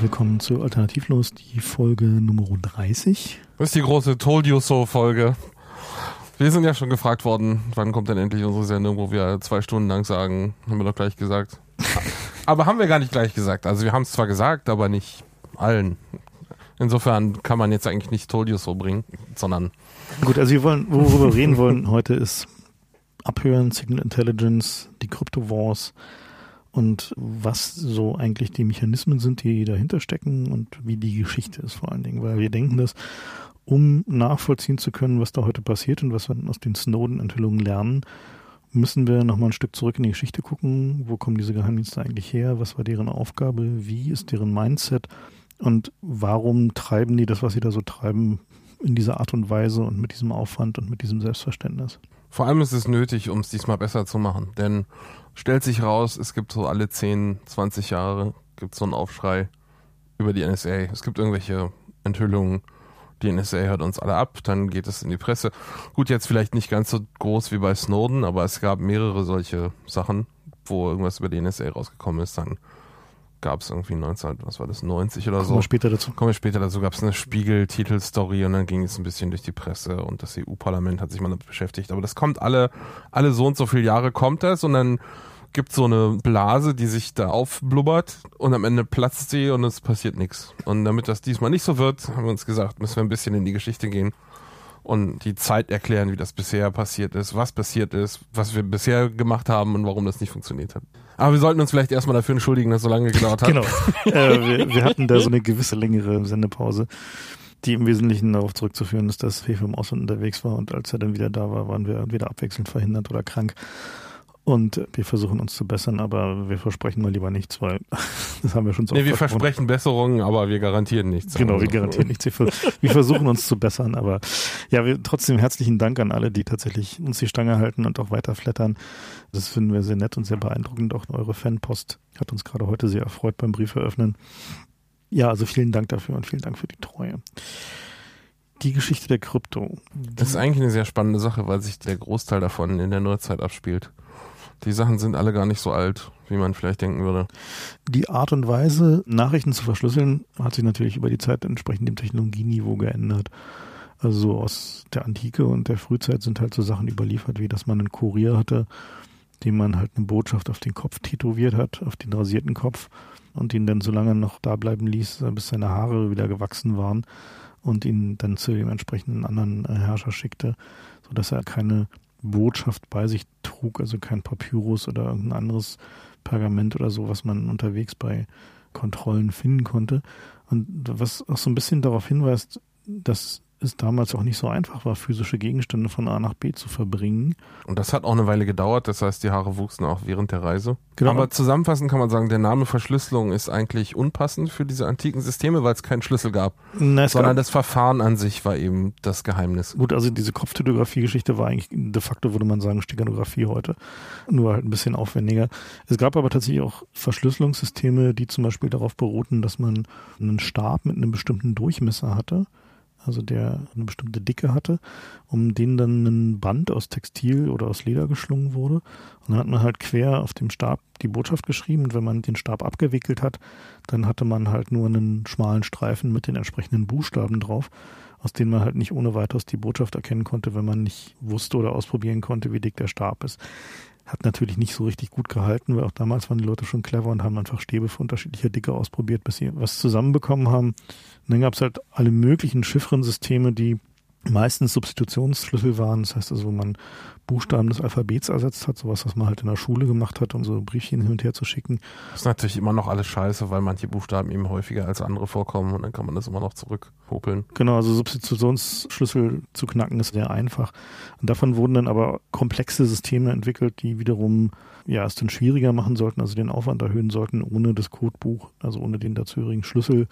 Herzlich willkommen zu Alternativlos, die Folge Nummer 30. Das ist die große Told You So Folge. Wir sind ja schon gefragt worden, wann kommt denn endlich unsere Sendung, wo wir zwei Stunden lang sagen, haben wir doch gleich gesagt. aber haben wir gar nicht gleich gesagt. Also wir haben es zwar gesagt, aber nicht allen. Insofern kann man jetzt eigentlich nicht Told You So bringen, sondern. Gut, also wir wollen, worüber wir reden wollen heute ist Abhören, Signal Intelligence, die Crypto Wars und was so eigentlich die Mechanismen sind, die dahinter stecken und wie die Geschichte ist vor allen Dingen, weil wir denken, dass um nachvollziehen zu können, was da heute passiert und was wir aus den Snowden-Enthüllungen lernen, müssen wir nochmal ein Stück zurück in die Geschichte gucken. Wo kommen diese Geheimdienste eigentlich her? Was war deren Aufgabe? Wie ist deren Mindset? Und warum treiben die das, was sie da so treiben, in dieser Art und Weise und mit diesem Aufwand und mit diesem Selbstverständnis? Vor allem ist es nötig, um es diesmal besser zu machen. Denn stellt sich raus, es gibt so alle 10, 20 Jahre gibt so einen Aufschrei über die NSA. Es gibt irgendwelche Enthüllungen. Die NSA hört uns alle ab, dann geht es in die Presse. Gut, jetzt vielleicht nicht ganz so groß wie bei Snowden, aber es gab mehrere solche Sachen, wo irgendwas über die NSA rausgekommen ist. Dann gab es irgendwie 19, was war das, 90 oder Kommen so. wir später dazu. Kommen wir später dazu, gab es eine Spiegel-Titelstory und dann ging es ein bisschen durch die Presse und das EU-Parlament hat sich mal damit beschäftigt. Aber das kommt alle, alle so und so viele Jahre kommt das und dann gibt so eine Blase, die sich da aufblubbert und am Ende platzt sie und es passiert nichts. Und damit das diesmal nicht so wird, haben wir uns gesagt, müssen wir ein bisschen in die Geschichte gehen und die Zeit erklären, wie das bisher passiert ist, was passiert ist, was wir bisher gemacht haben und warum das nicht funktioniert hat. Aber wir sollten uns vielleicht erstmal dafür entschuldigen, dass es so lange gedauert hat. Genau. äh, wir, wir hatten da so eine gewisse längere Sendepause, die im Wesentlichen darauf zurückzuführen ist, dass Fefe im Ausland unterwegs war und als er dann wieder da war, waren wir entweder abwechselnd verhindert oder krank. Und wir versuchen uns zu bessern, aber wir versprechen mal lieber nichts, weil das haben wir schon so Nee, oft wir versprochen. versprechen Besserungen, aber wir garantieren nichts. Genau, wir Also, garantieren nichts. Wir versuchen uns zu bessern, aber ja, wir, trotzdem herzlichen Dank an alle, die tatsächlich uns die Stange halten und auch weiter flattern. Das finden wir sehr nett und sehr beeindruckend. Auch eure Fanpost hat uns gerade heute sehr erfreut beim Brief eröffnen. Ja, also vielen Dank dafür und vielen Dank für die Treue. Die Geschichte der Krypto. Das ist eigentlich eine sehr spannende Sache, weil sich der Großteil davon in der Neuzeit abspielt. Die Sachen sind alle gar nicht so alt, wie man vielleicht denken würde. Die Art und Weise, Nachrichten zu verschlüsseln, hat sich natürlich über die Zeit entsprechend dem Technologieniveau geändert. Also so aus der Antike und der Frühzeit sind halt so Sachen überliefert, wie dass man einen Kurier hatte, dem man halt eine Botschaft auf den Kopf tätowiert hat, auf den rasierten Kopf und ihn dann so lange noch da bleiben ließ, bis seine Haare wieder gewachsen waren und ihn dann zu dem entsprechenden anderen äh, Herrscher schickte, so dass er keine Botschaft bei sich trug, also kein Papyrus oder irgendein anderes Pergament oder so, was man unterwegs bei Kontrollen finden konnte. Und was auch so ein bisschen darauf hinweist, dass es damals auch nicht so einfach war, physische Gegenstände von A nach B zu verbringen. Und das hat auch eine Weile gedauert, das heißt, die Haare wuchsen auch während der Reise. Genau. Aber zusammenfassend kann man sagen, der Name Verschlüsselung ist eigentlich unpassend für diese antiken Systeme, weil es keinen Schlüssel gab, Na, sondern gab, das Verfahren an sich war eben das Geheimnis. gut, also diese Kopftypografie-Geschichte war eigentlich de facto, würde man sagen, Steganographie heute. Nur halt ein bisschen aufwendiger. Es gab aber tatsächlich auch Verschlüsselungssysteme, die zum Beispiel darauf beruhten, dass man einen Stab mit einem bestimmten Durchmesser hatte. Also der eine bestimmte Dicke hatte, um den dann ein Band aus Textil oder aus Leder geschlungen wurde. Und dann hat man halt quer auf dem Stab die Botschaft geschrieben und wenn man den Stab abgewickelt hat, dann hatte man halt nur einen schmalen Streifen mit den entsprechenden Buchstaben drauf, aus denen man halt nicht ohne weiteres die Botschaft erkennen konnte, wenn man nicht wusste oder ausprobieren konnte, wie dick der Stab ist. Hat natürlich nicht so richtig gut gehalten, weil auch damals waren die Leute schon clever und haben einfach Stäbe für unterschiedliche Dicke ausprobiert, bis sie was zusammenbekommen haben. Und dann gab es halt alle möglichen Chiffrensysteme, die meistens Substitutionsschlüssel waren. Das heißt also, wo man Buchstaben des Alphabets ersetzt hat, sowas, was man halt in der Schule gemacht hat, um so Briefchen hin und her zu schicken. Das ist natürlich immer noch alles scheiße, weil manche Buchstaben eben häufiger als andere vorkommen und dann kann man das immer noch zurückhopeln. Genau, also Substitutionsschlüssel zu knacken ist sehr einfach. Und davon wurden dann aber komplexe Systeme entwickelt, die wiederum ja es dann schwieriger machen sollten, also den Aufwand erhöhen sollten, ohne das Codebuch, also ohne den dazugehörigen Schlüssel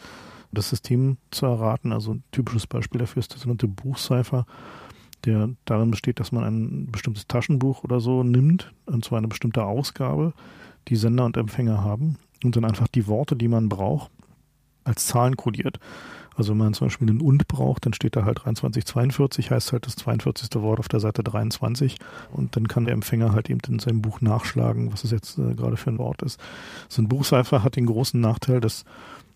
das System zu erraten. Also ein typisches Beispiel dafür ist der sogenannte Buchcipher, der darin besteht, dass man ein bestimmtes Taschenbuch oder so nimmt, und zwar eine bestimmte Ausgabe, die Sender und Empfänger haben, und dann einfach die Worte, die man braucht, als Zahlen kodiert. Also wenn man zum Beispiel einen und braucht, dann steht da halt 2342, heißt halt das 42. Wort auf der Seite 23 und dann kann der Empfänger halt eben in seinem Buch nachschlagen, was es jetzt äh, gerade für ein Wort ist. So ein Buchcipher hat den großen Nachteil, dass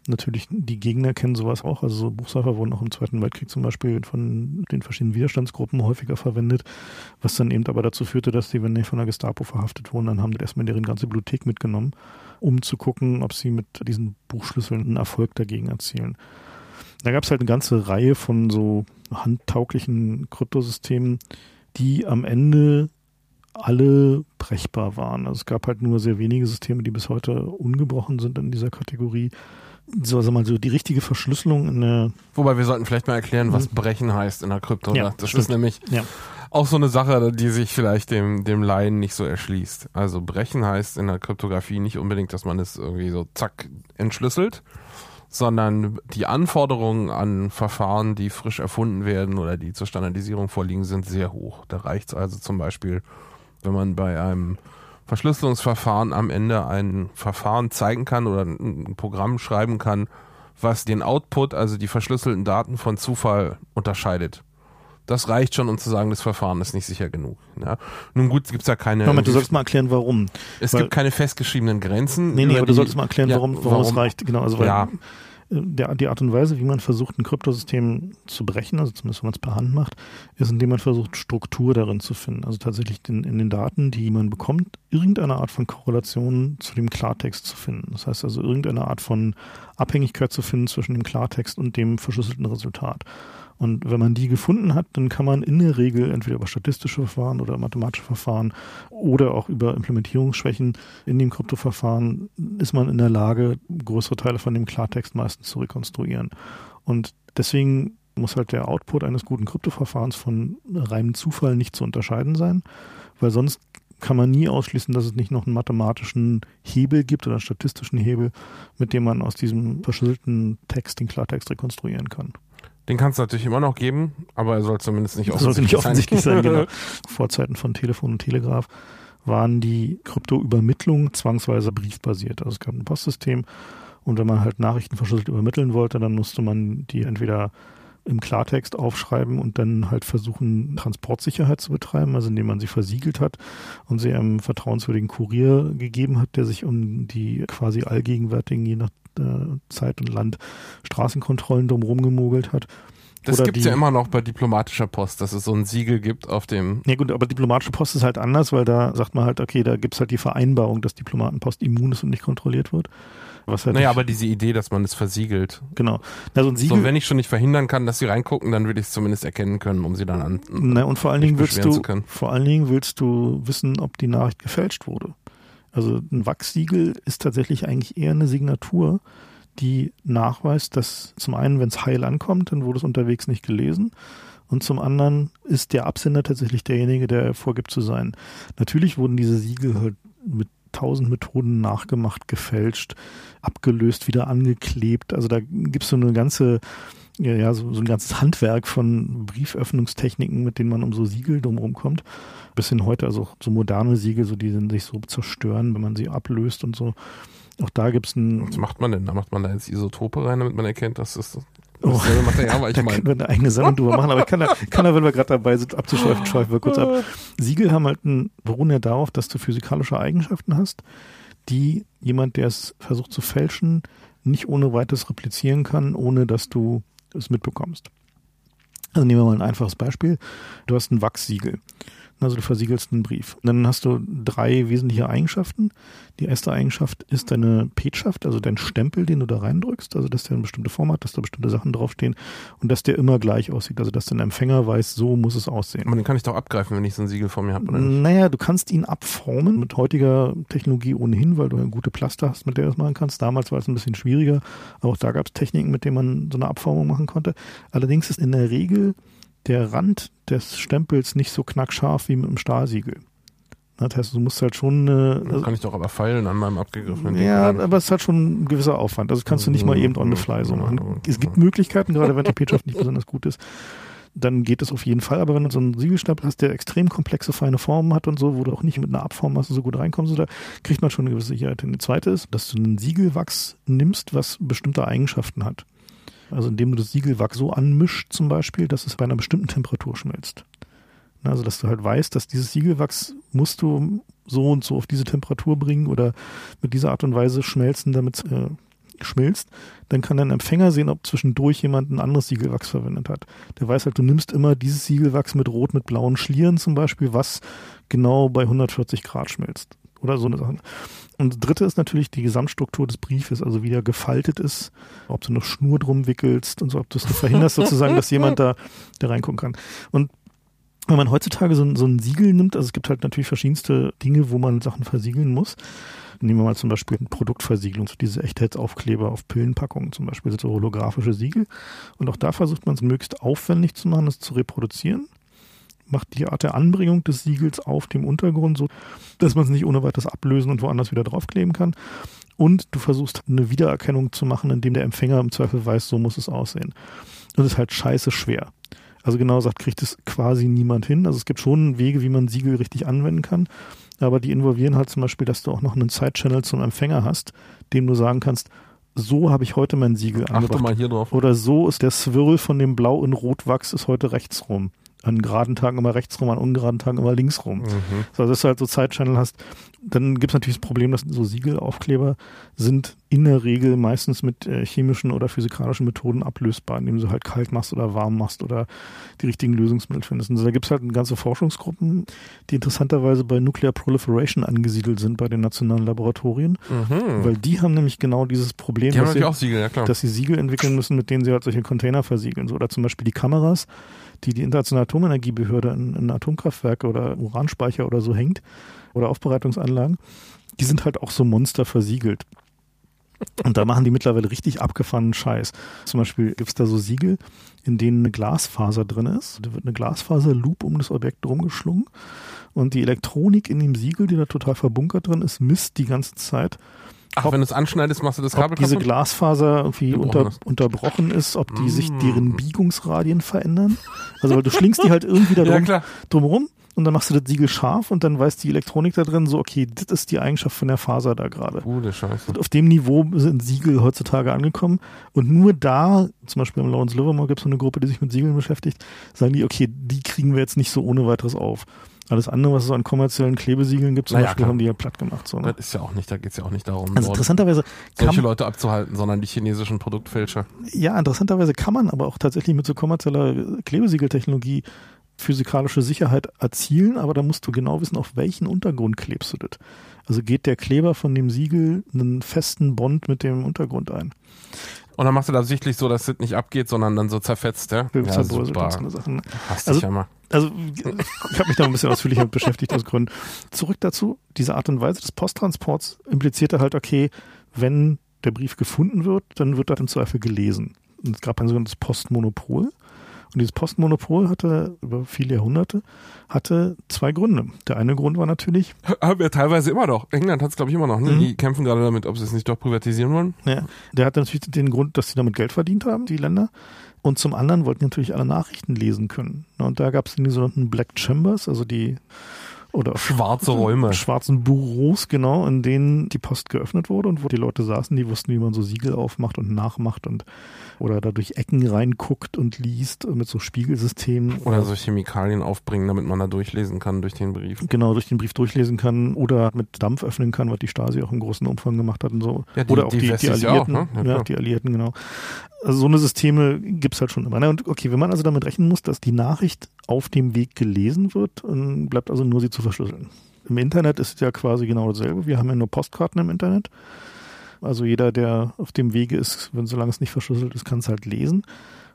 Natürlich, die Gegner kennen sowas auch. Also so Buchsafer wurden auch im Zweiten Weltkrieg zum Beispiel von den verschiedenen Widerstandsgruppen häufiger verwendet, was dann eben aber dazu führte, dass die, wenn die von der Gestapo verhaftet wurden, dann haben die erstmal deren ganze Bibliothek mitgenommen, um zu gucken, ob sie mit diesen Buchschlüsseln einen Erfolg dagegen erzielen. Da gab es halt eine ganze Reihe von so handtauglichen Kryptosystemen, die am Ende alle brechbar waren. Also es gab halt nur sehr wenige Systeme, die bis heute ungebrochen sind in dieser Kategorie. So, also mal so die richtige Verschlüsselung in der. Wobei wir sollten vielleicht mal erklären, was brechen heißt in der Krypto. Ja, das stimmt. ist nämlich ja. auch so eine Sache, die sich vielleicht dem, dem Laien nicht so erschließt. Also brechen heißt in der Kryptographie nicht unbedingt, dass man es irgendwie so zack entschlüsselt, sondern die Anforderungen an Verfahren, die frisch erfunden werden oder die zur Standardisierung vorliegen, sind sehr hoch. Da reicht es also zum Beispiel, wenn man bei einem Verschlüsselungsverfahren am Ende ein Verfahren zeigen kann oder ein Programm schreiben kann, was den Output, also die verschlüsselten Daten von Zufall unterscheidet. Das reicht schon, um zu sagen, das Verfahren ist nicht sicher genug. Ja. Nun gut, gibt es ja keine. Moment, du sollst mal erklären, warum. Es weil, gibt keine festgeschriebenen Grenzen. Nee, nee, aber die, du solltest mal erklären, warum, ja, warum, warum es reicht. Genau, also weil, ja der, die Art und Weise, wie man versucht, ein Kryptosystem zu brechen, also zumindest wenn man es per Hand macht, ist, indem man versucht, Struktur darin zu finden. Also tatsächlich den, in den Daten, die man bekommt, irgendeine Art von Korrelation zu dem Klartext zu finden. Das heißt also irgendeine Art von Abhängigkeit zu finden zwischen dem Klartext und dem verschlüsselten Resultat. Und wenn man die gefunden hat, dann kann man in der Regel entweder über statistische Verfahren oder mathematische Verfahren oder auch über Implementierungsschwächen in dem Kryptoverfahren ist man in der Lage, größere Teile von dem Klartext meistens zu rekonstruieren. Und deswegen muss halt der Output eines guten Kryptoverfahrens von reinem Zufall nicht zu unterscheiden sein, weil sonst kann man nie ausschließen, dass es nicht noch einen mathematischen Hebel gibt oder einen statistischen Hebel, mit dem man aus diesem verschlüsselten Text den Klartext rekonstruieren kann. Den kannst du natürlich immer noch geben, aber er soll zumindest nicht offensichtlich, nicht offensichtlich sein. sein genau. Vor Zeiten von Telefon und Telegraph waren die Kryptoübermittlungen zwangsweise briefbasiert. Also es gab ein Postsystem und wenn man halt Nachrichten verschlüsselt übermitteln wollte, dann musste man die entweder im Klartext aufschreiben und dann halt versuchen, Transportsicherheit zu betreiben, also indem man sie versiegelt hat und sie einem vertrauenswürdigen Kurier gegeben hat, der sich um die quasi allgegenwärtigen, je nach äh, Zeit und Land Straßenkontrollen drumherum gemogelt hat. Das gibt es ja immer noch bei diplomatischer Post, dass es so ein Siegel gibt auf dem. Ja gut, aber diplomatische Post ist halt anders, weil da sagt man halt, okay, da gibt es halt die Vereinbarung, dass Diplomatenpost immun ist und nicht kontrolliert wird. Was halt naja, aber diese Idee, dass man es versiegelt. Genau. Na, so, ein Siegel, so, wenn ich schon nicht verhindern kann, dass sie reingucken, dann würde ich es zumindest erkennen können, um sie dann an. Na, und vor allen Dingen willst du, vor allen Dingen willst du wissen, ob die Nachricht gefälscht wurde. Also ein Wachsiegel ist tatsächlich eigentlich eher eine Signatur, die nachweist, dass zum einen, wenn es heil ankommt, dann wurde es unterwegs nicht gelesen. Und zum anderen ist der Absender tatsächlich derjenige, der vorgibt zu sein. Natürlich wurden diese Siegel halt mit tausend Methoden nachgemacht, gefälscht, abgelöst, wieder angeklebt. Also da gibt es so eine ganze, ja, ja so, so, ein ganzes Handwerk von Brieföffnungstechniken, mit denen man um so Siegel drumherum kommt. Bis hin heute, also so moderne Siegel, so die sich so zerstören, wenn man sie ablöst und so. Auch da gibt es ein. Was macht man denn? Da macht man da jetzt Isotope rein, damit man erkennt, dass das Oh, Material, weil ich meine. können wir eine eigene Sendung drüber machen, aber ich kann da, kann da, wenn wir gerade dabei sind, abzuschweifen, schweifen wir kurz ab. Siegel haben halt ein, beruhen ja darauf, dass du physikalische Eigenschaften hast, die jemand, der es versucht zu fälschen, nicht ohne weiteres replizieren kann, ohne dass du es mitbekommst. Also nehmen wir mal ein einfaches Beispiel. Du hast ein Wachssiegel. Also du versiegelst einen Brief. Und dann hast du drei wesentliche Eigenschaften. Die erste Eigenschaft ist deine Petschaft, also dein Stempel, den du da reindrückst, also dass der eine bestimmte Form hat, dass da bestimmte Sachen draufstehen und dass der immer gleich aussieht, also dass dein Empfänger weiß, so muss es aussehen. Aber den kann ich doch abgreifen, wenn ich so ein Siegel vor mir habe? Naja, du kannst ihn abformen mit heutiger Technologie ohnehin, weil du eine gute Plaste hast, mit der du das machen kannst. Damals war es ein bisschen schwieriger, aber auch da gab es Techniken, mit denen man so eine Abformung machen konnte. Allerdings ist in der Regel der Rand des Stempels nicht so knackscharf wie mit dem Stahlsiegel. Das heißt, du musst halt schon. Äh, also, kann ich doch aber feilen an meinem abgegriffenen Ja, Ding. aber es hat schon ein gewisser Aufwand. Also kannst du nicht mal eben on the fly so machen. Es gibt Möglichkeiten, gerade wenn die Petschaft nicht besonders gut ist, dann geht es auf jeden Fall. Aber wenn du so einen Siegelstempel hast, der extrem komplexe, feine Formen hat und so, wo du auch nicht mit einer Abformmasse so gut reinkommst, da kriegt man schon eine gewisse Sicherheit hin. Die zweite ist, dass du einen Siegelwachs nimmst, was bestimmte Eigenschaften hat. Also indem du das Siegelwachs so anmischt zum Beispiel, dass es bei einer bestimmten Temperatur schmilzt. Also dass du halt weißt, dass dieses Siegelwachs musst du so und so auf diese Temperatur bringen oder mit dieser Art und Weise schmelzen, damit es äh, schmilzt, dann kann dein Empfänger sehen, ob zwischendurch jemand ein anderes Siegelwachs verwendet hat. Der weiß halt, du nimmst immer dieses Siegelwachs mit rot, mit blauen Schlieren zum Beispiel, was genau bei 140 Grad schmilzt. Oder so eine Sache. Und das dritte ist natürlich die Gesamtstruktur des Briefes, also wie der gefaltet ist, ob du eine Schnur drum wickelst und so, ob du es verhinderst sozusagen, dass jemand da, da reingucken kann. Und wenn man heutzutage so ein, so ein Siegel nimmt, also es gibt halt natürlich verschiedenste Dinge, wo man Sachen versiegeln muss. Nehmen wir mal zum Beispiel eine Produktversiegelung, so diese Echtheitsaufkleber auf Pillenpackungen zum Beispiel, so holographische Siegel. Und auch da versucht man es möglichst aufwendig zu machen, das zu reproduzieren. Macht die Art der Anbringung des Siegels auf dem Untergrund so, dass man es nicht ohne weiteres ablösen und woanders wieder draufkleben kann. Und du versuchst eine Wiedererkennung zu machen, indem der Empfänger im Zweifel weiß, so muss es aussehen. Und das ist halt scheiße schwer. Also genau gesagt, kriegt es quasi niemand hin. Also es gibt schon Wege, wie man Siegel richtig anwenden kann. Aber die involvieren halt zum Beispiel, dass du auch noch einen Side-Channel zum Empfänger hast, dem du sagen kannst, so habe ich heute mein Siegel Achte angebracht. mal hier drauf. Oder so ist der Swirl von dem Blau in Rotwachs ist heute rechts rum. An geraden Tagen immer rechts rum, an ungeraden Tagen immer links rum. Mhm. So, dass du halt so Side-Channel hast. Dann gibt es natürlich das Problem, dass so Siegelaufkleber sind in der Regel meistens mit äh, chemischen oder physikalischen Methoden ablösbar, indem du halt kalt machst oder warm machst oder die richtigen Lösungsmittel findest. Und da gibt es halt ganze Forschungsgruppen, die interessanterweise bei Nuclear Proliferation angesiedelt sind bei den nationalen Laboratorien, Mhm. weil die haben nämlich genau dieses Problem, Die dass, sie, Siegel, ja dass sie Siegel entwickeln müssen, mit denen sie halt solche Container versiegeln. So, oder zum Beispiel die Kameras, die die Internationale Atomenergiebehörde in, in Atomkraftwerke oder Uranspeicher oder so hängt oder Aufbereitungsanlagen, die sind halt auch so Monster versiegelt. Und da machen die mittlerweile richtig abgefahrenen Scheiß. Zum Beispiel gibt's da so Siegel, in denen eine Glasfaser drin ist. Da wird eine Glasfaserloop um das Objekt drum geschlungen. Und die Elektronik in dem Siegel, die da total verbunkert drin ist, misst die ganze Zeit, Ach, wenn du es anschneidest, machst du das Kabel ob diese kaputt? Glasfaser irgendwie unter, unterbrochen ist, ob die sich Mm. deren Biegungsradien verändern. Also weil du schlingst die halt irgendwie da Ja, drum, klar. drumherum und dann machst du das Siegel scharf und dann weiß die Elektronik da drin so, okay, das ist die Eigenschaft von der Faser da gerade. Gute Scheiße. Und auf dem Niveau sind Siegel heutzutage angekommen. Und nur da, zum Beispiel am Lawrence Livermore gibt es so eine Gruppe, die sich mit Siegeln beschäftigt, sagen die, okay, die kriegen wir jetzt nicht so ohne weiteres auf. Alles andere, was es an kommerziellen Klebesiegeln gibt, zum Naja, Beispiel, klar. haben die ja platt gemacht. So, ne? Das ist ja auch nicht, da geht es ja auch nicht darum, Also interessanterweise solche Leute abzuhalten, sondern die chinesischen Produktfälscher. ja, interessanterweise kann man aber auch tatsächlich mit so kommerzieller Klebesiegeltechnologie physikalische Sicherheit erzielen, aber da musst du genau wissen, auf welchen Untergrund klebst du das. Also geht der Kleber von dem Siegel einen festen Bond mit dem Untergrund ein. Und dann machst du das sichtlich so, dass es nicht abgeht, sondern dann so zerfetzt, ja? Ja, super. so eine Sachen. Hast Also- dich ja mal. Also ich habe mich da ein bisschen ausführlicher beschäftigt aus Gründen. Zurück dazu, diese Art und Weise des Posttransports implizierte halt, okay, wenn der Brief gefunden wird, dann wird er im Zweifel gelesen. Und es gab ein sogenanntes Postmonopol. Und dieses Postmonopol hatte über viele Jahrhunderte hatte zwei Gründe. Der eine Grund war natürlich, Haben wir teilweise immer noch. England hat es, glaube ich, immer noch. Ne? Mhm. Die kämpfen gerade damit, ob sie es nicht doch privatisieren wollen. ja, der hatte natürlich den Grund, dass sie damit Geld verdient haben, die Länder. Und zum anderen wollten natürlich alle Nachrichten lesen können. Und da gab es die sogenannten Black Chambers, also die oder Schwarze Räume. schwarzen Büros, genau, in denen die Post geöffnet wurde und wo die Leute saßen, die wussten, wie man so Siegel aufmacht und nachmacht und oder da durch Ecken reinguckt und liest mit so Spiegelsystemen. Oder so Chemikalien aufbringen, damit man da durchlesen kann durch den Brief. Genau, durch den Brief durchlesen kann oder mit Dampf öffnen kann, was die Stasi auch im großen Umfang gemacht hat und so. Ja, die- oder auch die die, die, Alliierten. auch, ne? Ja, Ja, die Alliierten, genau. Also so eine Systeme gibt's halt schon immer. Na, Und okay, wenn man also damit rechnen muss, dass die Nachricht auf dem Weg gelesen wird, dann bleibt also nur sie zu verschlüsseln. Im Internet ist es ja quasi genau dasselbe. Wir haben ja nur Postkarten im Internet. Also jeder, der auf dem Wege ist, wenn solange es nicht verschlüsselt ist, kann es halt lesen.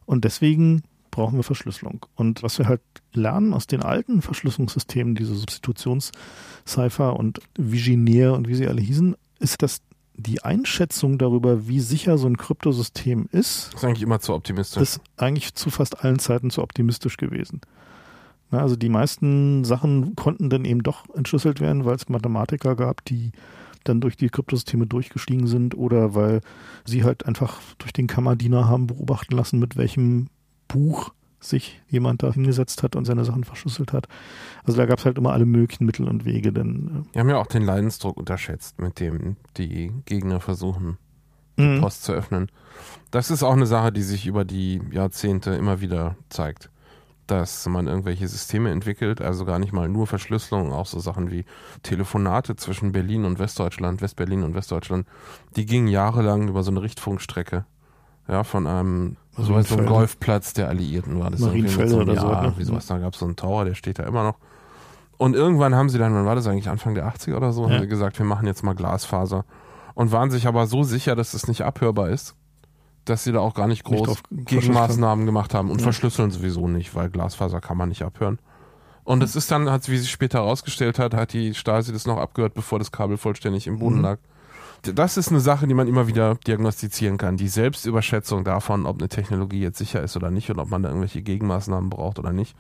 Und deswegen brauchen wir Verschlüsselung. Und was wir halt lernen aus den alten Verschlüsselungssystemen, diese Substitutionscipher und Viginär und wie sie alle hießen, ist, dass die Einschätzung darüber, wie sicher so ein Kryptosystem ist, ist eigentlich immer zu optimistisch. ist eigentlich zu fast allen Zeiten zu optimistisch gewesen. Na, also die meisten Sachen konnten dann eben doch entschlüsselt werden, weil es Mathematiker gab, die dann durch die Kryptosysteme durchgestiegen sind oder weil sie halt einfach durch den Kammerdiener haben beobachten lassen, mit welchem Buch sich jemand da hingesetzt hat und seine Sachen verschlüsselt hat. Also da gab es halt immer alle möglichen Mittel und Wege, denn Wir haben ja auch den Leidensdruck unterschätzt, mit dem die Gegner versuchen, äh, mhm. Post zu öffnen. Das ist auch eine Sache, die sich über die Jahrzehnte immer wieder zeigt. Dass man irgendwelche Systeme entwickelt, also gar nicht mal nur Verschlüsselung, auch so Sachen wie Telefonate zwischen Berlin und Westdeutschland, Westberlin und Westdeutschland, die gingen jahrelang über so eine Richtfunkstrecke. Ja, von einem so ein Golfplatz der Alliierten war das. Marienfelde so, oder ja, so. Ne? Wie sowas, da gab es so einen Tower, der steht da immer noch. Und irgendwann haben sie dann, wann war das eigentlich, Anfang der 80er oder so, ja. haben sie gesagt, wir machen jetzt mal Glasfaser. Und waren sich aber so sicher, dass es das nicht abhörbar ist, dass sie da auch gar nicht groß nicht Gegenmaßnahmen gemacht haben und ja. verschlüsseln sowieso nicht, weil Glasfaser kann man nicht abhören. Und es ist dann, wie sich später herausgestellt hat, hat die Stasi das noch abgehört, bevor das Kabel vollständig im Boden mhm. lag. Das ist eine Sache, die man immer wieder diagnostizieren kann. Die Selbstüberschätzung davon, ob eine Technologie jetzt sicher ist oder nicht und ob man da irgendwelche Gegenmaßnahmen braucht oder nicht,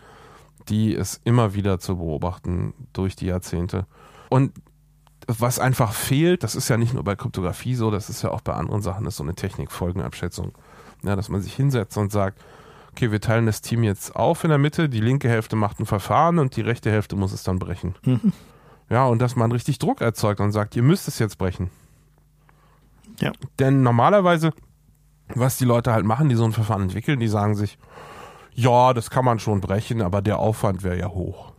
die ist immer wieder zu beobachten durch die Jahrzehnte. Und was einfach fehlt, das ist ja nicht nur bei Kryptographie so, das ist ja auch bei anderen Sachen, ist so eine Technikfolgenabschätzung. Ja, dass man sich hinsetzt und sagt, okay, wir teilen das Team jetzt auf in der Mitte, die linke Hälfte macht ein Verfahren und die rechte Hälfte muss es dann brechen. Mhm. Ja, und dass man richtig Druck erzeugt und sagt, ihr müsst es jetzt brechen. Ja. Denn normalerweise, was die Leute halt machen, die so ein Verfahren entwickeln, die sagen sich, ja, das kann man schon brechen, aber der Aufwand wäre ja hoch.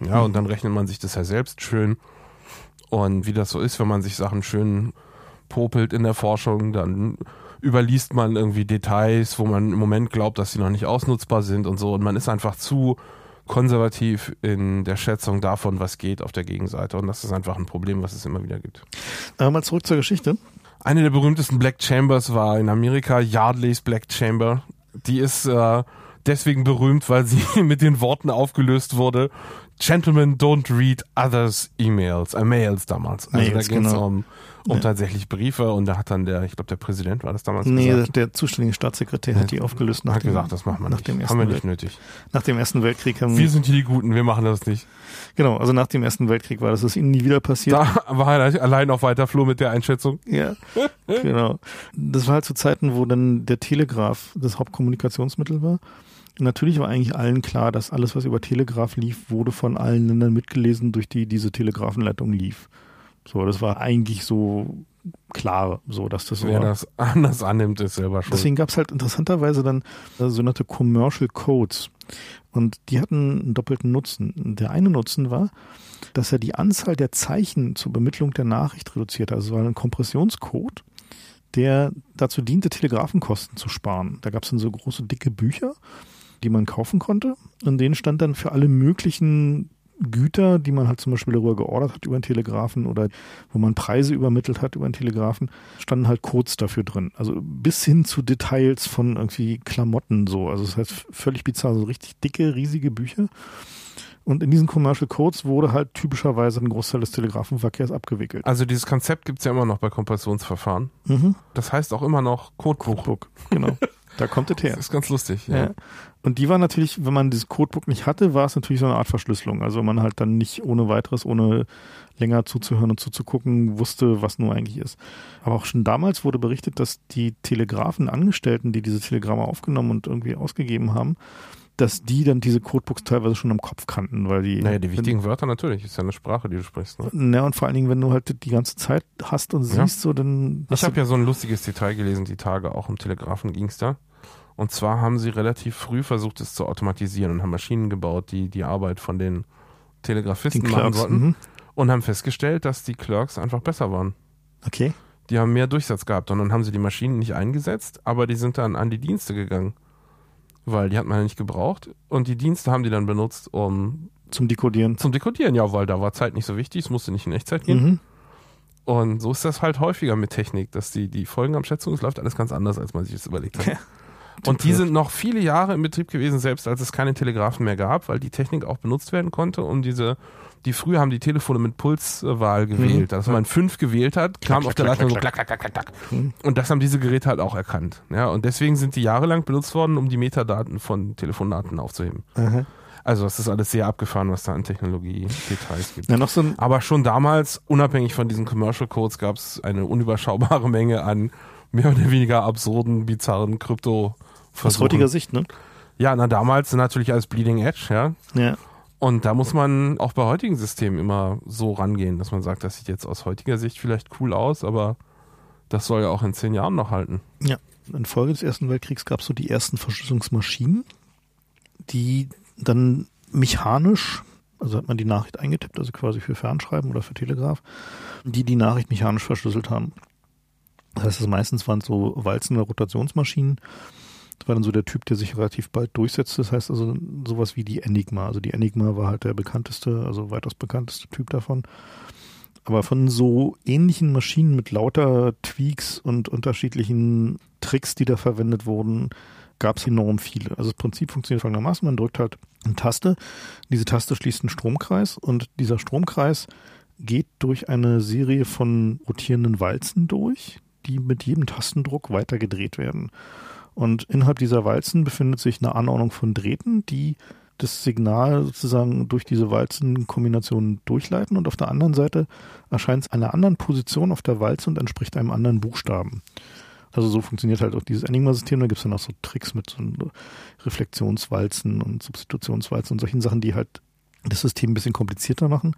Ja, mhm. und dann rechnet man sich das ja selbst schön und wie das so ist, wenn man sich Sachen schön popelt in der Forschung, dann überliest man irgendwie Details, wo man im Moment glaubt, dass sie noch nicht ausnutzbar sind und so. Und man ist einfach zu konservativ in der Schätzung davon, was geht auf der Gegenseite. Und das ist einfach ein Problem, was es immer wieder gibt. Aber mal zurück zur Geschichte. Eine der berühmtesten Black Chambers war in Amerika Yardley's Black Chamber. Die ist äh, deswegen berühmt, weil sie mit den Worten aufgelöst wurde, Gentlemen don't read others emails, äh, Mails damals. Also Mails, da ging es genau. um, um ja. tatsächlich Briefe und da hat dann der, ich glaube der Präsident war das damals Nee, gesagt. der zuständige Staatssekretär ja. hat die aufgelöst. Nach hat dem, gesagt, das machen wir nach nicht. Dem ersten haben wir nicht nötig. Nach dem Ersten Weltkrieg haben wir sind hier die Guten, wir machen das nicht. Genau, also nach dem Ersten Weltkrieg war das, das ihnen nie wieder passiert. Da war er allein auf weiter Flur mit der Einschätzung. Ja, genau. Das war halt zu Zeiten, wo dann der Telegraph das Hauptkommunikationsmittel war natürlich war eigentlich allen klar, dass alles, was über Telegraph lief, wurde von allen Ländern mitgelesen, durch die diese Telegrafenleitung lief. So, das war eigentlich so klar, so dass das Wer war. das anders annimmt, ist selber schon. Deswegen gab es halt interessanterweise dann äh, sogenannte Commercial Codes. Und die hatten einen doppelten Nutzen. Der eine Nutzen war, dass er die Anzahl der Zeichen zur Bemittlung der Nachricht reduziert. Also es war ein Kompressionscode, der dazu diente, Telegrafenkosten zu sparen. Da gab es dann so große, dicke Bücher die man kaufen konnte. In denen stand dann für alle möglichen Güter, die man halt zum Beispiel darüber geordert hat über den Telegrafen oder wo man Preise übermittelt hat über den Telegrafen, standen halt Codes dafür drin. Also bis hin zu Details von irgendwie Klamotten so. Also das heißt völlig bizarr, so richtig dicke, riesige Bücher. Und in diesen Commercial Codes wurde halt typischerweise ein Großteil des Telegrafenverkehrs abgewickelt. Also dieses Konzept gibt es ja immer noch bei Kompressionsverfahren. Mhm. Das heißt auch immer noch Codebuch. Codebook, genau. Da kommt es her. Das ist ganz lustig, ja. ja. Und die war natürlich, wenn man dieses Codebook nicht hatte, war es natürlich so eine Art Verschlüsselung. Also man halt dann nicht ohne weiteres, ohne länger zuzuhören und zuzugucken, wusste, was nur eigentlich ist. Aber auch schon damals wurde berichtet, dass die Telegrafenangestellten, die diese Telegramme aufgenommen und irgendwie ausgegeben haben, dass die dann diese Codebooks teilweise schon im Kopf kannten, weil die. Naja, die wichtigen Wörter natürlich, ist ja eine Sprache, die du sprichst. Ne? Naja, und vor allen Dingen, wenn du halt die ganze Zeit hast und siehst, ja. so dann. Ich habe ja so ein lustiges Detail gelesen, die Tage, auch im Telegrafen ging es da. Und zwar haben sie relativ früh versucht, es zu automatisieren und haben Maschinen gebaut, die die Arbeit von den Telegrafisten den machen sollten. Mhm. Und haben festgestellt, dass die Clerks einfach besser waren. Okay. Die haben mehr Durchsatz gehabt und dann haben sie die Maschinen nicht eingesetzt, aber die sind dann an die Dienste gegangen. Weil die hat man ja nicht gebraucht. Und die Dienste haben die dann benutzt, um. Zum Dekodieren. Zum Dekodieren, ja, weil da war Zeit nicht so wichtig, es musste nicht in Echtzeit gehen. Mhm. Und so ist das halt häufiger mit Technik, dass die, die Folgenabschätzung, es läuft alles ganz anders, als man sich das überlegt hat. Und die sind noch viele Jahre im Betrieb gewesen, selbst als es keine Telegrafen mehr gab, weil die Technik auch benutzt werden konnte, um diese die früher haben die Telefone mit Pulswahl gewählt. Mhm. Dass man fünf gewählt hat, kam klack, auf der Leitung so klack, klack, klack, klack, klack. Mhm. Und das haben diese Geräte halt auch erkannt. Ja, und deswegen sind die jahrelang benutzt worden, um die Metadaten von Telefonaten aufzuheben. Mhm. Also das ist alles sehr abgefahren, was da an Technologie-Details gibt. Ja, so Aber schon damals, unabhängig von diesen Commercial Codes, gab es eine unüberschaubare Menge an mehr oder weniger absurden, bizarren Krypto- aus heutiger Sicht, ne? Ja, na damals natürlich als Bleeding Edge, ja. Ja. Und da muss man auch bei heutigen Systemen immer so rangehen, dass man sagt, das sieht jetzt aus heutiger Sicht vielleicht cool aus, aber das soll ja auch in zehn Jahren noch halten. Ja, in Folge des Ersten Weltkriegs gab es so die ersten Verschlüsselungsmaschinen, die Dann mechanisch, also hat man die Nachricht eingetippt, also quasi für Fernschreiben oder für Telegraph, die die Nachricht mechanisch verschlüsselt haben. Das heißt, das meistens waren so walzende Rotationsmaschinen. War dann so der Typ, der sich relativ bald durchsetzt. Das heißt also sowas wie die Enigma. Also die Enigma war halt der bekannteste, also weitaus bekannteste Typ davon. Aber von so ähnlichen Maschinen mit lauter Tweaks und unterschiedlichen Tricks, die da verwendet wurden, gab es enorm viele. Also das Prinzip funktioniert folgendermaßen, man drückt halt eine Taste, diese Taste schließt einen Stromkreis und dieser Stromkreis geht durch eine Serie von rotierenden Walzen durch, die mit jedem Tastendruck weiter gedreht werden. Und innerhalb dieser Walzen befindet sich eine Anordnung von Drähten, die das Signal sozusagen durch diese Walzenkombination durchleiten und auf der anderen Seite erscheint es einer anderen Position auf der Walze und entspricht einem anderen Buchstaben. Also so funktioniert halt auch dieses Enigma-System. Da gibt es dann auch so Tricks mit so Reflexionswalzen und Substitutionswalzen und solchen Sachen, die halt das System ein bisschen komplizierter machen.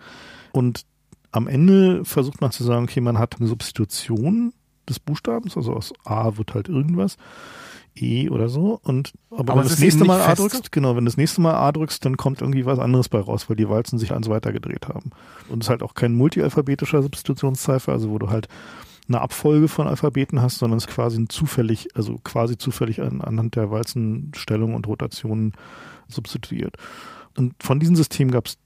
Und am Ende versucht man zu sagen, okay, man hat eine Substitution des Buchstabens, also aus A wird halt irgendwas, E oder so. Und aber, aber wenn du das nächste Mal A drückst, genau, wenn du das nächste Mal A drückst, dann kommt irgendwie was anderes bei raus, weil die Walzen sich eins weitergedreht haben. Und es ist halt auch kein multialphabetischer Substitutionszeifer, also wo du halt eine Abfolge von Alphabeten hast, sondern es ist quasi zufällig, also quasi zufällig an, anhand der Walzenstellung und Rotationen substituiert. Und von diesen Systemen gab es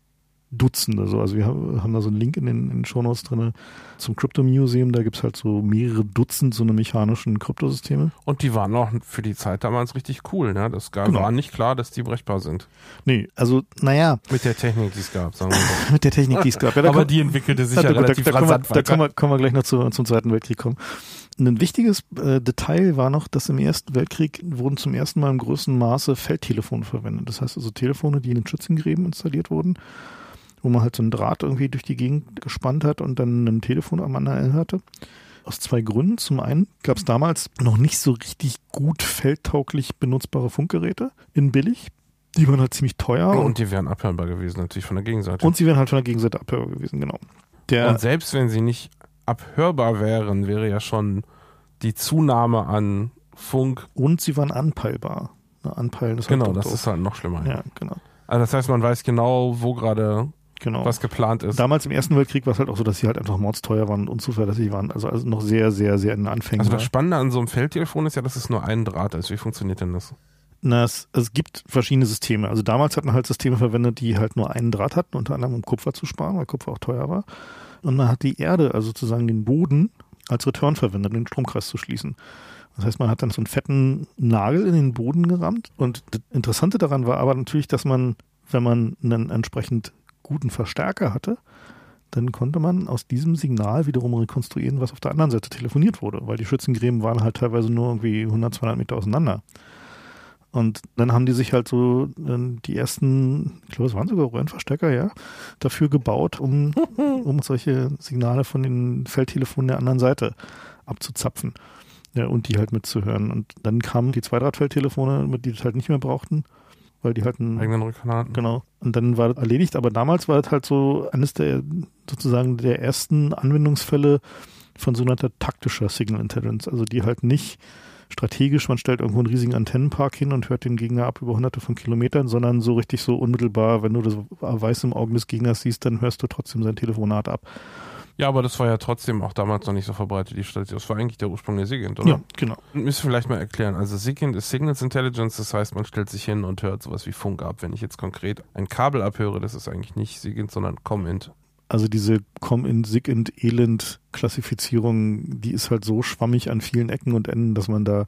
Dutzende. So. Also wir haben da so einen Link in den, in den Shownotes drin zum Crypto Museum. Da gibt es halt so mehrere Dutzend so eine mechanischen Kryptosysteme. Und die waren auch für die Zeit damals richtig cool. Ne? Das gab, genau. war nicht klar, dass die brechbar sind. Nee, also naja. Mit der Technik, die es gab, sagen wir mal. Mit der Technik, die es gab. Ja, Aber kann, die entwickelte sich ja, ja relativ da, da, rasant Da können wir, können wir gleich noch zu, zum Zweiten Weltkrieg kommen. Ein wichtiges äh, Detail war noch, dass im Ersten Weltkrieg wurden zum ersten Mal im größten Maße Feldtelefone verwendet. Das heißt also Telefone, die in den Schützengräben installiert wurden wo man halt so einen Draht irgendwie durch die Gegend gespannt hat und dann ein Telefon am anderen hatte. Aus zwei Gründen. Zum einen gab es damals noch nicht so richtig gut feldtauglich benutzbare Funkgeräte in billig. Die waren halt ziemlich teuer. Und, und die wären abhörbar gewesen, natürlich von der Gegenseite. Und sie wären halt von der Gegenseite abhörbar gewesen, genau. Der und selbst wenn sie nicht abhörbar wären, wäre ja schon die Zunahme an Funk. Und sie waren anpeilbar. Anpeilen ist halt Genau, das ist halt noch schlimmer. Ja, genau. Also das heißt, man weiß genau, wo gerade genau. was geplant ist. Damals im Ersten Weltkrieg war es halt auch so, dass sie halt einfach mordsteuer waren und unzuverlässig waren. Also, also noch sehr, sehr, sehr in den Anfängen. Also das Spannende an so einem Feldtelefon ist ja, dass es nur ein Draht ist. Wie funktioniert denn das? Na, es, es gibt verschiedene Systeme. Also damals hat man halt Systeme verwendet, die halt nur einen Draht hatten, unter anderem um Kupfer zu sparen, weil Kupfer auch teuer war. Und man hat die Erde, also sozusagen den Boden, als Return verwendet, um den Stromkreis zu schließen. Das heißt, man hat dann so einen fetten Nagel in den Boden gerammt. Und das Interessante daran war aber natürlich, dass man, wenn man einen entsprechend guten Verstärker hatte, dann konnte man aus diesem Signal wiederum rekonstruieren, was auf der anderen Seite telefoniert wurde, weil die Schützengräben waren halt teilweise nur irgendwie 100, 200 Meter auseinander. Und dann haben die sich halt so äh, die ersten, ich glaube, es waren sogar Röhrenverstärker, ja, dafür gebaut, um, um solche Signale von den Feldtelefonen der anderen Seite abzuzapfen ja, und die halt mitzuhören. Und dann kamen die Zweidrahtfeldtelefone, die das halt nicht mehr brauchten weil die halt einen eigenen Rückkanal hatten. Genau. Und dann war das erledigt. Aber damals war das halt so eines der sozusagen der ersten Anwendungsfälle von sogenannter taktischer Signal Intelligence. Also die halt nicht strategisch, man stellt irgendwo einen riesigen Antennenpark hin und hört den Gegner ab über hunderte von Kilometern, sondern so richtig so unmittelbar, wenn du das Weiß im Augen des Gegners siehst, dann hörst du trotzdem sein Telefonat ab. Ja, aber das war ja trotzdem auch damals noch nicht so verbreitet, die Statistik. Das war eigentlich der Ursprung der SIGINT, oder? Ja, genau. Müssen wir vielleicht mal erklären. Also SIGINT ist Signals Intelligence, das heißt, man stellt sich hin und hört sowas wie Funk ab. Wenn ich jetzt konkret ein Kabel abhöre, das ist eigentlich nicht SIGINT, sondern COMINT. Also diese COMINT, SIGINT, ELINT Klassifizierung, die ist halt so schwammig an vielen Ecken und Enden, dass man da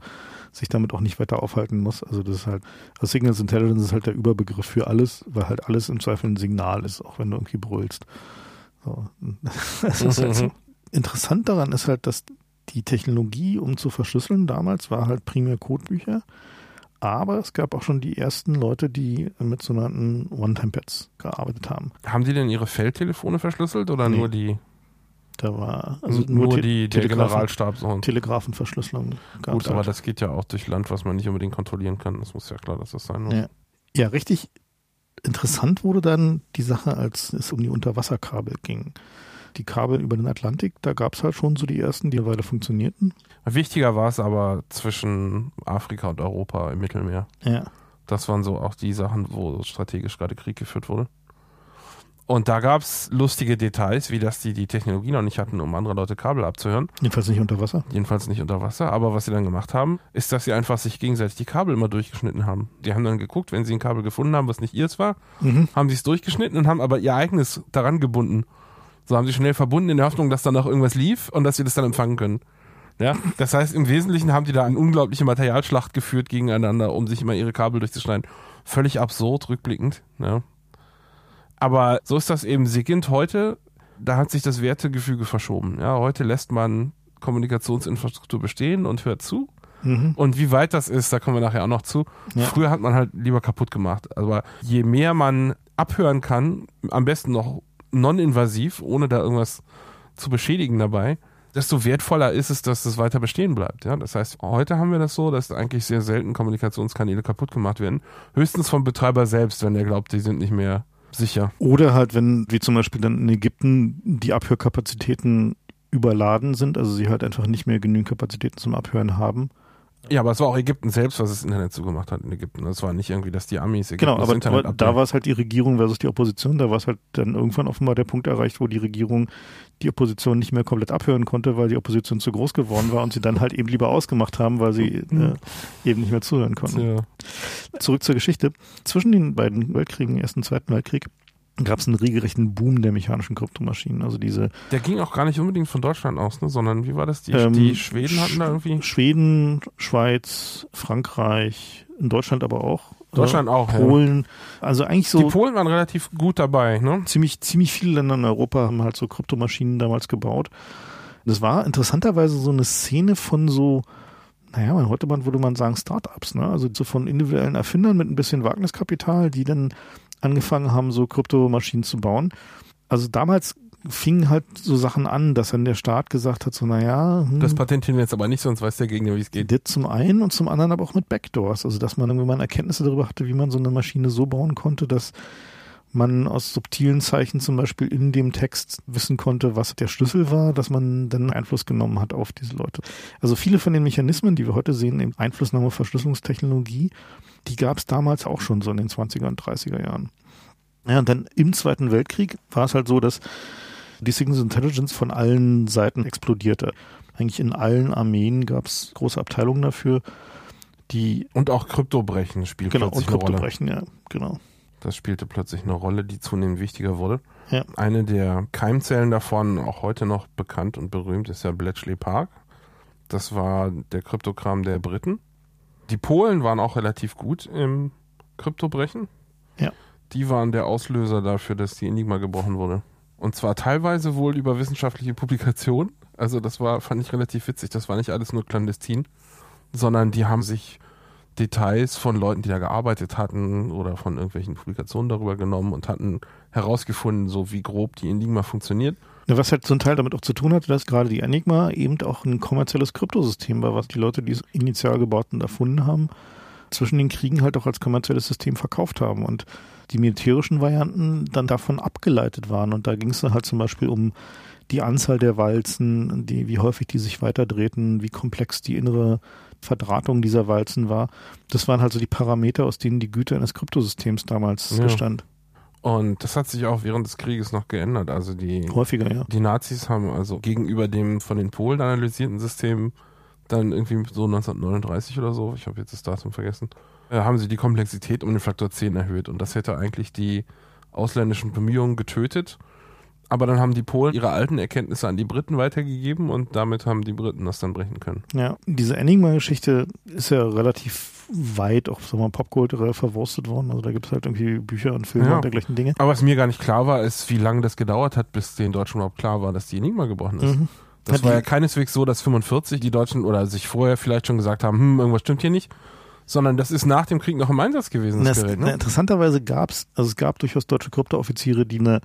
sich damit auch nicht weiter aufhalten muss. Also das ist halt, also Signals Intelligence ist halt der Überbegriff für alles, weil halt alles im Zweifel ein Signal ist, auch wenn du irgendwie brüllst. So. Halt so. Interessant daran ist halt, dass die Technologie, um zu verschlüsseln, damals war halt primär Codebücher. Aber es gab auch schon die ersten Leute, die mit sogenannten One-Time-Pads gearbeitet haben. Haben die denn ihre Feldtelefone verschlüsselt oder nee. nur die? Da war also nur, nur die, der Generalstab so. Telegrafenverschlüsselung. Gut, aber halt. das geht ja auch durch Land, was man nicht unbedingt kontrollieren kann. Das muss ja klar, dass das sein muss. Ja, ja richtig Interessant wurde dann die Sache, als es um die Unterwasserkabel ging. Die Kabel über den Atlantik, da gab es halt schon so die ersten, die eine Weile funktionierten. Wichtiger war es aber zwischen Afrika und Europa im Mittelmeer. Ja. Das waren so auch die Sachen, wo strategisch gerade Krieg geführt wurde. Und da gab es lustige Details, wie dass die die Technologie noch nicht hatten, um andere Leute Kabel abzuhören. Jedenfalls nicht unter Wasser. Jedenfalls nicht unter Wasser. Aber was sie dann gemacht haben, ist, dass sie einfach sich gegenseitig die Kabel immer durchgeschnitten haben. Die haben dann geguckt, wenn sie ein Kabel gefunden haben, was nicht ihrs war, Mhm. haben sie es durchgeschnitten und haben aber ihr eigenes daran gebunden. So haben sie schnell verbunden in der Hoffnung, dass dann noch irgendwas lief und dass sie das dann empfangen können. Ja, das heißt, im Wesentlichen haben die da eine unglaubliche Materialschlacht geführt gegeneinander, um sich immer ihre Kabel durchzuschneiden. Völlig absurd, rückblickend. Ja. Aber so ist das eben. Sigint heute, da hat sich das Wertegefüge verschoben. Ja, heute lässt man Kommunikationsinfrastruktur bestehen und hört zu. Mhm. Und wie weit das ist, da kommen wir nachher auch noch zu. Ja. Früher hat man halt lieber kaputt gemacht. Aber je mehr man abhören kann, am besten noch non-invasiv, ohne da irgendwas zu beschädigen dabei, desto wertvoller ist es, dass es weiter bestehen bleibt. Ja? Das heißt, heute haben wir das so, dass eigentlich sehr selten Kommunikationskanäle kaputt gemacht werden. Höchstens vom Betreiber selbst, wenn er glaubt, die sind nicht mehr sicher. Oder halt, wenn, wie zum Beispiel dann in Ägypten, die Abhörkapazitäten überladen sind, also sie halt einfach nicht mehr genügend Kapazitäten zum Abhören haben. Ja, aber es war auch Ägypten selbst, was das Internet zugemacht hat in Ägypten. Das war nicht irgendwie, dass die Amis Ägypten Genau, aber, Internet aber da war es halt die Regierung versus die Opposition. Da war es halt dann irgendwann offenbar der Punkt erreicht, wo die Regierung die Opposition nicht mehr komplett abhören konnte, weil die Opposition zu groß geworden war und sie dann halt eben lieber ausgemacht haben, weil sie äh, eben nicht mehr zuhören konnten. Ja. Zurück zur Geschichte. Zwischen den beiden Weltkriegen, Ersten und Zweiten Weltkrieg, gab es einen regelrechten Boom der mechanischen Kryptomaschinen. Also diese Der ging auch gar nicht unbedingt von Deutschland aus, ne? sondern wie war das? Die, Ähm, die Schweden hatten da irgendwie. Schweden, Schweiz, Frankreich, in Deutschland aber auch. Deutschland auch, ja. Polen. Also eigentlich Die so Polen waren relativ gut dabei, ne? ziemlich, ziemlich viele Länder in Europa haben halt so Kryptomaschinen damals gebaut. Das war interessanterweise so eine Szene von so, naja, man- heute man, würde man sagen Startups, ne? Also so von individuellen Erfindern mit ein bisschen Wagniskapital, die dann angefangen haben, so Kryptomaschinen zu bauen. Also damals fingen halt so Sachen an, dass dann der Staat gesagt hat, so, naja, hm, Das patentieren wir jetzt aber nicht, sonst weiß der Gegner, wie es geht. das zum einen und zum anderen aber auch mit Backdoors. Also, dass man irgendwann Erkenntnisse darüber hatte, wie man so eine Maschine so bauen konnte, dass man aus subtilen Zeichen zum Beispiel in dem Text wissen konnte, was der Schlüssel war, dass man dann Einfluss genommen hat auf diese Leute. Also viele von den Mechanismen, die wir heute sehen, eben Einflussnahme, Verschlüsselungstechnologie, die gab es damals auch schon so in den 20er und 30er Jahren. Ja, und dann im Zweiten Weltkrieg war es halt so, dass die Signals Intelligence von allen Seiten explodierte. Eigentlich in allen Armeen gab es große Abteilungen dafür, die Und auch Kryptobrechen spielt genau und plötzlich eine Rolle. Ja, genau. Das spielte plötzlich eine Rolle, die zunehmend wichtiger wurde. Ja. Eine der Keimzellen davon, auch heute noch bekannt und berühmt, ist ja Bletchley Park. Das war der Kryptokram der Briten. Die Polen waren auch relativ gut im Kryptobrechen. Ja. Die waren der Auslöser dafür, dass die Enigma gebrochen wurde. Und zwar teilweise wohl über wissenschaftliche Publikationen. Also das war, fand ich relativ witzig. Das war nicht alles nur clandestin, sondern die haben sich Details von Leuten, die da gearbeitet hatten oder von irgendwelchen Publikationen darüber genommen und hatten herausgefunden, so wie grob die Enigma funktioniert. Was halt zum Teil damit auch zu tun hatte, dass gerade die Enigma eben auch ein kommerzielles Kryptosystem war, was die Leute, die es initial gebaut und erfunden haben, zwischen den Kriegen halt auch als kommerzielles System verkauft haben und die militärischen Varianten dann davon abgeleitet waren. Und da ging es dann halt zum Beispiel um die Anzahl der Walzen, die, wie häufig die sich weiterdrehten, wie komplex die innere Verdrahtung dieser Walzen war. Das waren halt so die Parameter, aus denen die Güte eines Kryptosystems damals Ja. bestand. Und das hat sich auch während des Krieges noch geändert. Also die, Häufiger, ja. die Nazis haben also gegenüber dem von den Polen analysierten System dann irgendwie so 1939 oder so, ich habe jetzt das Datum vergessen, haben sie die Komplexität um den Faktor 10 erhöht. Und das hätte eigentlich die ausländischen Bemühungen getötet. Aber dann haben die Polen ihre alten Erkenntnisse an die Briten weitergegeben und damit haben die Briten das dann brechen können. Ja, diese Enigma-Geschichte ist ja relativ weit auch sagen wir mal, popkulturell verwurstet worden. Also da gibt es halt irgendwie Bücher und Filme Ja. und dergleichen Dinge. Aber was mir gar nicht klar war, ist, wie lange das gedauert hat, bis den Deutschen überhaupt klar war, dass die Enigma gebrochen ist. Mhm. Das Ja, war ja keineswegs so, dass 45 die Deutschen oder sich vorher vielleicht schon gesagt haben, hm, irgendwas stimmt hier nicht, sondern das ist nach dem Krieg noch im Einsatz gewesen, das Das, Gerät. Ne? interessanterweise gab es, also es gab durchaus deutsche Kryptooffiziere, die eine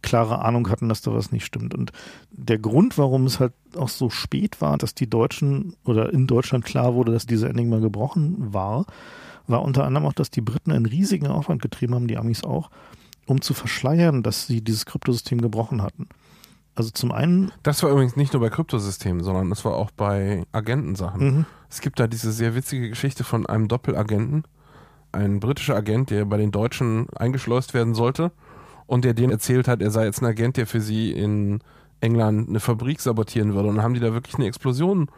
klare Ahnung hatten, dass da was nicht stimmt. Und der Grund, warum es halt auch so spät war, dass die Deutschen oder in Deutschland klar wurde, dass diese Enigma gebrochen war, war unter anderem auch, dass die Briten einen riesigen Aufwand getrieben haben, die Amis auch, um zu verschleiern, dass sie dieses Kryptosystem gebrochen hatten. Also zum einen, Das war übrigens nicht nur bei Kryptosystemen, sondern das war auch bei Agentensachen. mhm, Es gibt da diese sehr witzige Geschichte von einem Doppelagenten, ein britischer Agent, der bei den Deutschen eingeschleust werden sollte und der denen erzählt hat, er sei jetzt ein Agent, der für sie in England eine Fabrik sabotieren würde. Und dann haben die da wirklich eine Explosion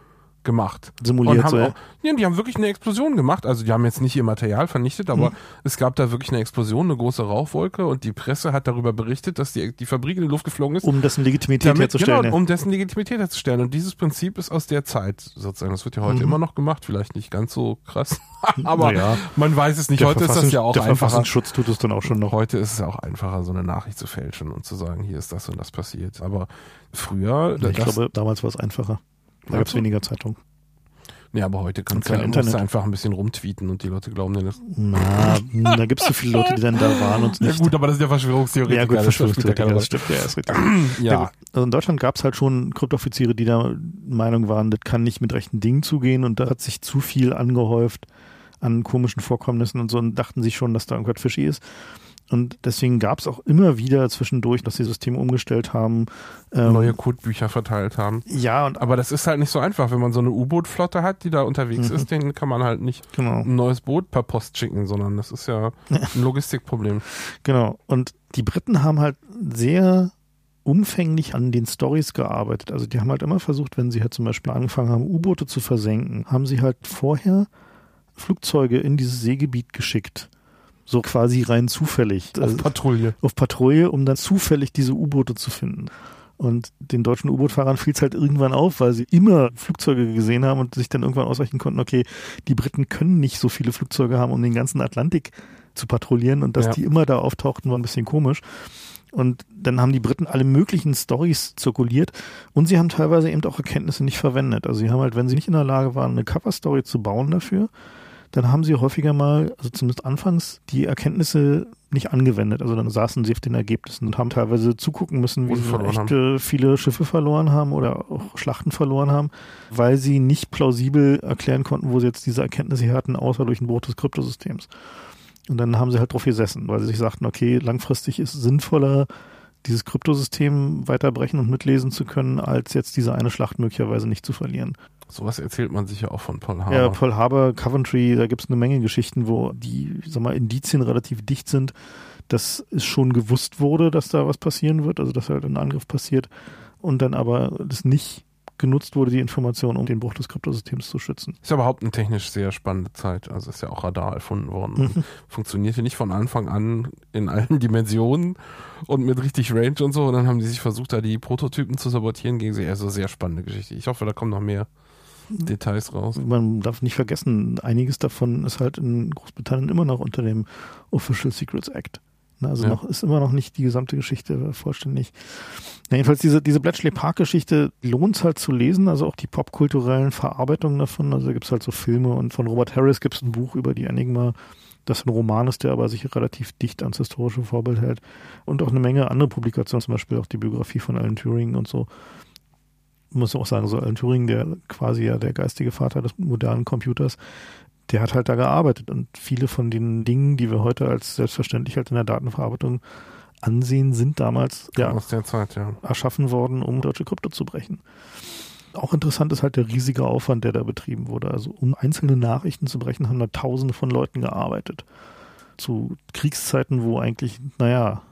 gemacht. Simuliert und haben so, ja. auch, ja, die haben wirklich eine Explosion gemacht. Also die haben jetzt nicht ihr Material vernichtet, aber Mhm. es gab da wirklich eine Explosion, eine große Rauchwolke und die Presse hat darüber berichtet, dass die, die Fabrik in die Luft geflogen ist. Um dessen Legitimität Damit, herzustellen. genau, ja. um dessen Legitimität herzustellen. Und dieses Prinzip ist aus der Zeit sozusagen. Das wird ja heute Mhm. immer noch gemacht, vielleicht nicht ganz so krass. aber Naja, man weiß es nicht. der Heute ist das ja auch der einfacher. Verfassungsschutz tut es dann auch schon noch. Heute ist es ja auch einfacher, so eine Nachricht zu fälschen und zu sagen, hier ist das und das passiert. Aber früher, Ich das, glaube, damals war es einfacher. Da gab es du? weniger Zeitungen. ja, aber heute kannst du, kein ja, du Internet. einfach ein bisschen rumtweeten und die Leute glauben dir das. Na, da gibt es so viele Leute, die dann da waren und Ja nicht. gut, aber das ist ja Verschwörungstheoretiker. ja, gut, ja keine das stimmt, ja, ist richtig. Ja. Ja. Also in Deutschland gab es halt schon Kryptoffiziere, die da Meinung waren, das kann nicht mit rechten Dingen zugehen und da hat sich zu viel angehäuft an komischen Vorkommnissen und so und dachten sich schon, dass da irgendwas fishy ist. Und deswegen gab es auch immer wieder zwischendurch, dass die Systeme umgestellt haben. Ähm, neue Codebücher verteilt haben. Ja, und Aber das ist halt nicht so einfach. Wenn man so eine U-Boot-Flotte hat, die da unterwegs Mhm. ist, den kann man halt nicht genau. ein neues Boot per Post schicken, sondern das ist ja ein Logistikproblem. Genau. Und die Briten haben halt sehr umfänglich an den Stories gearbeitet. Also die haben halt immer versucht, wenn sie halt zum Beispiel angefangen haben, U-Boote zu versenken, haben sie halt vorher Flugzeuge in dieses Seegebiet geschickt. So quasi rein zufällig. Auf Also Patrouille. auf Patrouille, um dann zufällig diese U-Boote zu finden. Und den deutschen U-Boot-Fahrern fiel es halt irgendwann auf, weil sie immer Flugzeuge gesehen haben und sich dann irgendwann ausrechnen konnten, okay, die Briten können nicht so viele Flugzeuge haben, um den ganzen Atlantik zu patrouillieren und dass Ja. die immer da auftauchten, war ein bisschen komisch. Und dann haben die Briten alle möglichen Stories zirkuliert und sie haben teilweise eben auch Erkenntnisse nicht verwendet. Also sie haben halt, wenn sie nicht in der Lage waren, eine Cover-Story zu bauen dafür, dann haben sie häufiger mal, also zumindest anfangs, die Erkenntnisse nicht angewendet. Also dann saßen sie auf den Ergebnissen und haben teilweise zugucken müssen, wie sie echt äh, viele Schiffe verloren haben oder auch Schlachten verloren haben, weil sie nicht plausibel erklären konnten, wo sie jetzt diese Erkenntnisse her hatten, außer durch ein Bruch des Kryptosystems. Und dann haben sie halt drauf gesessen, weil sie sich sagten, okay, langfristig ist es sinnvoller, dieses Kryptosystem weiterbrechen und mitlesen zu können, als jetzt diese eine Schlacht möglicherweise nicht zu verlieren. Sowas erzählt man sich ja auch von Paul Haber. Ja, Paul Haber, Coventry, da gibt es eine Menge Geschichten, wo die, sag mal, Indizien relativ dicht sind, dass es schon gewusst wurde, dass da was passieren wird, also dass halt ein Angriff passiert und dann aber das nicht genutzt wurde, die Information, um den Bruch des Kryptosystems zu schützen. Ist ja überhaupt eine technisch sehr spannende Zeit. Also ist ja auch Radar erfunden worden. Mhm. Funktionierte nicht von Anfang an in allen Dimensionen und mit richtig Range und so. Und dann haben die sich versucht, da die Prototypen zu sabotieren gegen sie. Also sehr spannende Geschichte. Ich hoffe, da kommen noch mehr Details raus. Man darf nicht vergessen, einiges davon ist halt in Großbritannien immer noch unter dem Official Secrets Act. Na, Also Ja. noch ist immer noch nicht die gesamte Geschichte vollständig. Na, jedenfalls diese, diese Bletchley Park Geschichte lohnt es halt zu lesen, also auch die popkulturellen Verarbeitungen davon. Also da gibt es halt so Filme und von Robert Harris gibt es ein Buch über die Enigma, das ein Roman ist, der aber sich relativ dicht ans historische Vorbild hält. Und auch eine Menge andere Publikationen, zum Beispiel auch die Biografie von Alan Turing und so. Muss auch sagen, so Alan Turing, der quasi ja der geistige Vater des modernen Computers, der hat halt da gearbeitet und viele von den Dingen, die wir heute als selbstverständlich halt in der Datenverarbeitung ansehen, sind damals ja Aus der Zeit, ja. erschaffen worden, um deutsche Krypto zu brechen. Auch interessant ist halt der riesige Aufwand, der da betrieben wurde. Also um einzelne Nachrichten zu brechen, haben da Tausende von Leuten gearbeitet. Zu Kriegszeiten, wo eigentlich, naja,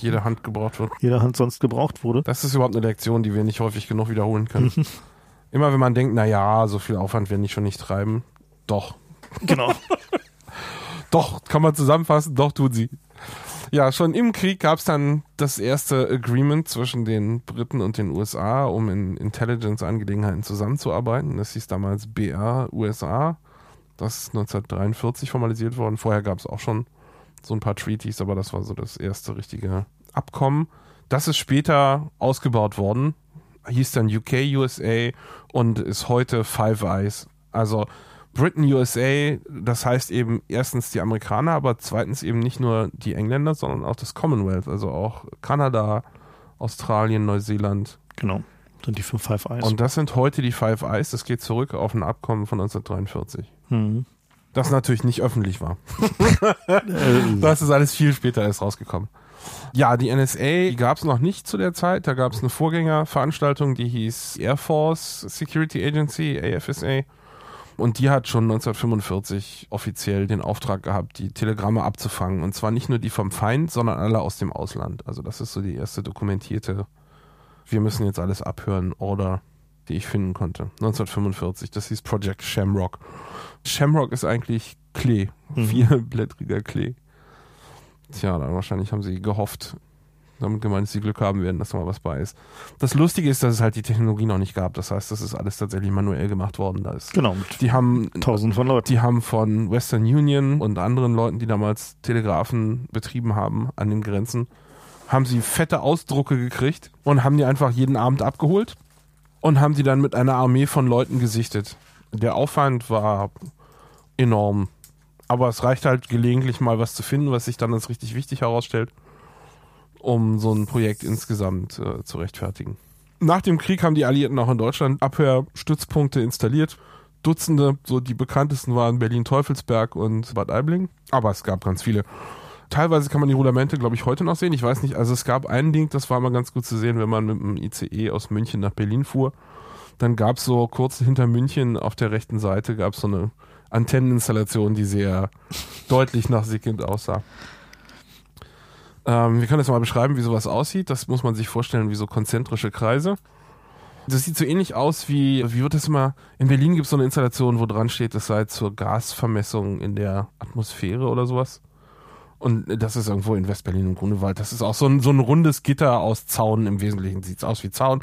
Jede Hand gebraucht wird. jeder Hand sonst gebraucht wurde. Das ist überhaupt eine Lektion, die wir nicht häufig genug wiederholen können. Immer wenn man denkt, na ja, so viel Aufwand werden die schon nicht treiben. Doch. Genau. Doch, kann man zusammenfassen, doch tun sie. Ja, schon im Krieg gab es dann das erste Agreement zwischen den Briten und den USA, um in Intelligence-Angelegenheiten zusammenzuarbeiten. Das hieß damals BR USA. Das ist 1943 formalisiert worden. Vorher gab es auch schon so ein paar Treaties, aber das war so das erste richtige Abkommen. Das ist später ausgebaut worden, hieß dann UK USA und ist heute Five Eyes. Also Britain USA, das heißt eben erstens die Amerikaner, aber zweitens eben nicht nur die Engländer, sondern auch das Commonwealth, also auch Kanada, Australien, Neuseeland. genau. Sind die fünf Five Eyes. Und das sind heute die Five Eyes. Das geht zurück auf ein Abkommen von 1943. hm. Das natürlich nicht öffentlich war. Das ist alles viel später erst rausgekommen. Ja, die NSA gab es noch nicht zu der Zeit. Da gab es eine Vorgängerveranstaltung, die hieß Air Force Security Agency, AFSA. Und die hat schon 1945 offiziell den Auftrag gehabt, die Telegramme abzufangen. Und zwar nicht nur die vom Feind, sondern alle aus dem Ausland. Also das ist so die erste dokumentierte, wir müssen jetzt alles abhören, Order, die ich finden konnte. 1945, das hieß Project Shamrock. Shamrock ist eigentlich Klee, Mhm. vierblättriger Klee. Tja, dann wahrscheinlich haben sie gehofft, damit gemeint, dass sie Glück haben werden, dass da mal was bei ist. Das Lustige ist, dass es halt die Technologie noch nicht gab. Das heißt, das ist alles tatsächlich manuell gemacht worden. Da ist, Genau, die haben tausenden von Leuten. die haben von Western Union und anderen Leuten, die damals Telegrafen betrieben haben an den Grenzen, haben sie fette Ausdrucke gekriegt und haben die einfach jeden Abend abgeholt und haben die dann mit einer Armee von Leuten gesichtet. Der Aufwand war enorm. Aber es reicht halt gelegentlich mal was zu finden, was sich dann als richtig wichtig herausstellt, um so ein Projekt insgesamt äh, zu rechtfertigen. Nach dem Krieg haben die Alliierten auch in Deutschland Abhörstützpunkte installiert. Dutzende, so die bekanntesten waren Berlin-Teufelsberg und Bad Aibling. Aber es gab ganz viele. Teilweise kann man die Rudamente, glaube ich, heute noch sehen. Ich weiß nicht, also es gab ein Ding, das war mal ganz gut zu sehen, wenn man mit dem ICE aus München nach Berlin fuhr. Dann gab es so kurz hinter München auf der rechten Seite gab es so eine Antenneninstallation, die sehr deutlich nach Sigint aussah. Ähm, wir können jetzt mal beschreiben, wie sowas aussieht. Das muss man sich vorstellen wie so konzentrische Kreise. Das sieht so ähnlich aus wie, wie wird das immer, in Berlin gibt es so eine Installation, wo dran steht, das sei zur Gasvermessung in der Atmosphäre oder sowas. Und das ist irgendwo in Westberlin im Grunewald. Das ist auch so ein, so ein rundes Gitter aus Zaun im Wesentlichen. Sieht aus wie Zaun,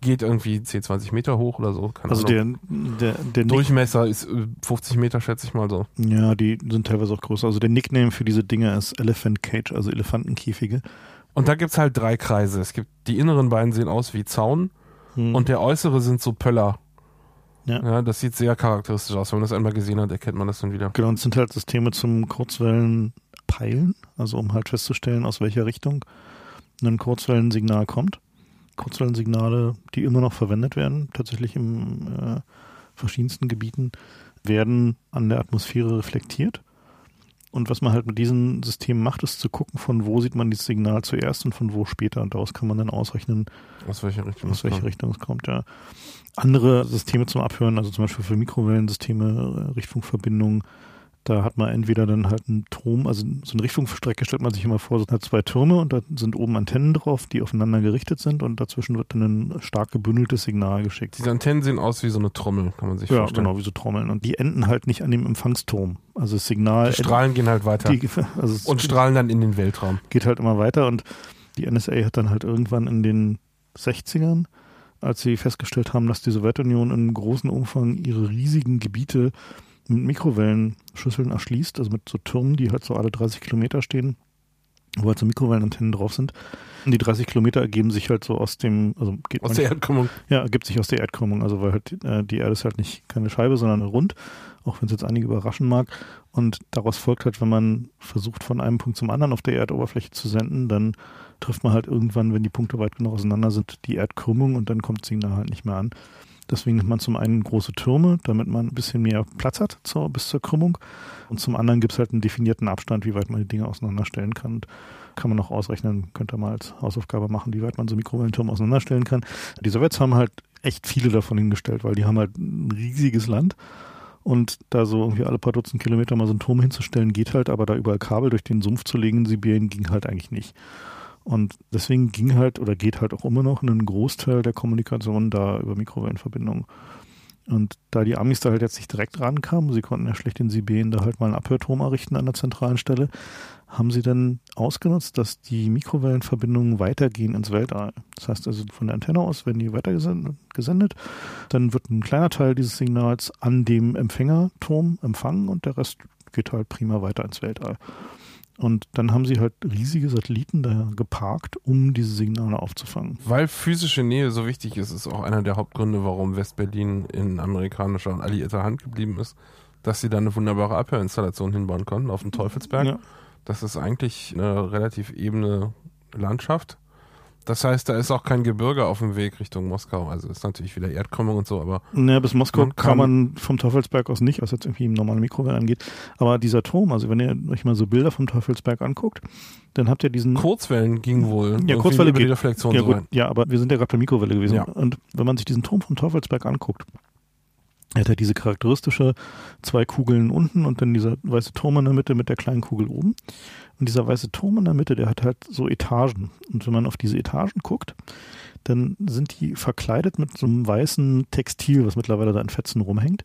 geht irgendwie 10, 20 Meter hoch oder so. Keine Also Ahnung. der, der, der Nick, Durchmesser ist äh, 50 Meter, schätze ich mal so. ja, die sind teilweise auch größer. Also der Nickname für diese Dinger ist Elephant Cage, also Elefantenkäfige. Und da gibt's halt drei Kreise. Es gibt die inneren beiden sehen aus wie Zaun Hm. und der äußere sind so Pöller. Ja. Ja, das sieht sehr charakteristisch aus. Wenn man das einmal gesehen hat, erkennt man das dann wieder. Genau, und es sind halt Systeme zum Kurzwellenpeilen, also um halt festzustellen, aus welcher Richtung ein Kurzwellensignal kommt. Kurzwellensignale, die immer noch verwendet werden, tatsächlich in äh, verschiedensten Gebieten, werden an der Atmosphäre reflektiert. Und was man halt mit diesen Systemen macht, ist zu gucken, von wo sieht man dieses Signal zuerst und von wo später. Und daraus kann man dann ausrechnen, Aus welcher Richtung? aus das welcher. Richtung es kommt, ja. Andere Systeme zum Abhören, also zum Beispiel für Mikrowellensysteme, äh, Richtfunkverbindungen, da hat man entweder dann halt einen Turm, also so eine Richtfunkstrecke stellt man sich immer vor, so hat zwei Türme und da sind oben Antennen drauf, die aufeinander gerichtet sind und dazwischen wird dann ein stark gebündeltes Signal geschickt. Diese Antennen sehen aus wie so eine Trommel, kann man sich Ja, vorstellen. genau, wie so Trommeln. Und die enden halt nicht an dem Empfangsturm. Also das Signal. Die Strahlen gehen halt weiter die, also und strahlen dann in den Weltraum. geht halt immer weiter und die NSA hat dann halt irgendwann in den 60ern, als sie festgestellt haben, dass die Sowjetunion in großem Umfang ihre riesigen Gebiete mit Mikrowellenschüsseln erschließt, also mit so Türmen, die halt so alle 30 Kilometer stehen, wo halt so Mikrowellenantennen drauf sind. Und die 30 Kilometer ergeben sich halt so aus dem, also geht Aus der Erdkrümmung. ja, ergibt sich aus der Erdkrümmung, also weil halt äh, die Erde ist halt nicht keine Scheibe, sondern rund, auch wenn es jetzt einige überraschen mag. Und daraus folgt halt, wenn man versucht, von einem Punkt zum anderen auf der Erdoberfläche zu senden, dann trifft man halt irgendwann, wenn die Punkte weit genug auseinander sind, die Erdkrümmung und dann kommt das Signal halt nicht mehr an. Deswegen nimmt man zum einen große Türme, damit man ein bisschen mehr Platz hat zur, bis zur Krümmung. Und zum anderen gibt es halt einen definierten Abstand, wie weit man die Dinge auseinanderstellen kann. Und kann man auch ausrechnen, könnte man als Hausaufgabe machen, wie weit man so Mikrowellentürme auseinanderstellen kann. Die Sowjets haben halt echt viele davon hingestellt, weil die haben halt ein riesiges Land. Und da so irgendwie alle paar Dutzend Kilometer mal so einen Turm hinzustellen, geht halt, aber da überall Kabel durch den Sumpf zu legen in Sibirien ging halt eigentlich nicht. Und deswegen ging halt oder geht halt auch immer noch ein Großteil der Kommunikation da über Mikrowellenverbindungen. Und da die Amis da halt jetzt nicht direkt rankamen, sie konnten ja schlecht in Sibirien da halt mal einen Abhörturm errichten an der zentralen Stelle, haben sie dann ausgenutzt, dass die Mikrowellenverbindungen weitergehen ins Weltall. Das heißt also von der Antenne aus werden die weitergesendet, gesendet, dann wird ein kleiner Teil dieses Signals an dem Empfängerturm empfangen und der Rest geht halt prima weiter ins Weltall. Und dann haben sie halt riesige Satelliten da geparkt, um diese Signale aufzufangen. Weil physische Nähe so wichtig ist, ist auch einer der Hauptgründe, warum Westberlin in amerikanischer und alliierter Hand geblieben ist, dass sie da eine wunderbare Abhörinstallation hinbauen konnten auf dem Teufelsberg. Ja. Das ist eigentlich eine relativ ebene Landschaft. Das heißt, da ist auch kein Gebirge auf dem Weg Richtung Moskau. Also ist natürlich wieder Erdkrümmung und so, aber Naja, bis Moskau Man kann kann- man vom Teufelsberg aus nicht, was jetzt irgendwie im normalen Mikrowellen angeht. Aber dieser Turm, also wenn ihr euch mal so Bilder vom Teufelsberg anguckt, dann habt ihr diesen. Kurzwellen ging wohl. Irgendwie Kurzwelle geht. Reflexion ja, so gut, rein. ja, aber wir sind ja gerade bei Mikrowelle gewesen. Ja. Und wenn man sich diesen Turm vom Teufelsberg anguckt, Er hat ja diese charakteristische zwei Kugeln unten und dann dieser weiße Turm in der Mitte mit der kleinen Kugel oben. Und dieser weiße Turm in der Mitte, der hat halt so Etagen. Und wenn man auf diese Etagen guckt, dann sind die verkleidet mit so einem weißen Textil, was mittlerweile da in Fetzen rumhängt.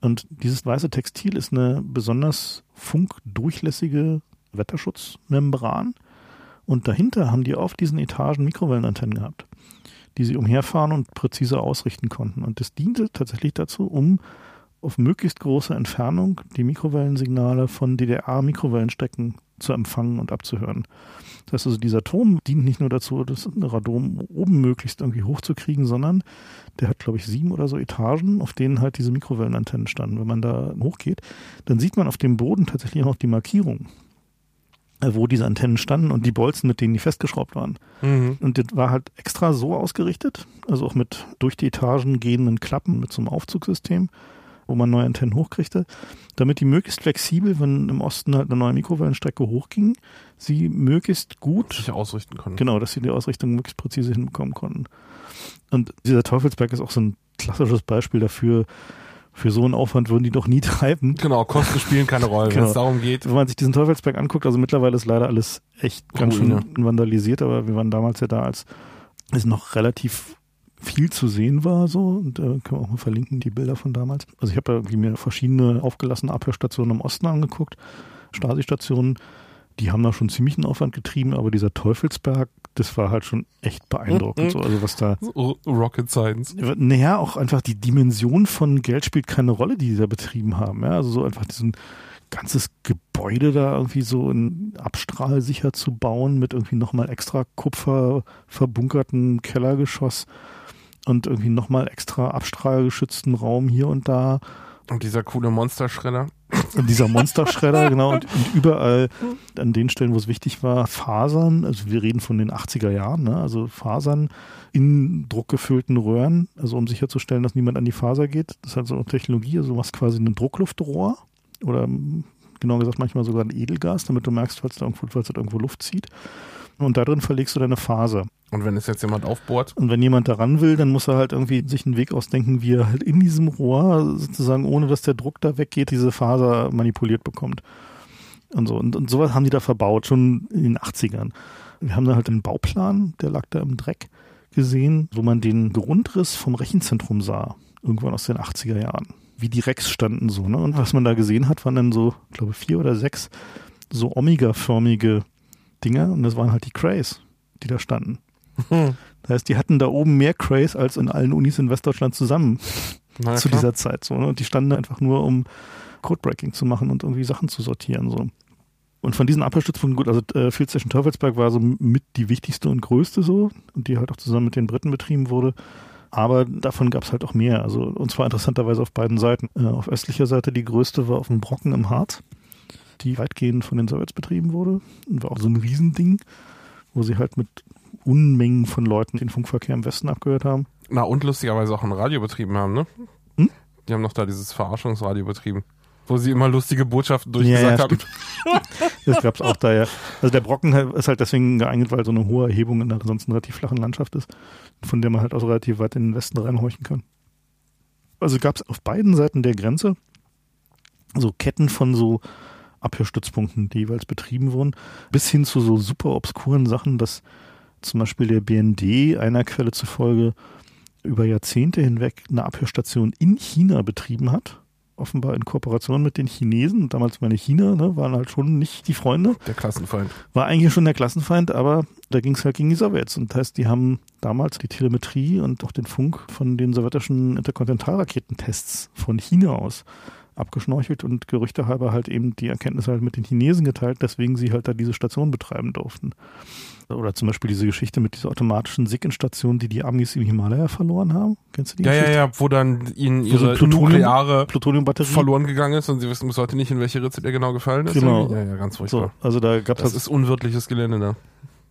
Und dieses weiße Textil ist eine besonders funkdurchlässige Wetterschutzmembran. Und dahinter haben die auf diesen Etagen Mikrowellenantennen gehabt, die sie umherfahren und präzise ausrichten konnten. Und das diente tatsächlich dazu, um auf möglichst große Entfernung die Mikrowellensignale von DDR-Mikrowellenstecken zu empfangen und abzuhören. Das heißt also, dieser Turm dient nicht nur dazu, das Radom oben möglichst irgendwie hochzukriegen, sondern der hat, glaube ich, sieben oder so Etagen, auf denen halt diese Mikrowellenantennen standen. Wenn man da hochgeht, dann sieht man auf dem Boden tatsächlich auch noch die Markierung, äh, wo diese Antennen standen und die Bolzen, mit denen die festgeschraubt waren. Mhm. Und das war halt extra so ausgerichtet, also auch mit durch die Etagen gehenden Klappen mit so einem Aufzugssystem, wo man neue Antennen hochkriegte, damit die möglichst flexibel, wenn im Osten halt eine neue Mikrowellenstrecke hochging, sie möglichst gut sich ausrichten konnten. Genau, dass sie die Ausrichtung möglichst präzise hinbekommen konnten. Und dieser Teufelsberg ist auch so ein klassisches Beispiel dafür, für so einen Aufwand würden die doch nie treiben. Genau, Kosten spielen keine Rolle, genau. wenn es darum geht. Wenn man sich diesen Teufelsberg anguckt, also mittlerweile ist leider alles echt ganz Ruine. schön vandalisiert, aber wir waren damals ja da, als es noch relativ viel zu sehen war, so, und äh, können wir auch mal verlinken, die Bilder von damals. Also ich habe da irgendwie mir verschiedene aufgelassene Abhörstationen im Osten angeguckt, Stasi-Stationen, die haben da schon ziemlich einen Aufwand getrieben, aber dieser Teufelsberg, das war halt schon echt beeindruckend. So, also was da. Rocket Science. Naja, auch einfach die Dimension von Geld spielt keine Rolle, die die da betrieben haben. Ja, also so einfach diesen ganzes Gebäude da irgendwie so in Abstrahl sicher zu bauen mit irgendwie nochmal extra Kupfer verbunkerten Kellergeschoss und irgendwie nochmal extra abstrahlgeschützten Raum hier und da. Und dieser coole Monsterschredder. Und dieser Monsterschredder, genau. Und, und, überall an den Stellen, wo es wichtig war, Fasern, also wir reden von den 80er Jahren, ne? also Fasern in druckgefüllten Röhren, also um sicherzustellen, dass niemand an die Faser geht. Das ist halt so eine Technologie, also du machst quasi ein Druckluftrohr oder genau gesagt manchmal sogar ein Edelgas, damit du merkst, falls da irgendwo, falls da irgendwo Luft zieht und da drin verlegst du deine Faser. Und wenn es jetzt jemand aufbohrt? Und wenn jemand daran will, dann muss er halt irgendwie sich einen Weg ausdenken, wie er halt in diesem Rohr sozusagen, ohne dass der Druck da weggeht, diese Faser manipuliert bekommt. Und so. Und, und sowas haben die da verbaut, schon in den 80ern. Wir haben da halt einen Bauplan, der lag da im Dreck gesehen, wo man den Grundriss vom Rechenzentrum sah. Irgendwann aus den 80er Jahren. Wie die Rex standen so, ne? Und was man da gesehen hat, waren dann so, ich glaube, vier oder sechs so Omega-förmige Dinger und das waren halt die Crays, die da standen. Hm. Das heißt, die hatten da oben mehr Crays als in allen Unis in Westdeutschland zusammen Na, zu klar. dieser Zeit. So, ne? Und die standen da einfach nur, um Codebreaking zu machen und irgendwie Sachen zu sortieren. So. Und von diesen Abhörstützpunkten, gut, also äh, Field Station Teufelsberg war so mit die wichtigste und größte so und die halt auch zusammen mit den Briten betrieben wurde. Aber davon gab es halt auch mehr. Also, und zwar interessanterweise auf beiden Seiten. Äh, auf östlicher Seite die größte war auf dem Brocken im Harz die weitgehend von den Sowjets betrieben wurde. Und war auch so ein Riesending, wo sie halt mit Unmengen von Leuten den Funkverkehr im Westen abgehört haben. Na, und lustigerweise auch ein Radio betrieben haben, ne? Hm? Die haben noch da dieses Verarschungsradio betrieben. Wo sie immer lustige Botschaften durchgesagt ja, haben. das gab es auch da, ja. Also der Brocken ist halt deswegen geeignet, weil so eine hohe Erhebung in einer ansonsten relativ flachen Landschaft ist, von der man halt auch relativ weit in den Westen reinhorchen kann. Also gab es auf beiden Seiten der Grenze so Ketten von so Abhörstützpunkten, die jeweils betrieben wurden, bis hin zu so super obskuren Sachen, dass zum Beispiel der BND einer Quelle zufolge über Jahrzehnte hinweg eine Abhörstation in China betrieben hat. Offenbar in Kooperation mit den Chinesen. Damals meine China, ne, waren halt schon nicht die Freunde. Der Klassenfeind. War eigentlich schon der Klassenfeind, aber da ging es halt gegen die Sowjets. Und das heißt, die haben damals die Telemetrie und auch den Funk von den sowjetischen Interkontinentalraketentests von China aus abgeschnorchelt und Gerüchte halber halt eben die Erkenntnisse halt mit den Chinesen geteilt, deswegen sie halt da diese Station betreiben durften. Oder zum Beispiel diese Geschichte mit dieser automatischen SIGINT-Station, die die Amis im Himalaya verloren haben. Kennst du die? Ja, Geschichte? ja, ja, wo dann ihnen ihre so nukleare Plutoniumbatterie verloren gegangen ist und sie wissen bis heute nicht, in welche Ritze der genau gefallen ist. Genau. Ja, ja, ganz furchtbar. So, also da gab's das halt, ist unwirtliches Gelände da.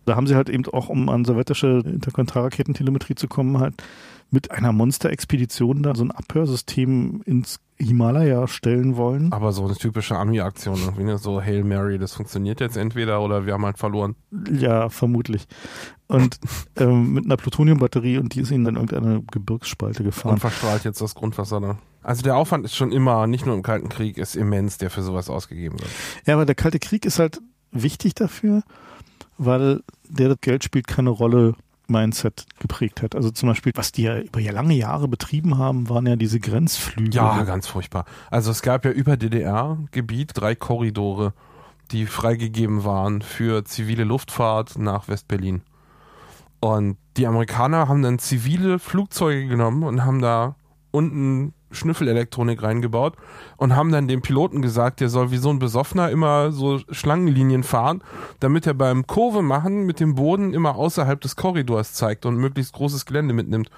Da haben sie halt eben auch, um an sowjetische Interkontinentalraketentelemetrie zu kommen, halt mit einer Monster-Expedition da so ein Abhörsystem ins Himalaya stellen wollen. Aber so eine typische Army-Aktion, irgendwie ne? so Hail Mary, das funktioniert jetzt entweder oder wir haben halt verloren. Ja, vermutlich. und ähm, mit einer Plutoniumbatterie und die ist ihnen dann irgendeine Gebirgsspalte gefahren. Und verstrahlt jetzt das Grundwasser da. Also der Aufwand ist schon immer, nicht nur im Kalten Krieg, ist immens, der für sowas ausgegeben wird. Ja, aber der Kalte Krieg ist halt wichtig dafür, weil der das Geld spielt keine Rolle Mindset geprägt hat. Also zum Beispiel, was die ja über lange Jahre betrieben haben, waren ja diese Grenzflüge. Ja, ganz furchtbar. Also es gab ja über DDR-Gebiet drei Korridore, die freigegeben waren für zivile Luftfahrt nach Westberlin. Und die Amerikaner haben dann zivile Flugzeuge genommen und haben da unten Schnüffelelektronik reingebaut und haben dann dem Piloten gesagt, der soll wie so ein Besoffener immer so Schlangenlinien fahren, damit er beim Kurve machen mit dem Boden immer außerhalb des Korridors zeigt und möglichst großes Gelände mitnimmt.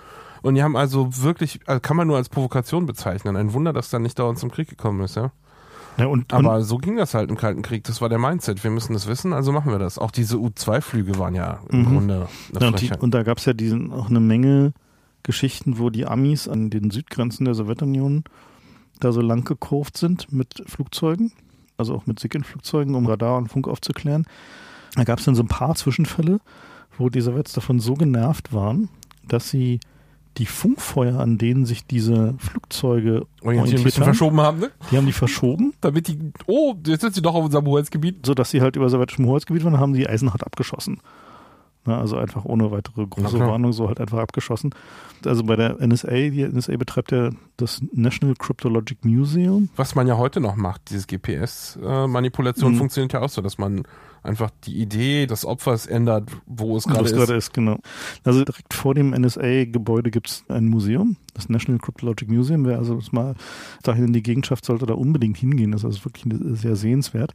Und die haben also wirklich, also kann man nur als Provokation bezeichnen. Ein Wunder, dass da nicht dauernd zum Krieg gekommen ist, ja. Ja, und, Aber und, so ging das halt im Kalten Krieg. Das war der Mindset. Wir müssen das wissen, also machen wir das. Auch diese U-2-Flüge waren ja im Mhm. Grunde ja, und, die, und da gab es ja diesen, auch eine Menge Geschichten, wo die Amis an den Südgrenzen der Sowjetunion da so lang gekurvt sind mit Flugzeugen, also auch mit Signal-Flugzeugen, um Radar und Funk aufzuklären. Da gab es dann so ein paar Zwischenfälle, wo die Sowjets davon so genervt waren, dass sie die Funkfeuer, an denen sich diese Flugzeuge hier ein orientiert bisschen verschoben haben, ne? die haben die verschoben, Damit die, oh, jetzt sind sie doch auf unserem Hoheitsgebiet. sodass sie halt über sowjetischem Hoheitsgebiet waren, haben die eisenhart abgeschossen. Na, also einfach ohne weitere große. Warnung, so halt einfach abgeschossen. Also bei der NSA, die NSA betreibt ja das National Cryptologic Museum. Was man ja heute noch macht, dieses GPS-Manipulation Mhm. funktioniert ja auch so, dass man einfach die Idee des Opfers ändert, wo es gerade ist. gerade ist, genau. Also direkt vor dem NSA-Gebäude gibt es ein Museum, das National Cryptologic Museum. Wer also das mal dahin in die Gegend schafft, sollte da unbedingt hingehen. Das ist also wirklich sehr sehenswert.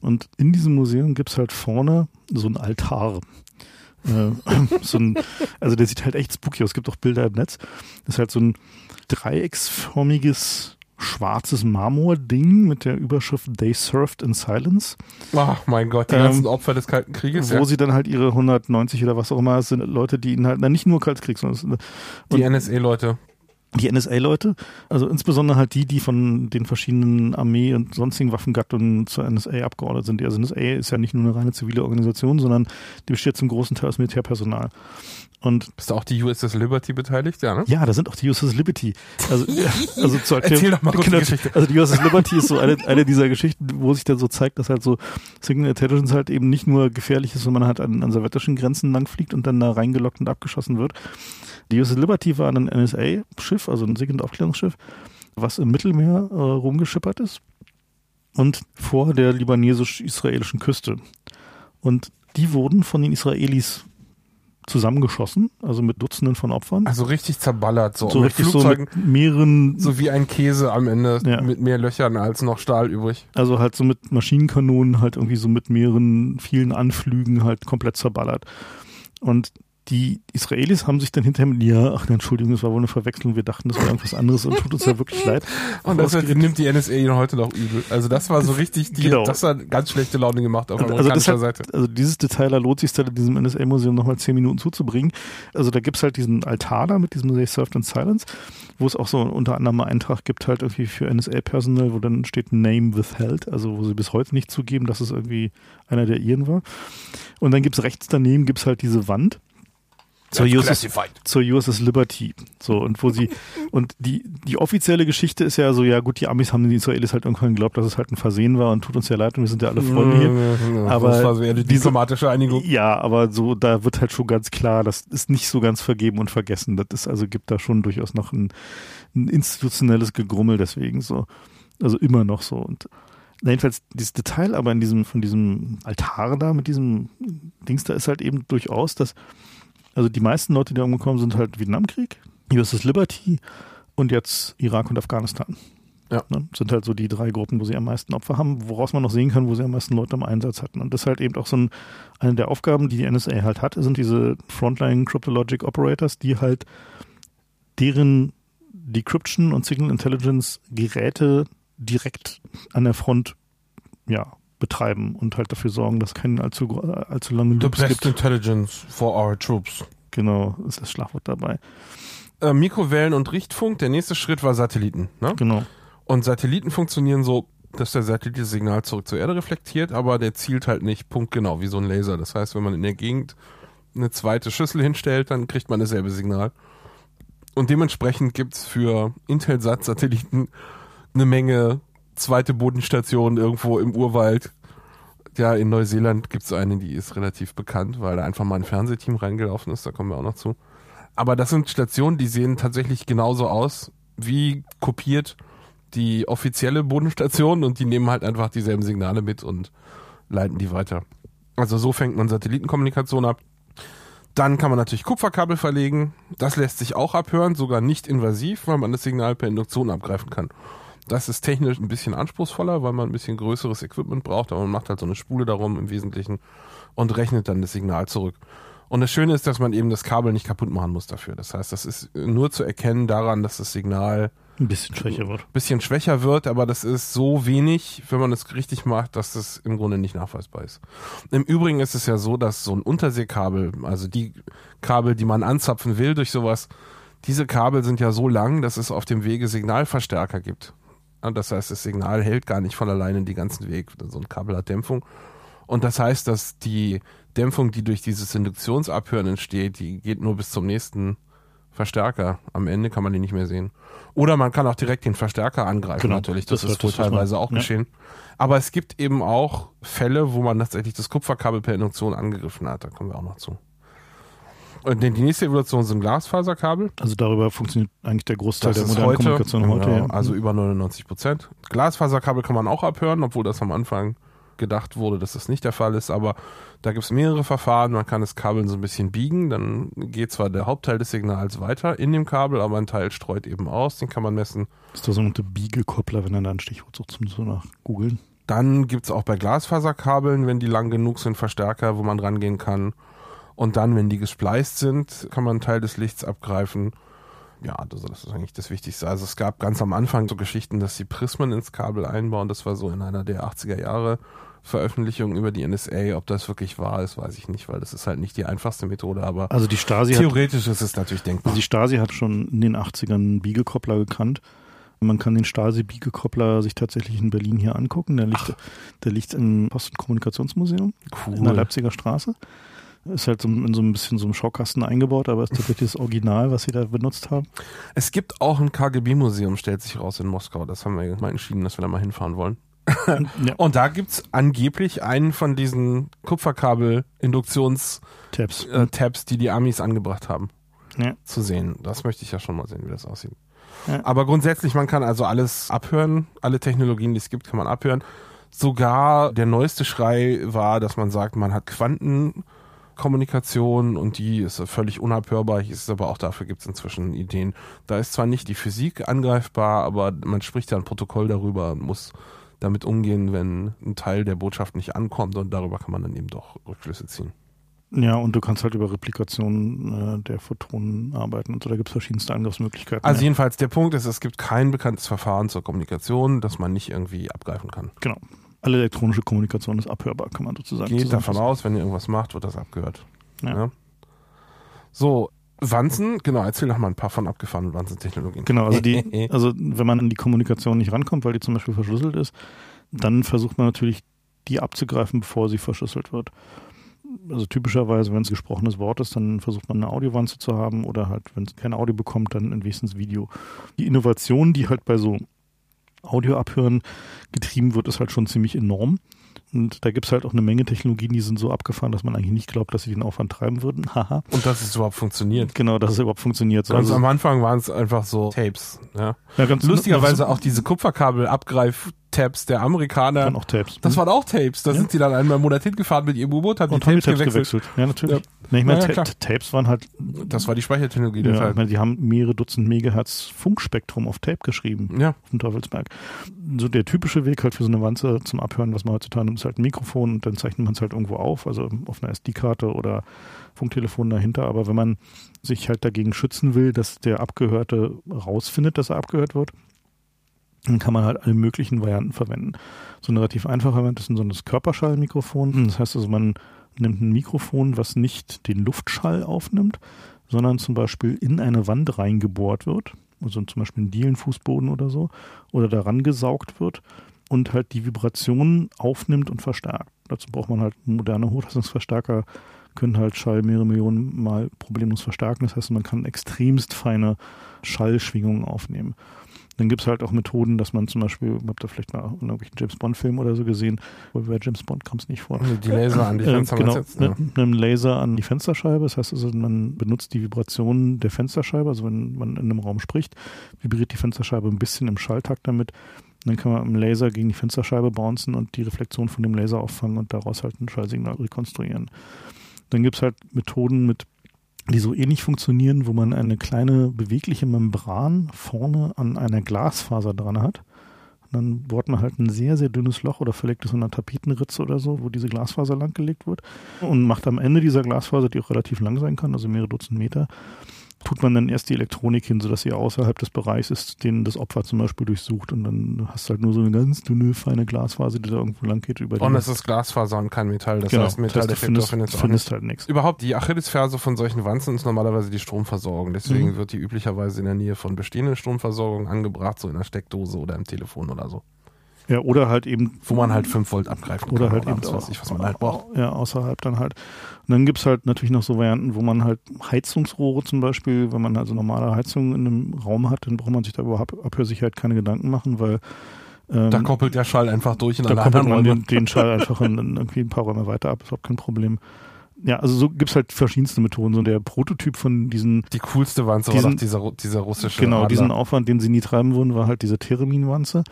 Und in diesem Museum gibt es halt vorne so ein Altar. Äh, so ein, also der sieht halt echt spooky aus. Es gibt auch Bilder im Netz. Das ist halt so ein dreiecksförmiges schwarzes Marmording mit der Überschrift They Served in Silence, Ach mein Gott, die Ähm, ganzen Opfer des Kalten Krieges. wo Ja. sie dann halt ihre 190 oder was auch immer, sind Leute, die ihnen halt, na nicht nur Kaltkrieg, sondern es sind Die NSA-Leute. Die NSA-Leute, also insbesondere halt die, die von den verschiedenen Armee- und sonstigen Waffengattungen zur NSA abgeordnet sind. Die also NSA ist ja nicht nur eine reine zivile Organisation, sondern die besteht zum großen Teil aus Militärpersonal. Und Ist da auch die USS Liberty beteiligt? Ja, ne? ja, da sind auch die USS Liberty. Also, also zur Erklärung- Erzähl doch mal kurz die genau, Geschichte. Also die USS Liberty ist so eine, eine dieser Geschichten, wo sich dann so zeigt, dass halt so Signal Intelligence halt eben nicht nur gefährlich ist, wenn man halt an, an sowjetischen Grenzen langfliegt und dann da reingelockt und abgeschossen wird. Die USS Liberty war ein NSA-Schiff, also ein Signal-Aufklärungsschiff, was im Mittelmeer äh, rumgeschippert ist und vor der libanesisch-israelischen Küste. Und die wurden von den Israelis zusammengeschossen, also mit Dutzenden von Opfern. Also richtig zerballert, so, so mit richtig so Flugzeugen, mit mehreren, so, wie ein Käse am Ende, Ja. mit mehr Löchern als noch Stahl übrig. also halt so mit Maschinenkanonen, halt irgendwie so mit mehreren, vielen Anflügen halt komplett zerballert. Und die Israelis haben sich dann hinterher mit, ja, ach, Entschuldigung, das war wohl eine Verwechslung, wir dachten, das wäre irgendwas anderes und tut uns ja wirklich leid. Und das nimmt die NSA ihnen heute noch übel. Also das war so richtig, die, Genau. das hat ganz schlechte Laune gemacht auf Also amerikanischer deshalb, Seite. also dieses Detail, da lohnt sich dann in diesem NSA-Museum nochmal zehn Minuten zuzubringen. Also da gibt's halt diesen Altar da mit diesem They Served in Silence, wo es auch so unter anderem einen Eintrag gibt halt irgendwie für NSA-Personal, wo dann steht Name withheld, also wo sie bis heute nicht zugeben, dass es irgendwie einer der ihren war. Und dann gibt's rechts daneben gibt's halt diese Wand zur Classified. zur USS Liberty. So, und wo sie, und die, die offizielle Geschichte ist ja so, ja gut, die Amis haben den Israelis halt irgendwann geglaubt, dass es halt ein Versehen war und tut uns ja leid und wir sind ja alle Freunde hier. Aber das war so eher die diplomatische Einigung. Ja, aber so, da wird halt schon ganz klar, das ist nicht so ganz vergeben und vergessen. Das ist also, gibt da schon durchaus noch ein, ein institutionelles Gegrummel deswegen so. Also immer noch so. Und jedenfalls dieses Detail aber in diesem, von diesem Altar da mit diesem Dings da ist halt eben durchaus, dass, also die meisten Leute, die umgekommen sind, halt Vietnamkrieg, USS Liberty und jetzt Irak und Afghanistan. Ja. Ne, sind halt so die drei Gruppen, wo sie am meisten Opfer haben, woraus man noch sehen kann, wo sie am meisten Leute im Einsatz hatten. Und das ist halt eben auch so ein, eine der Aufgaben, die die NSA halt hat, sind diese Frontline Cryptologic Operators, die halt deren Decryption und Signal Intelligence Geräte direkt an der Front ja, betreiben und halt dafür sorgen, dass keine allzu, gro- allzu lange The Loops best gibt. intelligence for our troops. Genau, ist das Schlagwort dabei. Äh, Mikrowellen und Richtfunk, der nächste Schritt war Satelliten. Ne? Genau. Und Satelliten funktionieren so, dass der Satellit das Signal zurück zur Erde reflektiert, aber der zielt halt nicht punktgenau wie so ein Laser. Das heißt, wenn man in der Gegend eine zweite Schüssel hinstellt, dann kriegt man dasselbe Signal. Und dementsprechend gibt es für Intelsat-Satelliten eine Menge zweite Bodenstationen irgendwo im Urwald. Ja, in Neuseeland gibt es eine, die ist relativ bekannt, weil da einfach mal ein Fernsehteam reingelaufen ist, da kommen wir auch noch zu. Aber das sind Stationen, die sehen tatsächlich genauso aus, wie kopiert die offizielle Bodenstation und die nehmen halt einfach dieselben Signale mit und leiten die weiter. Also so fängt man Satellitenkommunikation ab. Dann kann man natürlich Kupferkabel verlegen. Das lässt sich auch abhören, sogar nicht invasiv, weil man das Signal per Induktion abgreifen kann. Das ist technisch ein bisschen anspruchsvoller, weil man ein bisschen größeres Equipment braucht, aber man macht halt so eine Spule darum im Wesentlichen und rechnet dann das Signal zurück. Und das Schöne ist, dass man eben das Kabel nicht kaputt machen muss dafür. Das heißt, das ist nur zu erkennen daran, dass das Signal ein bisschen schwächer wird. Ein bisschen schwächer wird, aber das ist so wenig, wenn man es richtig macht, dass das im Grunde nicht nachweisbar ist. Im Übrigen ist es ja so, dass so ein Unterseekabel, also die Kabel, die man anzapfen will durch sowas, diese Kabel sind ja so lang, dass es auf dem Wege Signalverstärker gibt. Das heißt, das Signal hält gar nicht von alleine den ganzen Weg. So ein Kabel hat Dämpfung. Und das heißt, dass die Dämpfung, die durch dieses Induktionsabhören entsteht, die geht nur bis zum nächsten Verstärker. Am Ende kann man die nicht mehr sehen. Oder man kann auch direkt den Verstärker angreifen, genau, natürlich. Das, das ist wohl teilweise auch ja. geschehen. Aber es gibt eben auch Fälle, wo man tatsächlich das Kupferkabel per Induktion angegriffen hat. Da kommen wir auch noch zu. Und die nächste Evolution sind Glasfaserkabel. Also darüber funktioniert eigentlich der Großteil das der modernen heute, Kommunikation heute. Genau, ja. Also über 99 Prozent. Glasfaserkabel kann man auch abhören, obwohl das am Anfang gedacht wurde, dass das nicht der Fall ist. Aber da gibt es mehrere Verfahren. Man kann das Kabel so ein bisschen biegen. Dann geht zwar der Hauptteil des Signals weiter in dem Kabel, aber ein Teil streut eben aus. Den kann man messen. Das ist der sogenannte Biegekoppler, wenn er da ein Stichwort sucht, zum so nach googeln. Dann gibt es auch bei Glasfaserkabeln, wenn die lang genug sind, Verstärker, wo man rangehen kann. Und dann, wenn die gespleist sind, kann man einen Teil des Lichts abgreifen. Ja, also das ist eigentlich das Wichtigste. Also es gab ganz am Anfang so Geschichten, dass sie Prismen ins Kabel einbauen. Das war so in einer der 80er Jahre Veröffentlichungen über die NSA. Ob das wirklich wahr ist, weiß ich nicht, weil das ist halt nicht die einfachste Methode. Aber also die Stasi theoretisch hat, ist es natürlich denkbar. Also die Stasi hat schon in den 80ern einen Biegekoppler gekannt. Man kann den Stasi-Biegekoppler sich tatsächlich in Berlin hier angucken. Der liegt, der liegt im Post- und Kommunikationsmuseum cool. in der Leipziger Straße. Ist halt so, in so ein bisschen so einem Schaukasten eingebaut, aber ist tatsächlich das Original, was sie da benutzt haben. Es gibt auch ein KGB-Museum, stellt sich raus in Moskau. Das haben wir mal entschieden, dass wir da mal hinfahren wollen. ja. Und da gibt es angeblich einen von diesen Kupferkabel-Induktions-Tabs, äh, Tabs, die die Amis angebracht haben, ja. zu sehen. Das möchte ich ja schon mal sehen, wie das aussieht. Ja. Aber grundsätzlich, man kann also alles abhören, alle Technologien, die es gibt, kann man abhören. Sogar der neueste Schrei war, dass man sagt, man hat Quanten Kommunikation und die ist völlig unabhörbar. Ist aber auch dafür gibt es inzwischen Ideen. Da ist zwar nicht die Physik angreifbar, aber man spricht ja ein Protokoll darüber und muss damit umgehen, wenn ein Teil der Botschaft nicht ankommt und darüber kann man dann eben doch Rückschlüsse ziehen. Ja, und du kannst halt über Replikationen äh, der Photonen arbeiten und so, da gibt es verschiedenste Angriffsmöglichkeiten. Also ja. jedenfalls der Punkt ist, es gibt kein bekanntes Verfahren zur Kommunikation, das man nicht irgendwie abgreifen kann. Genau alle elektronische Kommunikation ist abhörbar, kann man sozusagen Geht davon aus, wenn ihr irgendwas macht, wird das abgehört. Ja. ja. So, Wanzen, genau, erzähl doch mal ein paar von abgefahrenen Wanzentechnologien. Genau, also die, also wenn man an die Kommunikation nicht rankommt, weil die zum Beispiel verschlüsselt ist, dann versucht man natürlich, die abzugreifen, bevor sie verschlüsselt wird. Also typischerweise, wenn es gesprochenes Wort ist, dann versucht man eine Audiowanze zu haben oder halt, wenn es kein Audio bekommt, dann wenigstens Video. Die Innovation, die halt bei so Audio abhören getrieben wird, ist halt schon ziemlich enorm. Und da gibt es halt auch eine Menge Technologien, die sind so abgefahren, dass man eigentlich nicht glaubt, dass sie den Aufwand treiben würden. Haha. Und dass es überhaupt funktioniert. Genau, dass es überhaupt funktioniert. So, ganz also, am Anfang waren es einfach so Tapes. Ja. ja ganz Lustigerweise auch diese Kupferkabel-Abgreif- Tabs der Amerikaner. Waren auch Tapes. Das waren auch Tapes. Da ja. sind sie dann einmal im Monat hingefahren mit ihrem U-Boot, haben und die Tapes, haben die Tapes gewechselt. gewechselt. Ja, natürlich. Ja. Nee, ich meine, ja, Tapes waren halt. Das war die Speichertechnologie. Ja, ich meine, die haben mehrere Dutzend Megahertz Funkspektrum auf Tape geschrieben. Ja. Auf dem Teufelsberg. So der typische Weg halt für so eine Wanze zum Abhören, was man heutzutage nimmt, ist halt ein Mikrofon und dann zeichnet man es halt irgendwo auf, also auf einer SD-Karte oder Funktelefon dahinter. Aber wenn man sich halt dagegen schützen will, dass der Abgehörte rausfindet, dass er abgehört wird, dann kann man halt alle möglichen Varianten verwenden. So ein relativ einfacher Variante ist so ein Körperschallmikrofon. Das heißt also, man nimmt ein Mikrofon, was nicht den Luftschall aufnimmt, sondern zum Beispiel in eine Wand reingebohrt wird, also zum Beispiel ein Dielenfußboden oder so, oder daran gesaugt wird und halt die Vibrationen aufnimmt und verstärkt. Dazu braucht man halt moderne Hochleistungsverstärker, können halt Schall mehrere Millionen Mal problemlos verstärken. Das heißt, man kann extremst feine Schallschwingungen aufnehmen. Dann gibt es halt auch Methoden, dass man zum Beispiel, habt ihr vielleicht mal in irgendwelchen James Bond-Film oder so gesehen, bei James Bond kam es nicht vor. Die Laser an die Äh, Fenster genau, jetzt, ja. mit einem Laser an die Fensterscheibe. Das heißt also, man benutzt die Vibrationen der Fensterscheibe. Also wenn man in einem Raum spricht, vibriert die Fensterscheibe ein bisschen im Schalltakt damit. Dann kann man im Laser gegen die Fensterscheibe bouncen und die Reflexion von dem Laser auffangen und daraus halt ein Schallsignal rekonstruieren. Dann gibt es halt Methoden mit die so ähnlich funktionieren, wo man eine kleine bewegliche Membran vorne an einer Glasfaser dran hat. Und dann bohrt man halt ein sehr, sehr dünnes Loch oder verlegt es in einer Tapetenritze oder so, wo diese Glasfaser langgelegt wird und macht am Ende dieser Glasfaser, die auch relativ lang sein kann, also mehrere Dutzend Meter, tut man dann erst die Elektronik hin, sodass sie außerhalb des Bereichs ist, den das Opfer zum Beispiel durchsucht und dann hast du halt nur so eine ganz dünne, feine Glasfaser, die da irgendwo lang geht über Und es ist Glasfaser und kein Metall. Das genau. heißt, Metalldetektor findest, findest halt nichts. Überhaupt, die Achillesferse von solchen Wanzen ist normalerweise die Stromversorgung. Deswegen Mhm. wird die üblicherweise in der Nähe von bestehenden Stromversorgungen angebracht, so in der Steckdose oder im Telefon oder so. Ja, oder halt eben Wo man halt 5 Volt abgreifen oder kann. halt eben was weiß ich, was man halt braucht. Ja, außerhalb dann halt. Und dann gibt's halt natürlich noch so Varianten, wo man halt Heizungsrohre zum Beispiel, wenn man also normale Heizung in einem Raum hat, dann braucht man sich da über Ab- Abhörsicherheit keine Gedanken machen, weil ähm, Da koppelt der Schall einfach durch in da alle koppelt man den, den Schall einfach in, in irgendwie ein paar Räume weiter ab, ist überhaupt kein Problem. Ja, also so gibt's halt verschiedenste Methoden. So der Prototyp von diesen, Die coolste Wanze war Diesen- doch dieser, dieser russische genau, Adler. diesen Aufwand, den sie nie treiben würden, war halt diese Theremin-Wanze.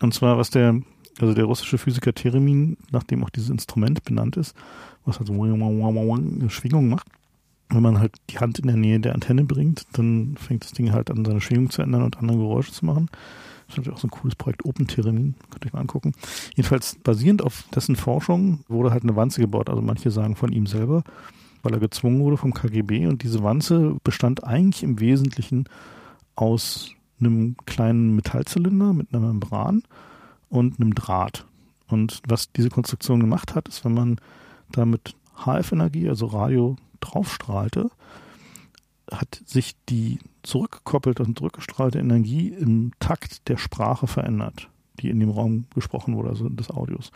Und zwar, was der, also der russische Physiker Theremin, nachdem auch dieses Instrument benannt ist, was halt so eine Schwingung macht. Wenn man halt die Hand in der Nähe der Antenne bringt, dann fängt das Ding halt an, seine Schwingung zu ändern und andere Geräusche zu machen. Das ist natürlich auch so ein cooles Projekt, Open Theremin, könnt ihr euch mal angucken. Jedenfalls basierend auf dessen Forschung wurde halt eine Wanze gebaut. Also manche sagen von ihm selber, weil er gezwungen wurde vom KGB. Und diese Wanze bestand eigentlich im Wesentlichen aus einem kleinen Metallzylinder mit einer Membran und einem Draht. Und was diese Konstruktion gemacht hat, ist, wenn man da mit HF-Energie, also Radio, draufstrahlte, hat sich die zurückgekoppelte und zurückgestrahlte Energie im Takt der Sprache verändert, die in dem Raum gesprochen wurde, also des Audios.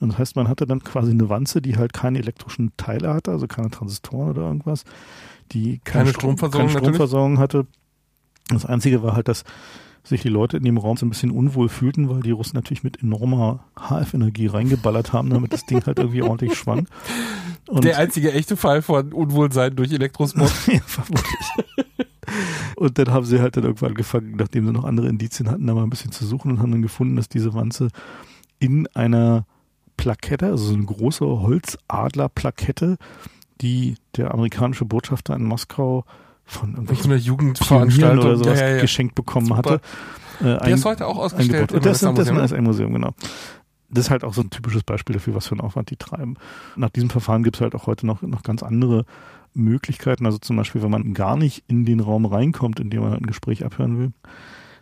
Und das heißt, man hatte dann quasi eine Wanze, die halt keine elektrischen Teile hatte, also keine Transistoren oder irgendwas, die keine, Keine Strom- Stromversorgung keine? Stromversorgung hatte. Das Einzige war halt, dass sich die Leute in dem Raum so ein bisschen unwohl fühlten, weil die Russen natürlich mit enormer HF-Energie reingeballert haben, damit das Ding halt irgendwie ordentlich schwang. Und Der einzige echte Fall von Unwohlsein durch Elektrosmog. ja, vermutlich. Und dann haben sie halt dann irgendwann angefangen, nachdem sie noch andere Indizien hatten, da mal ein bisschen zu suchen und haben dann gefunden, dass diese Wanze in einer Plakette, also so eine große Holzadler-Plakette, die der amerikanische Botschafter in Moskau von irgendwelchen so einer Pionieren Jugendveranstaltung. oder sowas ja, ja, ja. geschenkt bekommen Super. hatte. Äh, Der ist heute auch ausgestellt im das, sind, das ist ein museum genau. Das ist halt auch so ein typisches Beispiel dafür, was für einen Aufwand die treiben. Nach diesem Verfahren gibt es halt auch heute noch, noch ganz andere Möglichkeiten. Also zum Beispiel, wenn man gar nicht in den Raum reinkommt, in dem man halt ein Gespräch abhören will,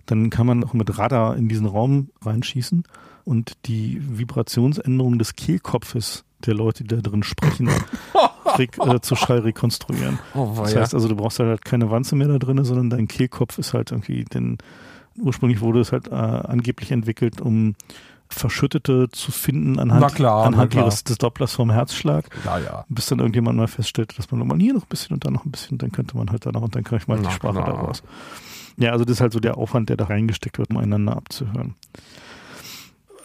dann kann man auch mit Radar in diesen Raum reinschießen und die Vibrationsänderung des Kehlkopfes der Leute, die da drin sprechen, re äh, zu Schall rekonstruieren. Oh, Das heißt also, du brauchst halt keine Wanze mehr da drin, sondern dein Kehlkopf ist halt irgendwie den, ursprünglich wurde es halt äh, angeblich entwickelt, um Verschüttete zu finden anhand, klar, anhand ihres, des Dopplers vom Herzschlag, ja, ja. bis dann irgendjemand mal feststellte, dass man mal hier noch ein bisschen und da noch ein bisschen, dann könnte man halt da noch und dann kriegt man Na die Sprache klar. daraus. Ja, also das ist halt so der Aufwand, der da reingesteckt wird, um einander abzuhören.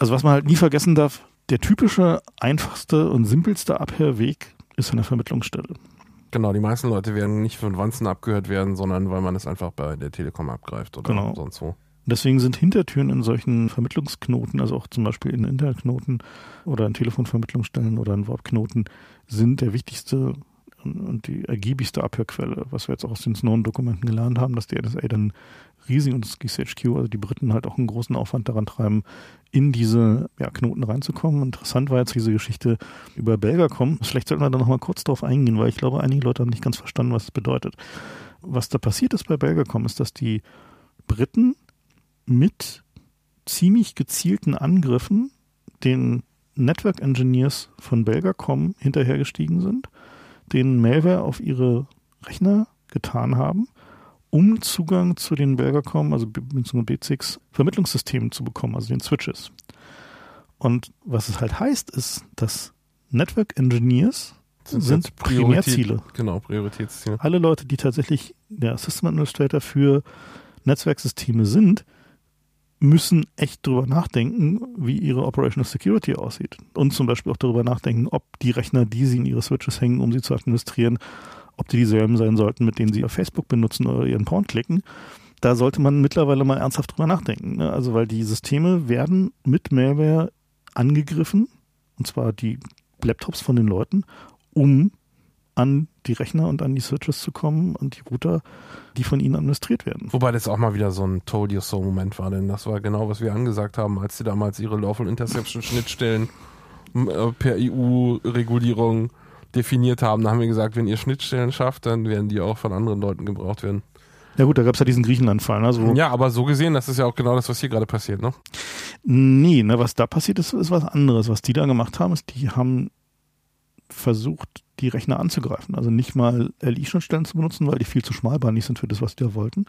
Also was man halt nie vergessen darf, der typische, einfachste und simpelste Abhörweg ist eine Vermittlungsstelle. Genau, die meisten Leute werden nicht von Wanzen abgehört werden, sondern weil man es einfach bei der Telekom abgreift oder Genau. sonst wo. Deswegen sind Hintertüren in solchen Vermittlungsknoten, also auch zum Beispiel in Internetknoten oder in Telefonvermittlungsstellen oder in Wortknoten, sind der wichtigste und- die ergiebigste Abhörquelle, was wir jetzt auch aus den Snowden-Dokumenten gelernt haben, dass die NSA dann riesig und das GCHQ, also die Briten halt auch einen großen Aufwand daran treiben, in diese ja, Knoten reinzukommen. Interessant war jetzt diese Geschichte über Belgacom. Vielleicht sollten wir da nochmal kurz drauf eingehen, weil ich glaube, einige Leute haben nicht ganz verstanden, was es bedeutet. Was da passiert ist bei Belgacom, ist, dass die Briten mit ziemlich gezielten Angriffen den Network Engineers von Belgacom hinterhergestiegen sind, denen Malware auf ihre Rechner getan haben, um Zugang zu den Belgacom, also B- beziehungsweise B6 Vermittlungssystemen zu bekommen, also den Switches. Und was es halt heißt, ist, dass Network Engineers sind Primärziele. Genau, Prioritätsziele. Alle Leute, die tatsächlich der System Administrator für Netzwerksysteme sind, müssen echt drüber nachdenken, wie ihre Operational Security aussieht. Und zum Beispiel auch darüber nachdenken, ob die Rechner, die sie in ihre Switches hängen, um sie zu administrieren, ob die dieselben sein sollten, mit denen sie auf Facebook benutzen oder ihren Porn klicken. Da sollte man mittlerweile mal ernsthaft drüber nachdenken. Ne? Also weil die Systeme werden mit Malware angegriffen, und zwar die Laptops von den Leuten, um an die Rechner und an die Switches zu kommen und die Router, die von ihnen administriert werden. Wobei das auch mal wieder so ein Told You So Moment war, denn das war genau, was wir angesagt haben, als sie damals ihre Lawful Interception Schnittstellen äh, per EU-Regulierung definiert haben. Da haben wir gesagt, wenn ihr Schnittstellen schafft, dann werden die auch von anderen Leuten gebraucht werden. Ja gut, da gab es ja diesen Griechenland-Fall. Also ja, aber so gesehen, das ist ja auch genau das, was hier gerade passiert, ne? Nee, ne, was da passiert ist, ist was anderes. Was die da gemacht haben, ist, die haben versucht, die Rechner anzugreifen. Also nicht mal LI-Schnittstellen zu benutzen, weil die viel zu schmalbahnig sind für das, was die da wollten.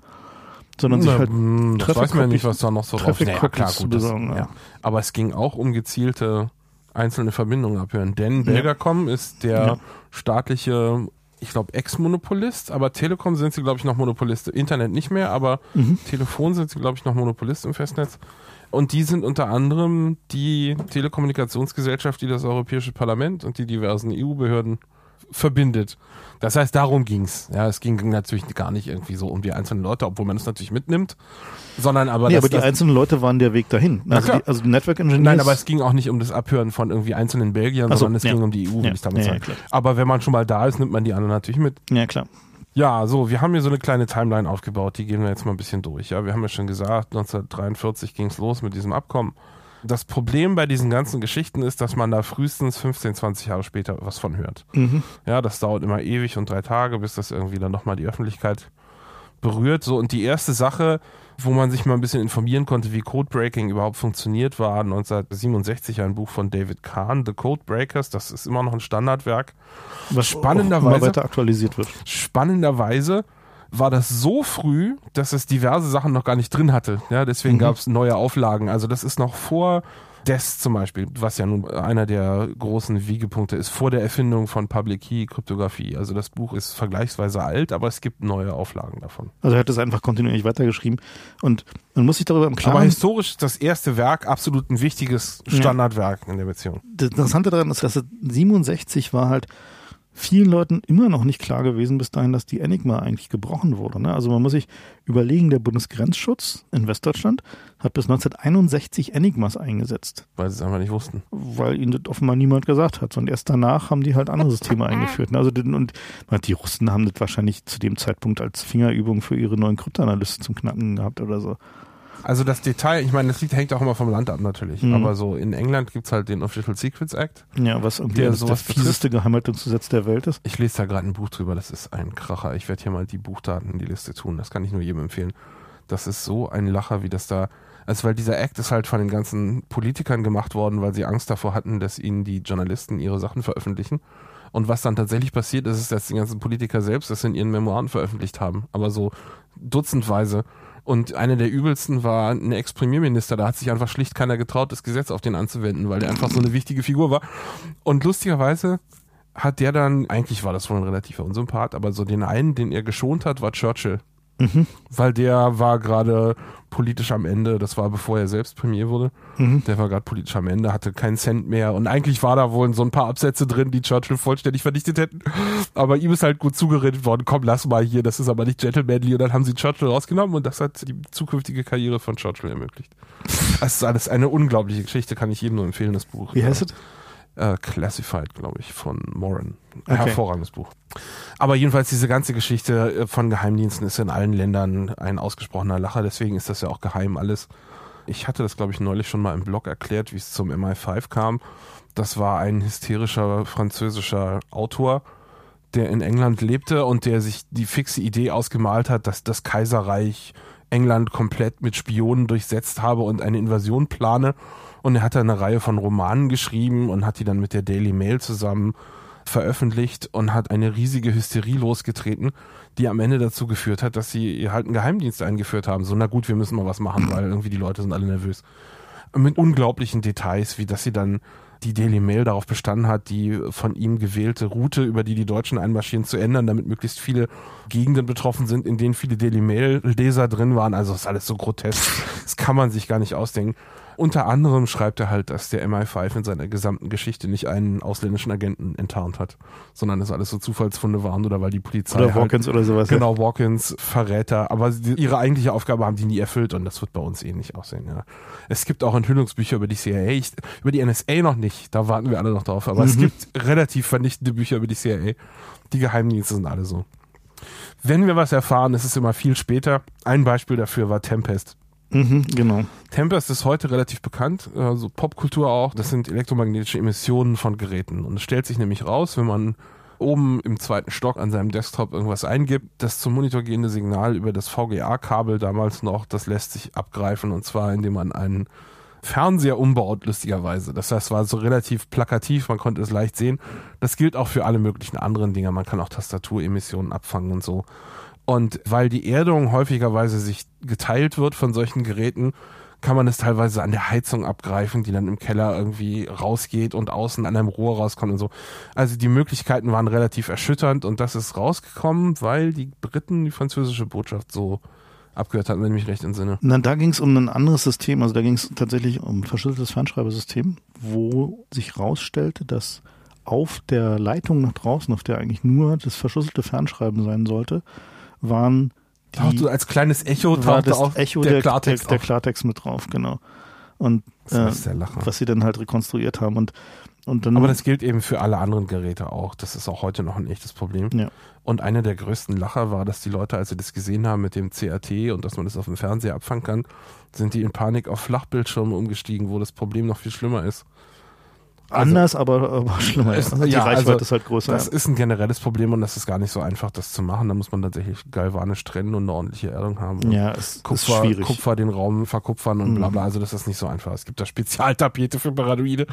Sondern Na, sich halt hm, das weiß man ja nicht, was da noch so drauf ist. Ja, klar, gut, das, ja. Aber es ging auch um gezielte einzelne Verbindungen abhören. Denn Belgacom ist der ja. staatliche, ich glaube, Ex-Monopolist, aber Telekom sind sie, glaube ich, noch Monopolist. Internet nicht mehr, aber mhm. Telefon sind sie, glaube ich, noch Monopolist im Festnetz. Und die sind unter anderem die Telekommunikationsgesellschaft, die das Europäische Parlament und die diversen EU-Behörden verbindet. Das heißt, darum ging's. Ja, es ging natürlich gar nicht irgendwie so um die einzelnen Leute, obwohl man es natürlich mitnimmt, sondern aber. Nee, aber die einzelnen Leute waren der Weg dahin. Also, die, also Network Engineers. Nein, aber es ging auch nicht um das Abhören von irgendwie einzelnen Belgiern, so, sondern es ja. ging um die EU, ja. ich damit ja, sagen. aber wenn man schon mal da ist, nimmt man die anderen natürlich mit. Ja, klar. Ja, so, wir haben hier so eine kleine Timeline aufgebaut, die gehen wir jetzt mal ein bisschen durch. Ja, wir haben ja schon gesagt, 1943 ging's los mit diesem Abkommen. Das Problem bei diesen ganzen Geschichten ist, dass man da frühestens 15, 20 Jahre später was von hört. Mhm. Ja, das dauert immer ewig und drei Tage, bis das irgendwie dann nochmal die Öffentlichkeit berührt. So, und die erste Sache, wo man sich mal ein bisschen informieren konnte, wie Codebreaking überhaupt funktioniert, war 1967 ein Buch von David Kahn, The Codebreakers. Das ist immer noch ein Standardwerk. Was spannenderweise weiter aktualisiert wird. Spannenderweise war das so früh, dass es diverse Sachen noch gar nicht drin hatte. Ja, deswegen mhm. gab es neue Auflagen. Also das ist noch vor DES zum Beispiel, was ja nun einer der großen Wiegepunkte ist, vor der Erfindung von Public Key Kryptographie. Also das Buch ist vergleichsweise alt, aber es gibt neue Auflagen davon. Also er hat es einfach kontinuierlich weitergeschrieben und man muss sich darüber im Klaren... Aber historisch das erste Werk absolut ein wichtiges Standardwerk ja. in der Beziehung. Das Interessante daran ist, dass 67 war halt vielen Leuten immer noch nicht klar gewesen bis dahin, dass die Enigma eigentlich gebrochen wurde. Ne? Also man muss sich überlegen, der Bundesgrenzschutz in Westdeutschland hat bis 1961 Enigmas eingesetzt. Weil sie es einfach nicht wussten. Weil ihnen das offenbar niemand gesagt hat. Und erst danach haben die halt andere Systeme eingeführt. Ne? Also und die Russen haben das wahrscheinlich zu dem Zeitpunkt als Fingerübung für ihre neuen Kryptoanalysten zum Knacken gehabt oder so. Also das Detail, ich meine, das liegt, hängt auch immer vom Land ab natürlich. Mhm. Aber so in England gibt es halt den Official Secrets Act. Ja, was irgendwie der sowas der fieseste Geheimhaltungsgesetz der Welt ist. Ich lese da gerade ein Buch drüber, das ist ein Kracher. Ich werde hier mal die Buchdaten in die Liste tun. Das kann ich nur jedem empfehlen. Das ist so ein Lacher, wie das da. Also weil dieser Act ist halt von den ganzen Politikern gemacht worden, weil sie Angst davor hatten, dass ihnen die Journalisten ihre Sachen veröffentlichen. Und was dann tatsächlich passiert ist, ist, dass die ganzen Politiker selbst das in ihren Memoiren veröffentlicht haben. Aber so dutzendweise. Und einer der übelsten war ein Ex-Premierminister. Da hat sich einfach schlicht keiner getraut, das Gesetz auf den anzuwenden, weil der einfach so eine wichtige Figur war. Und lustigerweise hat der dann, eigentlich war das wohl ein relativer Unsympath, aber so den einen, den er geschont hat, war Churchill. Mhm. Weil der war gerade politisch am Ende, das war bevor er selbst Premier wurde, mhm. der war gerade politisch am Ende, hatte keinen Cent mehr und eigentlich war da wohl so ein paar Absätze drin, die Churchill vollständig vernichtet hätten. Aber ihm ist halt gut zugeredet worden, komm, lass mal hier, das ist aber nicht gentlemanly und dann haben sie Churchill rausgenommen und das hat die zukünftige Karriere von Churchill ermöglicht. Das ist alles eine unglaubliche Geschichte, kann ich jedem nur empfehlen, das Buch. Wie heißt es? Äh, Classified, glaube ich, von Moran. Okay. Hervorragendes Buch. Aber jedenfalls diese ganze Geschichte äh, von Geheimdiensten ist in allen Ländern ein ausgesprochener Lacher, deswegen ist das ja auch geheim alles. Ich hatte das, glaube ich, neulich schon mal im Blog erklärt, wie es zum MI5 kam. Das war ein hysterischer französischer Autor, der in England lebte und der sich die fixe Idee ausgemalt hat, dass das Kaiserreich England komplett mit Spionen durchsetzt habe und eine Invasion plane und er hat da eine Reihe von Romanen geschrieben und hat die dann mit der Daily Mail zusammen veröffentlicht und hat eine riesige Hysterie losgetreten, die am Ende dazu geführt hat, dass sie halt einen Geheimdienst eingeführt haben. So, na gut, wir müssen mal was machen, weil irgendwie die Leute sind alle nervös. Mit unglaublichen Details, wie dass sie dann die Daily Mail darauf bestanden hat, die von ihm gewählte Route, über die die Deutschen einmarschieren, zu ändern, damit möglichst viele Gegenden betroffen sind, in denen viele Daily Mail-Leser drin waren. Also ist alles so grotesk. Das kann man sich gar nicht ausdenken. Unter anderem schreibt er halt, dass der MI5 in seiner gesamten Geschichte nicht einen ausländischen Agenten enttarnt hat, sondern das alles so Zufallsfunde waren oder weil die Polizei. Oder Walkins halt, oder sowas. Genau, Walkins, Verräter. Aber ihre eigentliche Aufgabe haben die nie erfüllt und das wird bei uns ähnlich aussehen, ja. Es gibt auch Enthüllungsbücher über die CIA, ich, über die NSA noch nicht, da warten wir alle noch drauf, aber mhm. es gibt relativ vernichtende Bücher über die CIA. Die Geheimdienste sind alle so. Wenn wir was erfahren, ist es immer viel später. Ein Beispiel dafür war Tempest. Mhm, genau. Tempest ist heute relativ bekannt, also Popkultur auch. Das sind elektromagnetische Emissionen von Geräten. Und es stellt sich nämlich raus, wenn man oben im zweiten Stock an seinem Desktop irgendwas eingibt, das zum Monitor gehende Signal über das VGA-Kabel damals noch, das lässt sich abgreifen und zwar indem man einen Fernseher umbaut, lustigerweise. Das heißt, war so relativ plakativ, man konnte es leicht sehen. Das gilt auch für alle möglichen anderen Dinge. Man kann auch Tastaturemissionen abfangen und so. Und weil die Erdung häufigerweise sich geteilt wird von solchen Geräten, kann man es teilweise an der Heizung abgreifen, die dann im Keller irgendwie rausgeht und außen an einem Rohr rauskommt und so. Also die Möglichkeiten waren relativ erschütternd und das ist rausgekommen, weil die Briten die französische Botschaft so abgehört hatten, wenn ich mich recht entsinne. Na, da ging es um ein anderes System, also da ging es tatsächlich um ein verschlüsseltes Fernschreibersystem, wo sich rausstellte, dass auf der Leitung nach draußen, auf der eigentlich nur das verschlüsselte Fernschreiben sein sollte, waren die, tauchte als kleines Echo tauchte auch Echo der, der, Klartext, der, der, Klartext mit drauf, genau. Und äh, was sie dann halt rekonstruiert haben und und dann Aber das gilt eben für alle anderen Geräte auch. Das ist auch heute noch ein echtes Problem. Ja. Und einer der größten Lacher war, dass die Leute, als sie das gesehen haben mit dem CRT und dass man das auf dem Fernseher abfangen kann, sind die in Panik auf Flachbildschirme umgestiegen, wo das Problem noch viel schlimmer ist. Also, Anders, aber, aber schlimmer. Ist, die ja, Reichweite also, ist halt größer. Das ist ein generelles Problem und das ist gar nicht so einfach, das zu machen. Da muss man tatsächlich galvanisch trennen und eine ordentliche Erdung haben. Ja, es Kupfer, ist schwierig. Kupfer den Raum verkupfern und mhm. bla bla. Also das ist nicht so einfach. Es gibt da Spezialtapete für Paranoide.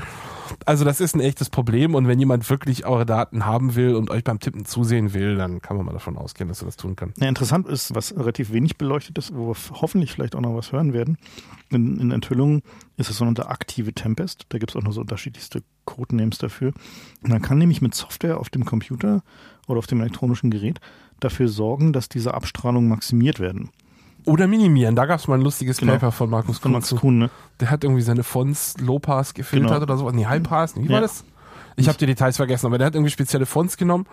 Also das ist ein echtes Problem und wenn jemand wirklich eure Daten haben will und euch beim Tippen zusehen will, dann kann man mal davon ausgehen, dass er das tun kann. Ja, interessant ist, was relativ wenig beleuchtet ist, wo wir hoffentlich vielleicht auch noch was hören werden. In, in Enthüllungen ist es so eine aktive Tempest. Da gibt es auch noch so unterschiedlichste Codenames dafür. Man kann nämlich mit Software auf dem Computer oder auf dem elektronischen Gerät dafür sorgen, dass diese Abstrahlungen maximiert werden. Oder minimieren. Da gab es mal ein lustiges genau. Paper von Markus Kuhn. Von Max Kuhn ne? Der hat irgendwie seine Fonts Low-Pass gefiltert genau. oder sowas. Nee, High-Pass. Wie war ja. das? Ich habe die Details vergessen, aber der hat irgendwie spezielle Fonts genommen,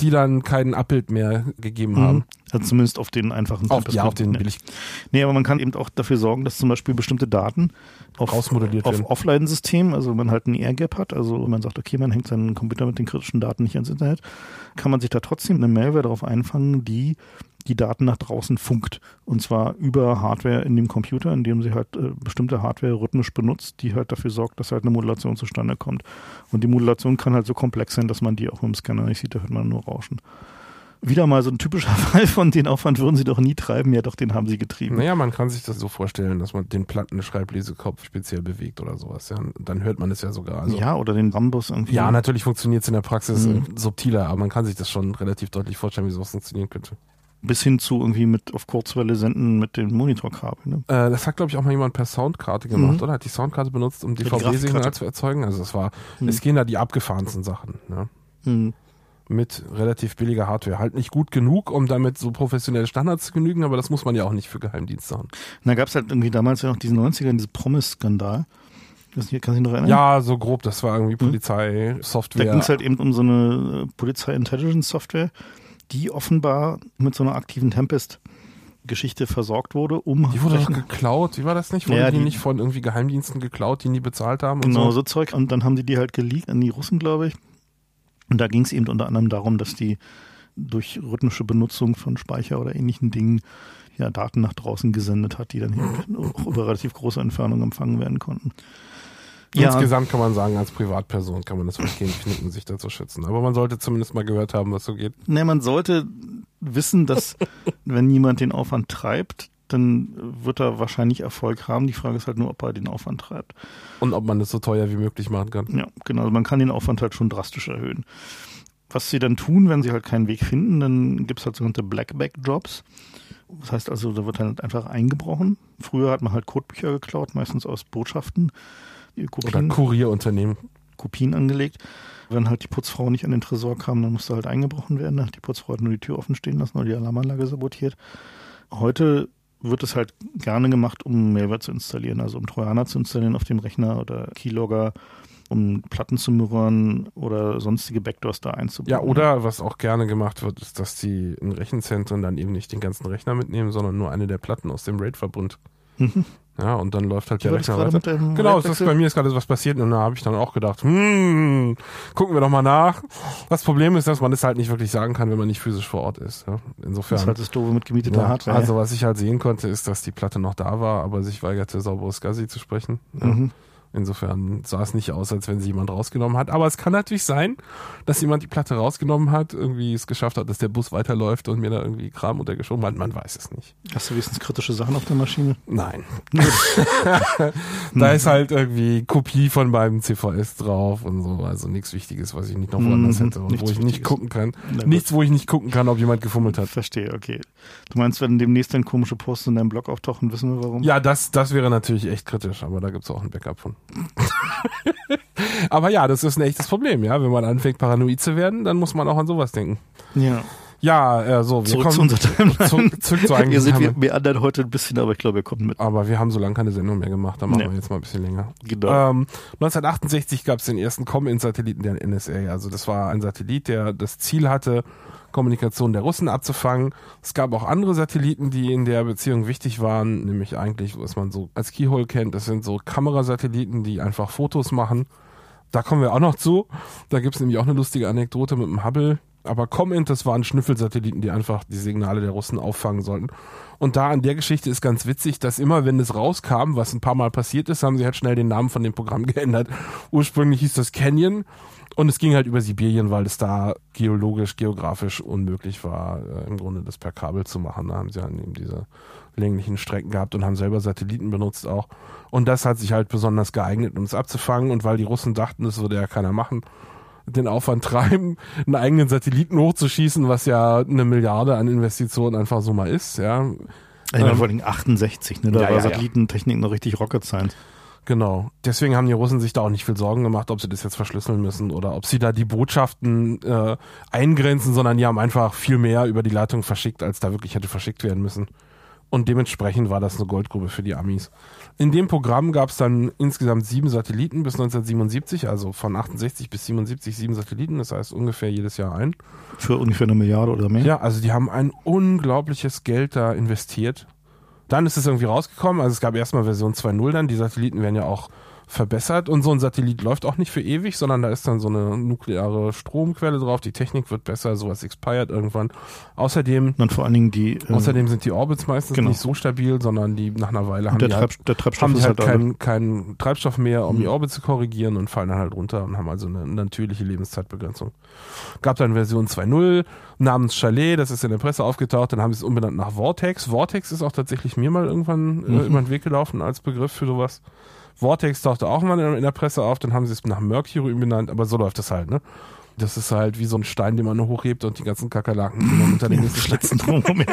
die dann kein Abbild mehr gegeben mhm. haben. Also zumindest auf den einfachen auf, Ja, auf den billig. Nee, aber man kann eben auch dafür sorgen, dass zum Beispiel bestimmte Daten auf, auf Offline-System, also man halt ein Air-Gap hat, also man sagt, okay, man hängt seinen Computer mit den kritischen Daten nicht ans Internet, kann man sich da trotzdem eine Malware darauf einfangen, die die Daten nach draußen funkt. Und zwar über Hardware in dem Computer, indem sie halt äh, bestimmte Hardware rhythmisch benutzt, die halt dafür sorgt, dass halt eine Modulation zustande kommt. Und die Modulation kann halt so komplex sein, dass man die auch mit dem Scanner nicht sieht, da hört man nur Rauschen wieder mal so ein typischer Fall von den Aufwand würden sie doch nie treiben. Ja, doch, den haben sie getrieben. Naja, man kann sich das so vorstellen, dass man den platten Schreiblesekopf speziell bewegt oder sowas. Ja, dann hört man es ja sogar. Also, ja, oder den Rambus irgendwie. Ja, natürlich funktioniert es in der Praxis mhm. subtiler, aber man kann sich das schon relativ deutlich vorstellen, wie sowas funktionieren könnte. Bis hin zu irgendwie mit auf Kurzwelle senden mit dem Monitorkabel. Ne? Äh, das hat, glaube ich, auch mal jemand per Soundkarte gemacht, mhm. oder? Hat die Soundkarte benutzt, um DVD-Signal zu erzeugen? Also es war, mhm. es gehen da die abgefahrensten Sachen. Ne? Mhm mit relativ billiger Hardware. Halt nicht gut genug, um damit so professionelle Standards zu genügen, aber das muss man ja auch nicht für Geheimdienste haben. Da gab es halt irgendwie damals ja noch diesen 90ern, diesen Promise-Skandal. Kannst du dich noch erinnern? Ja, so grob, das war irgendwie Polizei-Software. Da ging es halt eben um so eine äh, Polizei-Intelligence-Software, die offenbar mit so einer aktiven Tempest Geschichte versorgt wurde, um. Die wurde doch geklaut, wie war das nicht? Wurde ja, die, die, nicht von irgendwie Geheimdiensten geklaut, die nie bezahlt haben? genau, so? so Zeug. Und dann haben die die halt geleakt an die Russen, glaube ich. Und da ging es eben unter anderem darum, dass die durch rhythmische Benutzung von Speicher oder ähnlichen Dingen ja Daten nach draußen gesendet hat, die dann auch über relativ große Entfernung empfangen werden konnten. Ja. Insgesamt kann man sagen, als Privatperson kann man das verstehen, knicken, sich dazu schützen. Aber man sollte zumindest mal gehört haben, was so geht. Ne, man sollte wissen, dass wenn jemand den Aufwand treibt, dann wird er wahrscheinlich Erfolg haben. Die Frage ist halt nur, ob er den Aufwand treibt. Und ob man das so teuer wie möglich machen kann. Ja, genau. Also man kann den Aufwand halt schon drastisch erhöhen. Was sie dann tun, wenn sie halt keinen Weg finden, dann gibt es halt sogenannte Blackback-Jobs. Das heißt also, da wird halt einfach eingebrochen. Früher hat man halt Codebücher geklaut, meistens aus Botschaften. Oder Kurierunternehmen. Kopien angelegt. Wenn halt die Putzfrau nicht an den Tresor kam, dann musste halt eingebrochen werden. Dann hat die Putzfrau halt nur die Tür offen stehen lassen oder die Alarmanlage sabotiert. Heute wird es halt gerne gemacht, um Malware zu installieren, also um Trojaner zu installieren auf dem Rechner oder Keylogger, um Platten zu mirrorn oder sonstige Backdoors da einzubauen. Ja, oder was auch gerne gemacht wird, ist, dass die in Rechenzentren dann eben nicht den ganzen Rechner mitnehmen, sondern nur eine der Platten aus dem RAID-Verbund. Mhm. Ja, und dann läuft halt der Rechner weiter. Genau, das ist, bei mir ist gerade was passiert und da habe ich dann auch gedacht, hm, gucken wir doch mal nach. Das Problem ist, dass man das halt nicht wirklich sagen kann, wenn man nicht physisch vor Ort ist. Ja? Insofern. Das ist halt das Doofe mit gemieteter ja, Hardware. also was ich halt sehen konnte, ist, dass die Platte noch da war, aber sich weigerte, sauberes SCSI zu sprechen. Ja. mhm. Insofern sah es nicht aus, als wenn sie jemand rausgenommen hat. Aber es kann natürlich sein, dass jemand die Platte rausgenommen hat, irgendwie es geschafft hat, dass der Bus weiterläuft und mir da irgendwie Kram untergeschoben hat. Man weiß es nicht. Hast du wenigstens kritische Sachen auf der Maschine? Nein. da ist halt irgendwie Kopie von meinem CVS drauf und so. Also nichts Wichtiges, was ich nicht noch woanders Mhm, hätte und nichts wo ich nicht Wichtiges. gucken kann. Gut. Nichts, wo ich nicht gucken kann, ob jemand gefummelt hat. Verstehe, okay. Du meinst, wenn demnächst dann komische Posts in deinem Blog auftauchen, wissen wir warum? Ja, das, das wäre natürlich echt kritisch, aber da gibt's auch ein Backup von. aber ja, das ist ein echtes Problem, ja. Wenn man anfängt, paranoid zu werden, dann muss man auch an sowas denken. Ja. Ja, äh, so, wir Zurück zu kommen unserer Timeline. zurück, zurück zu. Ihr seht, haben wir, wir- wir anderen heute ein bisschen, aber ich glaube, wir kommen mit. aber wir haben so lange keine Sendung mehr gemacht, da machen Nee. wir jetzt mal ein bisschen länger. Genau. Ähm, 1968 gab es den ersten Com-In-Satelliten der NSA. Also das war ein Satellit, der das Ziel hatte, Kommunikation der Russen abzufangen. Es gab auch andere Satelliten, die in der Beziehung wichtig waren, nämlich eigentlich, was man so als Keyhole kennt, das sind so Kamerasatelliten, die einfach Fotos machen. Da kommen wir auch noch zu. Da gibt es nämlich auch eine lustige Anekdote mit dem Hubble. Aber Comint, das waren Schnüffelsatelliten, die einfach die Signale der Russen auffangen sollten. Und da an der Geschichte ist ganz witzig, dass immer, wenn es rauskam, was ein paar Mal passiert ist, haben sie halt schnell den Namen von dem Programm geändert. Ursprünglich hieß das Canyon und es ging halt über Sibirien, weil es da geologisch, geografisch unmöglich war, äh, im Grunde das per Kabel zu machen. Da haben sie halt eben diese länglichen Strecken gehabt und haben selber Satelliten benutzt auch. Und das hat sich halt besonders geeignet, um es abzufangen. Und weil die Russen dachten, das würde ja keiner machen, den Aufwand treiben, einen eigenen Satelliten hochzuschießen, was ja eine Milliarde an Investitionen einfach so mal ist, ja. Ich meine, Ähm, vor allem 68, ne? Da ja, war ja, ja. Satellitentechnik noch richtig Rocket Science. Genau. Deswegen haben die Russen sich da auch nicht viel Sorgen gemacht, ob sie das jetzt verschlüsseln müssen oder ob sie da die Botschaften äh, eingrenzen, sondern die haben einfach viel mehr über die Leitung verschickt, als da wirklich hätte verschickt werden müssen. Und dementsprechend war das eine Goldgrube für die Amis. In dem Programm gab es dann insgesamt sieben Satelliten bis 1977, also von 68 bis 77 sieben Satelliten, das heißt ungefähr jedes Jahr ein. Für ungefähr eine Milliarde oder mehr. Ja, also die haben ein unglaubliches Geld da investiert. Dann ist es irgendwie rausgekommen, also es gab erstmal Version 2.0 dann, die Satelliten werden ja auch verbessert und so ein Satellit läuft auch nicht für ewig, sondern da ist dann so eine nukleare Stromquelle drauf, die Technik wird besser, sowas expired irgendwann. Außerdem, Und vor allen Dingen die, äh, außerdem sind die Orbits meistens genau. nicht so stabil, sondern die nach einer Weile haben der, die Treib, halt der Treibstoff haben die halt halt keinen keinen Treibstoff mehr, um Mhm. die Orbit zu korrigieren und fallen dann halt runter und haben also eine natürliche Lebenszeitbegrenzung. Gab dann Version 2.0 namens Chalet, das ist in der Presse aufgetaucht, dann haben sie es umbenannt nach Vortex. Vortex ist auch tatsächlich mir mal irgendwann äh, Mhm. über den Weg gelaufen als Begriff für sowas. Vortex tauchte auch mal in, der Presse auf, dann haben sie es nach Mercury umbenannt, aber so läuft das halt, ne? Das ist halt wie so ein Stein, den man hochhebt und die ganzen Kakerlaken unter den nächsten Schlitzen.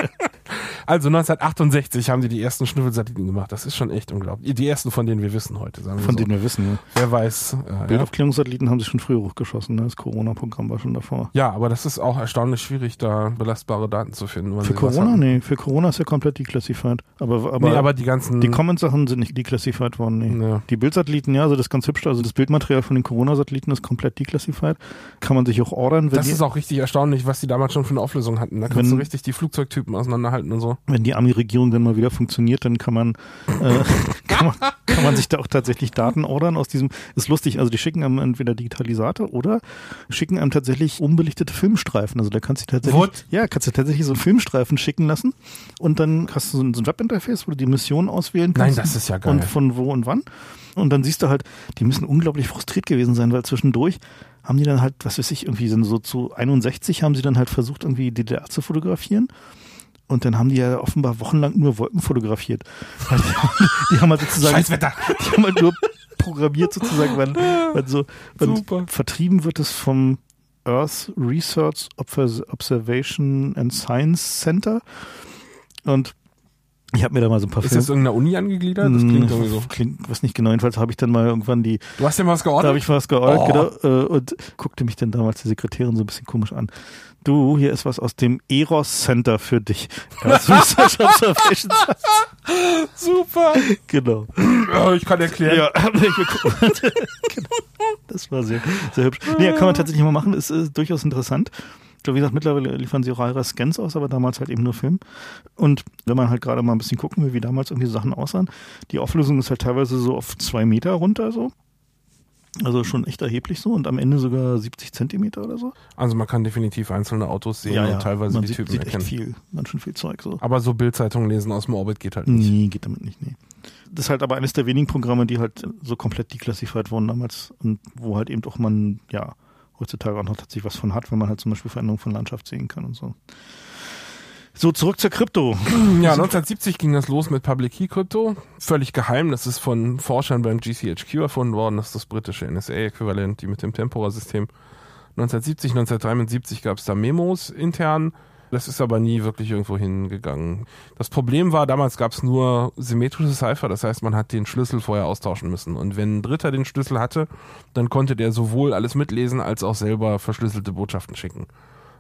also 1968 haben die die ersten Schnüffelsatelliten gemacht. Das ist schon echt unglaublich. Die ersten, von denen wir wissen heute. Sagen wir Von so. denen wir wissen. Ne? Wer weiß. Äh, ja. Bildaufklärungssatelliten haben sie schon früher hochgeschossen. Ne? Das Corona-Programm war schon davor. ja, aber das ist auch erstaunlich schwierig, da belastbare Daten zu finden. Für Corona? Nee, für Corona ist ja komplett declassified. Aber, aber, nee, aber die ganzen. die Comment-Sachen sind nicht declassified worden. Nee. Ja. Die Bildsatelliten, ja, also das ist ganz hübsch. Also das Bildmaterial von den Corona-Satelliten ist komplett declassified. Kann man sich auch ordern, wenn Das ist auch richtig erstaunlich, was die damals schon für eine Auflösung hatten. Da kannst Wenn- du richtig die Flugzeugtypen auseinanderhalten und so. wenn die Ami-Regierung dann mal wieder funktioniert, dann kann man, äh, kann man, kann man sich da auch tatsächlich Daten ordern aus diesem, ist lustig, also die schicken einem entweder Digitalisate oder schicken einem tatsächlich unbelichtete Filmstreifen. Also da kannst du tatsächlich, What? ja, kannst du tatsächlich so Filmstreifen schicken lassen und dann hast du so ein, so ein Webinterface, wo du die Mission auswählen Nein, kannst. das ist ja geil. Und von wo und wann. Und dann siehst du halt, die müssen unglaublich frustriert gewesen sein, weil zwischendurch haben die dann halt, was weiß ich, irgendwie sind so zu 61 haben sie dann halt versucht, irgendwie DDR zu fotografieren. Und dann haben die ja offenbar wochenlang nur Wolken fotografiert. Weil Die, haben- die haben halt sozusagen, Scheißwetter. die haben halt nur programmiert sozusagen, wenn, wenn so, wenn Super. vertrieben wird es vom Earth Research Observation and Science Center. Und Ich habe mir da mal so ein paar Ist Filme. das irgendeiner Uni angegliedert? Das klingt irgendwie so. Klingt, was nicht genau. Jedenfalls habe ich dann mal irgendwann die, Du hast ja mal was da habe geordnet? ich was geordnet, Oh. genau, äh, und guckte mich dann damals die Sekretärin so ein bisschen komisch an. Du, hier ist was aus dem Eros Center für dich. Das Research Super. Genau. Ich kann erklären. Ja, genau. Das war sehr, sehr hübsch. Nee, kann man tatsächlich mal machen, ist, ist durchaus interessant. Wie gesagt, mittlerweile liefern sie auch ihre Scans aus, aber damals halt eben nur Film. Und wenn man halt gerade mal ein bisschen gucken will, wie damals irgendwie Sachen aussahen, die Auflösung ist halt teilweise so auf zwei Meter runter so. Also schon echt erheblich so und am Ende sogar 70 Zentimeter oder so. Also man kann definitiv einzelne Autos sehen und teilweise man die sieht, Typen sieht erkennen. echt viel, ganz schön viel Zeug so. Aber so Bildzeitungen lesen aus dem Orbit geht halt nicht. Nee, geht damit nicht, nee. Das ist halt aber eines der wenigen Programme, die halt so komplett deklassifiziert wurden damals und wo halt eben auch man, ja, heutzutage auch noch tatsächlich was von hat, wenn man halt zum Beispiel Veränderungen von Landschaft sehen kann und so. So, zurück zur Krypto. Ja, 1970 ging das los mit Public Key Krypto. Völlig geheim. Das ist von Forschern beim GCHQ erfunden worden. Das ist das britische NSA-Äquivalent, die mit dem Tempora-System. 1970, 1973 gab es da Memos intern. Das ist aber nie wirklich irgendwo hingegangen. Das Problem war, damals gab es nur symmetrische Cipher, das heißt, man hat den Schlüssel vorher austauschen müssen. Und wenn ein Dritter den Schlüssel hatte, dann konnte der sowohl alles mitlesen als auch selber verschlüsselte Botschaften schicken.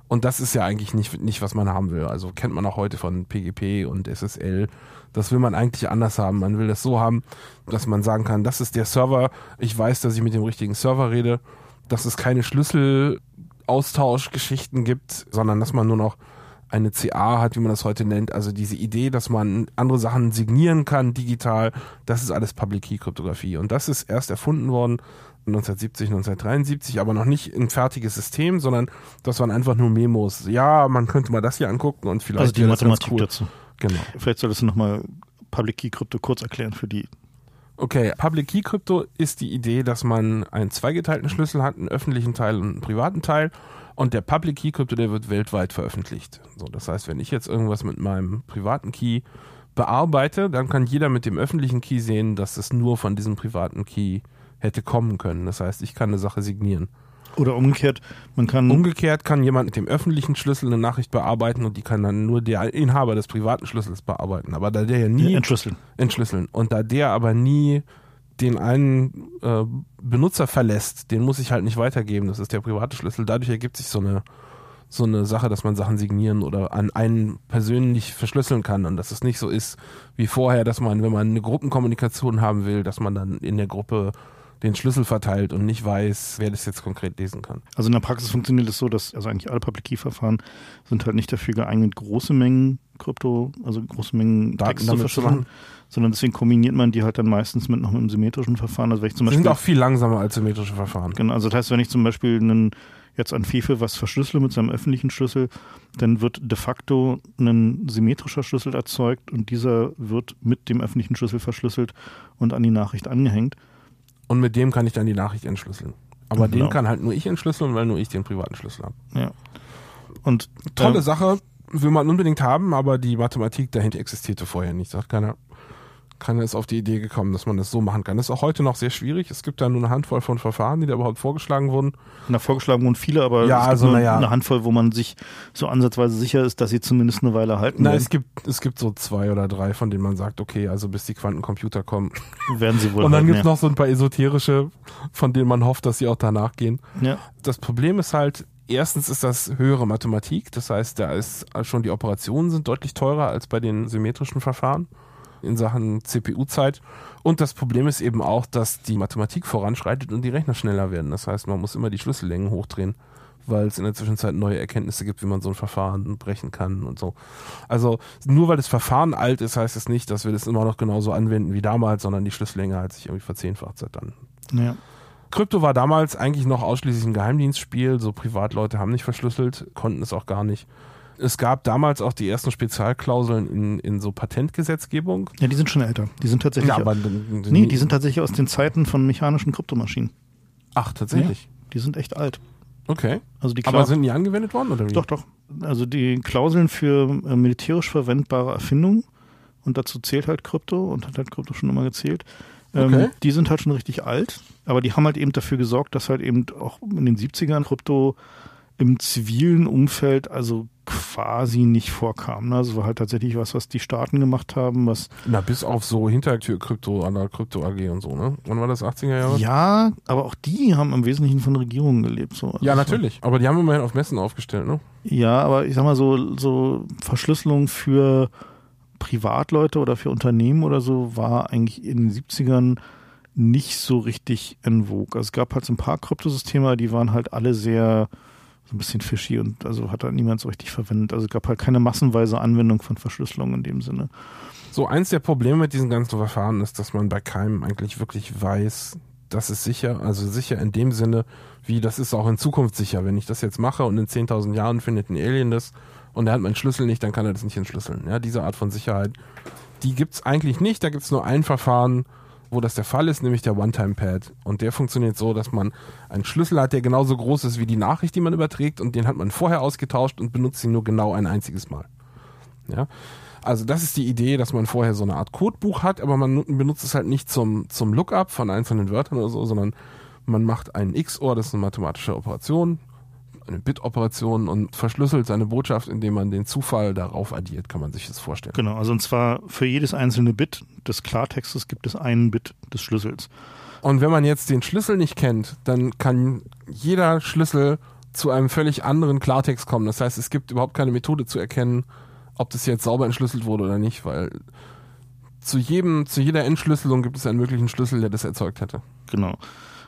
Und das ist ja eigentlich nicht, nicht, was man haben will. Also kennt man auch heute von PGP und SSL. Das will man eigentlich anders haben. Man will das so haben, dass man sagen kann, das ist der Server. Ich weiß, dass ich mit dem richtigen Server rede. Dass es keine Schlüsselaustauschgeschichten gibt, sondern dass man nur noch eine CA hat, wie man das heute nennt. Also diese Idee, dass man andere Sachen signieren kann digital, das ist alles Public Key Kryptographie. Und das ist erst erfunden worden 1970, 1973, aber noch nicht ein fertiges System, sondern das waren einfach nur Memos. Ja, man könnte mal das hier angucken und vielleicht Also die Mathematik cool. dazu. Genau. Vielleicht solltest du nochmal Public Key Krypto kurz erklären für die. Okay, Public Key Krypto ist die Idee, dass man einen zweigeteilten Schlüssel hat, einen öffentlichen Teil und einen privaten Teil. Und der Public Key Krypto, der wird weltweit veröffentlicht. So, das heißt, wenn ich jetzt irgendwas mit meinem privaten Key bearbeite, dann kann jeder mit dem öffentlichen Key sehen, dass es nur von diesem privaten Key hätte kommen können. Das heißt, ich kann eine Sache signieren. Oder umgekehrt, man kann. Umgekehrt kann jemand mit dem öffentlichen Schlüssel eine Nachricht bearbeiten und die kann dann nur der Inhaber des privaten Schlüssels bearbeiten. Aber da der ja nie entschlüsseln. entschlüsseln. Und da der aber nie den einen äh, Benutzer verlässt, den muss ich halt nicht weitergeben. Das ist der private Schlüssel. Dadurch ergibt sich so eine so eine Sache, dass man Sachen signieren oder an einen persönlich verschlüsseln kann und dass es nicht so ist wie vorher, dass man, wenn man eine Gruppenkommunikation haben will, dass man dann in der Gruppe den Schlüssel verteilt und nicht weiß, wer das jetzt konkret lesen kann. Also in der Praxis funktioniert es so, dass also eigentlich alle Public Key Verfahren sind halt nicht dafür geeignet, große Mengen Krypto, also große Mengen Daten Text zu verschlüsseln, sondern deswegen kombiniert man die halt dann meistens mit noch einem symmetrischen Verfahren. Also wenn ich zum Beispiel sind auch viel langsamer als symmetrische Verfahren. Genau, also das heißt, wenn ich zum Beispiel einen, jetzt an Fefe was verschlüssele mit seinem öffentlichen Schlüssel, dann wird de facto ein symmetrischer Schlüssel erzeugt und dieser wird mit dem öffentlichen Schlüssel verschlüsselt und an die Nachricht angehängt. Und mit dem kann ich dann die Nachricht entschlüsseln. Aber Genau. den kann halt nur ich entschlüsseln, weil nur ich den privaten Schlüssel habe. Ja. Und Tolle ähm, Sache, will man unbedingt haben, aber die Mathematik dahinter existierte vorher nicht. Sagt keiner, keiner ist auf die Idee gekommen, dass man das so machen kann. Das ist auch heute noch sehr schwierig. Es gibt da nur eine Handvoll von Verfahren, die da überhaupt vorgeschlagen wurden. na, vorgeschlagen wurden viele, aber Ja, es gibt also, nur ja. eine Handvoll, wo man sich so ansatzweise sicher ist, dass sie zumindest eine Weile halten Na, werden. es gibt, es gibt so zwei oder drei, von denen man sagt, okay, also bis die Quantencomputer kommen. werden sie wohl Und dann gibt's ja. noch so ein paar esoterische, von denen man hofft, dass sie auch danach gehen. Ja. Das Problem ist halt, erstens ist das höhere Mathematik, das heißt, da ist schon die Operationen sind deutlich teurer als bei den symmetrischen Verfahren in Sachen CPU-Zeit. Und das Problem ist eben auch, dass die Mathematik voranschreitet und die Rechner schneller werden. Das heißt, man muss immer die Schlüssellängen hochdrehen, weil es in der Zwischenzeit neue Erkenntnisse gibt, wie man so ein Verfahren brechen kann und so. Also nur weil das Verfahren alt ist, heißt es nicht, dass wir das immer noch genauso anwenden wie damals, sondern die Schlüssellänge hat sich irgendwie verzehnfacht seit dann. Ja. Krypto war damals eigentlich noch ausschließlich ein Geheimdienstspiel. So Privatleute haben nicht verschlüsselt, konnten es auch gar nicht. Es gab damals auch die ersten Spezialklauseln in, in so Patentgesetzgebung. ja, die sind schon älter. Die sind tatsächlich. aber nee, die sind tatsächlich aus den Zeiten von mechanischen Kryptomaschinen. ach tatsächlich. Die sind echt alt. Okay. Also die Aber sind die angewendet worden oder wie? Doch, doch. Also die Klauseln für äh, militärisch verwendbare Erfindungen, und dazu zählt halt Krypto und hat halt Krypto schon immer gezählt, ähm, Okay. die sind halt schon richtig alt, aber die haben halt eben dafür gesorgt, dass halt eben auch in den 70ern Krypto im zivilen Umfeld also quasi nicht vorkam. Ne? Also war halt tatsächlich was, was die Staaten gemacht haben, was. Na, bis auf so Hintertür-Krypto an der Krypto AG und so, ne? Wann war das? 80er Jahre? Ja, aber auch die haben im Wesentlichen von Regierungen gelebt. So. Ja, natürlich. Aber die haben immerhin auf Messen aufgestellt, ne? Ja, aber ich sag mal so, so Verschlüsselung für Privatleute oder für Unternehmen oder so war eigentlich in den 70ern nicht so richtig en vogue. Also es gab halt so ein paar Kryptosysteme, die waren halt alle sehr ein bisschen fishy und also hat da niemand so richtig verwendet. Also es gab halt keine massenweise Anwendung von Verschlüsselung in dem Sinne. So, eins der Probleme mit diesen ganzen Verfahren ist, dass man bei keinem eigentlich wirklich weiß, das ist sicher, also sicher in dem Sinne, wie das ist auch in Zukunft sicher. Wenn ich das jetzt mache und in 10.000 Jahren findet ein Alien das und er hat meinen Schlüssel nicht, dann kann er das nicht entschlüsseln. Ja, diese Art von Sicherheit, die gibt's eigentlich nicht. Da gibt's nur ein Verfahren, wo das der Fall ist, nämlich der One-Time-Pad. Und der funktioniert so, dass man einen Schlüssel hat, der genauso groß ist wie die Nachricht, die man überträgt und den hat man vorher ausgetauscht und benutzt ihn nur genau ein einziges Mal. Ja. Also das ist die Idee, dass man vorher so eine Art Codebuch hat, aber man benutzt es halt nicht zum, zum Lookup von einzelnen Wörtern oder so, sondern man macht einen XOR, das ist eine mathematische Operation, eine Bit-Operation und verschlüsselt seine Botschaft, indem man den Zufall darauf addiert, kann man sich das vorstellen. Genau, also und zwar für jedes einzelne Bit des Klartextes gibt es einen Bit des Schlüssels. Und wenn man jetzt den Schlüssel nicht kennt, dann kann jeder Schlüssel zu einem völlig anderen Klartext kommen. Das heißt, es gibt überhaupt keine Methode zu erkennen, ob das jetzt sauber entschlüsselt wurde oder nicht, weil zu jedem, zu jeder Entschlüsselung gibt es einen möglichen Schlüssel, der das erzeugt hätte. Genau.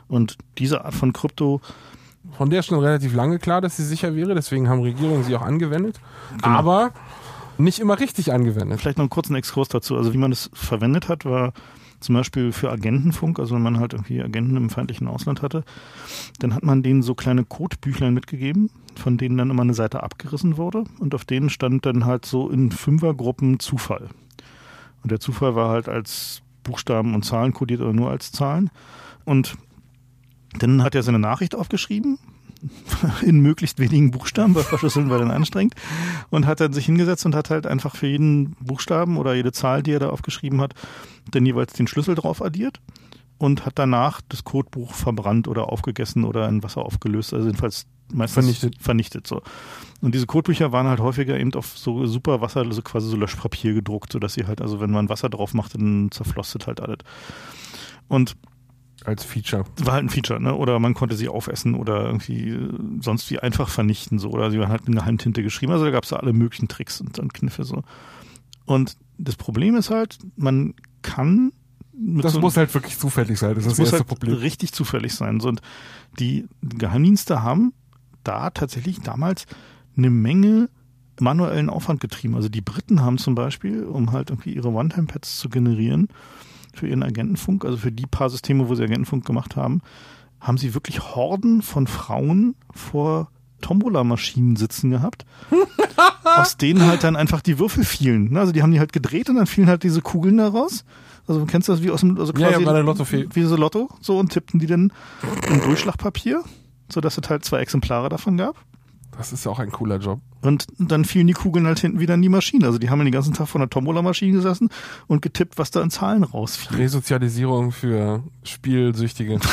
Und diese Art von Krypto von der ist schon relativ lange klar, dass sie sicher wäre, deswegen haben Regierungen sie auch angewendet. Genau. Aber nicht immer richtig angewendet. Vielleicht noch einen kurzen Exkurs dazu. Also wie man das verwendet hat, war zum Beispiel für Agentenfunk, also wenn man halt irgendwie Agenten im feindlichen Ausland hatte, dann hat man denen so kleine Codebüchlein mitgegeben, von denen dann immer eine Seite abgerissen wurde und auf denen stand dann halt so in Fünfergruppen Zufall. Und der Zufall war halt als Buchstaben und Zahlen kodiert oder nur als Zahlen. Und dann hat er seine Nachricht aufgeschrieben, in möglichst wenigen Buchstaben, weil Verschlüsseln war dann anstrengend, und hat dann sich hingesetzt und hat halt einfach für jeden Buchstaben oder jede Zahl, die er da aufgeschrieben hat, dann jeweils den Schlüssel drauf addiert und hat danach das Codebuch verbrannt oder aufgegessen oder in Wasser aufgelöst, also jedenfalls meistens vernichtet. vernichtet so. Und diese Codebücher waren halt häufiger eben auf so super Wasser, also quasi so Löschpapier gedruckt, sodass sie halt, also wenn man Wasser drauf macht, dann zerflosset halt alles. Und als Feature. War halt ein Feature, ne? Oder man konnte sie aufessen oder irgendwie äh, sonst wie einfach vernichten, so. Oder sie waren halt in Geheimtinte geschrieben. Also da gab es da alle möglichen Tricks und, und Kniffe so. Und das Problem ist halt, man kann das so, muss halt wirklich zufällig sein. Das, das ist das muss erste halt Problem. richtig zufällig sein. Und die Geheimdienste haben da tatsächlich damals eine Menge manuellen Aufwand getrieben. Also die Briten haben zum Beispiel, um halt irgendwie ihre One-Time-Pads zu generieren, für ihren Agentenfunk, also für die paar Systeme, wo sie Agentenfunk gemacht haben, haben sie wirklich Horden von Frauen vor Tombola-Maschinen sitzen gehabt, aus denen halt dann einfach die Würfel fielen. Also die haben die halt gedreht und dann fielen halt diese Kugeln daraus. Also du kennst das wie aus dem, also quasi ja, ja, Lotto wie so Lotto, so und tippten die dann in Durchschlagpapier, sodass es halt zwei Exemplare davon gab. Das ist ja auch ein cooler Job. Und dann fielen die Kugeln halt hinten wieder in die Maschine. Also die haben den ganzen Tag vor einer Tombola-Maschine gesessen und getippt, was da in Zahlen rausfiel. Resozialisierung für Spielsüchtige.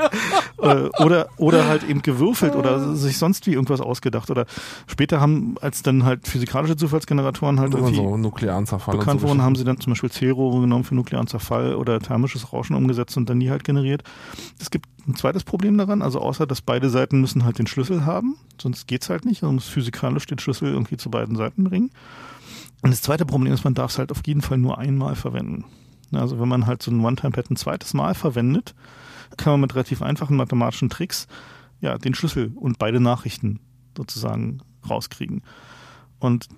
Äh, oder, oder halt eben gewürfelt oder sich sonst wie irgendwas ausgedacht. Oder später haben, als dann halt physikalische Zufallsgeneratoren halt irgendwie so nuklearen Zerfall bekannt so wurden, haben sie dann zum Beispiel Zählrohre genommen für nuklearen Zerfall oder thermisches Rauschen umgesetzt und dann die halt generiert. Es gibt ein zweites Problem daran, also außer, dass beide Seiten müssen halt den Schlüssel haben, sonst geht's halt nicht. Man muss physikalisch den Schlüssel irgendwie zu beiden Seiten bringen. Und das zweite Problem ist, man darf es halt auf jeden Fall nur einmal verwenden. Also wenn man halt so ein One-Time-Pad ein zweites Mal verwendet, kann man mit relativ einfachen mathematischen Tricks ja den Schlüssel und beide Nachrichten sozusagen rauskriegen. Und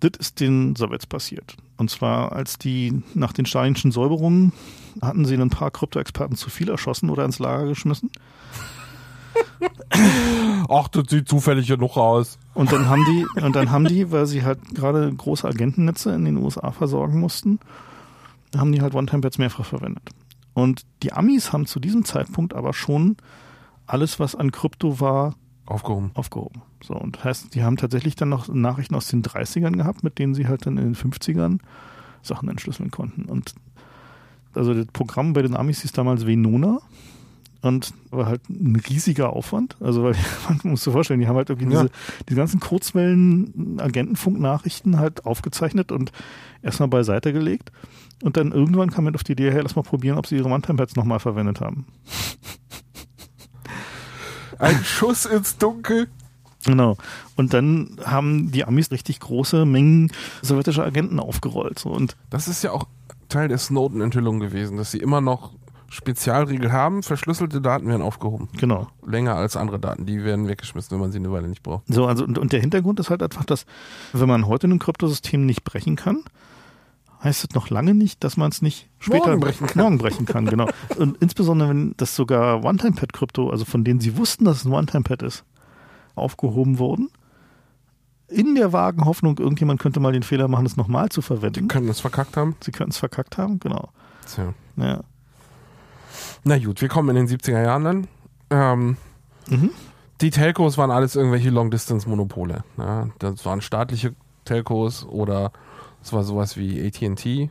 das ist den Sowjets passiert. Und zwar, als die nach den stalinischen Säuberungen hatten sie ein paar Krypto-Experten zu viel erschossen oder ins Lager geschmissen. Ach, das sieht zufällig genug aus. Und dann haben die, und dann haben die, weil sie halt gerade große Agentennetze in den USA versorgen mussten, haben die halt One-Time-Pads mehrfach verwendet. Und die Amis haben zu diesem Zeitpunkt aber schon alles, was an Krypto war, aufgehoben. Aufgehoben. So, und heißt, die haben tatsächlich dann noch Nachrichten aus den 30ern gehabt, mit denen sie halt dann in den 50ern Sachen entschlüsseln konnten. Und also das Programm bei den Amis hieß damals Venona. Und war halt ein riesiger Aufwand. Also, weil man muss sich vorstellen, die haben halt irgendwie ja. diese, die ganzen Kurzwellen-Agentenfunknachrichten halt aufgezeichnet und erstmal beiseite gelegt. Und dann irgendwann kam man auf die Idee, hey, lass mal probieren, ob sie ihre One-Time-Pads nochmal verwendet haben. Ein Schuss ins Dunkel. Genau. Und dann haben die Amis richtig große Mengen sowjetischer Agenten aufgerollt. So. Und das ist ja auch Teil der Snowden-Enthüllung gewesen, dass sie immer noch Spezialregel haben, verschlüsselte Daten werden aufgehoben. Genau. Länger als andere Daten, die werden weggeschmissen, wenn man sie eine Weile nicht braucht. So, also und, und der Hintergrund ist halt einfach, dass wenn man heute ein Kryptosystem nicht brechen kann, heißt es noch lange nicht, dass man es nicht später morgen brechen kann. Morgen brechen kann, genau. Und insbesondere, wenn das sogar One-Time-Pad-Krypto, also von denen sie wussten, dass es ein One-Time-Pad ist, aufgehoben wurden, in der vagen Hoffnung, irgendjemand könnte mal den Fehler machen, es nochmal zu verwenden. Sie könnten es verkackt haben. Sie könnten es verkackt haben, genau. Tja. Ja. Na gut, wir kommen in den 70er Jahren dann. Ähm, mhm. Die Telcos waren alles irgendwelche Long-Distance-Monopole. Ja, das waren staatliche Telcos oder es war sowas wie ATT.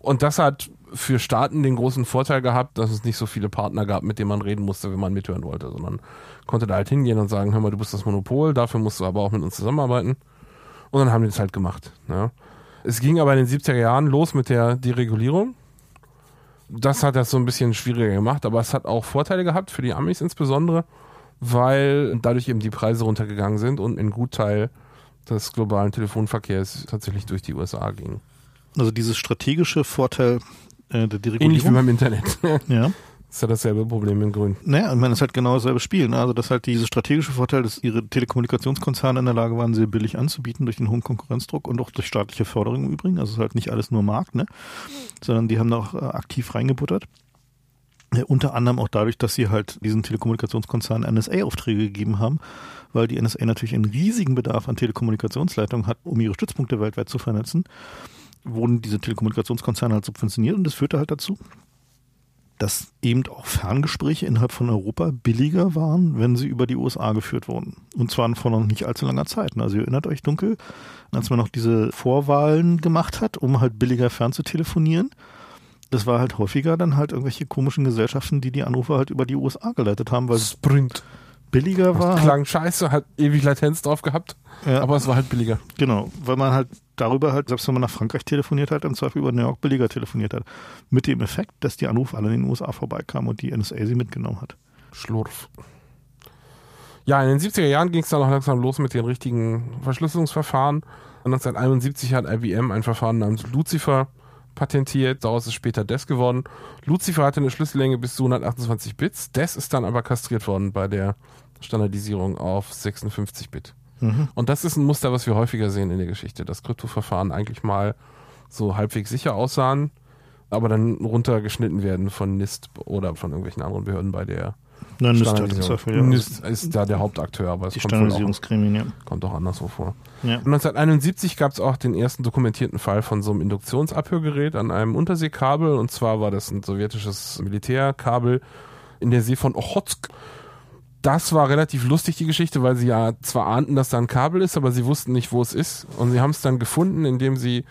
Und das hat für Staaten den großen Vorteil gehabt, dass es nicht so viele Partner gab, mit denen man reden musste, wenn man mithören wollte, sondern konnte da halt hingehen und sagen, hör mal, du bist das Monopol, dafür musst du aber auch mit uns zusammenarbeiten. Und dann haben die das halt gemacht. Ja. Es ging aber in den 70er Jahren los mit der Deregulierung. Das hat das so ein bisschen schwieriger gemacht, aber es hat auch Vorteile gehabt, für die Amis insbesondere, weil dadurch eben die Preise runtergegangen sind und ein Gutteil des globalen Telefonverkehrs tatsächlich durch die USA ging. Also dieses strategische Vorteil äh, der Deregulierung. Ähnlich wie beim Internet. ja. Das ist ja dasselbe Problem in Grün. Naja, ich meine, es ist halt genau dasselbe Spiel. Ne? Also, dass halt dieses strategische Vorteil, dass ihre Telekommunikationskonzerne in der Lage waren, sehr billig anzubieten durch den hohen Konkurrenzdruck und auch durch staatliche Förderung im Übrigen. Also, es ist halt nicht alles nur Markt, ne? Sondern die haben da auch äh, aktiv reingebuttert. Ja, unter anderem auch dadurch, dass sie halt diesen Telekommunikationskonzernen NSA-Aufträge gegeben haben, weil die NSA natürlich einen riesigen Bedarf an Telekommunikationsleitungen hat, um ihre Stützpunkte weltweit zu vernetzen, wurden diese Telekommunikationskonzerne halt subventioniert und das führte halt dazu, dass eben auch Ferngespräche innerhalb von Europa billiger waren, wenn sie über die USA geführt wurden. Und zwar vor noch nicht allzu langer Zeit. Also ihr erinnert euch dunkel, als man noch diese Vorwahlen gemacht hat, um halt billiger fernzutelefonieren. Das war halt häufiger dann halt irgendwelche komischen Gesellschaften, die die Anrufe halt über die USA geleitet haben, weil Sprint billiger war. Das klang scheiße, hat ewig Latenz drauf gehabt, ja. aber es war halt billiger. Genau, weil man halt darüber halt, selbst wenn man nach Frankreich telefoniert hat, im Zweifel über New York billiger telefoniert hat. Mit dem Effekt, dass die Anrufe alle in den USA vorbeikamen und die NSA sie mitgenommen hat. Schlurf. Ja, in den 70er Jahren ging es dann auch langsam los mit den richtigen Verschlüsselungsverfahren. 1971 hat IBM ein Verfahren namens Lucifer patentiert, daraus ist später DES geworden. Lucifer hatte eine Schlüssellänge bis zu 128 Bits. DES ist dann aber kastriert worden bei der Standardisierung auf 56 Bit. Mhm. Und das ist ein Muster, was wir häufiger sehen in der Geschichte, dass Kryptoverfahren eigentlich mal so halbwegs sicher aussahen, aber dann runtergeschnitten werden von NIST oder von irgendwelchen anderen Behörden bei der Nein, NIST, Zweifel, ja. NIST ist da der Hauptakteur, aber es die kommt, auch, ja. kommt auch anderswo vor. Ja. 1971 gab es auch den ersten dokumentierten Fall von so einem Induktionsabhörgerät an einem Unterseekabel und zwar war das ein sowjetisches Militärkabel in der See von Ochotsk das war relativ lustig, die Geschichte, weil sie ja zwar ahnten, dass da ein Kabel ist, aber sie wussten nicht, wo es ist. Und sie haben es dann gefunden, indem sie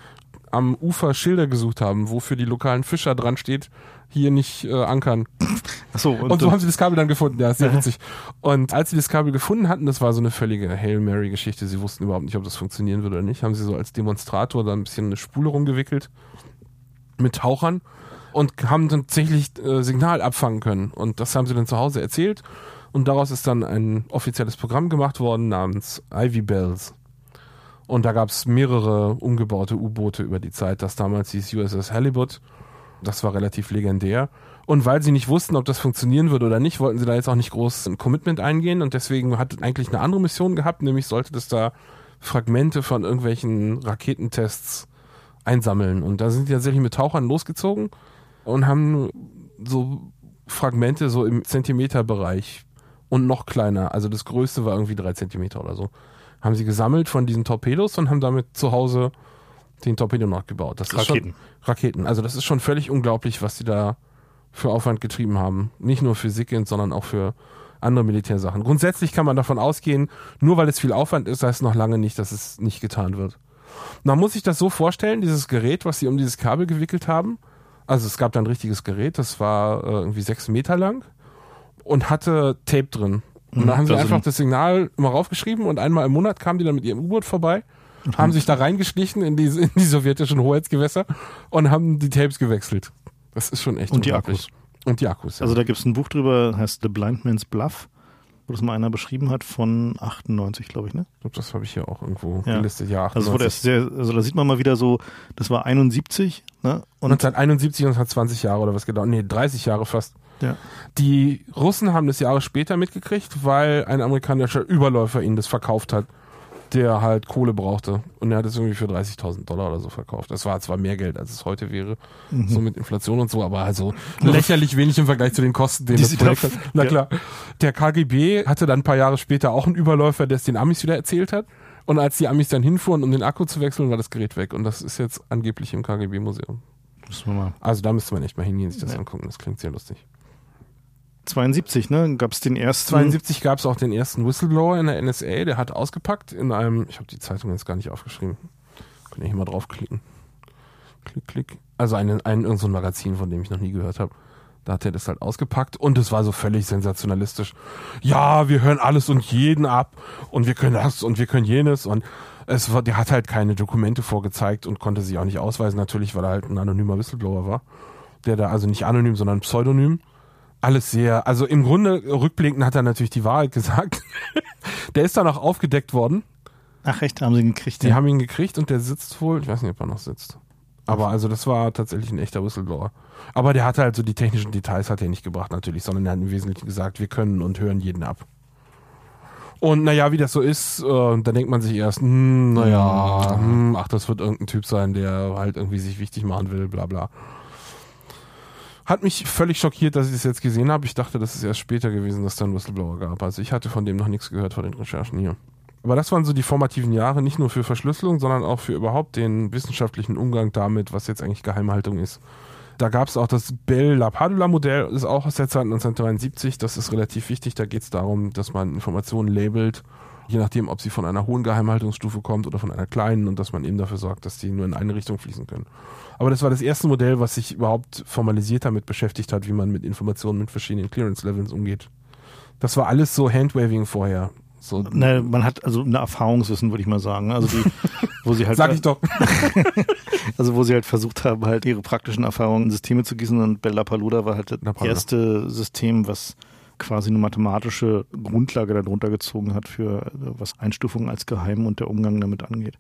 am Ufer Schilder gesucht haben, wofür die lokalen Fischer dran steht, hier nicht äh, ankern. Ach so, und, und so haben sie das Kabel dann gefunden, ja, sehr witzig. Und als sie das Kabel gefunden hatten, das war so eine völlige Hail Mary Geschichte, sie wussten überhaupt nicht, ob das funktionieren würde oder nicht, haben sie so als Demonstrator da ein bisschen eine Spule rumgewickelt mit Tauchern und haben tatsächlich äh, Signal abfangen können. Und das haben sie dann zu Hause erzählt und daraus ist dann ein offizielles Programm gemacht worden namens Ivy Bells. Und da gab es mehrere umgebaute U-Boote über die Zeit. Das damals hieß USS Halibut. Das war relativ legendär. Und weil sie nicht wussten, ob das funktionieren würde oder nicht, wollten sie da jetzt auch nicht groß ein Commitment eingehen. Und deswegen hat eigentlich eine andere Mission gehabt, nämlich sollte das da Fragmente von irgendwelchen Raketentests einsammeln. Und da sind die tatsächlich mit Tauchern losgezogen und haben so Fragmente so im Zentimeterbereich und noch kleiner. Also das größte war irgendwie drei Zentimeter oder so. Haben sie gesammelt von diesen Torpedos und haben damit zu Hause den Torpedo nachgebaut. Das Raketen. Ist schon, Raketen. Also das ist schon völlig unglaublich, was die da für Aufwand getrieben haben. Nicht nur für SIGINT, sondern auch für andere Militärsachen. Grundsätzlich kann man davon ausgehen, nur weil es viel Aufwand ist, heißt noch lange nicht, dass es nicht getan wird. Man muss sich das so vorstellen, dieses Gerät, was sie um dieses Kabel gewickelt haben. Also es gab da ein richtiges Gerät, das war äh, irgendwie sechs Meter lang und hatte Tape drin. Und da haben sie einfach das Signal immer raufgeschrieben und einmal im Monat kamen die dann mit ihrem U-Boot vorbei, haben sich da reingeschlichen in die, in die sowjetischen Hoheitsgewässer und haben die Tapes gewechselt. Das ist schon echt Und die unglaublich. Und die Akkus, ja. Also da gibt es ein Buch drüber, heißt The Blind Man's Bluff, wo das mal einer beschrieben hat, von 98, glaube ich, ne? ich glaube, das habe ich hier auch irgendwo Ja. gelistet. Ja, Also, wurde 98. erst sehr, also da sieht man mal wieder so, das war 71, ne? Und 1971 und es hat 20 Jahre oder was gedauert. Nee, 30 Jahre fast. ja. Die Russen haben das Jahre später mitgekriegt, weil ein amerikanischer Überläufer ihnen das verkauft hat, der halt Kohle brauchte. Und er hat es irgendwie für 30.000 Dollar oder so verkauft. Das war zwar mehr Geld, als es heute wäre, Mhm. so mit Inflation und so, aber also lächerlich wenig im Vergleich zu den Kosten, den Die das Projekt hat. Na ja. klar. Der KGB hatte dann ein paar Jahre später auch einen Überläufer, der es den Amis wieder erzählt hat. Und als die Amis dann hinfuhren, um den Akku zu wechseln, war das Gerät weg. Und das ist jetzt angeblich im KGB-Museum. Müssen wir mal. Also da müsste man echt mal hingehen, sich das Ja. angucken. Das klingt sehr lustig. 72, ne? Gab es den ersten. 72 gab es auch den ersten Whistleblower in der NSA, der hat ausgepackt in einem, ich habe die Zeitung jetzt gar nicht aufgeschrieben, kann ich mal draufklicken. Klick, klick. Also ein, ein irgend so Magazin, von dem ich noch nie gehört habe. Da hat er das halt ausgepackt und es war so völlig sensationalistisch. Ja, wir hören alles und jeden ab und wir können das und wir können jenes und es war, der hat halt keine Dokumente vorgezeigt und konnte sich auch nicht ausweisen, natürlich, weil er halt ein anonymer Whistleblower war. Der da also nicht anonym, sondern pseudonym alles sehr, also im Grunde rückblickend hat er natürlich die Wahrheit gesagt. der ist dann auch aufgedeckt worden. Ach, echt, haben sie ihn gekriegt. Die ja. haben ihn gekriegt und der sitzt wohl, ich weiß nicht, ob er noch sitzt. Aber also das war tatsächlich ein echter Whistleblower. Aber der hatte halt so die technischen Details hat er nicht gebracht natürlich, sondern er hat im Wesentlichen gesagt, wir können und hören jeden ab. Und naja, wie das so ist, äh, da denkt man sich erst, hm, naja, hm, ach, das wird irgendein Typ sein, der halt irgendwie sich wichtig machen will, bla bla. Hat mich völlig schockiert, dass ich das jetzt gesehen habe. Ich dachte, das ist erst später gewesen, dass da einen Whistleblower gab. Also ich hatte von dem noch nichts gehört vor den Recherchen hier. Aber das waren so die formativen Jahre, nicht nur für Verschlüsselung, sondern auch für überhaupt den wissenschaftlichen Umgang damit, was jetzt eigentlich Geheimhaltung ist. Da gab es auch das Bell-LaPadula-Modell, ist auch aus der Zeit 1973. Das ist relativ wichtig. Da geht es darum, dass man Informationen labelt, je nachdem, ob sie von einer hohen Geheimhaltungsstufe kommt oder von einer kleinen und dass man eben dafür sorgt, dass die nur in eine Richtung fließen können. Aber das war das erste Modell, was sich überhaupt formalisiert damit beschäftigt hat, wie man mit Informationen mit verschiedenen Clearance-Levels umgeht. Das war alles so Handwaving vorher. So, Ne, man hat also eine Erfahrungswissen, würde ich mal sagen. Also die, wo sie halt, sag ich doch. also wo sie halt versucht haben, halt ihre praktischen Erfahrungen in Systeme zu gießen und Bella Paluda war halt das Paluda. erste System, was quasi eine mathematische Grundlage darunter gezogen hat für äh, was Einstufungen als geheim und der Umgang damit angeht.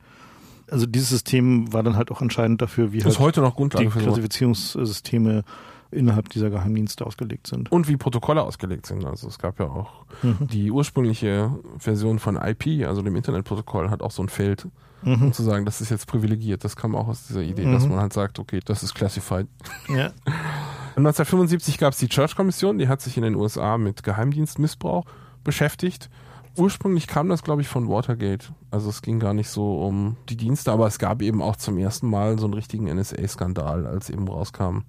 Also dieses System war dann halt auch entscheidend dafür, wie halt heute noch die. Klassifizierungssysteme innerhalb dieser Geheimdienste ausgelegt sind. Und wie Protokolle ausgelegt sind. Also es gab ja auch Mhm. die ursprüngliche Version von IP, also dem Internetprotokoll, hat auch so ein Feld, Mhm. um zu sagen, das ist jetzt privilegiert. Das kam auch aus dieser Idee, dass Mhm. man halt sagt, okay, das ist classified. Ja. 1975 gab es die Church-Kommission, die hat sich in den USA mit Geheimdienstmissbrauch beschäftigt. Ursprünglich kam das, glaube ich, von Watergate. Also es ging gar nicht so um die Dienste, aber es gab eben auch zum ersten Mal so einen richtigen NSA-Skandal, als eben rauskam,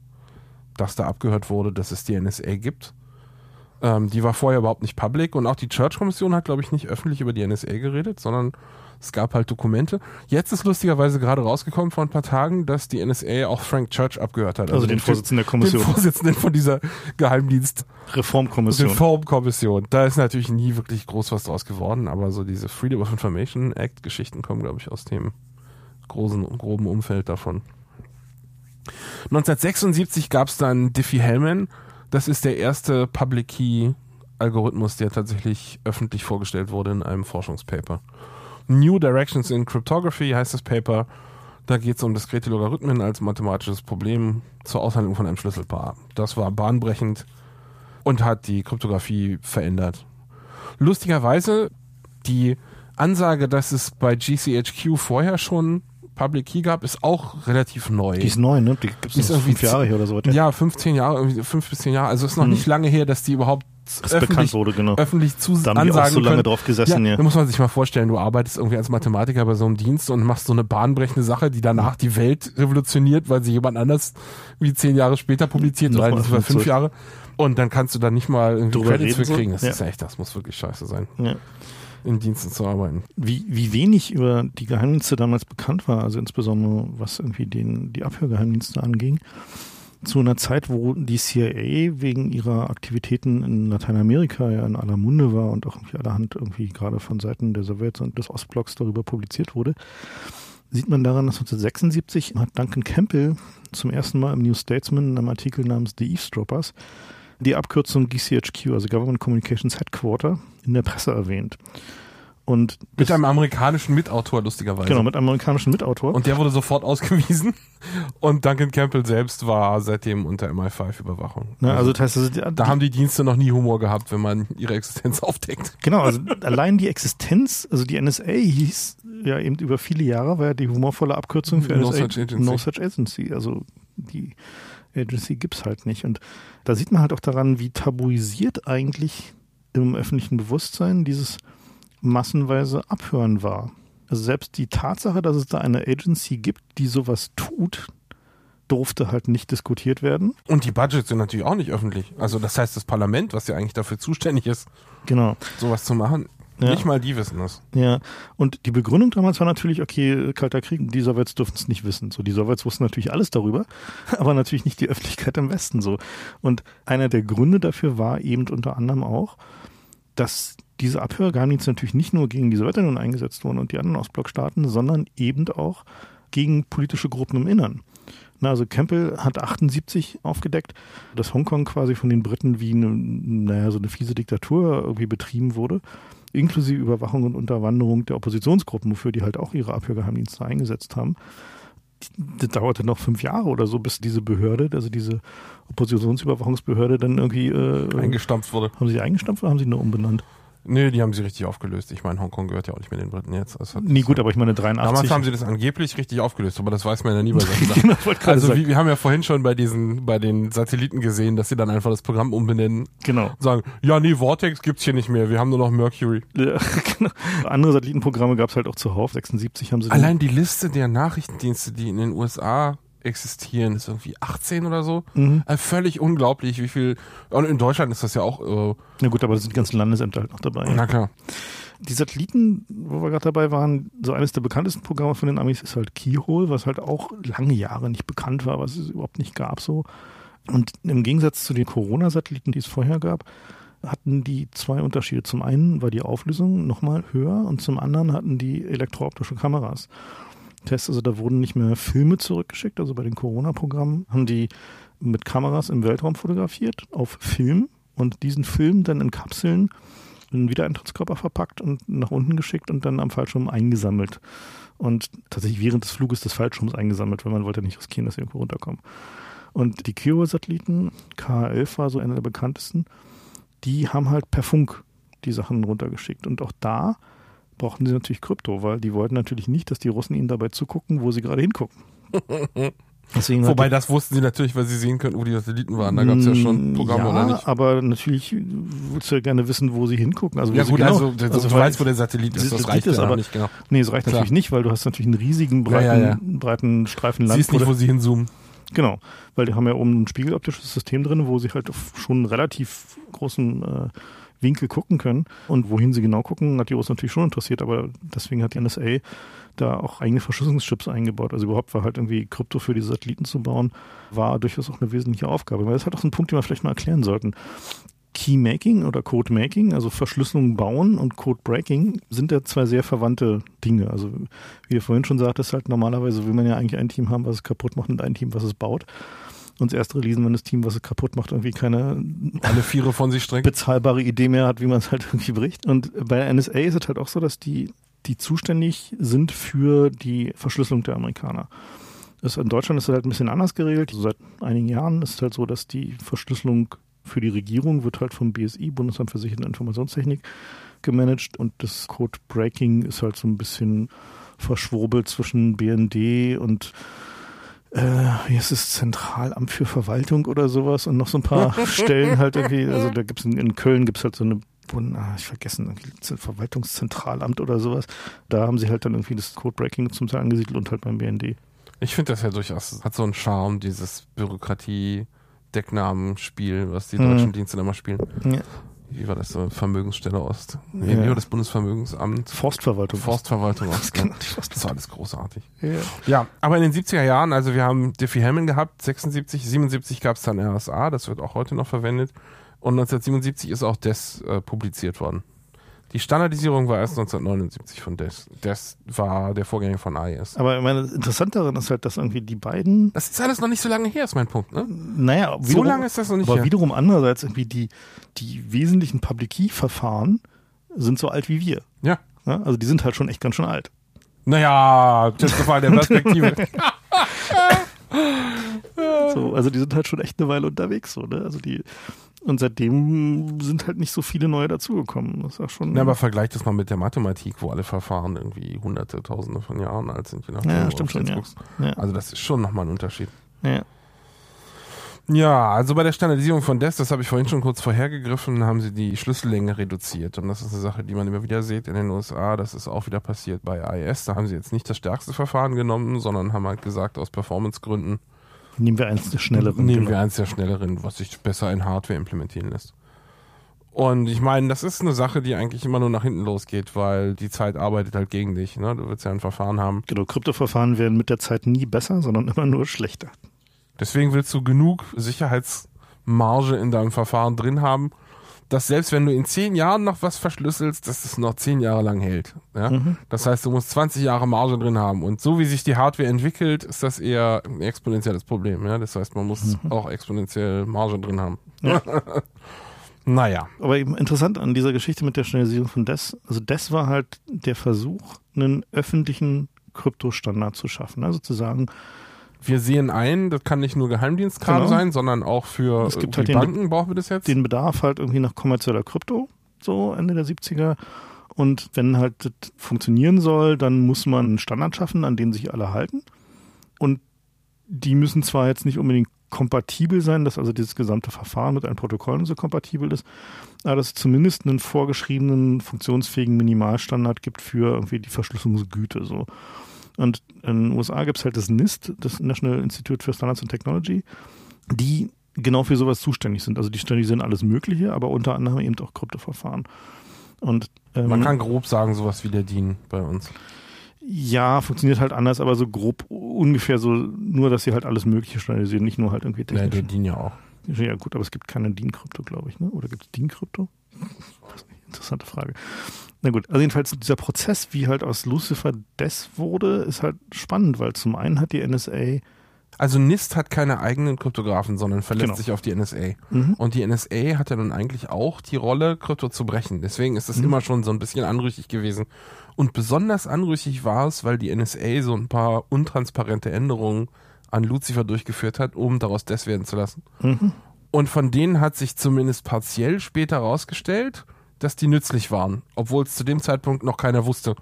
dass da abgehört wurde, dass es die NSA gibt. Ähm, die war vorher überhaupt nicht public und auch die Church-Kommission hat, glaube ich, nicht öffentlich über die NSA geredet, sondern es gab halt Dokumente. Jetzt ist lustigerweise gerade rausgekommen vor ein paar Tagen, dass die NSA auch Frank Church abgehört hat. Also den Typ- Vorsitzenden der den Kommission. Vorsitzenden von dieser Geheimdienst Reformkommission. Reformkommission. Da ist natürlich nie wirklich groß was draus geworden, aber so diese Freedom of Information Act Geschichten kommen, glaube ich, aus dem großen, groben Umfeld davon. 1976 gab es dann Diffie-Hellman. Das ist der erste Public Key Algorithmus, der tatsächlich öffentlich vorgestellt wurde in einem Forschungspaper. New Directions in Cryptography heißt das Paper. Da geht es um diskrete Logarithmen als mathematisches Problem zur Aushandlung von einem Schlüsselpaar. Das war bahnbrechend und hat die Kryptographie verändert. Lustigerweise, die Ansage, dass es bei GCHQ vorher schon Public Key gab, ist auch relativ neu. Die ist neu, ne? Die gibt es fünf Jahre hier oder so. ja, 15 Jahre, fünf bis zehn Jahre. Also ist noch Hm. nicht lange her, dass die überhaupt Das öffentlich, wurde, genau. öffentlich zu Da haben die auch so lange können. drauf gesessen, ja, ja. Da muss man sich mal vorstellen, du arbeitest irgendwie als Mathematiker bei so einem Dienst und machst so eine bahnbrechende Sache, die danach die Welt revolutioniert, weil sie jemand anders wie zehn Jahre später publiziert diesem Fall fünf. Jahre. Und dann kannst du da nicht mal irgendwie Drüber Credits für kriegen. Das Ja. ist echt, das muss wirklich scheiße sein, Ja. In Diensten zu arbeiten. Wie, wie wenig über die Geheimdienste damals bekannt war, also insbesondere was irgendwie den, die Abhörgeheimdienste anging. zu einer Zeit, wo die CIA wegen ihrer Aktivitäten in Lateinamerika ja in aller Munde war und auch irgendwie allerhand irgendwie gerade von Seiten der Sowjets und des Ostblocks darüber publiziert wurde, sieht man daran, dass 1976 hat Duncan Campbell zum ersten Mal im New Statesman in einem Artikel namens The Eavesdroppers die Abkürzung GCHQ, also Government Communications Headquarter, in der Presse erwähnt. Und mit einem amerikanischen Mitautor, lustigerweise. Genau, mit einem amerikanischen Mitautor. Und der wurde sofort ausgewiesen. Und Duncan Campbell selbst war seitdem unter MI5-Überwachung. Na, also, das heißt, also die, da haben die Dienste noch nie Humor gehabt, wenn man ihre Existenz aufdeckt. Genau, also allein die Existenz, also die NSA hieß ja eben über viele Jahre, war ja die humorvolle Abkürzung für no NSA. Such Agency. No Such Agency. Also die Agency gibt's halt nicht. Und da sieht man halt auch daran, wie tabuisiert eigentlich im öffentlichen Bewusstsein dieses massenweise Abhören war. Also selbst die Tatsache, dass es da eine Agency gibt, die sowas tut, durfte halt nicht diskutiert werden. Und die Budgets sind natürlich auch nicht öffentlich. Also das heißt, das Parlament, was ja eigentlich dafür zuständig ist, genau. sowas zu machen, ja. nicht mal die wissen das. Ja, und die Begründung damals war natürlich, okay, Kalter Krieg, die Sowjets dürften es nicht wissen. So, die Sowjets wussten natürlich alles darüber, aber natürlich nicht die Öffentlichkeit im Westen so. Und einer der Gründe dafür war eben unter anderem auch, dass diese Abhörgeheimdienste natürlich nicht nur gegen die Sowjetunion eingesetzt wurden und die anderen Ostblockstaaten, sondern eben auch gegen politische Gruppen im Innern. Na, also Campbell hat 78 aufgedeckt, dass Hongkong quasi von den Briten wie eine, naja, so eine fiese Diktatur irgendwie betrieben wurde, inklusive Überwachung und Unterwanderung der Oppositionsgruppen, wofür die halt auch ihre Abhörgeheimdienste eingesetzt haben. Das dauerte noch fünf Jahre oder so, bis diese Behörde, also diese Oppositionsüberwachungsbehörde dann irgendwie äh, eingestampft wurde. Haben sie eingestampft oder haben sie nur umbenannt? Nee, die haben sie richtig aufgelöst. Ich meine, Hongkong gehört ja auch nicht mehr den Briten jetzt. Also nee, gut, aber ich meine 83. Damals haben sie das angeblich richtig aufgelöst, aber das weiß man ja nie bei solchen genau, also wie, wir haben ja vorhin schon bei diesen, bei den Satelliten gesehen, dass sie dann einfach das Programm umbenennen. Genau. Sagen, ja, nee, Vortex gibt's hier nicht mehr, wir haben nur noch Mercury. Ja, genau. Andere Satellitenprogramme gab's halt auch zuhauf. 76 haben sie. Allein die Liste der Nachrichtendienste, die in den USA existieren, ist irgendwie 18 oder so. Mhm. Also völlig unglaublich, wie viel. Und in Deutschland ist das ja auch. Äh, Na gut, aber da sind die ganzen Landesämter halt noch dabei. Na klar. Die Satelliten, wo wir gerade dabei waren, so eines der bekanntesten Programme von den Amis ist halt Keyhole, was halt auch lange Jahre nicht bekannt war, was es überhaupt nicht gab so. Und im Gegensatz zu den Corona-Satelliten, die es vorher gab, hatten die zwei Unterschiede. Zum einen war die Auflösung nochmal höher und zum anderen hatten die elektrooptische Kameras. Tests. Also da wurden nicht mehr Filme zurückgeschickt. Also bei den Corona-Programmen haben die mit Kameras im Weltraum fotografiert auf Film und diesen Film dann in Kapseln in Wiedereintrittskörper verpackt und nach unten geschickt und dann am Fallschirm eingesammelt. Und tatsächlich während des Fluges des Fallschirms eingesammelt, weil man wollte nicht riskieren, dass sie irgendwo runterkommen. Und die Kyoto-Satelliten, KH-11 war so einer der bekanntesten, die haben halt per Funk die Sachen runtergeschickt. Und auch da brauchten sie natürlich Krypto, weil die wollten natürlich nicht, dass die Russen ihnen dabei zugucken, wo sie gerade hingucken. Deswegen Wobei das wussten sie natürlich, weil sie sehen könnten, wo die Satelliten waren. Da gab es ja schon mm, Programme ja, oder nicht. aber natürlich würdest du ja gerne wissen, wo sie hingucken. Also ja gut, genau, also, also, also du weißt, wo der Satellit ist, das reicht ist, aber nicht, genau. Nee, es reicht Klar. natürlich nicht, weil du hast natürlich einen riesigen, breiten, ja, ja, breiten Streifen Land. Siehst nicht, wo sie hinzoomen. Genau, weil die haben ja oben ein spiegeloptisches System drin, wo sie halt schon einen relativ großen äh, Winkel gucken können. Und wohin sie genau gucken, hat die Russen natürlich schon interessiert, aber deswegen hat die NSA da auch eigene Verschlüsselungschips eingebaut. Also überhaupt war halt irgendwie Krypto für die Satelliten zu bauen, war durchaus auch eine wesentliche Aufgabe. Weil das ist halt auch so ein Punkt, den wir vielleicht mal erklären sollten. Keymaking oder Codemaking, also Verschlüsselung bauen und Codebreaking, sind ja zwei sehr verwandte Dinge. Also wie du vorhin schon sagtest, halt normalerweise will man ja eigentlich ein Team haben, was es kaputt macht und ein Team, was es baut uns erst releasen, wenn das Team, was es kaputt macht, irgendwie keine alle Viere von sich strengt. bezahlbare Idee mehr hat, wie man es halt irgendwie bricht. Und bei der NSA ist es halt auch so, dass die, die zuständig sind für die Verschlüsselung der Amerikaner. Das in Deutschland ist es halt ein bisschen anders geregelt. Also seit einigen Jahren ist es halt so, dass die Verschlüsselung für die Regierung wird halt vom BSI, Bundesamt für Sicherheit und Informationstechnik, gemanagt und das Code Breaking ist halt so ein bisschen verschwurbelt zwischen BND und äh, wie ist es, Zentralamt für Verwaltung oder sowas und noch so ein paar Stellen halt irgendwie, also da gibt's in, in Köln gibt's halt so eine Bund, ah, ich vergessen, Verwaltungszentralamt oder sowas. Da haben sie halt dann irgendwie das Codebreaking zum Teil angesiedelt und halt beim BND. Ich finde das ja durchaus, hat so einen Charme, dieses Bürokratie- Decknamen-Spiel, was die deutschen hm. Dienste immer spielen. Ja. Wie war das so, Vermögensstelle Ost? Nee, Ja. Das Bundesvermögensamt? Forstverwaltung. Forstverwaltung Ost. Ne? Das war alles großartig. Ja. Ja, aber in den 70er Jahren, also wir haben Diffie-Hellman gehabt, 76, 77 gab es dann RSA, das wird auch heute noch verwendet. Und 1977 ist auch DES äh, publiziert worden. Die Standardisierung war erst 1979 von DES. DES war der Vorgänger von AES. Aber ich meine, interessant daran ist halt, dass irgendwie die beiden, Das ist alles noch nicht so lange her, ist mein Punkt. Ne? naja, So wiederum- lange ist das noch nicht aber her. wiederum andererseits irgendwie die, die wesentlichen Public Key-Verfahren sind so alt wie wir. Ja. Ja, also die sind halt schon echt ganz schön alt. Naja, Testgefallen der Perspektive. So, also die sind halt schon echt eine Weile unterwegs, so, ne? Also die, und seitdem sind halt nicht so viele neue dazugekommen. Das ist auch schon. Ja, aber vergleich das mal mit der Mathematik, wo alle Verfahren irgendwie hunderte, tausende von Jahren alt sind. Je nachdem, Ja, stimmt schon, ja, Also das ist schon nochmal ein Unterschied. ja. Ja, also bei der Standardisierung von DES, das habe ich vorhin schon kurz vorhergegriffen, haben sie die Schlüssellänge reduziert. Und das ist eine Sache, die man immer wieder sieht in den USA. Das ist auch wieder passiert bei AES. Da haben sie jetzt nicht das stärkste Verfahren genommen, sondern haben halt gesagt, aus Performancegründen Nehmen wir eins der schnelleren. nehmen genau. wir eins der schnelleren, was sich besser in Hardware implementieren lässt. Und ich meine, das ist eine Sache, die eigentlich immer nur nach hinten losgeht, weil die Zeit arbeitet halt gegen dich. Ne? Du willst ja ein Verfahren haben. Genau, Kryptoverfahren werden mit der Zeit nie besser, sondern immer nur schlechter. Deswegen willst du genug Sicherheitsmarge in deinem Verfahren drin haben, dass selbst wenn du in zehn Jahren noch was verschlüsselst, dass es noch zehn Jahre lang hält. Ja? Mhm. Das heißt, du musst 20 Jahre Marge drin haben. Und so wie sich die Hardware entwickelt, ist das eher ein exponentielles Problem. Ja? Das heißt, man muss auch exponentiell Marge drin haben. Ja. naja. Aber eben interessant an dieser Geschichte mit der Schnellisierung von DES, also DES war halt der Versuch, einen öffentlichen Kryptostandard zu schaffen. Also zu sagen, Wir sehen ein, das kann nicht nur Geheimdienstkram Genau. sein, sondern auch für Es gibt die halt den- Banken brauchen wir das jetzt. den Bedarf halt irgendwie nach kommerzieller Krypto, so Ende der 70er. Und wenn halt das funktionieren soll, dann muss man einen Standard schaffen, an den sich alle halten. Und die müssen zwar jetzt nicht unbedingt kompatibel sein, dass also dieses gesamte Verfahren mit einem Protokoll so kompatibel ist, aber dass es zumindest einen vorgeschriebenen, funktionsfähigen Minimalstandard gibt für irgendwie die Verschlüsselungsgüte. So. Und in den USA gibt es halt das NIST, das National Institute for Standards and Technology, die genau für sowas zuständig sind. Also die standardisieren alles Mögliche, aber unter anderem eben auch Kryptoverfahren. Und ähm, Man kann grob sagen, sowas wie der DIN bei uns. ja, funktioniert halt anders, aber so grob ungefähr so, nur dass sie halt alles Mögliche standardisieren, nicht nur halt irgendwie Ja, der technisch. DIN ja auch. Ja, gut, aber es gibt keine DIN-Krypto, glaube ich, ne? Oder gibt es DIN-Krypto? Interessante Frage. Na gut, also jedenfalls dieser Prozess, wie halt aus Lucifer Des wurde, ist halt spannend, weil zum einen hat die NSA Also NIST hat keine eigenen Kryptografen, sondern verlässt Genau. sich auf die NSA. Mhm. Und die NSA hat ja nun eigentlich auch die Rolle, Krypto zu brechen. Deswegen ist es Mhm. immer schon so ein bisschen anrüchig gewesen. Und besonders anrüchig war es, weil die NSA so ein paar untransparente Änderungen an Lucifer durchgeführt hat, um daraus das werden zu lassen. Mhm. Und von denen hat sich zumindest partiell später herausgestellt, dass die nützlich waren, obwohl es zu dem Zeitpunkt noch keiner wusste,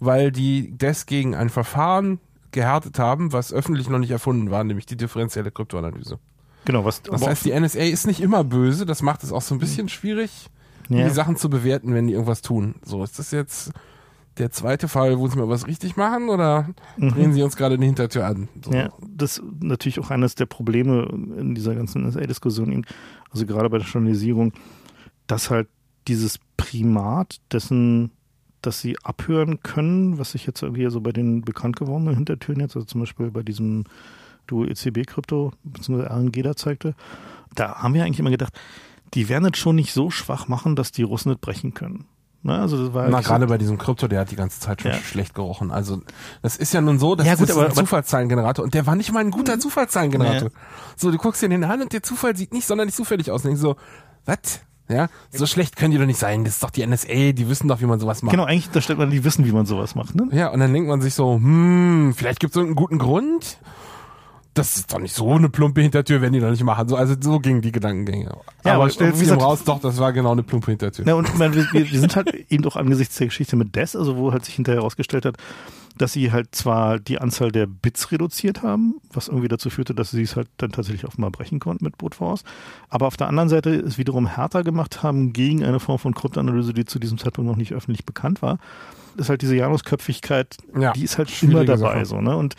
weil die das gegen ein Verfahren gehärtet haben, was öffentlich noch nicht erfunden war, nämlich die differenzielle Kryptoanalyse. Genau, was Das heißt, die NSA ist nicht immer böse, das macht es auch so ein bisschen schwierig, ja, die Sachen zu bewerten, wenn die irgendwas tun. So, ist das jetzt der zweite Fall, wo sie mal was richtig machen oder drehen sie uns gerade eine Hintertür an? So. Mhm. Ja, das ist natürlich auch eines der Probleme in dieser ganzen NSA-Diskussion, also gerade bei der Standardisierung, dass halt dieses Primat dessen, dass sie abhören können, was sich jetzt irgendwie so bei den bekannt gewordenen Hintertüren jetzt, also zum Beispiel bei diesem Duo ECB-Krypto bzw. RNG da zeigte, da haben wir eigentlich immer gedacht, die werden es schon nicht so schwach machen, dass die Russen nicht brechen können. Ne? Also das war Na, eigentlich so- gerade bei diesem Krypto, der hat die ganze Zeit schon Ja. schlecht gerochen. Also, das ist ja nun so, dass Ja, gut, das aber- ein Zufallszahlengenerator und der war nicht mal ein guter Zufallszahlengenerator. Ja. So, du guckst dir den an und der Zufall sieht nicht sonderlich zufällig aus. Und denkst so, was? Ja, so schlecht können die doch nicht sein. Das ist doch die NSA, die wissen doch, wie man sowas macht. Genau, eigentlich, da stellt man, die wissen, wie man sowas macht. Ne? Ja, und dann denkt man sich so, hm, vielleicht gibt es irgendeinen guten Grund. Das ist doch nicht so eine plumpe Hintertür, wenn die doch nicht machen. So, also so gingen die Gedankengänge. Ja, aber aber stellt sich raus, doch, das war genau eine plumpe Hintertür. Ja, und wir, wir wir sind halt eben doch angesichts der Geschichte mit DES, also wo halt sich hinterher herausgestellt hat, dass sie halt zwar die Anzahl der Bits reduziert haben, was irgendwie dazu führte, dass sie es halt dann tatsächlich offenbar brechen konnten mit Brute Force, aber auf der anderen Seite es wiederum härter gemacht haben gegen eine Form von Kryptoanalyse, die zu diesem Zeitpunkt noch nicht öffentlich bekannt war. Das ist halt diese Janusköpfigkeit, Ja, die ist halt immer dabei Sache. so, ne? Und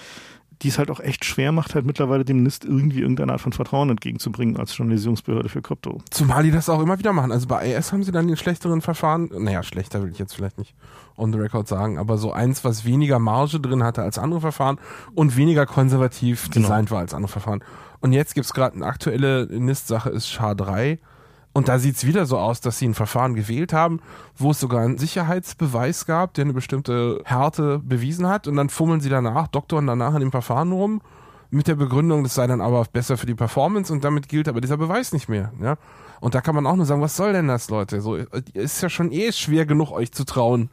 die es halt auch echt schwer macht, halt mittlerweile dem NIST irgendwie irgendeine Art von Vertrauen entgegenzubringen als Journalisierungsbehörde für Krypto. Zumal die das auch immer wieder machen. Also bei AS haben sie dann den schlechteren Verfahren, naja, schlechter will ich jetzt vielleicht nicht on the record sagen, aber so eins, was weniger Marge drin hatte als andere Verfahren und weniger konservativ genau. designt war als andere Verfahren. Und jetzt gibt's gerade eine aktuelle NIST-Sache, ist SHA-3. Und da sieht's wieder so aus, dass sie ein Verfahren gewählt haben, wo es sogar einen Sicherheitsbeweis gab, der eine bestimmte Härte bewiesen hat. Und dann fummeln sie danach, doktoren danach in dem Verfahren rum, mit der Begründung, das sei dann aber besser für die Performance und damit gilt aber dieser Beweis nicht mehr. Ja? Und da kann man auch nur sagen, was soll denn das, Leute? So ist ja schon eh schwer genug, euch zu trauen.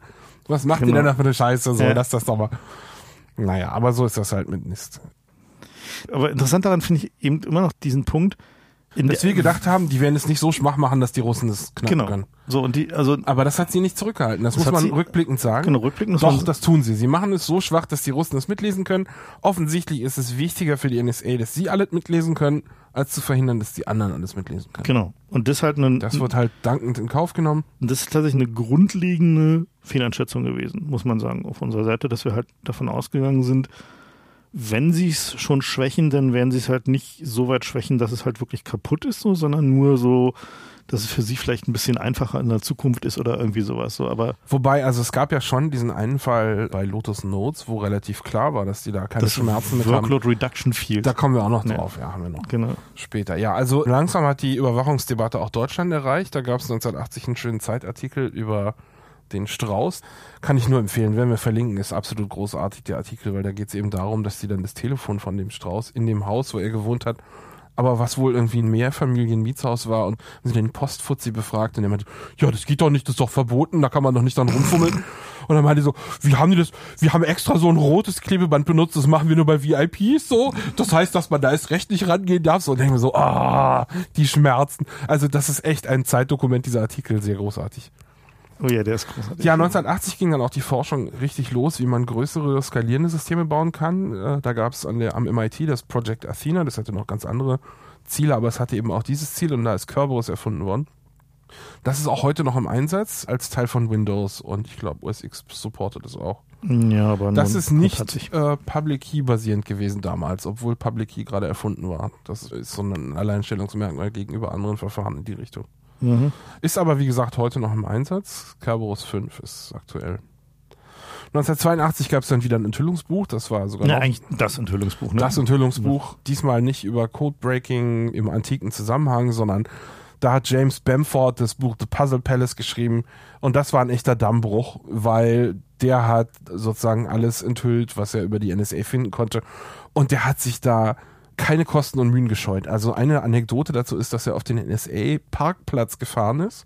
Was macht genau. ihr denn da für eine Scheiße? So, ja. lasst das doch mal. Naja, aber so ist das halt mit NIST. Aber interessant daran finde ich eben immer noch diesen Punkt, dass wir gedacht haben, die werden es nicht so schwach machen, dass die Russen das knacken genau. können. So und die, also, aber das hat sie nicht zurückgehalten. Das, das muss man sie, rückblickend sagen. Genau, rückblickend Doch, das tun sie. Sie machen es so schwach, dass die Russen es mitlesen können. Offensichtlich ist es wichtiger für die NSA, dass sie alles mitlesen können, als zu verhindern, dass die anderen alles mitlesen können. Genau. Und das halt ein, Das wird halt dankend in Kauf genommen. Und das ist tatsächlich eine grundlegende Fehleinschätzung gewesen, muss man sagen, auf unserer Seite, dass wir halt davon ausgegangen sind, wenn sie es schon schwächen, dann werden sie es halt nicht so weit schwächen, dass es halt wirklich kaputt ist, so, sondern nur so, dass es für sie vielleicht ein bisschen einfacher in der Zukunft ist oder irgendwie sowas. So, aber Wobei, also es gab ja schon diesen einen Fall bei Lotus Notes, wo relativ klar war, dass die da keine das Schmerzen mit Workload haben. Reduction Field. Da kommen wir auch noch drauf, ja, ja haben wir noch. Genau. Später. Ja, also langsam hat die Überwachungsdebatte auch Deutschland erreicht. Da gab es 1980 einen schönen Zeitartikel über den Strauß. Kann ich nur empfehlen, werden wir verlinken, ist absolut großartig der Artikel, weil da geht es eben darum, dass die dann das Telefon von dem Strauß in dem Haus, wo er gewohnt hat, aber was wohl irgendwie ein Mehrfamilien-Mietshaus war und sie den Postfuzzi befragt und der meinte, ja, das geht doch nicht, das ist doch verboten, da kann man doch nicht dann rumfummeln. Und dann meinte so, wie haben die das, wir haben extra so ein rotes Klebeband benutzt, das machen wir nur bei VIPs so. Das heißt, dass man da erst recht nicht rangehen darf. So, und denken wir so, ah, die Schmerzen. Also das ist echt ein Zeitdokument, dieser Artikel, sehr großartig. Oh ja, der ist großartig. Ja, 1980 ging dann auch die Forschung richtig los, wie man größere skalierende Systeme bauen kann. Äh, da gab es am MIT das Project Athena, das hatte noch ganz andere Ziele, aber es hatte eben auch dieses Ziel und da ist Kerberos erfunden worden. Das ist auch heute noch im Einsatz als Teil von Windows und ich glaube OS X supportet es auch. Ja, aber das ist nicht äh, Public Key basierend gewesen damals, obwohl Public Key gerade erfunden war. Das ist so ein Alleinstellungsmerkmal gegenüber anderen Verfahren in die Richtung. Mhm. Ist aber, wie gesagt, heute noch im Einsatz. Kerberos 5 ist aktuell. 1982 gab es dann wieder ein Enthüllungsbuch, das war sogar ja, eigentlich das Enthüllungsbuch. Ne? Das Enthüllungsbuch, ja. diesmal nicht über Codebreaking im antiken Zusammenhang, sondern da hat James Bamford das Buch The Puzzle Palace geschrieben und das war ein echter Dammbruch, weil der hat sozusagen alles enthüllt, was er über die NSA finden konnte und der hat sich da keine Kosten und Mühen gescheut. Also eine Anekdote dazu ist, dass er auf den NSA-Parkplatz gefahren ist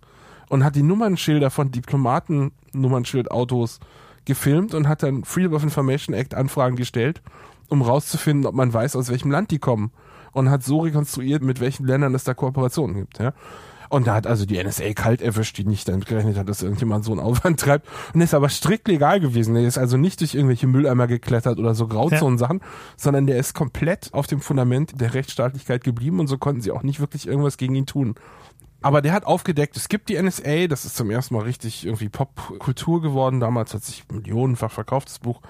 und hat die Nummernschilder von Diplomaten-Nummernschildautos gefilmt und hat dann Freedom of Information Act Anfragen gestellt, um rauszufinden, ob man weiß, aus welchem Land die kommen. Und hat so rekonstruiert, mit welchen Ländern es da Kooperationen gibt. Ja. Und da hat also die NSA kalt erwischt, die nicht damit gerechnet hat, dass irgendjemand so einen Aufwand treibt. Und ist aber strikt legal gewesen. Der ist also nicht durch irgendwelche Mülleimer geklettert oder so Grauzonen-Sachen, ja. sondern der ist komplett auf dem Fundament der Rechtsstaatlichkeit geblieben und so konnten sie auch nicht wirklich irgendwas gegen ihn tun. Aber der hat aufgedeckt, es gibt die NSA, das ist zum ersten Mal richtig irgendwie Popkultur geworden. Damals hat sich millionenfach verkauft, das Buch.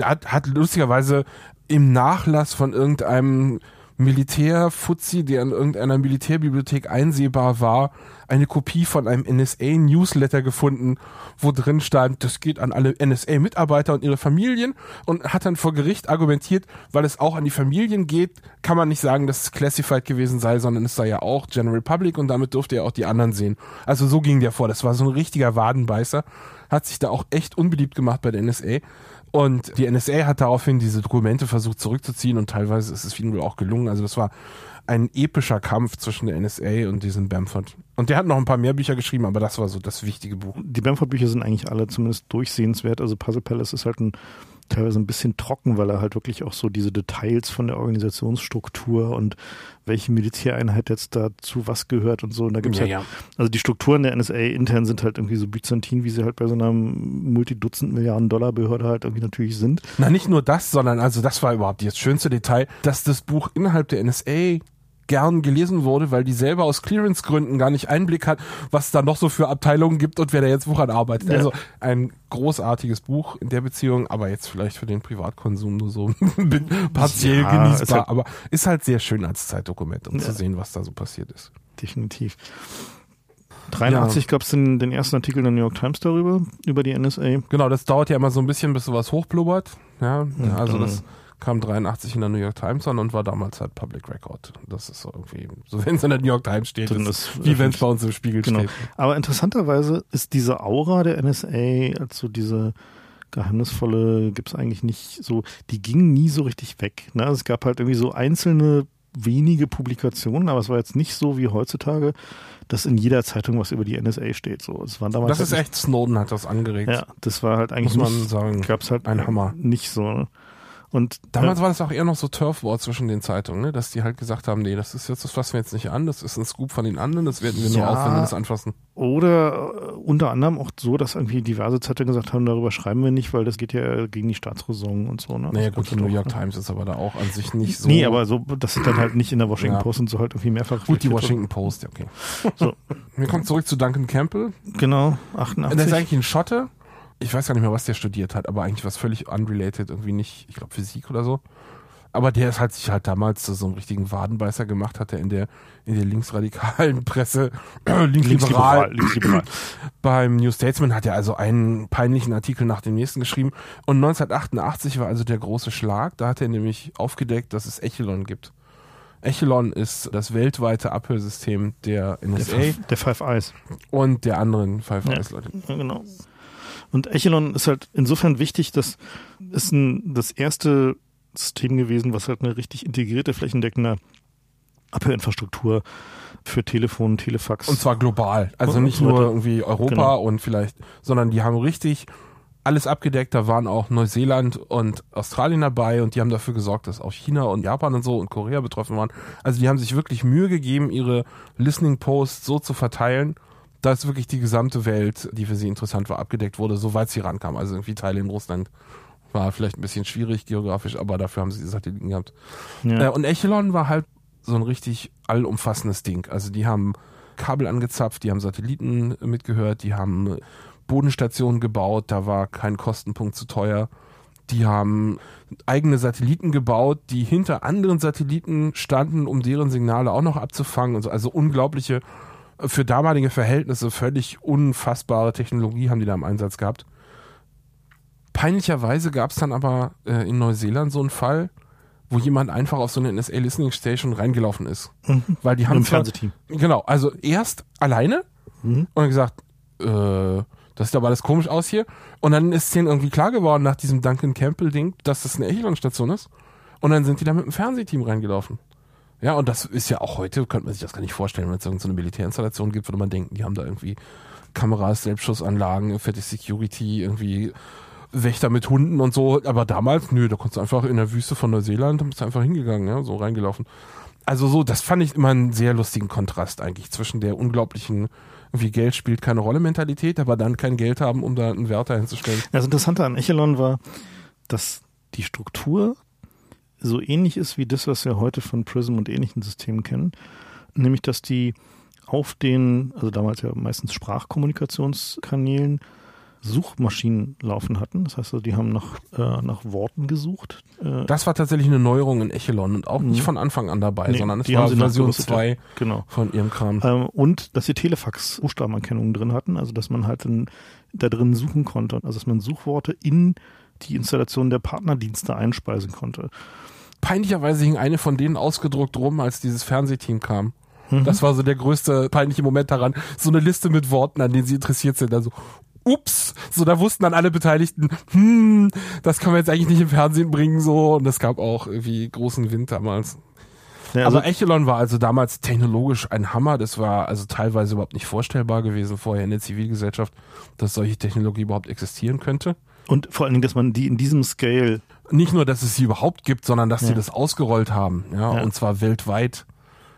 Hat, hat lustigerweise im Nachlass von irgendeinem Militärfuzzi, der in irgendeiner Militärbibliothek einsehbar war, eine Kopie von einem NSA-Newsletter gefunden, wo drin stand, das geht an alle NSA-Mitarbeiter und ihre Familien und hat dann vor Gericht argumentiert, weil es auch an die Familien geht, kann man nicht sagen, dass es classified gewesen sei, sondern es sei ja auch General Public und damit durfte er auch die anderen sehen. Also so ging der vor. Das war so ein richtiger Wadenbeißer. Hat sich da auch echt unbeliebt gemacht bei der NSA. Und die NSA hat daraufhin diese Dokumente versucht zurückzuziehen und teilweise ist es ihnen wohl auch gelungen. Also das war ein epischer Kampf zwischen der NSA und diesem Bamford. Und der hat noch ein paar mehr Bücher geschrieben, aber das war so das wichtige Buch. Die Bamford-Bücher sind eigentlich alle zumindest durchsehenswert. Also Puzzle Palace ist halt ein teilweise ein bisschen trocken, weil er halt wirklich auch so diese Details von der Organisationsstruktur und welche Militäreinheit jetzt dazu was gehört und so. Und da gibt's ja, halt, ja. also die Strukturen der NSA intern sind halt irgendwie so byzantin, wie sie halt bei so einer Multidutzend Milliarden Dollar Behörde halt irgendwie natürlich sind. Na, nicht nur das, sondern also das war überhaupt das schönste Detail, dass das Buch innerhalb der NSA gern gelesen wurde, weil die selber aus Clearance-Gründen gar nicht Einblick hat, was da noch so für Abteilungen gibt und wer da jetzt woran arbeitet. Ja. Also ein großartiges Buch in der Beziehung, aber jetzt vielleicht für den Privatkonsum nur so partiell Ja, genießbar, ist halt- aber ist halt sehr schön als Zeitdokument, um Ja. zu sehen, was da so passiert ist. Definitiv. 83 gab es den, den ersten Artikel in der New York Times darüber, über die NSA. Genau, das dauert ja immer so ein bisschen, bis sowas hochblubbert. Ja, Ja, also das kam 83 in der New York Times an und war damals halt Public Record. Das ist so irgendwie, so wenn es in der New York Times steht, Dann ist, ist wie wenn es bei uns im Spiegel Genau. steht. Aber interessanterweise ist diese Aura der NSA, also diese geheimnisvolle, gibt es eigentlich nicht so, die ging nie so richtig weg. Ne? Es gab halt irgendwie so einzelne wenige Publikationen, aber es war jetzt nicht so wie heutzutage, dass in jeder Zeitung was über die NSA steht. So, es war damals Das ist halt echt, Snowden hat das angeregt. ja, das war halt eigentlich Muss man nicht, sagen. gab's halt Ein Hammer. nicht so. Ne? Und Damals äh, war das auch eher noch so Turf-War zwischen den Zeitungen, ne? dass die halt gesagt haben, nee, das ist jetzt, das fassen wir jetzt nicht an, das ist ein Scoop von den anderen, das werden wir nur Ja. auf, wenn wir das anfassen. Oder äh, unter anderem auch so, dass irgendwie diverse Zeitungen gesagt haben, darüber schreiben wir nicht, weil das geht ja gegen die Staatsräson und so. Ne? Naja Das gut, die ja New York ne? Times ist aber da auch an sich nicht so. Nee, aber so, dass sie dann halt nicht in der Washington Ja. Post und so halt irgendwie mehrfach. Gut, die Washington Post, ja, okay. So. Wir kommen zurück zu Duncan Campbell. Genau, Der 88. ist eigentlich ein Schotte. Ich weiß gar nicht mehr, was der studiert hat, aber eigentlich was völlig unrelated, irgendwie nicht, ich glaube Physik oder so. Aber der ist halt sich halt damals so so einen richtigen Wadenbeißer gemacht, hat er in der, in der linksradikalen Presse, linksliberal, linksliberal. linksliberal. beim New Statesman hat er also einen peinlichen Artikel nach dem nächsten geschrieben. Und 1988 war also der große Schlag. Da hat er nämlich aufgedeckt, dass es Echelon gibt. Echelon ist das weltweite Abhörsystem der NSA der Five Eyes. und der anderen Five Ja. Eyes Leute. Genau. Und Echelon ist halt insofern wichtig, dass ist ein, das erste System gewesen, was halt eine richtig integrierte, flächendeckende Abhörinfrastruktur für Telefon, Telefax. Und zwar global. Also nicht nur irgendwie Europa Genau. und vielleicht, sondern die haben richtig alles abgedeckt. Da waren auch Neuseeland und Australien dabei und die haben dafür gesorgt, dass auch China und Japan und so und Korea betroffen waren. Also die haben sich wirklich Mühe gegeben, ihre Listening Posts so zu verteilen, dass wirklich die gesamte Welt, die für sie interessant war, abgedeckt wurde, soweit sie rankam. Also irgendwie Teile in Russland war vielleicht ein bisschen schwierig geografisch, aber dafür haben sie die Satelliten gehabt. ja. Äh, und Echelon war halt so ein richtig allumfassendes Ding. Also die haben Kabel angezapft, die haben Satelliten mitgehört, die haben Bodenstationen gebaut, da war kein Kostenpunkt zu teuer. Die haben eigene Satelliten gebaut, die hinter anderen Satelliten standen, um deren Signale auch noch abzufangen. Und so. Also unglaubliche, für damalige Verhältnisse völlig unfassbare Technologie haben die da im Einsatz gehabt. Peinlicherweise gab es dann aber äh, in Neuseeland so einen Fall, wo jemand einfach auf so eine NSA Listening Station reingelaufen ist. Mhm. Weil die haben zwar- Fernsehteam. Genau, also erst alleine Mhm. und gesagt, äh, das sieht aber alles komisch aus hier. Und dann ist denen irgendwie klar geworden nach diesem Duncan Campbell-Ding, dass das eine Echelon-Station ist. Und dann sind die da mit dem Fernsehteam reingelaufen. Ja, und das ist ja auch heute, könnte man sich das gar nicht vorstellen, wenn es irgendeine so Militärinstallation gibt, würde man denken, die haben da irgendwie Kameras, Selbstschussanlagen, fette Security, irgendwie Wächter mit Hunden und so. Aber damals, nö, da konntest du einfach in der Wüste von Neuseeland, bist du einfach hingegangen, ja, so reingelaufen. Also so, das fand ich immer einen sehr lustigen Kontrast eigentlich zwischen der unglaublichen, wie Geld spielt keine Rolle Mentalität, aber dann kein Geld haben, um da einen Wert hinzustellen. Das Interessante an Echelon war, dass die Struktur so ähnlich ist wie das, was wir heute von Prism und ähnlichen Systemen kennen. Nämlich, dass die auf den, also damals ja meistens Sprachkommunikationskanälen, Suchmaschinen laufen hatten. Das heißt, also, die haben nach, äh, nach Worten gesucht. Äh, Das war tatsächlich eine Neuerung in Echelon und auch nicht Mhm. von Anfang an dabei, Nee, sondern es war Version nachgerüstet, 2 genau. von ihrem Kram. Ähm, und dass sie Telefax-Buchstabenerkennung drin hatten, also dass man halt in, da drin suchen konnte. Also dass man Suchworte in die Installation der Partnerdienste einspeisen konnte. Peinlicherweise hing eine von denen ausgedruckt rum, als dieses Fernsehteam kam. Mhm. Das war so der größte peinliche Moment daran. So eine Liste mit Worten, an denen sie interessiert sind. Also, ups, so da wussten dann alle Beteiligten, hm, das kann man jetzt eigentlich nicht im Fernsehen bringen, so. Und es gab auch irgendwie großen Wind damals. Ja, also, Aber Echelon war also damals technologisch ein Hammer. Das war also teilweise überhaupt nicht vorstellbar gewesen vorher in der Zivilgesellschaft, dass solche Technologie überhaupt existieren könnte. Und vor allen Dingen, dass man die in diesem Scale, Nicht nur, dass es sie überhaupt gibt, sondern dass Ja. sie das ausgerollt haben. Ja, Ja. und zwar weltweit.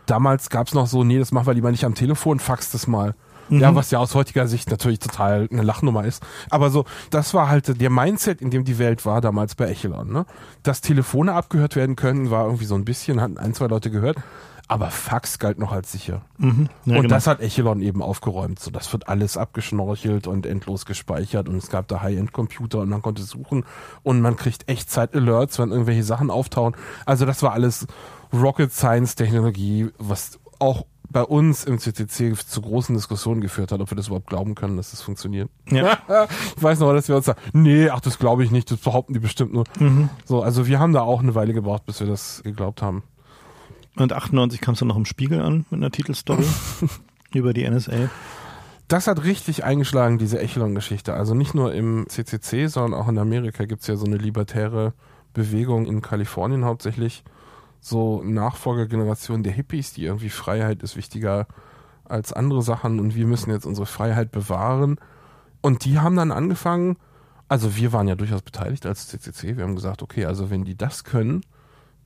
Damals gab es noch so, nee, das machen wir lieber nicht am Telefon, fax das mal. Mhm. Ja, was ja aus heutiger Sicht natürlich total eine Lachnummer ist. Aber so, das war halt der Mindset, in dem die Welt war damals bei Echelon. Ne? Dass Telefone abgehört werden können, war irgendwie so ein bisschen, hatten ein, zwei Leute gehört. Aber Fax galt noch als sicher. Mhm. Ja, und genau. das hat Echelon eben aufgeräumt. So, das wird alles abgeschnorchelt und endlos gespeichert und es gab da High-End-Computer und man konnte suchen und man kriegt Echtzeit-Alerts, wenn irgendwelche Sachen auftauchen. Also das war alles Rocket Science-Technologie, was auch bei uns im CCC zu großen Diskussionen geführt hat, ob wir das überhaupt glauben können, dass das funktioniert. Ja. ich weiß noch, dass wir uns sagen, nee, ach, das glaube ich nicht, das behaupten die bestimmt nur. Mhm. So, also wir haben da auch eine Weile gebraucht, bis wir das geglaubt haben. Und 98 kam es dann noch im Spiegel an mit einer Titelstory über die NSA. Das hat richtig eingeschlagen, diese Echelon-Geschichte. Also nicht nur im CCC, sondern auch in Amerika gibt es ja so eine libertäre Bewegung in Kalifornien hauptsächlich. So Nachfolgergeneration der Hippies, die irgendwie Freiheit ist wichtiger als andere Sachen und wir müssen jetzt unsere Freiheit bewahren. Und die haben dann angefangen, also wir waren ja durchaus beteiligt als CCC. Wir haben gesagt, okay, also wenn die das können,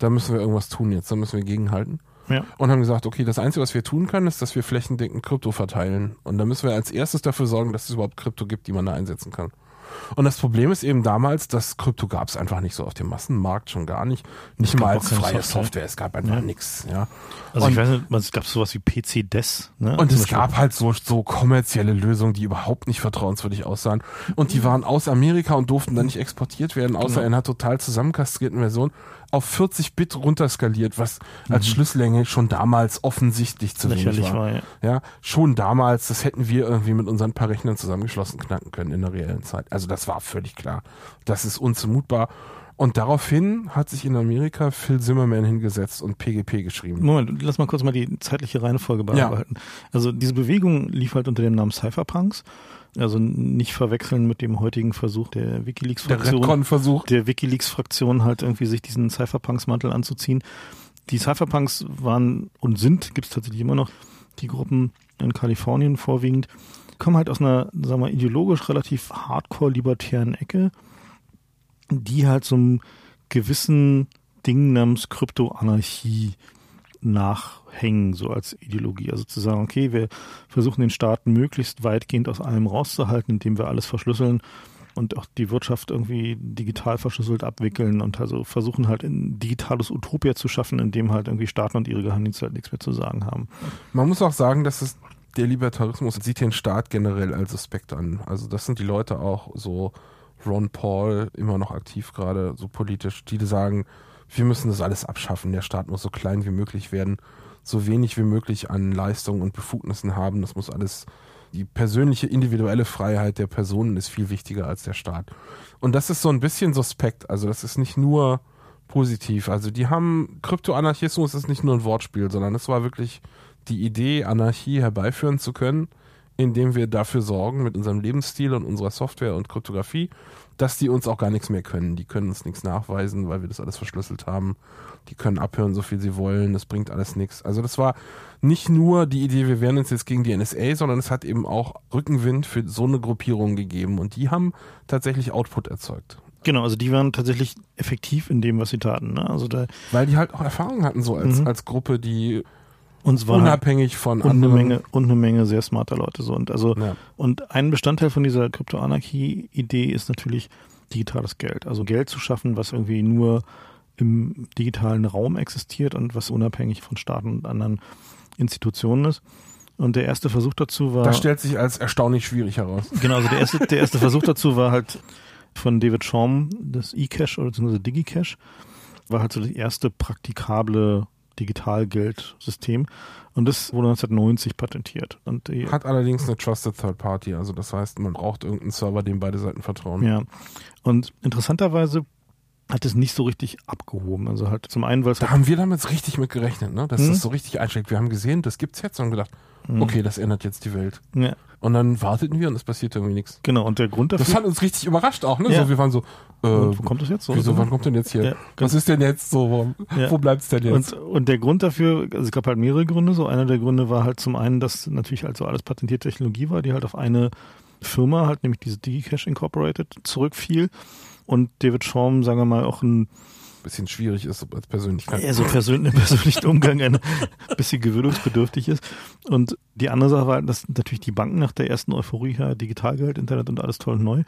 dann müssen wir irgendwas tun jetzt, dann müssen wir gegenhalten. Ja. Und haben gesagt, okay, das Einzige, was wir tun können, ist, dass wir flächendeckend Krypto verteilen. Und dann müssen wir als erstes dafür sorgen, dass es überhaupt Krypto gibt, die man da einsetzen kann. Und das Problem ist eben damals, dass Krypto gab es einfach nicht so auf dem Massenmarkt, schon gar nicht. Nicht mal als freie Software. Software. Es gab einfach Ja. nichts. Ja. Also Und- ich weiß nicht, es gab sowas wie PC-DES. Ne? Und es Beispiel. gab halt so, so kommerzielle Lösungen, die überhaupt nicht vertrauenswürdig aussahen. Und die waren aus Amerika und durften dann nicht exportiert werden, außer Genau. in einer total zusammenkastrierten Version auf 40 Bit runterskaliert, was als Schlüssellänge schon damals offensichtlich zu wenig Mhm. lächerlich war. war. Ja. Ja, schon damals, das hätten wir irgendwie mit unseren paar Rechnern zusammengeschlossen knacken können in der reellen Zeit. Also das war völlig klar. Das ist unzumutbar. Und daraufhin hat sich in Amerika Phil Zimmerman hingesetzt und PGP geschrieben. Moment, lass mal kurz mal die zeitliche Reihenfolge bearbeiten. Also diese Bewegung lief halt unter dem Namen Cypherpunks. Also nicht verwechseln mit dem heutigen Versuch der Der Wikileaks-Fraktion. Redcon-Versuch. der Wikileaks-Fraktion halt irgendwie sich diesen Cypherpunks-Mantel anzuziehen. Die Cypherpunks waren und sind, gibt es tatsächlich immer noch, die Gruppen in Kalifornien vorwiegend, kommen halt aus einer, sagen wir, ideologisch relativ hardcore-libertären Ecke, die halt so einem gewissen Ding namens Kryptoanarchie nachhängen, so als Ideologie. Also zu sagen, okay, wir versuchen den Staat möglichst weitgehend aus allem rauszuhalten, indem wir alles verschlüsseln und auch die Wirtschaft irgendwie digital verschlüsselt abwickeln und also versuchen halt ein digitales Utopia zu schaffen, in dem halt irgendwie Staaten und ihre Geheimdienste halt nichts mehr zu sagen haben. Man muss auch sagen, dass es der Libertarismus sieht den Staat generell als suspekt an. Also das sind die Leute auch so Ron Paul immer noch aktiv gerade so politisch, die sagen, wir müssen das alles abschaffen. Der Staat muss so klein wie möglich werden, so wenig wie möglich an Leistungen und Befugnissen haben. Das muss alles die persönliche individuelle Freiheit der Personen ist viel wichtiger als der Staat. Und das ist so ein bisschen suspekt. Also das ist nicht nur positiv. Also die haben Kryptoanarchismus ist nicht nur ein Wortspiel, sondern es war wirklich die Idee, Anarchie herbeiführen zu können, indem wir dafür sorgen mit unserem Lebensstil und unserer Software und Kryptographie, dass die uns auch gar nichts mehr können. Die können uns nichts nachweisen, weil wir das alles verschlüsselt haben. Die können abhören, so viel sie wollen. Das bringt alles nichts. Also das war nicht nur die Idee, wir wehren uns jetzt gegen die NSA, sondern es hat eben auch Rückenwind für so eine Gruppierung gegeben. Und die haben tatsächlich Output erzeugt. Genau, also die waren tatsächlich effektiv in dem, was sie taten. Ne? Also da Weil die halt auch Erfahrung hatten, so als, Mhm. als Gruppe, die uns war unabhängig von und eine anderen. Menge und eine Menge sehr smarter Leute so und also Ja. und ein Bestandteil von dieser Kryptoanarchie-Idee ist natürlich digitales Geld. Also Geld zu schaffen, was irgendwie nur im digitalen Raum existiert und was unabhängig von Staaten und anderen Institutionen ist. Und der erste Versuch dazu war Das stellt sich als erstaunlich schwierig heraus. Genau, also der erste, der erste Versuch dazu war halt von David Schaum, das eCash oder beziehungsweise DigiCash, war halt so das erste praktikable Digitalgeldsystem. Und das wurde 1990 patentiert. Und Hat allerdings eine Trusted Third Party, also das heißt, man braucht irgendeinen Server, dem beide Seiten vertrauen. ja. Und interessanterweise hat es nicht so richtig abgehoben. Also halt zum einen, weil es Da halt, haben wir damals richtig mit gerechnet, ne? dass Mhm. das so richtig einschlägt. Wir haben gesehen, das gibt's jetzt und gedacht, Mhm. okay, das ändert jetzt die Welt. ja, Und dann warteten wir und es passierte irgendwie nichts. genau. Und der Grund Das dafür, hat uns richtig überrascht auch, ne? Ja. So, wir waren so, äh, wo kommt das jetzt so? wieso, wann kommt denn jetzt hier? Ja, Was ganz- ist denn jetzt so? Wo, Ja. wo bleibt's denn jetzt? Und, und der Grund dafür, also es gab halt mehrere Gründe. So einer der Gründe war halt zum einen, dass natürlich also alles patentierte Technologie war, die halt auf eine Firma, halt nämlich diese DigiCash Incorporated, zurückfiel. Und David Schaum, sagen wir mal, auch ein bisschen schwierig ist als Persönlichkeit. eher so persönlich, persönlichen Umgang ein bisschen gewöhnungsbedürftig ist. Und die andere Sache war, dass natürlich die Banken nach der ersten Euphorie, ja, Digitalgeld, Internet und alles toll und neu,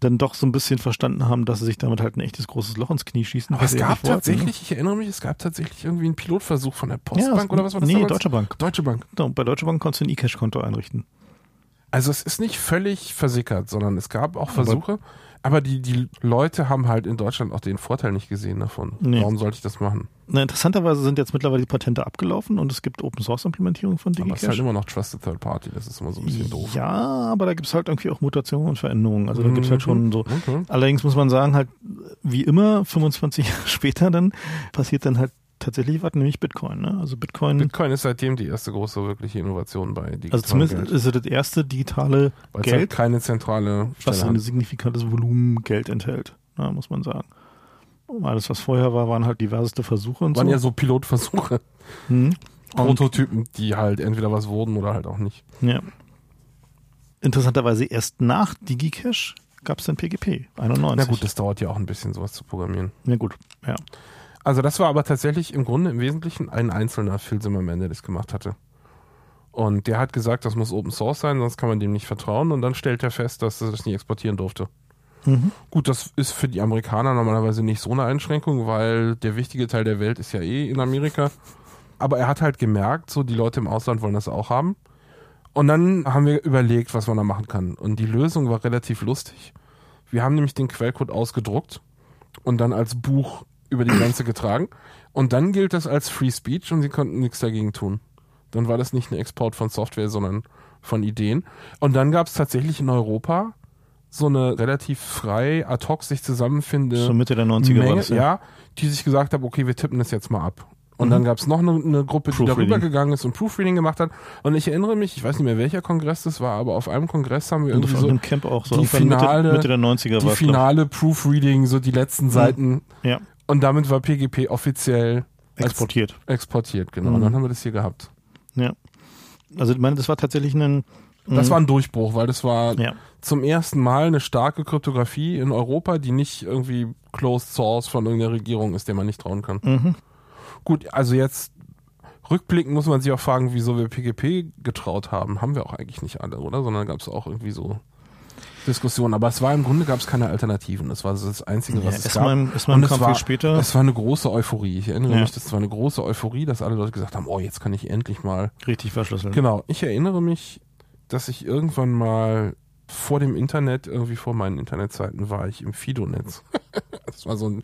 dann doch so ein bisschen verstanden haben, dass sie sich damit halt ein echtes großes Loch ins Knie schießen. Aber es ja gab wollten, ne? tatsächlich, ich erinnere mich, es gab tatsächlich irgendwie einen Pilotversuch von der Ja, Postbank es- oder was war das Nee, damals? Deutsche Bank. Deutsche Bank. Genau, bei Deutsche Bank konntest du ein E-Cash-Konto einrichten. Also es ist nicht völlig versickert, sondern es gab auch Versuche, aber die, die Leute haben halt in Deutschland auch den Vorteil nicht gesehen davon. Nee. Warum sollte ich das machen? Na, interessanterweise sind jetzt mittlerweile die Patente abgelaufen und es gibt Open-Source-Implementierung von Aber es ist halt immer noch Trusted Third Party, das ist immer so ein bisschen doof. Ja, aber da gibt's halt irgendwie auch Mutationen und Veränderungen. Also da gibt's halt Mhm. schon so. Okay. Allerdings muss man sagen, halt, wie immer, 25 Jahre später dann, passiert dann halt tatsächlich was, nämlich Bitcoin. Ne? Also Bitcoin, Bitcoin ist seitdem die erste große wirkliche Innovation bei digitalem also zumindest Geld. ist es das erste digitale Weil es halt Geld, keine zentrale was Stelle ein hat. signifikantes Volumen Geld enthält, ja, muss man sagen. Alles, was vorher war, waren halt diverseste Versuche und waren so. ja so Pilotversuche, Hm. Prototypen, die halt entweder was wurden oder halt auch nicht. ja. Interessanterweise erst nach DigiCash gab's dann PGP, 91. Na gut, das dauert ja auch ein bisschen, sowas zu programmieren. ja gut, ja. Also das war aber tatsächlich im Grunde im Wesentlichen ein einzelner Phil Zimmerman, der das gemacht hatte. Und der hat gesagt, das muss Open Source sein, sonst kann man dem nicht vertrauen. Und dann stellt er fest, dass er das nicht exportieren durfte. Mhm. Gut, das ist für die Amerikaner normalerweise nicht so eine Einschränkung, weil der wichtige Teil der Welt ist ja eh in Amerika. Aber er hat halt gemerkt, so die Leute im Ausland wollen das auch haben. Und dann haben wir überlegt, was man da machen kann. Und die Lösung war relativ lustig. Wir haben nämlich den Quellcode ausgedruckt und dann als Buch über die Grenze getragen. Und dann gilt das als Free Speech und sie konnten nichts dagegen tun. Dann war das nicht ein Export von Software, sondern von Ideen. Und dann gab es tatsächlich in Europa so eine relativ frei ad hoc sich zusammenfindende So Mitte der 90er war Menge, das, ja. die sich gesagt haben, okay, wir tippen das jetzt mal ab. Und Mhm. dann gab es noch eine, eine Gruppe, die darüber gegangen ist und Proofreading gemacht hat. Und ich erinnere mich, ich weiß nicht mehr, welcher Kongress das war, aber auf einem Kongress haben wir irgendwie so Camp auch so. die finale- Mitte, Mitte der 90er die war finale Proofreading, so die letzten Seiten. ich. Ja, Und damit war PGP offiziell exportiert. exportiert, genau. Mhm. Und dann haben wir das hier gehabt. Ja. Also ich meine, das war tatsächlich ein... Das war ein Durchbruch, weil das war Ja. zum ersten Mal eine starke Kryptographie in Europa, die nicht irgendwie Closed Source von irgendeiner Regierung ist, der man nicht trauen kann. Mhm. Gut, also jetzt rückblickend muss man sich auch fragen, wieso wir PGP getraut haben. Haben wir auch eigentlich nicht alle, oder? Sondern gab es auch irgendwie so Diskussionen. Aber es war im Grunde gab es keine Alternativen. Das war das Einzige, Ja, was es erstmal gab. im, erstmal Und im es Kampf war- viel später. Es war eine große Euphorie. Ich erinnere Ja. mich, das war eine große Euphorie, dass alle Leute gesagt haben, oh, jetzt kann ich endlich mal richtig verschlüsseln. Genau, ich erinnere mich, dass ich irgendwann mal vor dem Internet, irgendwie vor meinen Internetzeiten, war ich im Fido-Netz. das war so ein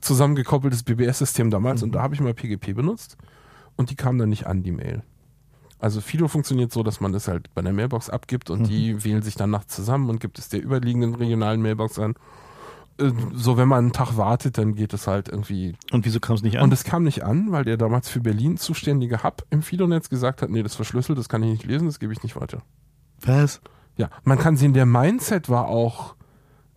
zusammengekoppeltes BBS-System damals und da habe ich mal PGP benutzt und die kam dann nicht an, die Mail. Also Fido funktioniert so, dass man das halt bei der Mailbox abgibt und die wählen sich dann nachts zusammen und gibt es der überliegenden regionalen Mailbox an. Äh, So, wenn man einen Tag wartet, dann geht es halt irgendwie Und wieso kam es nicht an? und es kam nicht an, weil der damals für Berlin zuständige Hub im Fido-Netz gesagt hat, nee, das ist verschlüsselt, das kann ich nicht lesen, das gebe ich nicht weiter. Was? Ja, man kann sehen, der Mindset war auch,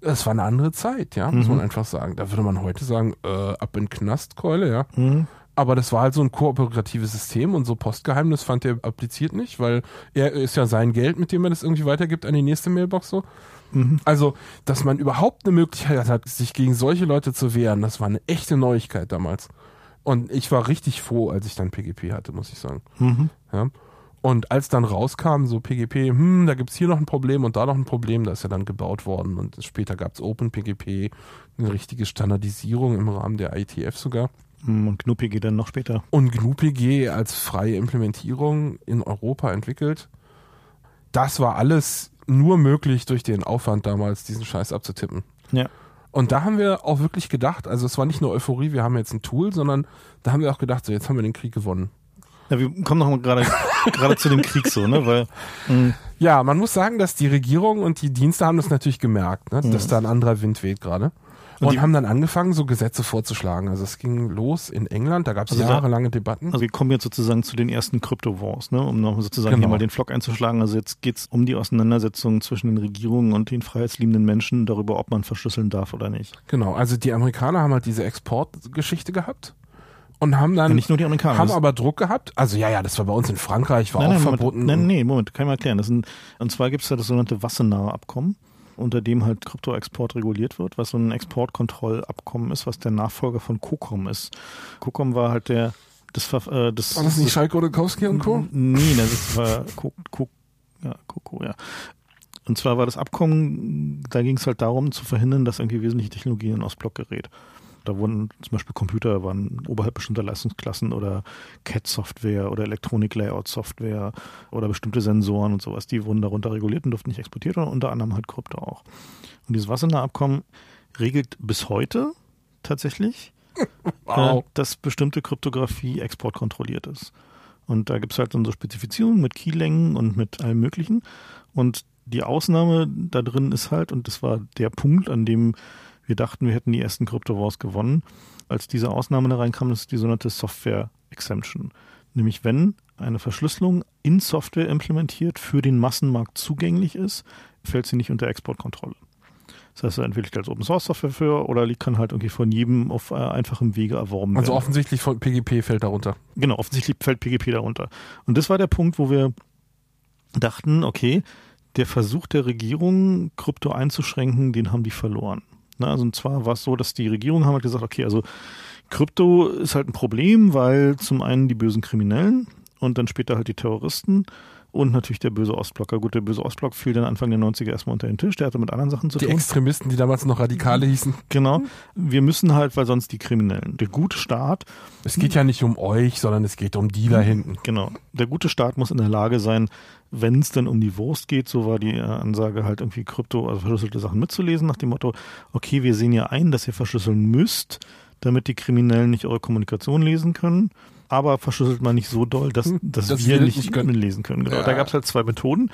es war eine andere Zeit, ja, muss Mhm. man einfach sagen. Da würde man heute sagen, äh, ab in Knastkeule, ja. Mhm. Aber das war halt so ein kooperatives System und so Postgeheimnis fand er appliziert nicht, weil er ist ja sein Geld, mit dem er das irgendwie weitergibt an die nächste Mailbox so. Mhm. Also, dass man überhaupt eine Möglichkeit hat, sich gegen solche Leute zu wehren, das war eine echte Neuigkeit damals. Und ich war richtig froh, als ich dann PGP hatte, muss ich sagen. Mhm. Ja. Und als dann rauskam, so PGP, hm, da gibt's hier noch ein Problem und da noch ein Problem, da ist ja dann gebaut worden. Und später gab's OpenPGP, eine richtige Standardisierung im Rahmen der IETF sogar. Mhm. Und GNU-PG dann noch später. Und GNU-PG als freie Implementierung in Europa entwickelt. Das war alles nur möglich durch den Aufwand damals, diesen Scheiß abzutippen. Ja. Und da haben wir auch wirklich gedacht, also es war nicht nur Euphorie, wir haben jetzt ein Tool, sondern da haben wir auch gedacht, so jetzt haben wir den Krieg gewonnen. Ja, wir kommen noch mal gerade gerade zu dem Krieg so, ne? Weil mh, Ja, man muss sagen, dass die Regierung und die Dienste haben das natürlich gemerkt, ne, dass da ein anderer Wind weht gerade. Und, Und die- haben dann angefangen, so Gesetze vorzuschlagen. Also es ging los in England, da gab es Also jahrelange Debatten. also wir kommen jetzt sozusagen zu den ersten Crypto-Wars, ne? Um noch sozusagen Genau. hier mal den Flock einzuschlagen. Also jetzt geht's um die Auseinandersetzung zwischen den Regierungen und den freiheitsliebenden Menschen darüber, ob man verschlüsseln darf oder nicht. Genau, also die Amerikaner haben halt diese Exportgeschichte gehabt und haben dann Ja, nicht nur die Amerikaner. haben aber Druck gehabt. Also ja, ja, das war bei uns in Frankreich, war auch Moment, verboten. Nein, nee, Moment, kann ich mal erklären. Das sind, und zwar gibt es da das sogenannte Wassenaar Abkommen. Unter dem halt Kryptoexport reguliert wird, was so ein Exportkontrollabkommen ist, was der Nachfolger von COCOM ist. COCOM war halt der das war, äh, das, war das nicht Schalke Odekowski und Co.? Nee, das war Co, Co, ja, Coco, ja. Und zwar war das Abkommen, da ging es halt darum, zu verhindern, dass irgendwie wesentliche Technologien in Ostblock gerät. Da wurden zum Beispiel Computer waren oberhalb bestimmter Leistungsklassen oder CAD-Software oder Elektronik-Layout-Software oder bestimmte Sensoren und sowas, die wurden darunter reguliert und durften nicht exportiert werden, unter anderem halt Krypto auch. Und dieses Wassenaar-Abkommen regelt bis heute tatsächlich, wow. äh, dass bestimmte Kryptographie exportkontrolliert ist. Und da gibt es halt dann so Spezifizierungen mit Keylängen und mit allem Möglichen. Und die Ausnahme da drin ist halt, und das war der Punkt, an dem wir dachten, wir hätten die ersten Crypto Wars gewonnen, als diese Ausnahme da reinkam, das ist die sogenannte Software Exemption. Nämlich wenn eine Verschlüsselung in Software implementiert für den Massenmarkt zugänglich ist, fällt sie nicht unter Exportkontrolle. Das heißt, entweder liegt als Open Source Software für oder liegt kann halt irgendwie von jedem auf äh, einfachem Wege erworben also werden. Also offensichtlich von PGP fällt darunter. Genau, offensichtlich fällt PGP darunter. Und das war der Punkt, wo wir dachten, okay, der Versuch der Regierung, Krypto einzuschränken, den haben die verloren. Na, also und zwar war es so, dass die Regierung haben halt gesagt, okay, also Krypto ist halt ein Problem, weil zum einen die bösen Kriminellen und dann später halt die Terroristen und natürlich der böse Ostblocker. Gut, der böse Ostblock fiel dann Anfang der 90er erstmal unter den Tisch, der hatte mit anderen Sachen zu die tun. Die Extremisten, die damals noch Radikale hießen. Genau. Wir müssen halt, weil sonst die Kriminellen. Der gute Staat. Es geht ja nicht um euch, sondern es geht um die da hinten. Genau. Der gute Staat muss in der Lage sein, wenn es dann um die Wurst geht, so war die äh, Ansage halt irgendwie Krypto, also verschlüsselte Sachen mitzulesen, nach dem Motto, okay, wir sehen ja ein, dass ihr verschlüsseln müsst, damit die Kriminellen nicht eure Kommunikation lesen können aber verschlüsselt man nicht so doll, dass, hm, dass das wir nicht, nicht können. lesen können. Genau. Ja. Da gab es halt zwei Methoden.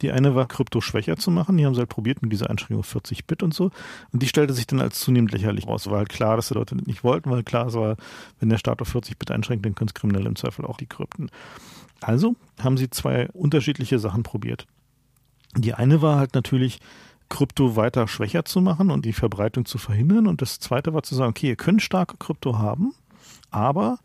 Die eine war, Krypto schwächer zu machen. Die haben sie halt probiert mit dieser Einschränkung 40 Bit und so. Und die stellte sich dann als zunehmend lächerlich raus. War halt klar, dass die Leute das nicht wollten, weil klar war, wenn der Staat auf 40 Bit einschränkt, dann können es Kriminelle im Zweifel auch die Krypten. Also haben sie zwei unterschiedliche Sachen probiert. Die eine war halt natürlich, Krypto weiter schwächer zu machen und die Verbreitung zu verhindern. Und das zweite war zu sagen, okay, ihr könnt starke Krypto haben, aber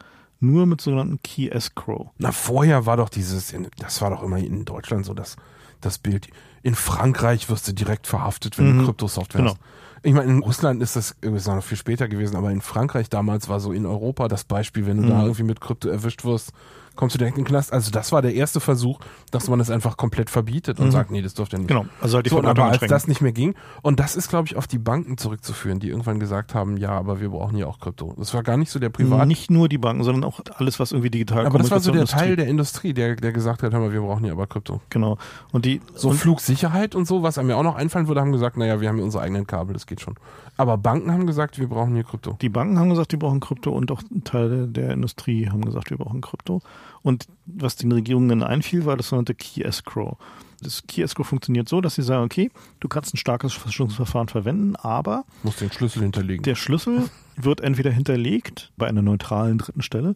nur mit sogenannten Key Escrow. Na, vorher war doch dieses, das war doch immer in Deutschland so, dass das Bild. In Frankreich wirst du direkt verhaftet, wenn mhm. du Kryptosoftware genau. hast. Ich meine, in Russland ist das, ist noch viel später gewesen, aber in Frankreich damals war so in Europa das Beispiel, wenn du mhm. da irgendwie mit Krypto erwischt wirst, kommst du direkt in den Knast. Also das war der erste Versuch, dass man es einfach komplett verbietet und mhm. sagt, nee, das dürft ihr nicht. Genau. Also halt die so, aber als das nicht mehr ging und das ist, glaube ich, auf die Banken zurückzuführen, die irgendwann gesagt haben, ja, aber wir brauchen ja auch Krypto. Das war gar nicht so der Privat. Nicht nur die Banken, sondern auch alles, was irgendwie digital Aber das war so der Teil der Industrie, der, der gesagt hat, hör mal, wir brauchen ja aber Krypto. Genau. Und die so und Flugsicherheit und so, was einem ja auch noch einfallen würde, haben gesagt, naja, wir haben ja unsere eigenen Kabel, das geht schon. Aber Banken haben gesagt, wir brauchen hier Krypto. Die Banken haben gesagt, die brauchen Krypto und auch Teile der Industrie haben gesagt, wir brauchen Krypto. Und was den Regierungen dann einfiel, war das sogenannte Key Escrow. Das Key Escrow funktioniert so, dass sie sagen, okay, du kannst ein starkes Verschlüsselungsverfahren verwenden, aber musst den Schlüssel hinterlegen. Der Schlüssel wird entweder hinterlegt bei einer neutralen dritten Stelle.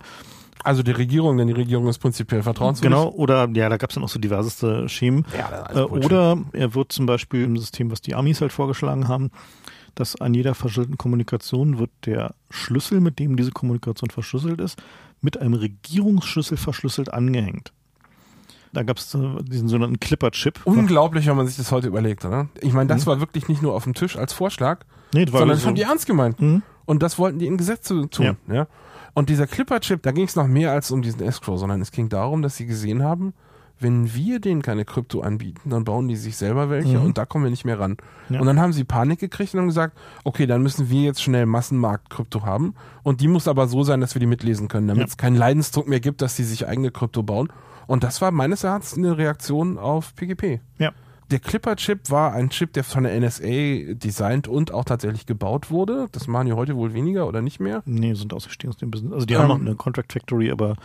Also die Regierung, denn die Regierung ist prinzipiell vertrauenswürdig. Genau, oder ja, da gab es dann auch so diverseste Schemen. Ja, äh, oder er wird zum Beispiel im System, was die Amis halt vorgeschlagen haben, dass an jeder verschlüsselten Kommunikation wird der Schlüssel, mit dem diese Kommunikation verschlüsselt ist, mit einem Regierungsschlüssel verschlüsselt angehängt. Da gab es diesen sogenannten Clipper-Chip. Unglaublich, wenn man sich das heute überlegt, oder? Ich meine, das mhm. war wirklich nicht nur auf dem Tisch als Vorschlag, nee, das sondern das so. haben die ernst gemeint. Mhm. Und das wollten die in Gesetze tun. Ja. ja? Und dieser Clipper-Chip, da ging es noch mehr als um diesen Escrow, sondern es ging darum, dass sie gesehen haben, wenn wir denen keine Krypto anbieten, dann bauen die sich selber welche mhm. und da kommen wir nicht mehr ran. Ja. Und dann haben sie Panik gekriegt und haben gesagt, okay, dann müssen wir jetzt schnell Massenmarkt-Krypto haben und die muss aber so sein, dass wir die mitlesen können, damit ja. es keinen Leidensdruck mehr gibt, dass sie sich eigene Krypto bauen. Und das war meines Erachtens eine Reaktion auf PGP. Ja. Der Clipper-Chip war ein Chip, der von der NSA designt und auch tatsächlich gebaut wurde. Das machen die heute wohl weniger oder nicht mehr. Nee, sind ausgestiegen aus dem Business. Also die ähm, haben noch eine Contract Factory, aber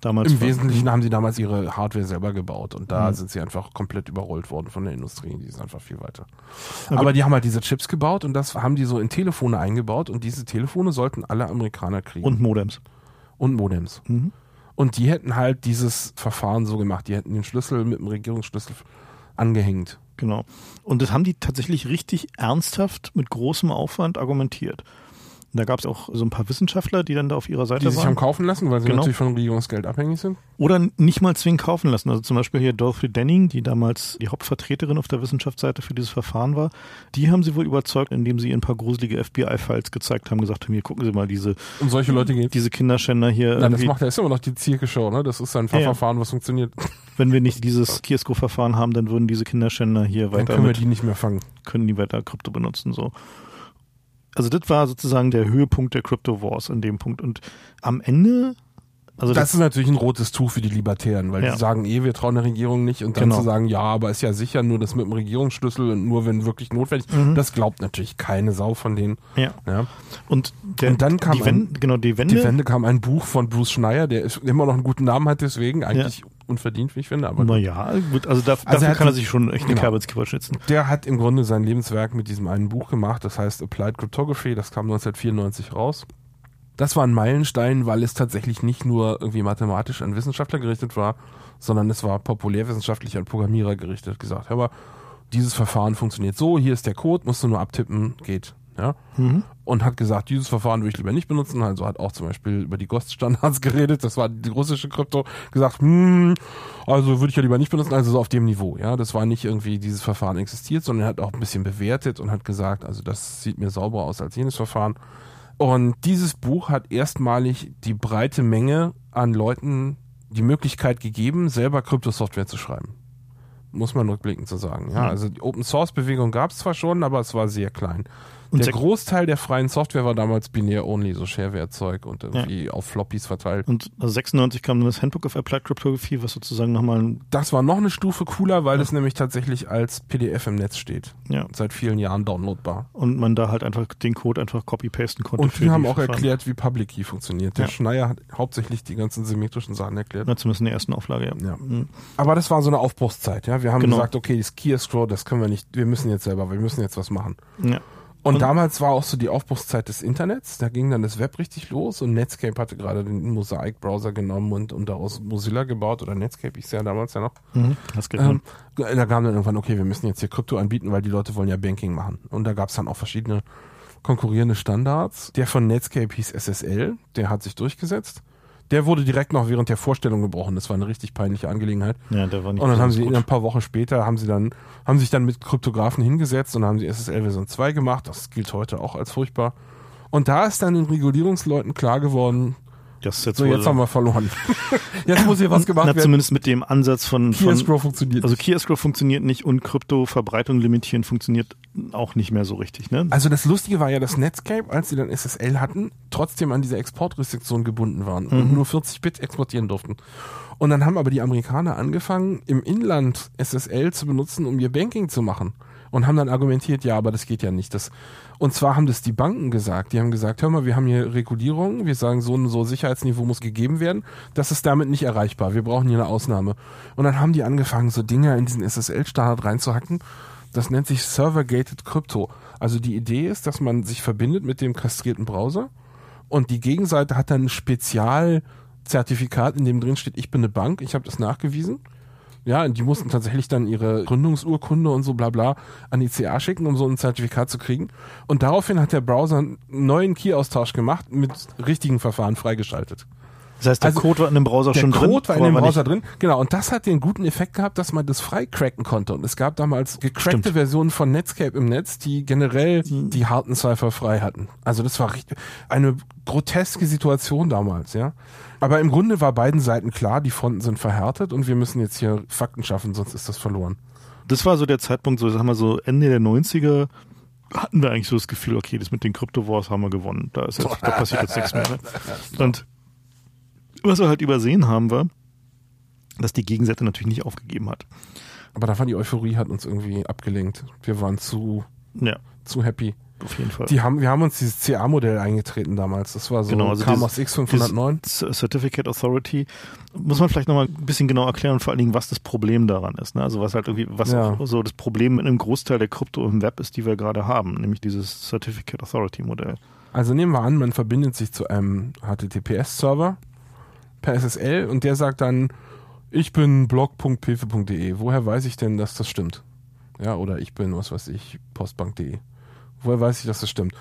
Damals Im Wesentlichen haben sie damals ihre Hardware selber gebaut und da mhm. sind sie einfach komplett überrollt worden von der Industrie. Die ist einfach viel weiter. Aber, Aber die haben halt diese Chips gebaut und das haben die so in Telefone eingebaut und diese Telefone sollten alle Amerikaner kriegen. Und Modems. Und Modems. Mhm. Und die hätten halt dieses Verfahren so gemacht. Die hätten den Schlüssel mit dem Regierungsschlüssel angehängt. Genau. Und das haben die tatsächlich richtig ernsthaft mit großem Aufwand argumentiert. Da gab es auch so ein paar Wissenschaftler, die dann da auf ihrer Seite Die sich waren. haben kaufen lassen, weil sie Genau. natürlich von Regierungsgeld abhängig sind. Oder nicht mal zwingend kaufen lassen. Also zum Beispiel hier Dorothy Denning, die damals die Hauptvertreterin auf der Wissenschaftsseite für dieses Verfahren war, die haben sie wohl überzeugt, indem sie ihr ein paar gruselige FBI-Files gezeigt haben, gesagt haben, hier gucken Sie mal diese, Um solche Leute geht. diese Kinderschänder hier. Nein, das macht er ist immer noch die Zirke-Show, ne? Das ist ein Ja, ja. Verfahren, was funktioniert. Wenn wir nicht dieses Kiosko-Verfahren haben, dann würden diese Kinderschänder hier Dann weiter können wir die nicht mehr fangen. können die weiter Krypto benutzen, so. Also das war sozusagen der Höhepunkt der Crypto Wars in dem Punkt. Und am Ende, also das ist natürlich ein rotes Tuch für die Libertären, weil Ja. die sagen eh, wir trauen der Regierung nicht und dann Genau. zu sagen, ja, aber ist ja sicher nur das mit dem Regierungsschlüssel und nur wenn wirklich notwendig. Mhm. Das glaubt natürlich keine Sau von denen. ja. Ja. Und, der, Und dann kam die Wende, genau, die Wende, Die Wende kam ein Buch von Bruce Schneier, der ist- immer noch einen guten Namen hat, deswegen eigentlich unverdient, wie ich finde, aber naja, gut, also, da, Also dafür er kann er sich schon echt eine genau. Kerbe schnitzen. der hat im Grunde sein Lebenswerk mit diesem einen Buch gemacht, das heißt Applied Cryptography, das kam 1994 raus. Das war ein Meilenstein, weil es tatsächlich nicht nur irgendwie mathematisch an Wissenschaftler gerichtet war, sondern es war populärwissenschaftlich an Programmierer gerichtet. Gesagt, hör mal, dieses Verfahren funktioniert so, hier ist der Code, musst du nur abtippen, geht. Ja? Mhm. Und hat gesagt, dieses Verfahren würde ich lieber nicht benutzen. Also hat auch zum Beispiel über die GOST-Standards geredet. Das war die russische Krypto. Gesagt, hm, also würde ich ja lieber nicht benutzen. Also so auf dem Niveau. Ja, das war nicht irgendwie dieses Verfahren existiert, sondern er hat auch ein bisschen bewertet und hat gesagt, also das sieht mir sauberer aus als jenes Verfahren. Und dieses Buch hat erstmalig die breite Menge an Leuten die Möglichkeit gegeben, selber Kryptosoftware zu schreiben. Muss man rückblickend so sagen. Ja, Hm. also die Open Source Bewegung gab es zwar schon, aber es war sehr klein. Und der Großteil der freien Software war damals binär-only, so Shareware-Zeug und irgendwie auf Floppies verteilt. Und also 96 kam dann das Handbook of Applied Cryptography, was sozusagen nochmal ein, Das war noch eine Stufe cooler, weil es nämlich tatsächlich als PDF im Netz steht. ja, Seit vielen Jahren downloadbar. und man da halt einfach den Code einfach copy-pasten konnte. Und wir haben die auch Verfahren. erklärt, wie Public Key funktioniert. Der Ja. Schneier hat hauptsächlich die ganzen symmetrischen Sachen erklärt. Na, zumindest in der ersten Auflage, ja. Ja. Mhm. Aber das war so eine Aufbruchszeit, ja. Wir haben Genau. gesagt, okay, das Key Scroll, das können wir nicht, wir müssen jetzt selber, wir müssen jetzt was machen. ja. Und, Und- damals war auch so die Aufbruchszeit des Internets. Da ging dann das Web richtig los und Netscape hatte gerade den Mosaic-Browser genommen und, und daraus Mozilla gebaut oder Netscape, ich sehe ja damals ja noch. Mhm. Das geht ähm, Ähm, da kam dann irgendwann, okay, wir müssen jetzt hier Krypto anbieten, weil die Leute wollen ja Banking machen. Und da gab es dann auch verschiedene konkurrierende Standards. Der von Netscape hieß SSL, der hat sich durchgesetzt. Der wurde direkt noch während der Vorstellung gebrochen. Das war eine richtig peinliche Angelegenheit. ja, der war nicht Und dann haben sie gut. ein paar Wochen später haben sie dann haben sich dann mit Kryptografen hingesetzt und haben die SSL Version 2 gemacht. Das gilt heute auch als furchtbar. Und da ist dann den Regulierungsleuten klar geworden, Das ist jetzt so jetzt haben wir verloren. jetzt muss hier was gemacht Na, werden. zumindest mit dem Ansatz von, Key von Escrow funktioniert. also. Key Escrow funktioniert nicht und Kryptoverbreitung limitieren funktioniert auch nicht mehr so richtig, ne? Also das Lustige war ja, dass Netscape, als sie dann SSL hatten, trotzdem an diese Exportrestriktion gebunden waren und nur 40 Bit exportieren durften. Und dann haben aber die Amerikaner angefangen, im Inland SSL zu benutzen, um ihr Banking zu machen. Und haben dann argumentiert, ja, aber das geht ja nicht. Das, und zwar haben das die Banken gesagt. Die haben gesagt, hör mal, wir haben hier Regulierung, wir sagen, so ein so Sicherheitsniveau muss gegeben werden. Das ist damit nicht erreichbar. Wir brauchen hier eine Ausnahme. Und dann haben die angefangen, so Dinge in diesen SSL-Standard reinzuhacken. Das nennt sich Server-Gated Crypto. Also die Idee ist, dass man sich verbindet mit dem kastrierten Browser und die Gegenseite hat dann ein Spezialzertifikat, in dem drin steht, ich bin eine Bank, ich habe das nachgewiesen. Ja, die mussten tatsächlich dann ihre Gründungsurkunde und so bla bla an die CA schicken, um so ein Zertifikat zu kriegen. Und daraufhin hat der Browser einen neuen Key-Austausch gemacht, mit richtigen Verfahren freigeschaltet. Das heißt, der also, Code war in dem Browser Der schon drin. Code war in dem Browser nicht- drin. Genau, und das hat den guten Effekt gehabt, dass man das freicracken konnte. Und es gab damals gecrackte Stimmt. Versionen von Netscape im Netz, die generell die harten Cypher frei hatten. Also das war richtig eine groteske Situation damals, ja. Aber im Grunde war beiden Seiten klar, die Fronten sind verhärtet und wir müssen jetzt hier Fakten schaffen, sonst ist das verloren. Das war so der Zeitpunkt, so sagen wir so Ende der 90er hatten wir eigentlich so das Gefühl, okay, das mit den Crypto Wars haben wir gewonnen. Da ist jetzt, da passiert jetzt nichts mehr. Ne? Und was wir halt übersehen haben, war, dass die Gegenseite natürlich nicht aufgegeben hat. Aber da war die Euphorie hat uns irgendwie abgelenkt. Wir waren zu, Ja, zu happy. auf jeden Fall. Die haben, wir haben uns dieses CA-Modell eingetreten damals. Das war so, Genau, also kam dieses- aus X509. Das Certificate Authority muss man vielleicht nochmal ein bisschen genau erklären, vor allen Dingen, was das Problem daran ist. Ne? Also was halt irgendwie, was Ja. so das Problem mit einem Großteil der Krypto im Web ist, die wir gerade haben, nämlich dieses Certificate Authority Modell. Also nehmen wir an, man verbindet sich zu einem HTTPS-Server per SSL und der sagt dann, ich bin blog.pilfe.de. Woher weiß ich denn, dass das stimmt? Ja, oder ich bin, was weiß ich, postbank.de. Woher weiß ich, dass das stimmt?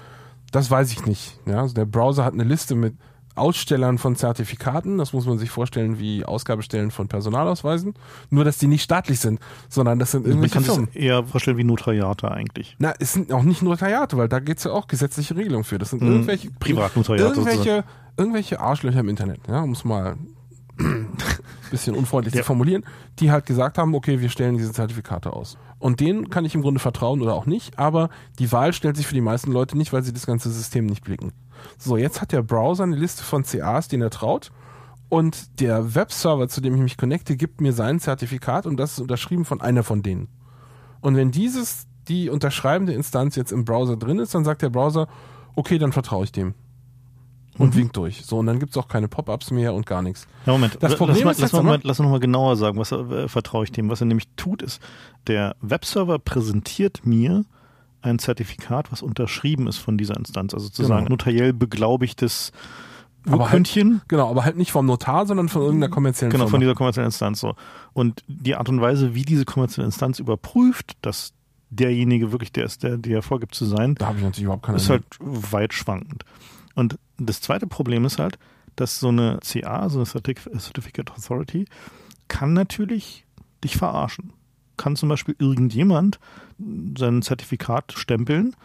Das weiß ich nicht. Ja, also der Browser hat eine Liste mit Ausstellern von Zertifikaten. Das muss man sich vorstellen wie Ausgabestellen von Personalausweisen. Nur, dass die nicht staatlich sind, sondern das sind irgendwelche Man kann Firmen. sich eher vorstellen wie Notariate eigentlich. Na, es sind auch nicht Notariate, weil da gibt's ja auch gesetzliche Regelungen für. Das sind Mhm. irgendwelche Privatnotariate irgendwelche, irgendwelche Arschlöcher im Internet, ja, um es mal ein bisschen unfreundlich zu formulieren, die halt gesagt haben, okay, wir stellen diese Zertifikate aus. Und denen kann ich im Grunde vertrauen oder auch nicht, aber die Wahl stellt sich für die meisten Leute nicht, weil sie das ganze System nicht blicken. So, jetzt hat der Browser eine Liste von CAs, denen er traut. Und der Webserver, zu dem ich mich connecte, gibt mir sein Zertifikat und das ist unterschrieben von einer von denen. Und wenn dieses, die unterschreibende Instanz jetzt im Browser drin ist, dann sagt der Browser, okay, dann vertraue ich dem. Und Mhm. winkt durch. So, und dann gibt's auch keine Pop-ups mehr und gar nichts. Ja, Moment. Das lass Problem mal, ist lass jetzt Moment, lass uns noch mal genauer sagen, was äh, vertraue ich dem. Was er nämlich tut, ist, der Webserver präsentiert mir ein Zertifikat, was unterschrieben ist von dieser Instanz. Also sozusagen Genau. notariell beglaubigtes Aber halt- Urkündchen. Genau, aber halt nicht vom Notar, sondern von irgendeiner kommerziellen Genau, Firma. von dieser kommerziellen Instanz so. Und die Art und Weise, wie diese kommerzielle Instanz überprüft, dass derjenige wirklich der ist, der, der vorgibt zu sein, da habe ich natürlich überhaupt keine ist halt weit schwankend. Und das zweite Problem ist halt, dass so eine CA, so eine Certif- Certificate Authority, kann natürlich dich verarschen. Kann zum Beispiel irgendjemand sein Zertifikat stempeln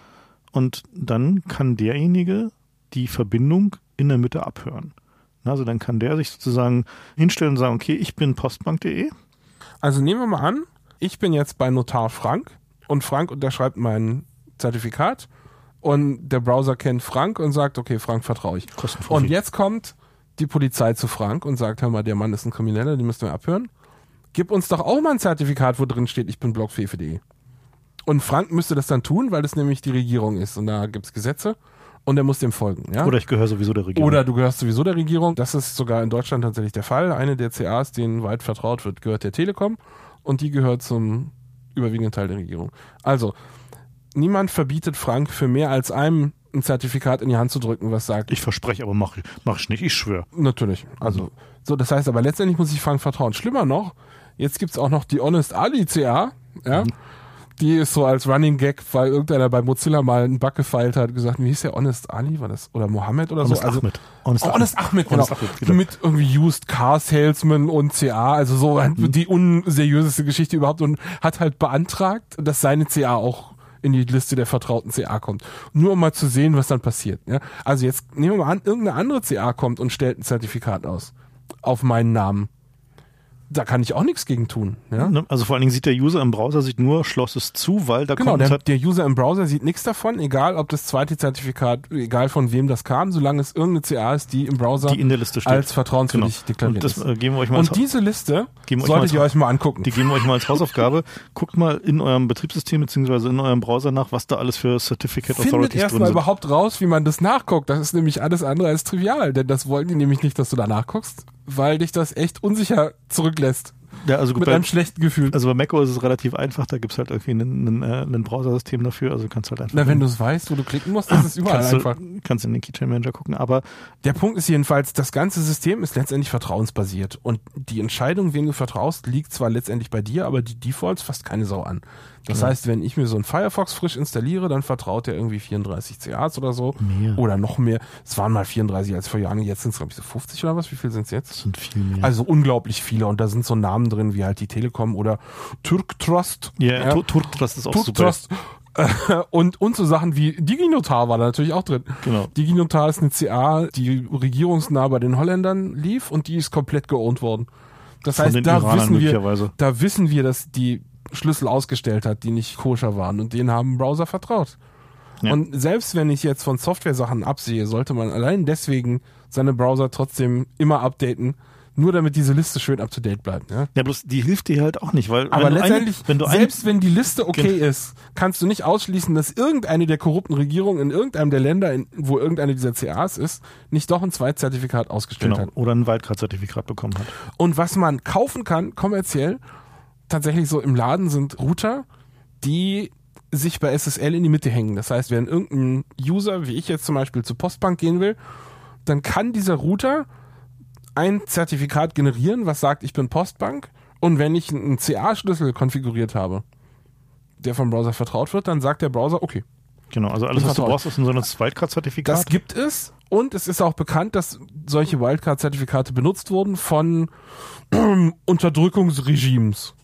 und dann kann derjenige die Verbindung in der Mitte abhören. Also dann kann der sich sozusagen hinstellen und sagen, okay, ich bin postbank.de. Also nehmen wir mal an, ich bin jetzt bei Notar Frank und Frank unterschreibt mein Zertifikat und der Browser kennt Frank und sagt, okay, Frank vertraue ich. Und jetzt kommt die Polizei zu Frank und sagt, hör mal, der Mann ist ein Krimineller, den müssen wir abhören. Gib uns doch auch mal ein Zertifikat, wo drin steht, ich bin blockfefe.de. Und Frank müsste das dann tun, weil das nämlich die Regierung ist und da gibt's Gesetze und er muss dem folgen. Ja? Oder ich gehöre sowieso der Regierung. Oder du gehörst sowieso der Regierung. Das ist sogar in Deutschland tatsächlich der Fall. Eine der CAs, denen weit vertraut wird, gehört der Telekom und die gehört zum überwiegenden Teil der Regierung. Also, niemand verbietet Frank für mehr als einem ein Zertifikat in die Hand zu drücken, was sagt, ich verspreche, aber mach, mach ich nicht, ich schwöre. natürlich. Also, so, das heißt aber letztendlich muss ich Frank vertrauen. Schlimmer noch, jetzt gibt's auch noch die Honest Ali CA, ja. Die ist so als Running Gag, weil irgendeiner bei Mozilla mal einen Bug gefeilt hat, gesagt, wie hieß der Honest Ali, war das? Oder Mohammed oder Honest so? Also, Ahmed. Honest Oh, Honest Ahmed, genau. Honest Ahmed, genau. Mit irgendwie Used Car Salesman und CA, also so Mhm. die unseriöseste Geschichte überhaupt und hat halt beantragt, dass seine CA auch in die Liste der vertrauten CA kommt. Nur um mal zu sehen, was dann passiert. Ja? Also jetzt nehmen wir mal an, irgendeine andere CA kommt und stellt ein Zertifikat aus. Auf meinen Namen. Da kann ich auch nichts gegen tun. Ja? Ne? Also vor allen Dingen sieht der User im Browser sieht nur Schloss es zu, weil da Genau, kommt der, halt, der User im Browser sieht nichts davon, egal ob das zweite Zertifikat, egal von wem das kam, solange es irgendeine CA ist, die im Browser die in der Liste steht. als vertrauenswürdig Genau. deklariert Und das ist. äh, geben wir euch mal Und diese Liste solltet ihr euch mal angucken. die geben wir euch mal als Hausaufgabe. Guckt mal in eurem Betriebssystem beziehungsweise in eurem Browser nach, was da alles für Certificate Findet Authorities drin erstmal sind. überhaupt raus, wie man das nachguckt. Das ist nämlich alles andere als trivial, denn das wollen die nämlich nicht, dass du da nachguckst, weil dich das echt unsicher zurücklässt. Ja, also gut, Mit bei, einem schlechten Gefühl. also bei macOS ist es relativ einfach, da gibt's halt irgendwie ein, ein, äh, ein Browser-System dafür, also du kannst halt einfach Na, wenn du es weißt, wo du klicken musst, ist es überall kannst, einfach. du, kannst in den Keychain Manager gucken, aber Der Punkt ist jedenfalls, das ganze System ist letztendlich vertrauensbasiert und die Entscheidung, wem du vertraust, liegt zwar letztendlich bei dir, aber die Defaults fasst keine Sau an. Das Genau. heißt, wenn ich mir so einen Firefox frisch installiere, dann vertraut er irgendwie 34 CAs oder so Mehr. oder noch mehr. Es waren mal 34 als vor Jahren, jetzt sind es glaube ich so 50 oder was? Wie viel sind es jetzt? das sind viel mehr. Also unglaublich viele und da sind so Namen drin wie halt die Telekom oder Turk Trust. ja, ja. Turktrust ist auch Turk super. Trust. Und, und so Sachen wie DigiNotar war da natürlich auch drin. Genau. DigiNotar ist eine CA, die regierungsnah bei den Holländern lief und die ist komplett geowned worden. Das Von heißt, da Iranern wissen, wir, da wissen wir, dass die Schlüssel ausgestellt hat, die nicht koscher waren und denen haben Browser vertraut. Ja. Und selbst wenn ich jetzt von Software-Sachen absehe, sollte man allein deswegen seine Browser trotzdem immer updaten, nur damit diese Liste schön up to date bleibt. Ja? Ja, bloß die hilft dir halt auch nicht, weil Aber letztendlich, eine, wenn du selbst wenn die Liste okay Genau. ist, kannst du nicht ausschließen, dass irgendeine der korrupten Regierungen in irgendeinem der Länder, in, wo irgendeine dieser CAs ist, nicht doch ein Zweitzertifikat ausgestellt genau, hat. oder ein Wildcard-Zertifikat bekommen hat. Und was man kaufen kann, kommerziell, tatsächlich so im Laden sind Router, die sich bei SSL in die Mitte hängen. Das heißt, wenn irgendein User, wie ich jetzt zum Beispiel, zur Postbank gehen will, dann kann dieser Router ein Zertifikat generieren, was sagt, ich bin Postbank. Und wenn ich einen CA-Schlüssel konfiguriert habe, der vom Browser vertraut wird, dann sagt der Browser, okay, Genau, also alles, was du brauchst, ist so ein Wildcard-Zertifikat. Das gibt es und es ist auch bekannt, dass solche Wildcard-Zertifikate benutzt wurden von Unterdrückungsregimes.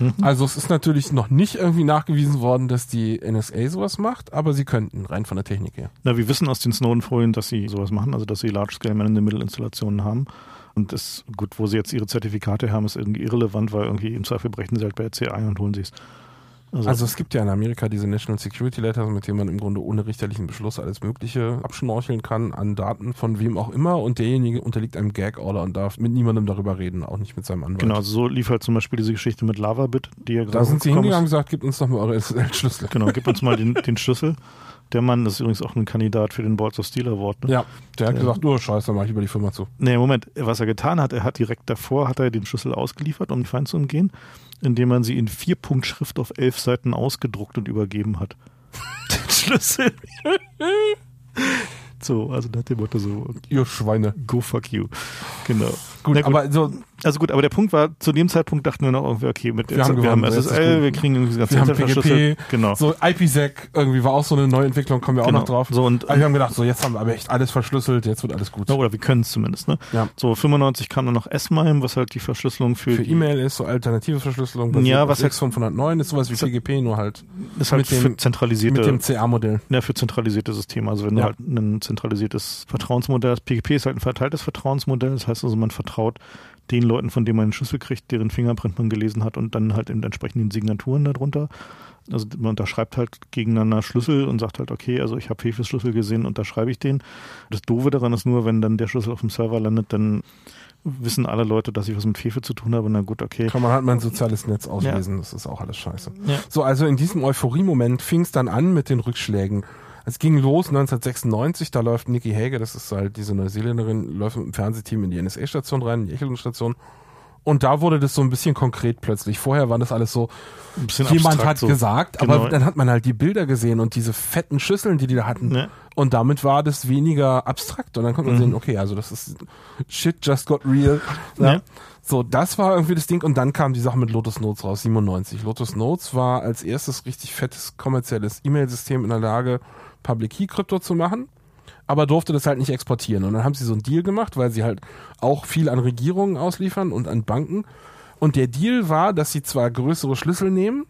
Also es ist natürlich noch nicht irgendwie nachgewiesen worden, dass die NSA sowas macht, aber sie könnten, rein von der Technik her. Na, wir wissen aus den Snowden-Folien, dass sie sowas machen, also dass sie Large-Scale Man-in-the-Middle-Installationen haben. Und das, gut, wo sie jetzt ihre Zertifikate haben, ist irgendwie irrelevant, weil irgendwie im Zweifel brechen sie halt bei RC ein und holen sie es. Also, also, es gibt ja in Amerika diese National Security Letters, mit denen man im Grunde ohne richterlichen Beschluss alles Mögliche abschnorcheln kann an Daten von wem auch immer und derjenige unterliegt einem Gag-Order und darf mit niemandem darüber reden, auch nicht mit seinem Anwalt. Genau, so lief halt zum Beispiel diese Geschichte mit LavaBit, die ja Da sind sie hingegangen und gesagt, gebt uns doch mal eure SSL-Schlüssel. Genau, gebt uns mal den, den Schlüssel. Der Mann ist übrigens auch ein Kandidat für den Balls of Steel Award. Ne? Ja, der hat der, gesagt, oh scheiße, mach ich über die Firma zu. Nee, Moment, was er getan hat, er hat direkt davor, hat er den Schlüssel ausgeliefert, um den Feind zu umgehen, indem man sie in vier Punkt Schrift auf elf Seiten ausgedruckt und übergeben hat. den Schlüssel. so, also nach dem Motto so. Ihr Schweine. Go fuck you. Genau. Gut, gut, aber so. Also gut, aber der Punkt war, zu dem Zeitpunkt dachten wir noch irgendwie, okay, mit wir, jetzt, haben, wir haben SSL, wir kriegen irgendwie wir haben PGP, genau. So IPsec irgendwie war auch so eine neue Entwicklung, kommen wir genau. auch noch drauf. So und aber wir haben gedacht, so jetzt haben wir aber echt alles verschlüsselt, jetzt wird alles gut. Ja, oder wir können es zumindest, ne? Ja. So 95 kam dann noch S-MIME, was halt die Verschlüsselung für für E-Mail ist, so alternative Verschlüsselung. Ja, was halt 509 ist sowas wie PGP, nur halt ist halt mit dem, für zentralisierte mit dem CA-Modell. Ja, für zentralisierte Systeme. Also wenn ja. du halt ein zentralisiertes Vertrauensmodell hast, PGP ist halt ein verteiltes Vertrauensmodell, das heißt also man vertraut den Leuten, von denen man einen Schlüssel kriegt, deren Fingerprint man gelesen hat und dann halt eben entsprechenden Signaturen darunter. Also man unterschreibt halt gegeneinander Schlüssel und sagt halt, okay, also ich habe Fefes Schlüssel gesehen, unterschreibe ich den. Das Doofe daran ist nur, wenn dann der Schlüssel auf dem Server landet, dann wissen alle Leute, dass ich was mit Fefe zu tun habe. Na gut, okay. Kann man halt mal ein soziales Netz auslesen, ja. das ist auch alles scheiße. Ja. So, also in diesem Euphorie-Moment fing es dann an mit den Rückschlägen. Es ging los 1996, da läuft Nikki Hager, das ist halt diese Neuseeländerin, läuft mit dem Fernsehteam in die NSA-Station rein, in die Echelon-Station. Und da wurde das so ein bisschen konkret plötzlich. Vorher war das alles so, jemand hat so. gesagt, genau. aber dann hat man halt die Bilder gesehen und diese fetten Schüsseln, die die da hatten. Ne? Und damit war das weniger abstrakt. Und dann konnte man mhm. sehen, okay, also das ist shit just got real. Ja. Ne? So, das war irgendwie das Ding. Und dann kam die Sache mit Lotus Notes raus, 97. Lotus Notes war als erstes richtig fettes kommerzielles E-Mail-System in der Lage, Public Key Krypto zu machen, aber durfte das halt nicht exportieren. Und dann haben sie so einen Deal gemacht, weil sie halt auch viel an Regierungen ausliefern und an Banken. Und der Deal war, dass sie zwar größere Schlüssel nehmen,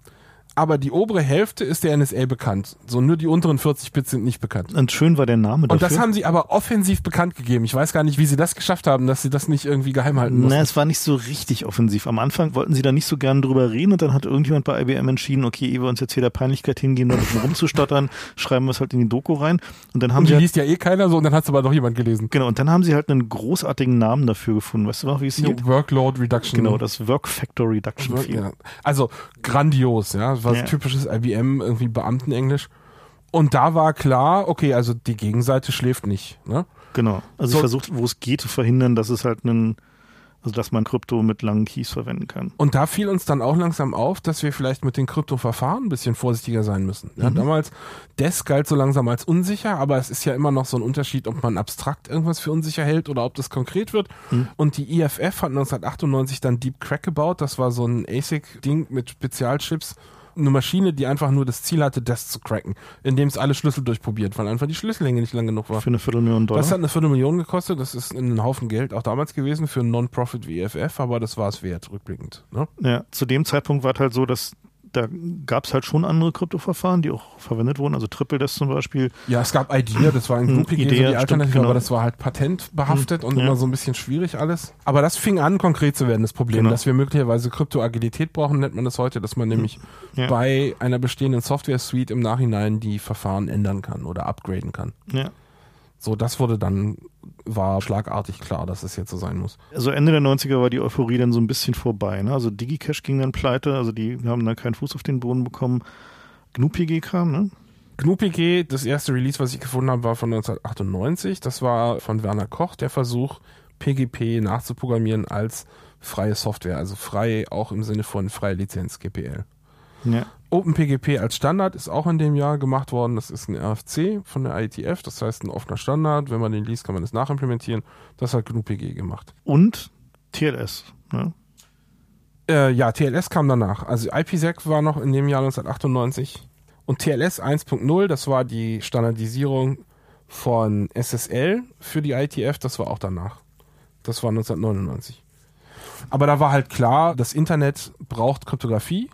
aber die obere Hälfte ist der NSA bekannt. So nur die unteren 40 Bits sind nicht bekannt. Und schön war der Name dafür. Und das haben sie aber offensiv bekannt gegeben. Ich weiß gar nicht, wie sie das geschafft haben, dass sie das nicht irgendwie geheim halten mussten. Na, es war nicht so richtig offensiv. Am Anfang wollten sie da nicht so gern drüber reden und dann hat irgendjemand bei IBM entschieden, okay, ehe wir uns jetzt hier der Peinlichkeit hingehen, da rumzustottern, schreiben wir es halt in die Doku rein. Und dann haben und die sie liest halt, ja eh keiner so und dann hat es aber doch jemand gelesen. Genau, und dann haben sie halt einen großartigen Namen dafür gefunden. Weißt du noch, wie es hieß? Workload Reduction. Genau, das Work Factor Reduction. Work, ja. Also grandios, ja. Was ja. typisches IBM IBM irgendwie Beamtenenglisch. Und da war klar, okay, also die Gegenseite schläft nicht. Ne? Genau. Also so, ich versucht, wo es geht, zu verhindern, dass es halt einen also dass man Krypto mit langen Keys verwenden kann. Und da fiel uns dann auch langsam auf, dass wir vielleicht mit den Kryptoverfahren ein bisschen vorsichtiger sein müssen. Ja, mhm. Damals, DES galt so langsam als unsicher, aber es ist ja immer noch so ein Unterschied, ob man abstrakt irgendwas für unsicher hält oder ob das konkret wird. Mhm. Und die IFF hat 1998 dann Deep Crack gebaut. Das war so ein ASIC-Ding mit Spezialchips eine Maschine, die einfach nur das Ziel hatte, das zu cracken, indem es alle Schlüssel durchprobiert, weil einfach die Schlüssellänge nicht lang genug war. Für eine Viertelmillion Dollar? Das hat eine Viertelmillion gekostet, das ist ein Haufen Geld auch damals gewesen für einen Non-Profit wie EFF, aber das war es wert, rückblickend. Ne? Ja, zu dem Zeitpunkt war es halt so, dass da gab es halt schon andere Kryptoverfahren, die auch verwendet wurden, also TripleDesk zum Beispiel. Ja, es gab IDEA, das war ein GNU PG, so die Alternative, genau. aber das war halt patentbehaftet und ja. immer so ein bisschen schwierig alles. Aber das fing an, konkret zu werden, das Problem, genau. dass wir möglicherweise Kryptoagilität brauchen, nennt man das heute, dass man nämlich ja. bei einer bestehenden Software-Suite im Nachhinein die Verfahren ändern kann oder upgraden kann. Ja. So, das wurde dann, war schlagartig klar, dass es jetzt so sein muss. Also Ende der 90er war die Euphorie dann so ein bisschen vorbei. Ne? Also DigiCash ging dann pleite, also die haben dann keinen Fuß auf den Boden bekommen. GNU-PG kam, ne? GNU-PG, das erste Release, was ich gefunden habe, war von 1998. Das war von Werner Koch, der Versuch, PGP nachzuprogrammieren als freie Software, also frei auch im Sinne von freie Lizenz, GPL. Ja. OpenPGP als Standard ist auch in dem Jahr gemacht worden. Das ist ein RFC von der IETF, das heißt ein offener Standard. Wenn man den liest, kann man das nachimplementieren. Das hat GNU-PG gemacht. Und TLS, ne? Äh, ja, TLS kam danach. Also IPsec war noch in dem Jahr 1998 Und TLS 1.0, das war die Standardisierung von SSL für die ITF, das war auch danach. Das war 1999. Aber da war halt klar, das Internet braucht Kryptographie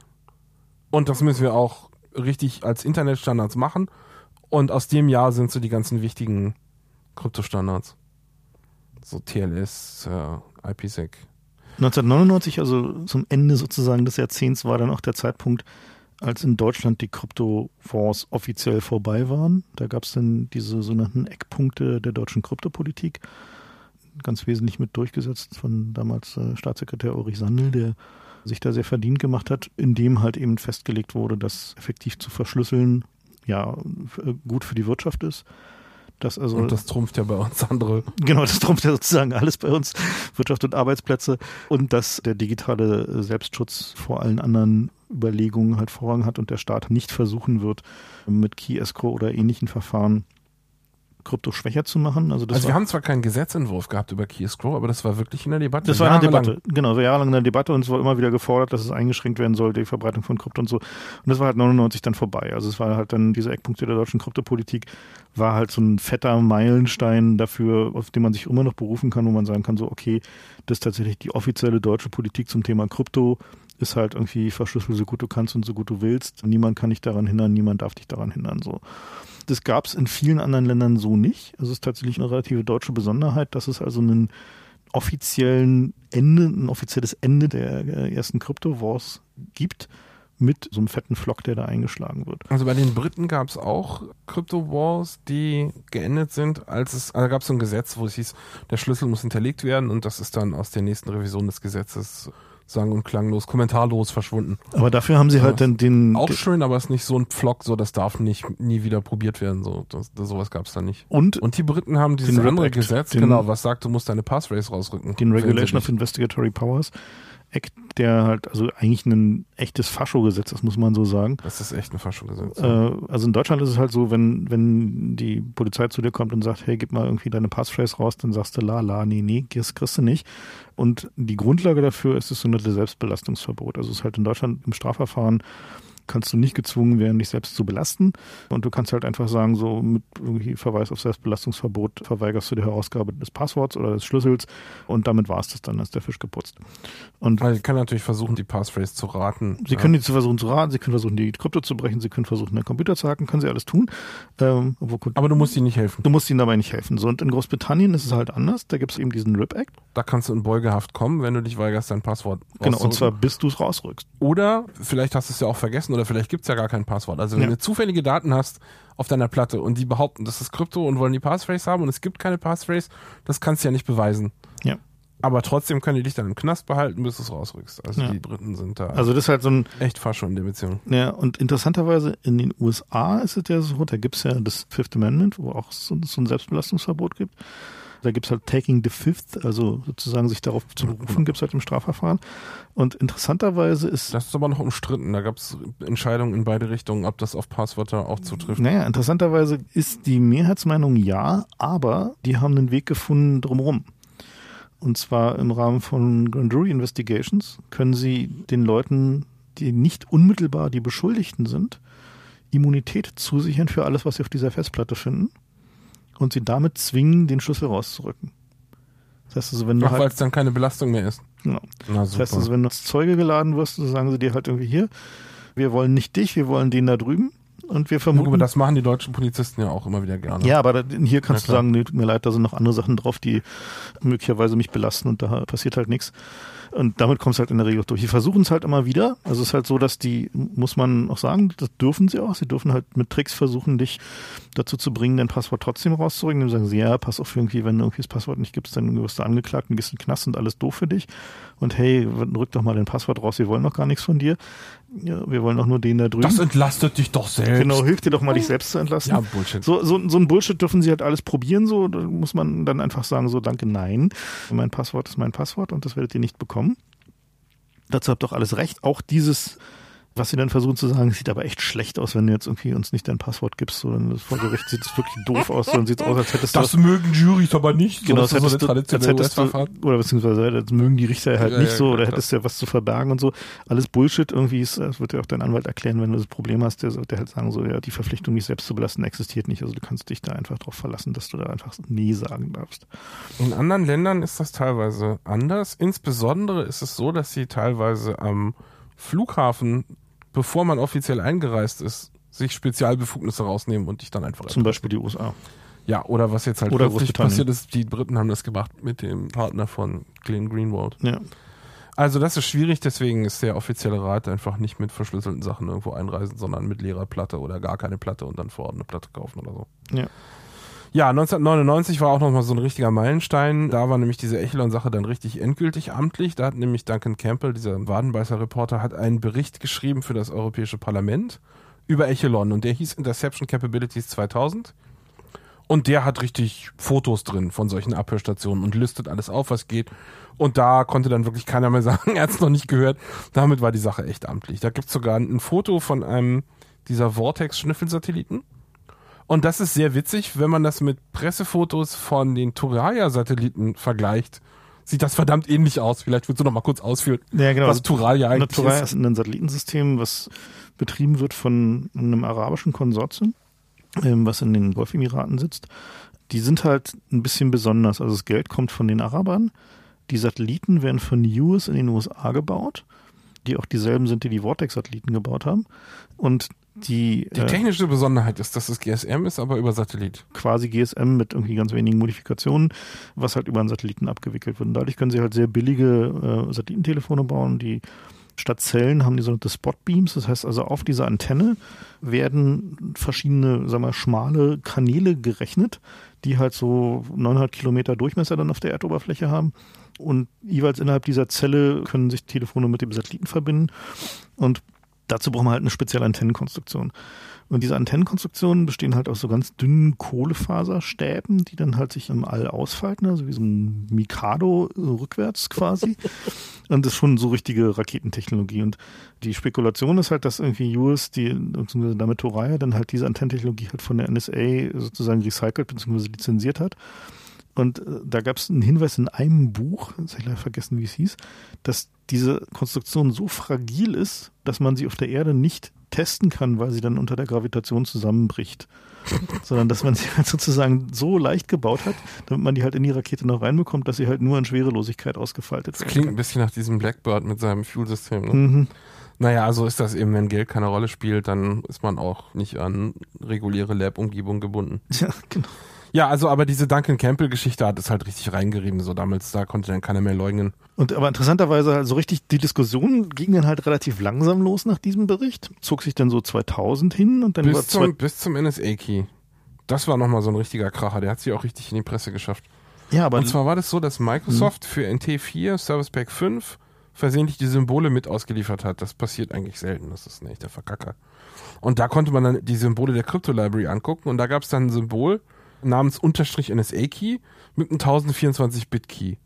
und das müssen wir auch richtig als Internetstandards machen. Und aus dem Jahr sind so die ganzen wichtigen Kryptostandards. So TLS, äh, IPsec. 1999, also zum Ende sozusagen des Jahrzehnts, war dann auch der Zeitpunkt, als in Deutschland die Kryptofonds offiziell vorbei waren. Da gab es dann diese sogenannten Eckpunkte der deutschen Kryptopolitik, ganz wesentlich mit durchgesetzt von damals äh, Staatssekretär Ulrich Sandel, der sich da sehr verdient gemacht hat, indem halt eben festgelegt wurde, dass effektiv zu verschlüsseln ja gut für die Wirtschaft ist. Das also, und das trumpft ja bei uns andere. Genau, das trumpft ja sozusagen alles bei uns, Wirtschaft und Arbeitsplätze. Und dass der digitale Selbstschutz vor allen anderen Überlegungen halt Vorrang hat und der Staat nicht versuchen wird, mit Key Escrow oder ähnlichen Verfahren Krypto schwächer zu machen. Also, das also wir haben zwar keinen Gesetzentwurf gehabt über Key Escrow, aber das war wirklich in der Debatte. Das war in der Debatte, genau, jahrelang in der Debatte und es war immer wieder gefordert, dass es eingeschränkt werden soll, die Verbreitung von Krypto und so. Und das war halt 99 dann vorbei. Also es war halt dann diese Eckpunkte der deutschen Kryptopolitik war halt so ein fetter Meilenstein dafür, auf den man sich immer noch berufen kann, wo man sagen kann, so okay, das ist tatsächlich die offizielle deutsche Politik zum Thema Krypto ist halt irgendwie verschlüssel so gut du kannst und so gut du willst. Niemand kann dich daran hindern, niemand darf dich daran hindern. So. Das gab es in vielen anderen Ländern so nicht. Es ist tatsächlich eine relative deutsche Besonderheit, dass es also einen offiziellen Ende, ein offizielles Ende der ersten Crypto-Wars gibt mit so einem fetten Flock, der da eingeschlagen wird. Also bei den Briten gab es auch Crypto Wars, die geendet sind, als es, also gab es so ein Gesetz, wo es hieß, der Schlüssel muss hinterlegt werden und das ist dann aus der nächsten Revision des Gesetzes sang- und klanglos, kommentarlos verschwunden. Aber dafür haben sie halt dann den. Auch schön, aber es ist nicht so ein Pflock, so das darf nicht nie wieder probiert werden. So, das, das, sowas gab es da nicht. Und, und die Briten haben dieses andere Gesetz, genau, was sagt, du musst deine Passphrase rausrücken. Den Regulation of Investigatory Powers. Act, der halt also eigentlich ein echtes Fascho-Gesetz ist, muss man so sagen. Das ist echt ein Fascho-Gesetz. Äh, also in Deutschland ist es halt so, wenn, wenn die Polizei zu dir kommt und sagt, hey, gib mal irgendwie deine Passphrase raus, dann sagst du la, la, nee, nee, das kriegst du nicht. Und die Grundlage dafür ist das sogenannte Selbstbelastungsverbot. Also es ist halt in Deutschland im Strafverfahren kannst du nicht gezwungen werden, dich selbst zu belasten. Und du kannst halt einfach sagen, so mit irgendwie Verweis auf Selbstbelastungsverbot verweigerst du die Herausgabe des Passworts oder des Schlüssels und damit war es das dann, ist der Fisch geputzt. Und also ich kann natürlich versuchen, die Passphrase zu raten. Sie ja. können die zu versuchen zu raten, sie können versuchen, die Krypto zu brechen, sie können versuchen, den Computer zu hacken, können sie alles tun. Ähm, Aber du musst ihnen nicht helfen. Du musst ihnen dabei nicht helfen. So, und in Großbritannien ist es halt anders. Da gibt es eben diesen RIP Act. Da kannst du in Beugehaft kommen, wenn du dich weigerst, dein Passwort Genau, und zwar bis du es rausrückst. Oder vielleicht hast du es ja auch vergessen oder vielleicht gibt es ja gar kein Passwort. Also wenn ja. du zufällige Daten hast auf deiner Platte und die behaupten, das ist Krypto und wollen die Passphrase haben und es gibt keine Passphrase, das kannst du ja nicht beweisen. Ja. Aber trotzdem können die dich dann im Knast behalten, bis du es rausrückst. Also ja. die Briten sind da. Also das ist halt so ein echt fast schon in der Beziehung. Ja, und interessanterweise in den USA ist es ja so, da gibt es ja das Fifth Amendment, wo auch so, so ein Selbstbelastungsverbot gibt. Da gibt es halt Taking the Fifth, also sozusagen sich darauf zu berufen, gibt es halt im Strafverfahren. Und interessanterweise ist. Das ist aber noch umstritten. Da gab es Entscheidungen in beide Richtungen, ob das auf Passwörter auch zutrifft. Naja, interessanterweise ist die Mehrheitsmeinung ja, aber die haben einen Weg gefunden drumherum. Und zwar im Rahmen von Grand Jury Investigations können sie den Leuten, die nicht unmittelbar die Beschuldigten sind, Immunität zusichern für alles, was sie auf dieser Festplatte finden und sie damit zwingen, den Schlüssel rauszurücken. Das heißt also, wenn du Ach, halt, weil es dann keine Belastung mehr ist. Genau. das heißt also, wenn du als Zeuge geladen wirst, so sagen sie dir halt irgendwie hier, wir wollen nicht dich, wir wollen den da drüben. Und wir vermuten. Aber das machen die deutschen Polizisten ja auch immer wieder gerne. Ja, aber hier kannst ja, du sagen, nee, tut mir leid, da sind noch andere Sachen drauf, die möglicherweise mich belasten und da passiert halt nichts. Und damit kommst du halt in der Regel durch. Die versuchen es halt immer wieder. Also es ist halt so, dass die, muss man auch sagen, das dürfen sie auch. Sie dürfen halt mit Tricks versuchen, dich dazu zu bringen, dein Passwort trotzdem rauszurücken. Dann sagen sie, ja, pass auf irgendwie, wenn du irgendwie das Passwort nicht gibst, dann wirst du angeklagt und gehst in den Knast und alles doof für dich. Und hey, rück doch mal dein Passwort raus, wir wollen doch gar nichts von dir. Ja, wir wollen doch nur den da drüben. Das entlastet dich doch selbst. Genau, hilft dir doch mal, dich selbst zu entlasten. Ja, Bullshit. So, so, so ein Bullshit dürfen sie halt alles probieren, so. Da muss man dann einfach sagen, so, danke, nein. Mein Passwort ist mein Passwort und das werdet ihr nicht bekommen. Dazu habt ihr auch alles recht. Auch dieses Was sie dann versuchen zu sagen, sieht aber echt schlecht aus, wenn du jetzt irgendwie uns nicht dein Passwort gibst, so, dann vor Gericht sieht es wirklich doof aus, dann sieht es aus, als hättest du. Das mögen Jurys aber nicht. Genau, so, das hättest so eine du, als hättest du, oder beziehungsweise das mögen die Richter halt ja, nicht ja, so, oder hättest du ja was zu verbergen und so. Alles Bullshit irgendwie, ist, das wird dir auch dein Anwalt erklären, wenn du das Problem hast, der, der halt sagen so, ja, die Verpflichtung, mich selbst zu belasten, existiert nicht. Also du kannst dich da einfach darauf verlassen, dass du da einfach Nee sagen darfst. In anderen Ländern ist das teilweise anders. Insbesondere ist es so, dass sie teilweise am Flughafen bevor man offiziell eingereist ist, sich Spezialbefugnisse rausnehmen und dich dann einfach. Zum Beispiel die USA. Ja, oder was jetzt halt oder passiert ist, die Briten haben das gemacht mit dem Partner von Glenn Greenwald. Ja. Also das ist schwierig, deswegen ist der offizielle Rat einfach nicht mit verschlüsselten Sachen irgendwo einreisen, sondern mit leerer Platte oder gar keine Platte und dann vor Ort eine Platte kaufen oder so. Ja. Ja, 1999 war auch nochmal so ein richtiger Meilenstein. Da war nämlich diese Echelon-Sache dann richtig endgültig amtlich. Da hat nämlich Duncan Campbell, dieser Wadenbeißer-Reporter, hat einen Bericht geschrieben für das Europäische Parlament über Echelon und der hieß Interception Capabilities 2000. Und der hat richtig Fotos drin von solchen Abhörstationen und listet alles auf, was geht. Und da konnte dann wirklich keiner mehr sagen, er hat es noch nicht gehört. Damit war die Sache echt amtlich. Da gibt's sogar ein Foto von einem dieser Vortex-Schnüffelsatelliten. Und das ist sehr witzig, wenn man das mit Pressefotos von den Turaya-Satelliten vergleicht. Sieht das verdammt ähnlich aus. Vielleicht würdest du noch mal kurz ausführen, ja, genau. was Turaya eigentlich Turaya ist. Turaya ist ein Satellitensystem, was betrieben wird von einem arabischen Konsortium, ähm, was in den Golfemiraten sitzt. Die sind halt ein bisschen besonders. Also das Geld kommt von den Arabern. Die Satelliten werden von US in den USA gebaut, die auch dieselben sind, die die Vortex-Satelliten gebaut haben. Und die, die äh, technische äh, Besonderheit ist, dass es GSM ist, aber über Satellit. Quasi GSM mit irgendwie ganz wenigen Modifikationen, was halt über einen Satelliten abgewickelt wird. Und dadurch können sie halt sehr billige äh, Satellitentelefone bauen, die statt Zellen haben die sogenannte Spotbeams. Das heißt also, auf dieser Antenne werden verschiedene, sagen wir, schmale Kanäle gerechnet, die halt so 900 Kilometer Durchmesser dann auf der Erdoberfläche haben. Und jeweils innerhalb dieser Zelle können sich Telefone mit dem Satelliten verbinden. Und dazu brauchen wir halt eine spezielle Antennenkonstruktion. Und diese Antennenkonstruktionen bestehen halt aus so ganz dünnen Kohlefaserstäben, die dann halt sich im All ausfalten, also wie so ein Mikado rückwärts quasi. Und das ist schon so richtige Raketentechnologie. Und die Spekulation ist halt, dass irgendwie US, die, beziehungsweise damit Toraya, dann halt diese Antennentechnologie halt von der NSA sozusagen recycelt bzw. lizenziert hat. Und äh, da gab es einen Hinweis in einem Buch, jetzt habe ich leider vergessen, wie es hieß, dass diese Konstruktion so fragil ist, dass man sie auf der Erde nicht testen kann, weil sie dann unter der Gravitation zusammenbricht. Sondern dass man sie halt sozusagen so leicht gebaut hat, damit man die halt in die Rakete noch reinbekommt, dass sie halt nur in Schwerelosigkeit ausgefaltet wird. Das klingt ein bisschen nach diesem Blackbird mit seinem Fuel-System. Ne? Mhm. Naja, so ist das eben, wenn Geld keine Rolle spielt, dann ist man auch nicht an reguläre Lab-Umgebung gebunden. Ja, genau. Ja, also aber diese Duncan Campbell-Geschichte hat es halt richtig reingerieben, so damals, da konnte dann keiner mehr leugnen. Und aber interessanterweise, so also richtig, die Diskussion ging dann halt relativ langsam los nach diesem Bericht, zog sich dann so 2000 hin und dann bis war zum, bis zum NSA-Key. Das war nochmal so ein richtiger Kracher, der hat sich auch richtig in die Presse geschafft. Ja, aber. Und zwar war das so, dass Microsoft hm. für NT4, Service Pack 5, versehentlich die Symbole mit ausgeliefert hat. Das passiert eigentlich selten. Das ist ein echter Verkacker. Und da konnte man dann die Symbole der Crypto Library angucken und da gab es dann ein Symbol, namens Unterstrich NSA Key mit einem 1024-Bit Key.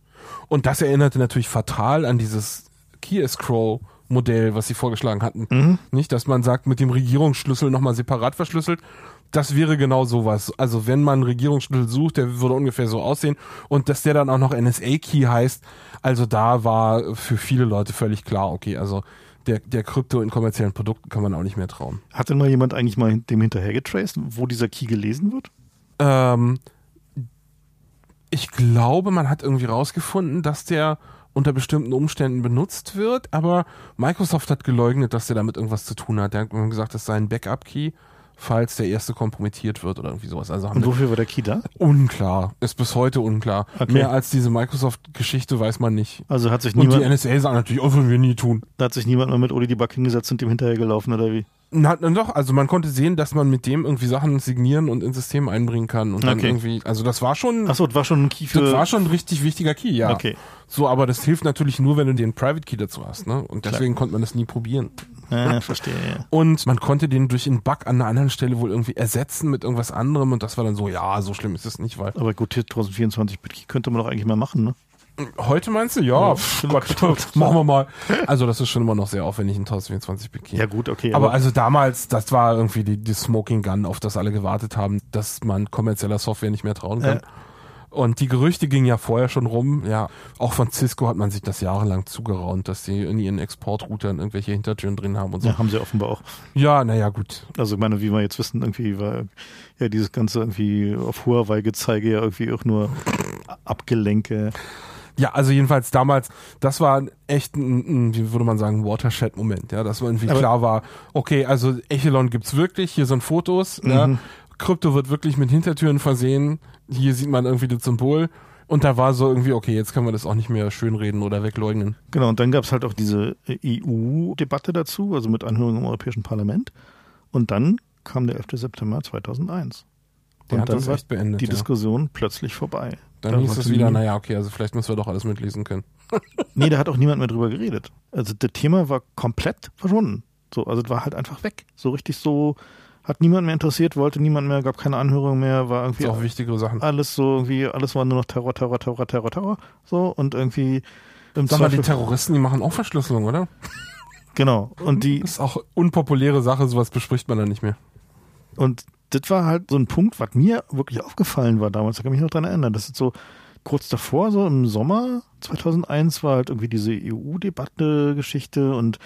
Und das erinnerte natürlich fatal an dieses Key Scroll Modell, was sie vorgeschlagen hatten. Mhm. Nicht, dass man sagt, mit dem Regierungsschlüssel nochmal separat verschlüsselt. Das wäre genau sowas. Also wenn man einen Regierungsschlüssel sucht, der würde ungefähr so aussehen und dass der dann auch noch NSA-Key heißt, also da war für viele Leute völlig klar, okay, also der, der Krypto in kommerziellen Produkten kann man auch nicht mehr trauen. Hat denn mal jemand eigentlich mal dem hinterher getraced, wo dieser Key gelesen wird? Ähm, ich glaube, man hat irgendwie rausgefunden, dass der unter bestimmten Umständen benutzt wird, aber Microsoft hat geleugnet, dass der damit irgendwas zu tun hat. Der hat gesagt, das sei ein Backup-Key, falls der erste kompromittiert wird oder irgendwie sowas. Also Und wofür war der Key da? Unklar. Ist bis heute unklar. Okay. Mehr als diese Microsoft-Geschichte weiß man nicht. Also hat sich niemand. Und die NSA sagt natürlich, oh, würden wir nie tun. Da hat sich niemand mal mit Oli die Bug hingesetzt und dem hinterhergelaufen oder wie? Na, na doch, also man konnte sehen, dass man mit dem irgendwie Sachen signieren und ins System einbringen kann und dann okay. irgendwie, also das war schon. Achso, das war schon ein Key für. Das war schon ein richtig wichtiger Key, ja. Okay. So, aber das hilft natürlich nur, wenn du den Private Key dazu hast, ne? Und deswegen Klar. konnte man das nie probieren. Ja, verstehe, ja. Und man konnte den durch einen Bug an einer anderen Stelle wohl irgendwie ersetzen mit irgendwas anderem und das war dann so, ja, so schlimm ist es nicht, weil. Aber gut, 1024 Bit Key könnte man doch eigentlich mal machen, ne? Heute meinst du? Ja, Ja, pff, Gott, Gott, machen wir mal. Also das ist schon immer noch sehr aufwendig in 1024 Key. Ja gut, okay. Aber also damals, das war irgendwie die, die Smoking Gun, auf das alle gewartet haben, dass man kommerzieller Software nicht mehr trauen kann. Ja. Und die Gerüchte gingen ja vorher schon rum. Ja, auch von Cisco hat man sich das jahrelang zugeraunt, dass sie in ihren Exportroutern irgendwelche Hintertüren drin haben und so. ja, haben sie offenbar auch. Ja, naja, gut. Also ich meine, wie wir jetzt wissen, irgendwie war ja dieses ganze irgendwie auf Huawei-Gezeige ja irgendwie auch nur Abgelenke. Ja, also jedenfalls damals, das war echt ein, ein wie würde man sagen, Watershed-Moment, ja, dass irgendwie Aber- klar war, okay, also Echelon gibt's wirklich, hier sind Fotos, ja, Mhm. Krypto wird wirklich mit Hintertüren versehen, hier sieht man irgendwie das Symbol und da war so irgendwie, okay, jetzt können wir das auch nicht mehr schönreden oder wegleugnen. Genau, und dann gab es halt auch diese EU-Debatte dazu, also mit Anhörung im Europäischen Parlament. Und dann kam der 11. September 2001. Der und dann war die ja. Diskussion plötzlich vorbei. Dann Da hieß es wieder, naja, okay, also vielleicht müssen wir doch alles mitlesen können. Nee, da hat auch niemand mehr drüber geredet. Also das Thema war komplett verschwunden. So, also es war halt einfach weg. So richtig so, hat niemand mehr interessiert, wollte niemand mehr, gab keine Anhörung mehr, war irgendwie auch wichtigere Sachen. alles so irgendwie, alles war nur noch Terror, Terror, Terror, Terror, Terror. So und irgendwie im Sag mal, die Terroristen, die machen auch Verschlüsselung, oder? Genau. Und die, Das ist auch unpopuläre Sache, sowas bespricht man dann nicht mehr. Und das war halt so ein Punkt, was mir wirklich aufgefallen war damals. Da kann ich mich noch dran erinnern. Das ist so kurz davor, so im Sommer 2001 war halt irgendwie diese EU-Debatte-Geschichte und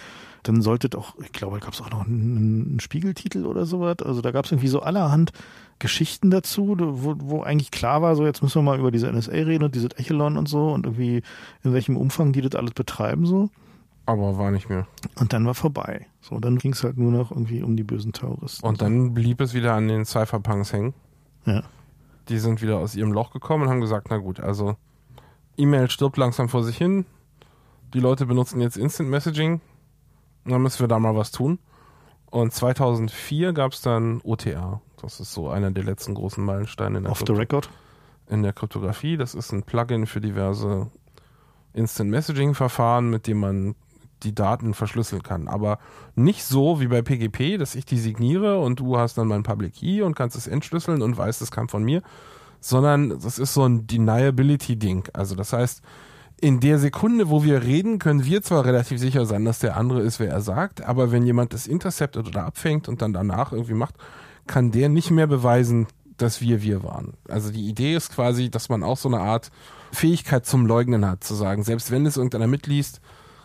dann sollte doch, ich glaube, da gab es auch noch einen, einen Spiegeltitel oder sowas. Also da gab es irgendwie so allerhand Geschichten dazu, wo, wo eigentlich klar war, so jetzt müssen wir mal über diese NSA reden und dieses Echelon und so und irgendwie in welchem Umfang die das alles betreiben so. Aber war nicht mehr. Und dann war vorbei. So, dann ging es halt nur noch irgendwie um die bösen Terroristen. Und dann blieb es wieder an den Cypherpunks hängen. ja. Die sind wieder aus ihrem Loch gekommen und haben gesagt, na gut, also E-Mail stirbt langsam vor sich hin. Die Leute benutzen jetzt Instant Messaging. Dann müssen wir da mal was tun. Und 2004 gab es dann OTA. Das ist so einer der letzten großen Meilensteine in der, Off the record. in der Kryptographie. Das ist ein Plugin für diverse Instant Messaging Verfahren, mit dem man die Daten verschlüsseln kann. Aber nicht so wie bei PGP, dass ich die signiere und du hast dann mein Public Key und kannst es entschlüsseln und weißt, es kam von mir, sondern das ist so ein Deniability-Ding. Also das heißt, in der Sekunde, wo wir reden, können wir zwar relativ sicher sein, dass der andere ist, wer er sagt, aber wenn jemand das interceptet oder abfängt und dann danach irgendwie macht, kann der nicht mehr beweisen, dass wir wir waren. Also die Idee ist quasi, dass man auch so eine Art Fähigkeit zum Leugnen hat, zu sagen, selbst wenn es irgendeiner mitliest,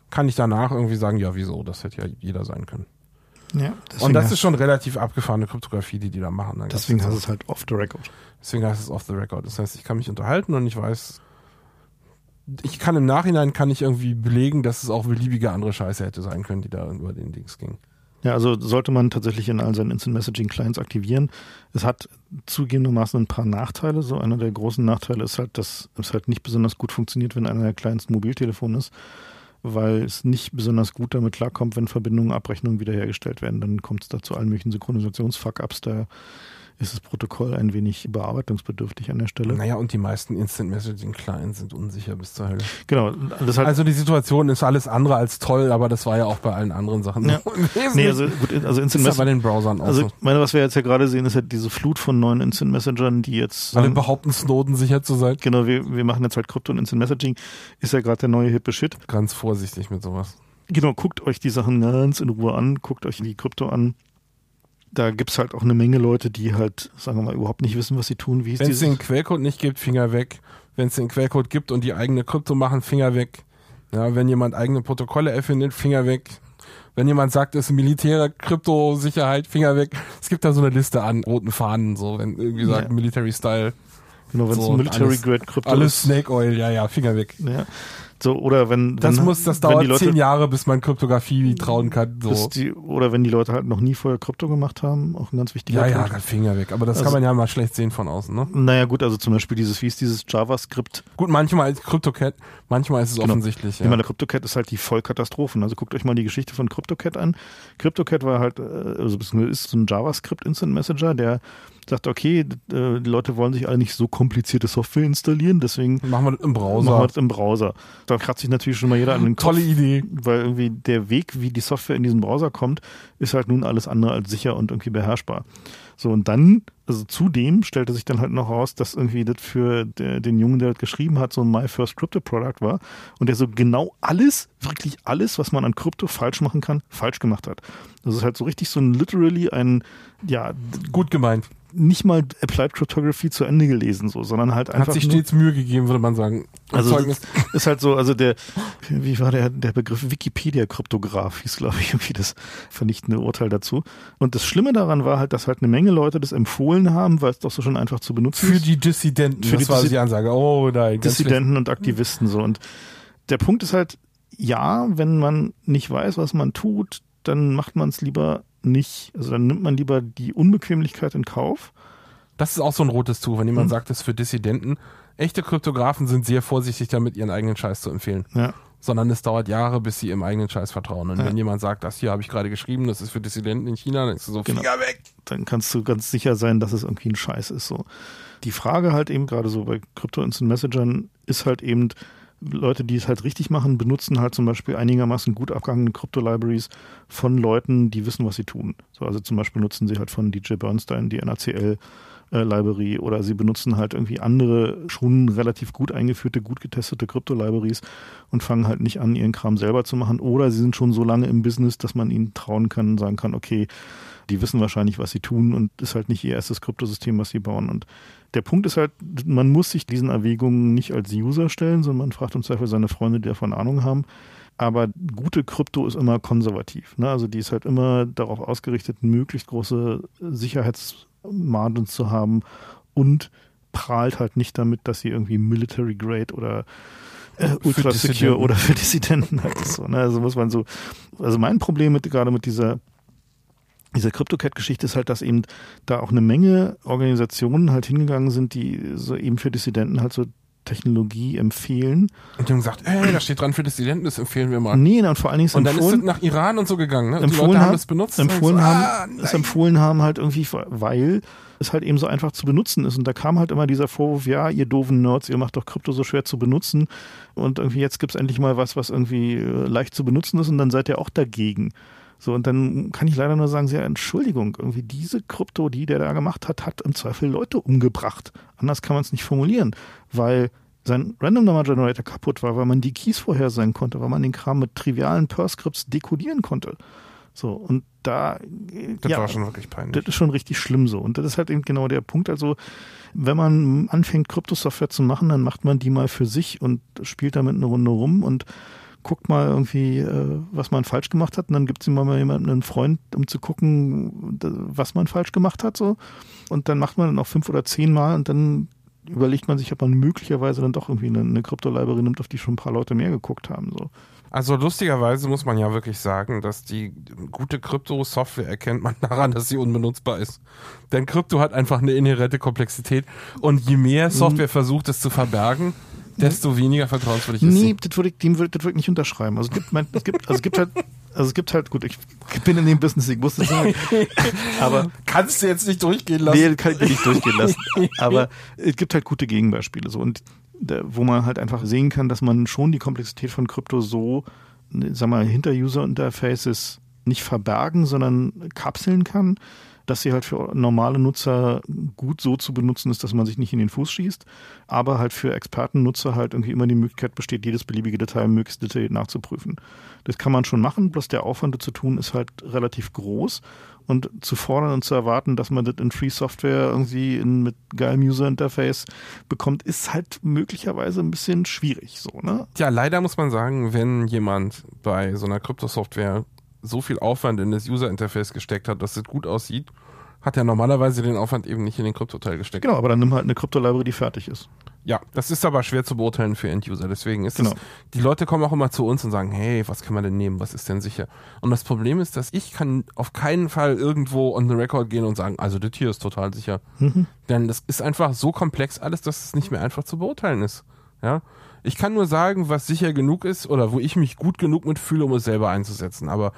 kann ich danach irgendwie sagen, ja, wieso, das hätte ja jeder sein können. Ja, Und das ist schon relativ abgefahrene Kryptographie, die die da machen. Da gab's Deswegen heißt es halt off the record. Deswegen heißt es off the record. Das heißt, ich kann mich unterhalten und ich weiß, ich kann im Nachhinein kann ich irgendwie belegen, dass es auch beliebige andere Scheiße hätte sein können, die da über den Dings ging. Ja, also sollte man tatsächlich in all seinen Instant Messaging Clients aktivieren. Es hat zugegebenermaßen ein paar Nachteile. So einer der großen Nachteile ist halt, dass es halt nicht besonders gut funktioniert, wenn einer der Clients ein Mobiltelefon ist, weil es nicht besonders gut damit klarkommt, wenn Verbindungen, Abrechnungen wiederhergestellt werden. Dann kommt es da zu allen möglichen Synchronisationsfuck-ups. Da ist das Protokoll ein wenig bearbeitungsbedürftig an der Stelle. Naja, und die meisten Instant Messaging Clients sind unsicher bis zur Hölle. Genau, halt Also die Situation ist alles andere als toll, aber das war ja auch bei allen anderen Sachen Ja. so gewesen. Nee, also gut, also Instant ja bei Messaging. den Browsern auch Also, so. ich meine, was wir jetzt ja gerade sehen, ist ja diese Flut von neuen Instant Messengern, die jetzt Alle behaupten, Snowden sicher zu sein. Genau, wir, wir machen jetzt halt Krypto und Instant Messaging. Ist ja gerade der neue hippe Shit. Ganz vorsichtig mit sowas. Genau, guckt euch die Sachen ganz in Ruhe an, guckt euch die Krypto an. Da gibt's halt auch eine Menge Leute, die halt, sagen wir mal, überhaupt nicht wissen, was sie tun. Wenn es den Quellcode nicht gibt, Finger weg. Wenn es den Quellcode gibt und die eigene Krypto machen, Finger weg. Ja, wenn jemand eigene Protokolle erfindet, Finger weg. Wenn jemand sagt, es ist militäre Kryptosicherheit, Finger weg. Es gibt da so eine Liste an roten Fahnen, so wenn irgendwie sagt Ja. Military Style, Genau, wenn es so, Military alles- Grade Krypto alles ist. Snake Oil, ja, ja, Finger weg. Ja. So, oder wenn, Das wenn, muss, das dauert Leute, zehn Jahre, bis man Kryptographie trauen kann. So. die, oder wenn die Leute halt noch nie vorher Krypto gemacht haben, auch ein ganz wichtiger Ja, ja, Punkt. Finger weg. Aber das Also- kann man ja mal schlecht sehen von außen, ne? Naja, gut, also zum Beispiel dieses, wie ist dieses JavaScript? Gut, manchmal ist CryptoCat, manchmal ist es Genau. offensichtlich. Ich Ja. meine, CryptoCat ist halt die Vollkatastrophen. Also guckt euch mal die Geschichte von CryptoCat an. CryptoCat war halt, äh, also ist so ein JavaScript Instant Messenger, der sagt, okay, äh, die Leute wollen sich alle nicht so komplizierte Software installieren, deswegen machen wir das im Browser. Machen wir das im Browser. Da kratzt sich natürlich schon mal jeder an den Kopf. Tolle Idee. Weil irgendwie der Weg, wie die Software in diesen Browser kommt, ist halt nun alles andere als sicher und irgendwie beherrschbar. So, und dann, also zudem stellte sich dann halt noch raus, dass irgendwie das für der, den Jungen, der das geschrieben hat, so ein My First Crypto Product war und der so genau alles, wirklich alles, was man an Krypto falsch machen kann, falsch gemacht hat. Das ist halt so richtig so ein literally ein, ja. Gut gemeint nicht mal Applied Cryptography zu Ende gelesen, so, sondern halt einfach. Hat sich stets Mühe gegeben, würde man sagen. Also ist halt so, also der, wie war der, der Begriff Wikipedia-Kryptograph hieß, glaube ich, irgendwie das vernichtende Urteil dazu. Und das Schlimme daran war halt, dass halt eine Menge Leute das empfohlen haben, weil es doch so schon einfach zu benutzen Für ist. die Dissidenten, für das die war die Ansage. Oh nein. Dissidenten und Aktivisten so. Und der Punkt ist halt, ja, wenn man nicht weiß, was man tut, dann macht man es lieber nicht, also dann nimmt man lieber die Unbequemlichkeit in Kauf. Das ist auch so ein rotes Tuch, wenn jemand mhm. sagt, das ist für Dissidenten. Echte Kryptografen sind sehr vorsichtig damit, ihren eigenen Scheiß zu empfehlen. Ja. Sondern es dauert Jahre, bis sie im eigenen Scheiß vertrauen. Und ja. wenn jemand sagt, das hier habe ich gerade geschrieben, das ist für Dissidenten in China, dann ist du so, genau. Finger weg! Dann kannst du ganz sicher sein, dass es irgendwie ein Scheiß ist. So. Die Frage halt eben gerade so bei Crypto Instant Messagern ist halt eben, Leute, die es halt richtig machen, benutzen halt zum Beispiel einigermaßen gut abgehangene Krypto-Libraries von Leuten, die wissen, was sie tun. So, also zum Beispiel nutzen sie halt von DJ Bernstein die NACL äh, Library oder sie benutzen halt irgendwie andere schon relativ gut eingeführte, gut getestete Krypto-Libraries und fangen halt nicht an, ihren Kram selber zu machen oder sie sind schon so lange im Business, dass man ihnen trauen kann und sagen kann, okay, die wissen wahrscheinlich, was sie tun und ist halt nicht ihr erstes Kryptosystem, was sie bauen und der Punkt ist halt, man muss sich diesen Erwägungen nicht als User stellen, sondern man fragt im Zweifel seine Freunde, die davon Ahnung haben. Aber gute Krypto ist immer konservativ. Ne? Also die ist halt immer darauf ausgerichtet, möglichst große Sicherheitsmargen zu haben und prahlt halt nicht damit, dass sie irgendwie Military Grade oder äh, Ultra Secure oder für Dissidenten halt ist. So, ne? Also muss man so, also mein Problem mit gerade mit dieser diese CryptoCat-Geschichte ist halt, dass eben da auch eine Menge Organisationen halt hingegangen sind, die so eben für Dissidenten halt so Technologie empfehlen. Und die haben gesagt, ey, da steht dran für Dissidenten, das empfehlen wir mal. Nee, und vor allen Dingen ist Und dann ist es nach Iran und so gegangen, ne? Und die Leute haben das benutzt. Empfohlen so, haben, ah, es empfohlen haben halt irgendwie, weil es halt eben so einfach zu benutzen ist. Und da kam halt immer dieser Vorwurf, ja, ihr doofen Nerds, ihr macht doch Krypto so schwer zu benutzen. Und irgendwie jetzt gibt's endlich mal was, was irgendwie äh, leicht zu benutzen ist und dann seid ihr auch dagegen. So, und dann kann ich leider nur sagen, ja, Entschuldigung, irgendwie diese Krypto, die der da gemacht hat, hat im Zweifel Leute umgebracht. Anders kann man es nicht formulieren, weil sein Random Number Generator kaputt war, weil man die Keys vorhersagen konnte, weil man den Kram mit trivialen Per-Scripts dekodieren konnte. So, und da. Das ja, war schon wirklich peinlich. Das ist schon richtig schlimm so. Und das ist halt eben genau der Punkt. Also, wenn man anfängt, Kryptosoftware zu machen, dann macht man die mal für sich und spielt damit eine Runde rum und guckt mal irgendwie, äh, was man falsch gemacht hat. Und dann gibt es immer mal jemanden, einen Freund, um zu gucken, was man falsch gemacht hat. so Und dann macht man dann auch fünf oder zehn Mal und dann überlegt man sich, ob man möglicherweise dann doch irgendwie eine, eine Krypto-Library nimmt, auf die schon ein paar Leute mehr geguckt haben. So. Also lustigerweise muss man ja wirklich sagen, dass die gute Krypto-Software erkennt man daran, dass sie unbenutzbar ist. Denn Krypto hat einfach eine inhärente Komplexität und je mehr Software mhm. versucht, es zu verbergen, desto weniger vertrauenswürdig ist Nee, das würde ich, dem würde, das würde ich nicht unterschreiben. Also es gibt, mein, es gibt, also es gibt halt, also es gibt halt, gut, ich bin in dem Business, ich muss das sagen, aber. Kannst du jetzt nicht durchgehen lassen? Nee, kann ich nicht durchgehen lassen. Aber es gibt halt gute Gegenbeispiele, so. Und, wo man halt einfach sehen kann, dass man schon die Komplexität von Krypto so, sag mal, hinter User Interfaces nicht verbergen, sondern kapseln kann dass sie halt für normale Nutzer gut so zu benutzen ist, dass man sich nicht in den Fuß schießt, aber halt für Expertennutzer halt irgendwie immer die Möglichkeit besteht, jedes beliebige Detail möglichst detailliert nachzuprüfen. Das kann man schon machen, bloß der Aufwand das zu tun ist halt relativ groß und zu fordern und zu erwarten, dass man das in Free Software irgendwie in, mit geilem User Interface bekommt, ist halt möglicherweise ein bisschen schwierig so, ne? Ja, leider muss man sagen, wenn jemand bei so einer Kryptosoftware so viel Aufwand in das User-Interface gesteckt hat, dass es gut aussieht, hat er normalerweise den Aufwand eben nicht in den Kryptoteil gesteckt. Genau, aber dann nimm halt eine Krypto-Library, die fertig ist. Ja, das ist aber schwer zu beurteilen für End-User. Deswegen ist genau. es, die Leute kommen auch immer zu uns und sagen, hey, was kann man denn nehmen? Was ist denn sicher? Und das Problem ist, dass ich kann auf keinen Fall irgendwo on the record gehen und sagen, also das hier ist total sicher. Mhm. Denn das ist einfach so komplex alles, dass es nicht mehr einfach zu beurteilen ist. Ja. Ich kann nur sagen, was sicher genug ist oder wo ich mich gut genug mitfühle, um es selber einzusetzen. Aber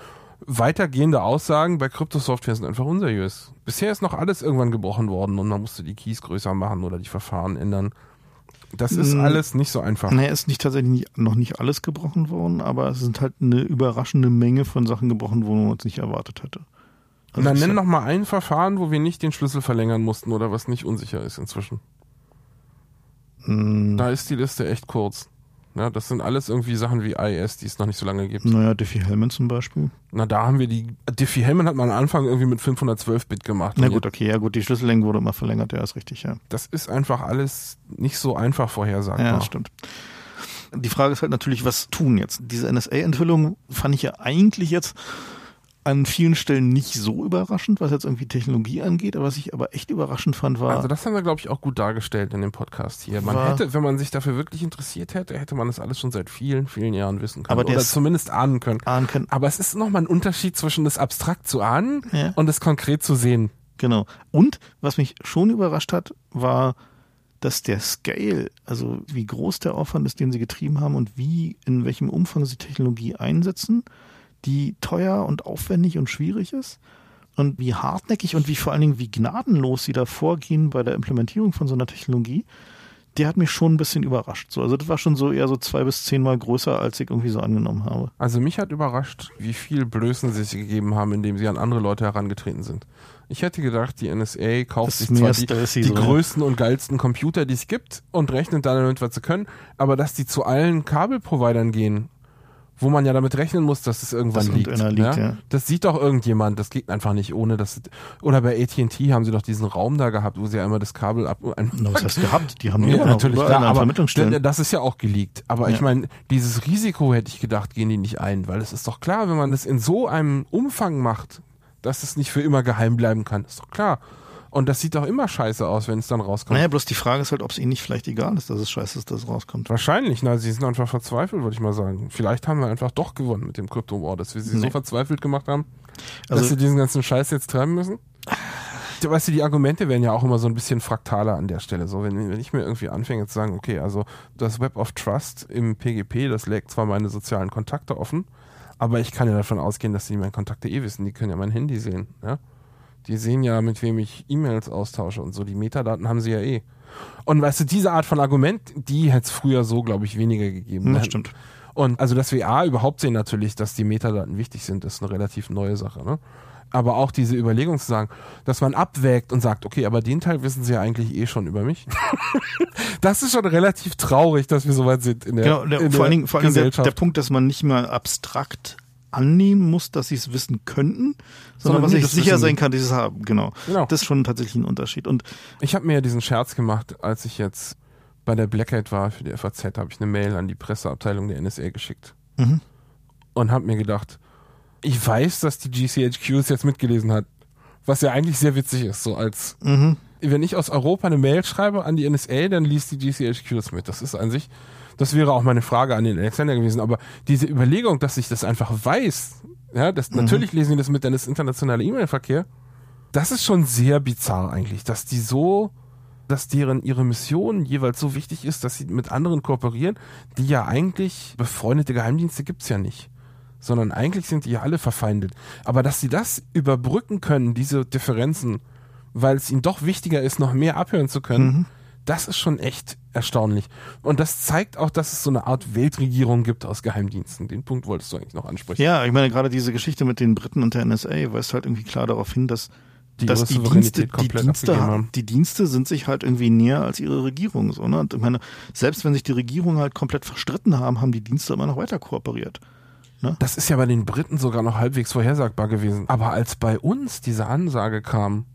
weitergehende Aussagen bei Kryptosoftware sind einfach unseriös. Bisher ist noch alles irgendwann gebrochen worden und man musste die Keys größer machen oder die Verfahren ändern. Das ist Mm. alles nicht so einfach. Naja, ist nicht tatsächlich nicht, noch nicht alles gebrochen worden, aber es sind halt eine überraschende Menge von Sachen gebrochen, wo man es nicht erwartet hätte. Und dann nenn noch mal ein Verfahren, wo wir nicht den Schlüssel verlängern mussten oder was nicht unsicher ist inzwischen. Mm, Da ist die Liste echt kurz. Ja, das sind alles irgendwie Sachen wie IS, die es noch nicht so lange gibt. Naja, Diffie Hellman zum Beispiel. Na, da haben wir die. Diffie Hellman hat man am Anfang irgendwie mit 512-Bit gemacht. Na gut, okay, ja gut, die Schlüssellänge wurde immer verlängert, ja, ist richtig, ja. Das ist einfach alles nicht so einfach vorhersagbar. Ja, das stimmt. Die Frage ist halt natürlich, was tun jetzt? Diese NSA-Enthüllung fand ich ja eigentlich jetzt an vielen Stellen nicht so überraschend, was jetzt irgendwie Technologie angeht, aber was ich aber echt überraschend fand, war, Also das haben wir, glaube ich, auch gut dargestellt in dem Podcast hier. Man hätte, wenn man sich dafür wirklich interessiert hätte, hätte man das alles schon seit vielen, vielen Jahren wissen können. Aber der oder zumindest ahnen können. ahnen können, Aber es ist nochmal ein Unterschied zwischen das abstrakt zu ahnen Ja. und das konkret zu sehen. Genau. Und was mich schon überrascht hat, war, dass der Scale, also wie groß der Aufwand ist, den sie getrieben haben und wie, in welchem Umfang sie Technologie einsetzen, die teuer und aufwendig und schwierig ist und wie hartnäckig und wie vor allen Dingen wie gnadenlos sie da vorgehen bei der Implementierung von so einer Technologie, der hat mich schon ein bisschen überrascht. So, also das war schon so eher so zwei bis zehnmal größer, als ich irgendwie so angenommen habe. Also mich hat überrascht, wie viel Blößen sie sich gegeben haben, indem sie an andere Leute herangetreten sind. Ich hätte gedacht, die NSA kauft sich zwar die, die so, ja. größten und geilsten Computer, die es gibt und rechnet dann damit, was sie können, aber dass die zu allen Kabelprovidern gehen, wo man ja damit rechnen muss, dass es irgendwann Dass liegt. irgendeiner liegt, ja. Das sieht doch irgendjemand, das geht einfach nicht ohne dass oder bei AT&T haben sie doch diesen Raum da gehabt, wo sie einmal das Kabel ab Na, was hast du gehabt? Die haben ja, immer natürlich, an aber das ist ja auch geleakt. Aber ich Ja. meine, dieses Risiko hätte ich gedacht, gehen die nicht ein, weil es ist doch klar, wenn man das in so einem Umfang macht, dass es nicht für immer geheim bleiben kann. Ist doch klar. Und das sieht doch immer scheiße aus, wenn es dann rauskommt. Naja, bloß die Frage ist halt, ob es ihnen nicht vielleicht egal ist, dass es scheiße ist, dass es rauskommt. Wahrscheinlich, na, sie sind einfach verzweifelt, würde ich mal sagen. Vielleicht haben wir einfach doch gewonnen mit dem Crypto War, dass wir sie so Nee. verzweifelt gemacht haben, Also- dass sie diesen ganzen Scheiß jetzt treiben müssen. Weißt du, die Argumente werden ja auch immer so ein bisschen fraktaler an der Stelle. So, wenn, wenn ich mir irgendwie anfange zu sagen, okay, also das Web of Trust im PGP, das legt zwar meine sozialen Kontakte offen, aber ich kann ja davon ausgehen, dass die meine Kontakte eh wissen. Die können ja mein Handy sehen. Ja? Die sehen ja, mit wem ich E-Mails austausche und so. Die Metadaten haben sie ja eh. Und weißt du, diese Art von Argument, die hätte es früher so, glaube ich, weniger gegeben. Das stimmt. Und also, dass wir A überhaupt sehen natürlich, dass die Metadaten wichtig sind, ist eine relativ neue Sache. Ne? Aber auch diese Überlegung zu sagen, dass man abwägt und sagt, okay, aber den Teil wissen sie ja eigentlich eh schon über mich. das ist schon relativ traurig, dass wir so weit sind in der, Genau, der, in vor allen Dingen, vor allen Dingen der, Gesellschaft. der Punkt, dass man nicht mal abstrakt annehmen muss, dass sie es wissen könnten, sondern, Sondern was ich sicher sein kann, dass sie es haben. Genau. Genau. Das ist schon tatsächlich ein Unterschied. Und Ich habe mir ja diesen Scherz gemacht, als ich jetzt bei der Blackhead war für die FAZ, habe ich eine Mail an die Presseabteilung der NSA geschickt Mhm. und habe mir gedacht, ich weiß, dass die GCHQ es jetzt mitgelesen hat, was ja eigentlich sehr witzig ist, so als Mhm. wenn ich aus Europa eine Mail schreibe an die NSA, dann liest die GCHQ das mit. Das ist an sich, das wäre auch meine Frage an den Alexander gewesen. Aber diese Überlegung, dass ich das einfach weiß, ja, das, natürlich lesen die das mit, denn das ist internationaler E-Mail-Verkehr. Das ist schon sehr bizarr eigentlich, dass die so, dass deren ihre Mission jeweils so wichtig ist, dass sie mit anderen kooperieren, die ja eigentlich befreundete Geheimdienste gibt's ja nicht. Sondern eigentlich sind die ja alle verfeindet. Aber dass sie das überbrücken können, diese Differenzen, weil es ihnen doch wichtiger ist, noch mehr abhören zu können, das ist schon echt erstaunlich. Und das zeigt auch, dass es so eine Art Weltregierung gibt aus Geheimdiensten. Den Punkt wolltest du eigentlich noch ansprechen. ja, ich meine, gerade diese Geschichte mit den Briten und der NSA weist halt irgendwie klar darauf hin, dass Die dass die Dienste, die Dienste, die Dienste sind sich halt irgendwie näher als ihre Regierung. So, ne? Und ich meine, selbst wenn sich die Regierung halt komplett verstritten haben, haben die Dienste immer noch weiter kooperiert. Das ist ja bei den Briten sogar noch halbwegs vorhersagbar gewesen. Aber als bei uns diese Ansage kam,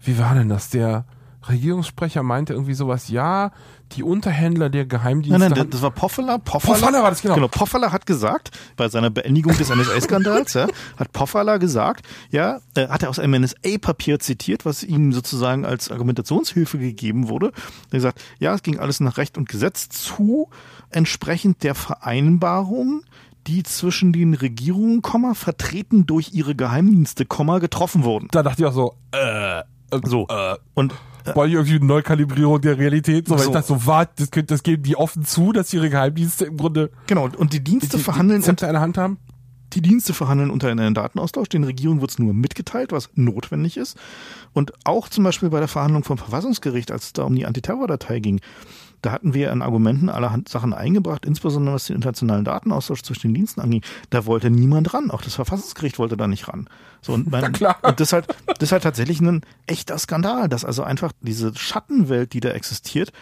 wie war denn das? Der Regierungssprecher meinte irgendwie sowas, ja, die Unterhändler der Geheimdienste. Nein, nein, das war Pofferler. Pofferler, Pofferler war das, genau. Genau, Pofferler hat gesagt, bei seiner Beendigung des NSA-Skandals, ja, hat Pofferler gesagt, ja, äh, hat er aus einem NSA-Papier zitiert, was ihm sozusagen als Argumentationshilfe gegeben wurde. Er hat gesagt, ja, es ging alles nach Recht und Gesetz zu, entsprechend der Vereinbarung, die zwischen den Regierungen, Komma, vertreten durch ihre Geheimdienste, Komma, getroffen wurden. da dachte ich auch so, äh, So. äh, Und war irgendwie eine Neukalibrierung der Realität. So, weil So. ich dachte so, warte, das, könnt- das geben die offen zu, dass ihre Geheimdienste im Grunde genau, und die Dienste die, verhandeln die in der Hand haben. Die Dienste verhandeln untereinander einen Datenaustausch, den Regierungen wird es nur mitgeteilt, was notwendig ist. Und auch zum Beispiel bei der Verhandlung vom Verfassungsgericht, als es da um die Antiterrordatei ging, da hatten wir an Argumenten allerhand Sachen eingebracht, insbesondere was den internationalen Datenaustausch zwischen den Diensten anging. Da wollte niemand ran. Auch das Verfassungsgericht wollte da nicht ran. So, und, mein, klar. und das ist halt, das ist halt tatsächlich ein echter Skandal, dass also einfach diese Schattenwelt, die da existiert,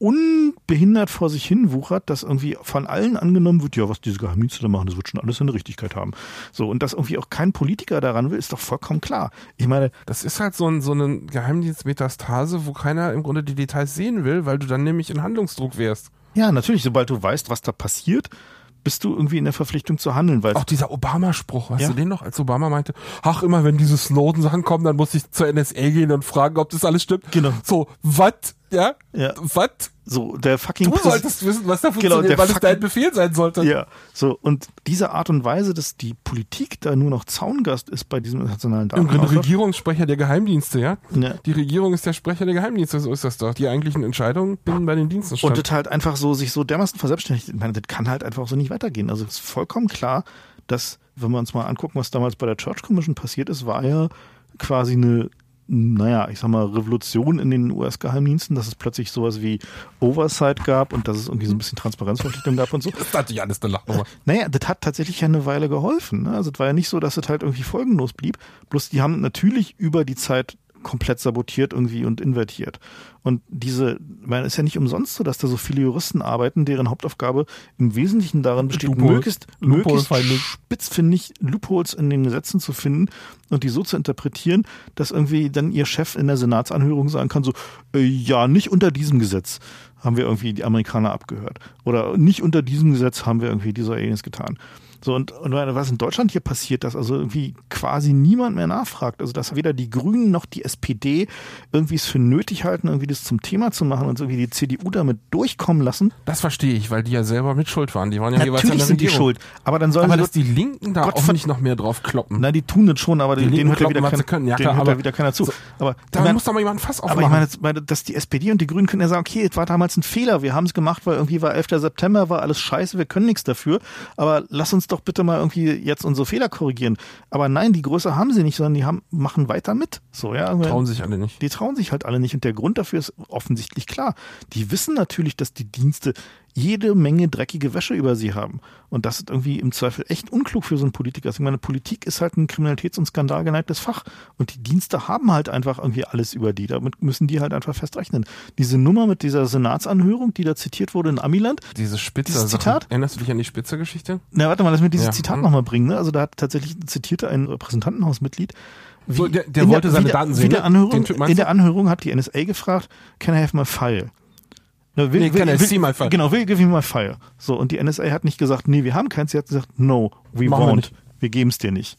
unbehindert vor sich hin wuchert, dass irgendwie von allen angenommen wird, ja, was diese Geheimdienste da machen, das wird schon alles eine Richtigkeit haben. So, und dass irgendwie auch kein Politiker daran will, ist doch vollkommen klar. Ich meine, Das ist halt so ein, so eine Geheimdienstmetastase, wo keiner im Grunde die Details sehen will, weil du dann nämlich in Handlungsdruck wärst. ja, natürlich, sobald du weißt, was da passiert, bist du irgendwie in der Verpflichtung zu handeln, weil Auch dieser Obama-Spruch, weißt Ja. du den noch, als Obama meinte, ach, immer wenn diese Snowden-Sachen kommen, dann muss ich zur NSA gehen und fragen, ob das alles stimmt. Genau. So, was? Ja? Ja. Was? So der fucking Du solltest wissen, was da Genau, funktioniert, der weil es dein Befehl sein sollte. Ja, so und diese Art und Weise, dass die Politik da nur noch Zaungast ist bei diesem internationalen Im Grunde Datenaustausch. Regierungssprecher der Geheimdienste, ja? Ja. Die Regierung ist der Sprecher der Geheimdienste, so ist das doch. Die eigentlichen Entscheidungen finden bei den Diensten statt. Und das halt einfach so sich so dermaßen verselbstständigt. Ich meine, das kann halt einfach so nicht weitergehen. Also es ist vollkommen klar, dass, wenn wir uns mal angucken, was damals bei der Church Commission passiert ist, war ja quasi eine, naja, ich sag mal, Revolution in den US-Geheimdiensten, dass es plötzlich sowas wie Oversight gab und dass es irgendwie so ein bisschen Transparenzverpflichtung gab und so. das ist natürlich alles eine Lachnummer. Naja, das hat tatsächlich ja eine Weile geholfen. Ne? Also es war ja nicht so, dass es halt irgendwie folgenlos blieb. Bloß die haben natürlich über die Zeit komplett sabotiert irgendwie und invertiert. Und diese, ich meine, es ist ja nicht umsonst so, dass da so viele Juristen arbeiten, deren Hauptaufgabe im Wesentlichen darin besteht, Loophole- möglichst, Loophole möglichst spitzfindig Loopholes in den Gesetzen zu finden und die so zu interpretieren, dass irgendwie dann ihr Chef in der Senatsanhörung sagen kann, so, äh, ja, nicht unter diesem Gesetz haben wir irgendwie die Amerikaner abgehört. Oder nicht unter diesem Gesetz haben wir irgendwie dieser Aliens getan. So, und, und was in Deutschland hier passiert, dass also irgendwie quasi niemand mehr nachfragt. Also, dass weder die Grünen noch die SPD irgendwie es für nötig halten, irgendwie das zum Thema zu machen und irgendwie die CDU damit durchkommen lassen. Das verstehe ich, weil die ja selber mit schuld waren. Die waren ja jeweils an Natürlich der sind die schuld. Aber dann sollen Aber dass die Linken da Gott auch nicht noch mehr drauf kloppen. Na, die tun das schon, aber Die denen Linken hört ja wieder, kein, können. Ja, klar, hört aber- wieder keiner zu. So, aber Da ich muss doch mal jemand Fass aber aufmachen. ich meine, jetzt- meine, dass die SPD und die Grünen können ja sagen, okay, es war damals ein Fehler, wir haben es gemacht, weil irgendwie war 11. September, war alles scheiße, wir können nichts dafür, aber lass uns doch bitte mal irgendwie jetzt unsere Fehler korrigieren. Aber nein, die Größe haben sie nicht, sondern die haben, machen weiter mit. So, ja. Trauen sich alle nicht. Die trauen sich halt alle nicht. Und der Grund dafür ist offensichtlich klar. Die wissen natürlich, dass die Dienste jede Menge dreckige Wäsche über sie haben. Und das ist irgendwie im Zweifel echt unklug für so einen Politiker. Also Ich meine, Politik ist halt ein kriminalitäts- und skandalgeneigtes Fach. Und die Dienste haben halt einfach irgendwie alles über die. Damit müssen die halt einfach fest rechnen. Diese Nummer mit dieser Senatsanhörung, die da zitiert wurde in Amiland. Diese Spitze. Dieses Zitat? Erinnerst du dich an die Spitze-Geschichte? Na, warte mal, lass mir dieses Ja. Zitat Hm. nochmal bringen. Ne? Also da hat tatsächlich zitierte ein Repräsentantenhausmitglied. Wie, So, der- der wollte seine der- Daten sehen, der ne? Anhörung, in der Anhörung hat die NSA gefragt, can I have my file? Will, Nee, can I see my file? Genau, will give me my file. So, und die NSA hat nicht gesagt, nee, wir haben keins, sie hat gesagt, no, we Machen wir won't. nicht. Wir geben es dir nicht.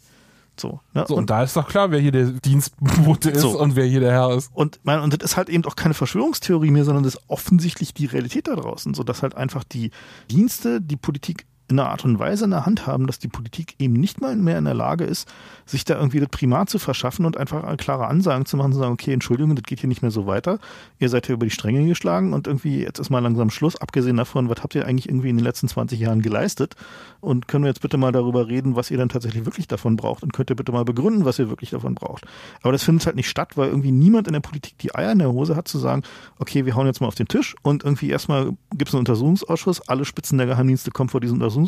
So, ne? So, und, und, da ist doch klar, wer hier der Dienstbote ist So. und wer hier der Herr ist. und, mein, und das ist halt eben auch keine Verschwörungstheorie mehr, sondern das ist offensichtlich die Realität da draußen, so dass halt einfach die Dienste, die Politik in einer Art und Weise in der Hand haben, dass die Politik eben nicht mal mehr in der Lage ist, sich da irgendwie das Primat zu verschaffen und einfach klare Ansagen zu machen, zu sagen, okay, Entschuldigung, das geht hier nicht mehr so weiter. Ihr seid hier über die Stränge geschlagen und irgendwie jetzt ist mal langsam Schluss, abgesehen davon, was habt ihr eigentlich irgendwie in den letzten 20 Jahren geleistet? Und können wir jetzt bitte mal darüber reden, was ihr dann tatsächlich wirklich davon braucht und könnt ihr bitte mal begründen, was ihr wirklich davon braucht. Aber das findet halt nicht statt, weil irgendwie niemand in der Politik die Eier in der Hose hat zu sagen, okay, wir hauen jetzt mal auf den Tisch und irgendwie erstmal gibt es einen Untersuchungsausschuss, alle Spitzen der Geheimdienste kommen vor diesen Untersuchungsausschuss.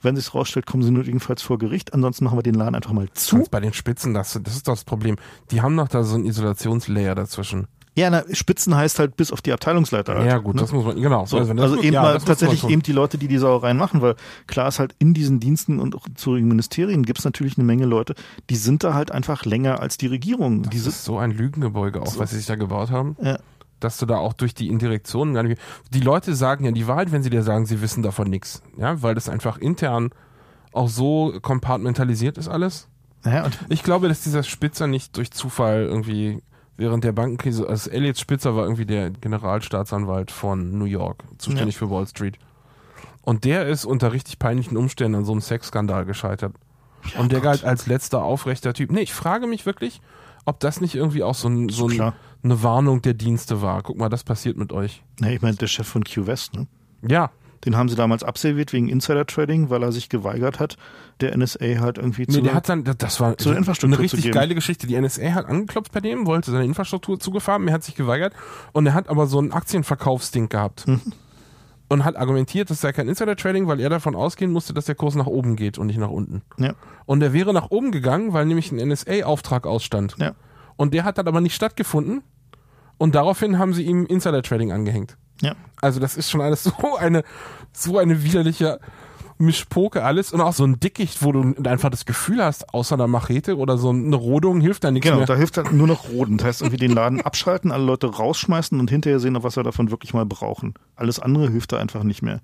Wenn sich rausstellt, kommen sie nötigenfalls vor Gericht. Ansonsten machen wir den Laden einfach mal zu. Ganz bei den Spitzen, das, das ist doch das Problem. Die haben doch da so einen Isolationslayer dazwischen. Ja, na, Spitzen heißt halt bis auf die Abteilungsleiter. halt, Ja, gut, ne? das muss man, genau. So, also muss- eben ja, mal tatsächlich eben die Leute, die die Sauereien machen, weil klar ist halt in diesen Diensten und auch zu den Ministerien gibt es natürlich eine Menge Leute, die sind da halt einfach länger als die Regierung. Das Diese, ist so ein Lügengebäude auch, was sie sich da gebaut haben. ja, Dass du da auch durch die Indirektionen gar nicht. Die Leute sagen ja die Wahrheit, wenn sie dir sagen, sie wissen davon nichts. Ja, weil das einfach intern auch so kompartmentalisiert ist alles. und Ich glaube, dass dieser Spitzer nicht durch Zufall irgendwie während der Bankenkrise, also Elliot Spitzer war irgendwie der Generalstaatsanwalt von New York, zuständig für Wall Street. Und der ist unter richtig peinlichen Umständen an so einem Sexskandal gescheitert. und der Gott. galt als letzter aufrechter Typ. Nee, ich frage mich wirklich, ob das nicht irgendwie auch so, ein, so ein, eine Warnung der Dienste war. Guck mal, das passiert mit euch. na, ich meine, der Chef von Q West, ne? Ja, Den haben sie damals abserviert wegen Insider-Trading, weil er sich geweigert hat, der NSA halt irgendwie Nee, zu. der hat dann, das war zur Infrastruktur eine zu richtig geile Geschichte. Die NSA hat angeklopft bei dem, wollte seine Infrastruktur zugefahren, er hat sich geweigert und er hat aber so ein Aktienverkaufsding gehabt. Mhm. Und hat argumentiert, das sei kein Insider-Trading, weil er davon ausgehen musste, dass der Kurs nach oben geht und nicht nach unten. ja, Und er wäre nach oben gegangen, weil nämlich ein NSA-Auftrag ausstand. ja. Und der hat dann aber nicht stattgefunden. Und daraufhin haben sie ihm Insider-Trading angehängt. Ja. Also das ist schon alles so eine, so eine widerliche Mischpoke alles und auch so ein Dickicht, wo du einfach das Gefühl hast, außer einer Machete oder so eine Rodung hilft da nichts Genau, mehr. da hilft halt nur noch Roden. Das heißt, irgendwie den Laden abschalten, alle Leute rausschmeißen und hinterher sehen, was wir davon wirklich mal brauchen. Alles andere hilft da einfach nicht mehr.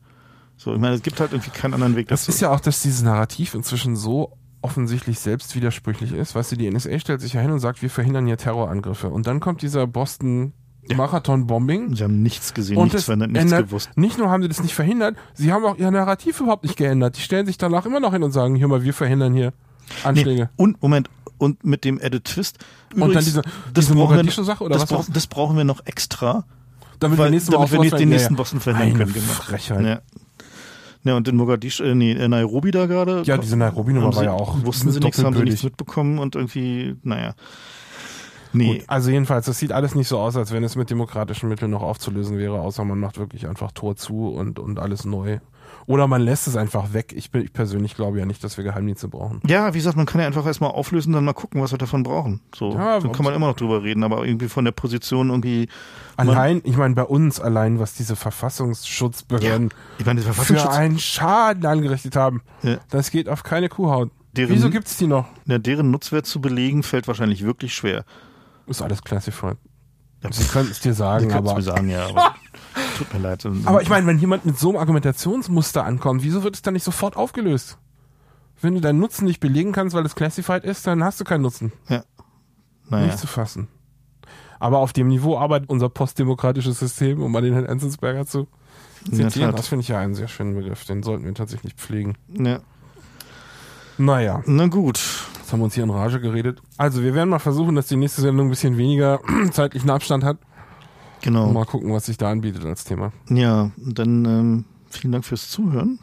So, ich meine, es gibt halt irgendwie keinen anderen Weg Das dazu. ist ja auch, dass dieses Narrativ inzwischen so offensichtlich selbst widersprüchlich ist. Weißt du, die NSA stellt sich ja hin und sagt, wir verhindern hier Terrorangriffe. Und dann kommt dieser Boston Marathon-Bombing. Sie haben nichts gesehen, Und nichts das verändert, nichts ändert, gewusst. nicht nur haben sie das nicht verhindert, sie haben auch ihr Narrativ überhaupt nicht geändert. Die stellen sich danach immer noch hin und sagen, hier mal, wir verhindern hier Anschläge. Nee, und, Moment, und mit dem Added Twist. Und dann übrigens, diese, das diese brauchen wir- Mogadischu-Sache oder das, was? brauch, das brauchen wir noch extra, damit weil, wir nächstes Mal damit wir nicht den nächsten Ja, Boston verhindern Eine können. Genau. Frechheit. Ja. ja, und in Mogadischu, äh, nee, in Nairobi da gerade. Ja, diese Nairobi-Nummer haben war sie- ja auch Wussten sie nichts, haben sie nichts mitbekommen und irgendwie, naja. Nee. Gut, also jedenfalls, das sieht alles nicht so aus, als wenn es mit demokratischen Mitteln noch aufzulösen wäre, außer man macht wirklich einfach Tor zu und, und alles neu. Oder man lässt es einfach weg. Ich, bin, ich persönlich glaube ja nicht, dass wir Geheimdienste brauchen. Ja, wie gesagt, man kann ja einfach erstmal auflösen, dann mal gucken, was wir davon brauchen. So, Ja, dann warum kann man immer noch drüber reden, aber irgendwie von der Position irgendwie. Allein, ich meine, bei uns allein, was diese Verfassungsschutzbehörden Ich meine, der für einen Schaden angerichtet haben, Ja. das geht auf keine Kuhhaut. Deren- Wieso gibt's die noch? ja, deren Nutzwert zu belegen, fällt wahrscheinlich wirklich schwer. Ist alles classified. Ja, Sie können es dir sagen, aber. mir sagen, ja, aber tut mir leid. Aber ich meine, wenn jemand mit so einem Argumentationsmuster ankommt, wieso wird es dann nicht sofort aufgelöst? Wenn du deinen Nutzen nicht belegen kannst, weil es classified ist, dann hast du keinen Nutzen. naja. Nicht zu fassen. Aber auf dem Niveau arbeitet unser postdemokratisches System, um mal den Herrn Enzensberger zu zitieren. Das finde ich ja einen sehr schönen Begriff. Den sollten wir tatsächlich pflegen. Ja. Naja, Na gut. Jetzt haben wir uns hier in Rage geredet. Also, wir werden mal versuchen, dass die nächste Sendung ein bisschen weniger zeitlichen Abstand hat. Genau. Mal gucken, was sich da anbietet als Thema. Ja, dann ähm, vielen Dank fürs Zuhören.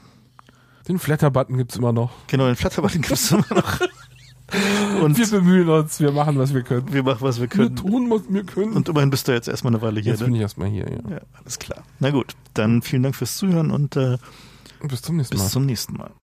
Den Flatter-Button gibt's immer noch. Genau, den Flatterbutton gibt es immer noch. Und wir bemühen uns, wir machen, was wir können. wir machen, was wir Wir können. tun, was wir können. Und immerhin bist du jetzt erstmal eine Weile hier. jetzt ne? bin ich erstmal hier, ja. Ja, alles klar. Na gut, dann vielen Dank fürs Zuhören und äh, Bis zum nächsten Mal. bis zum nächsten Mal.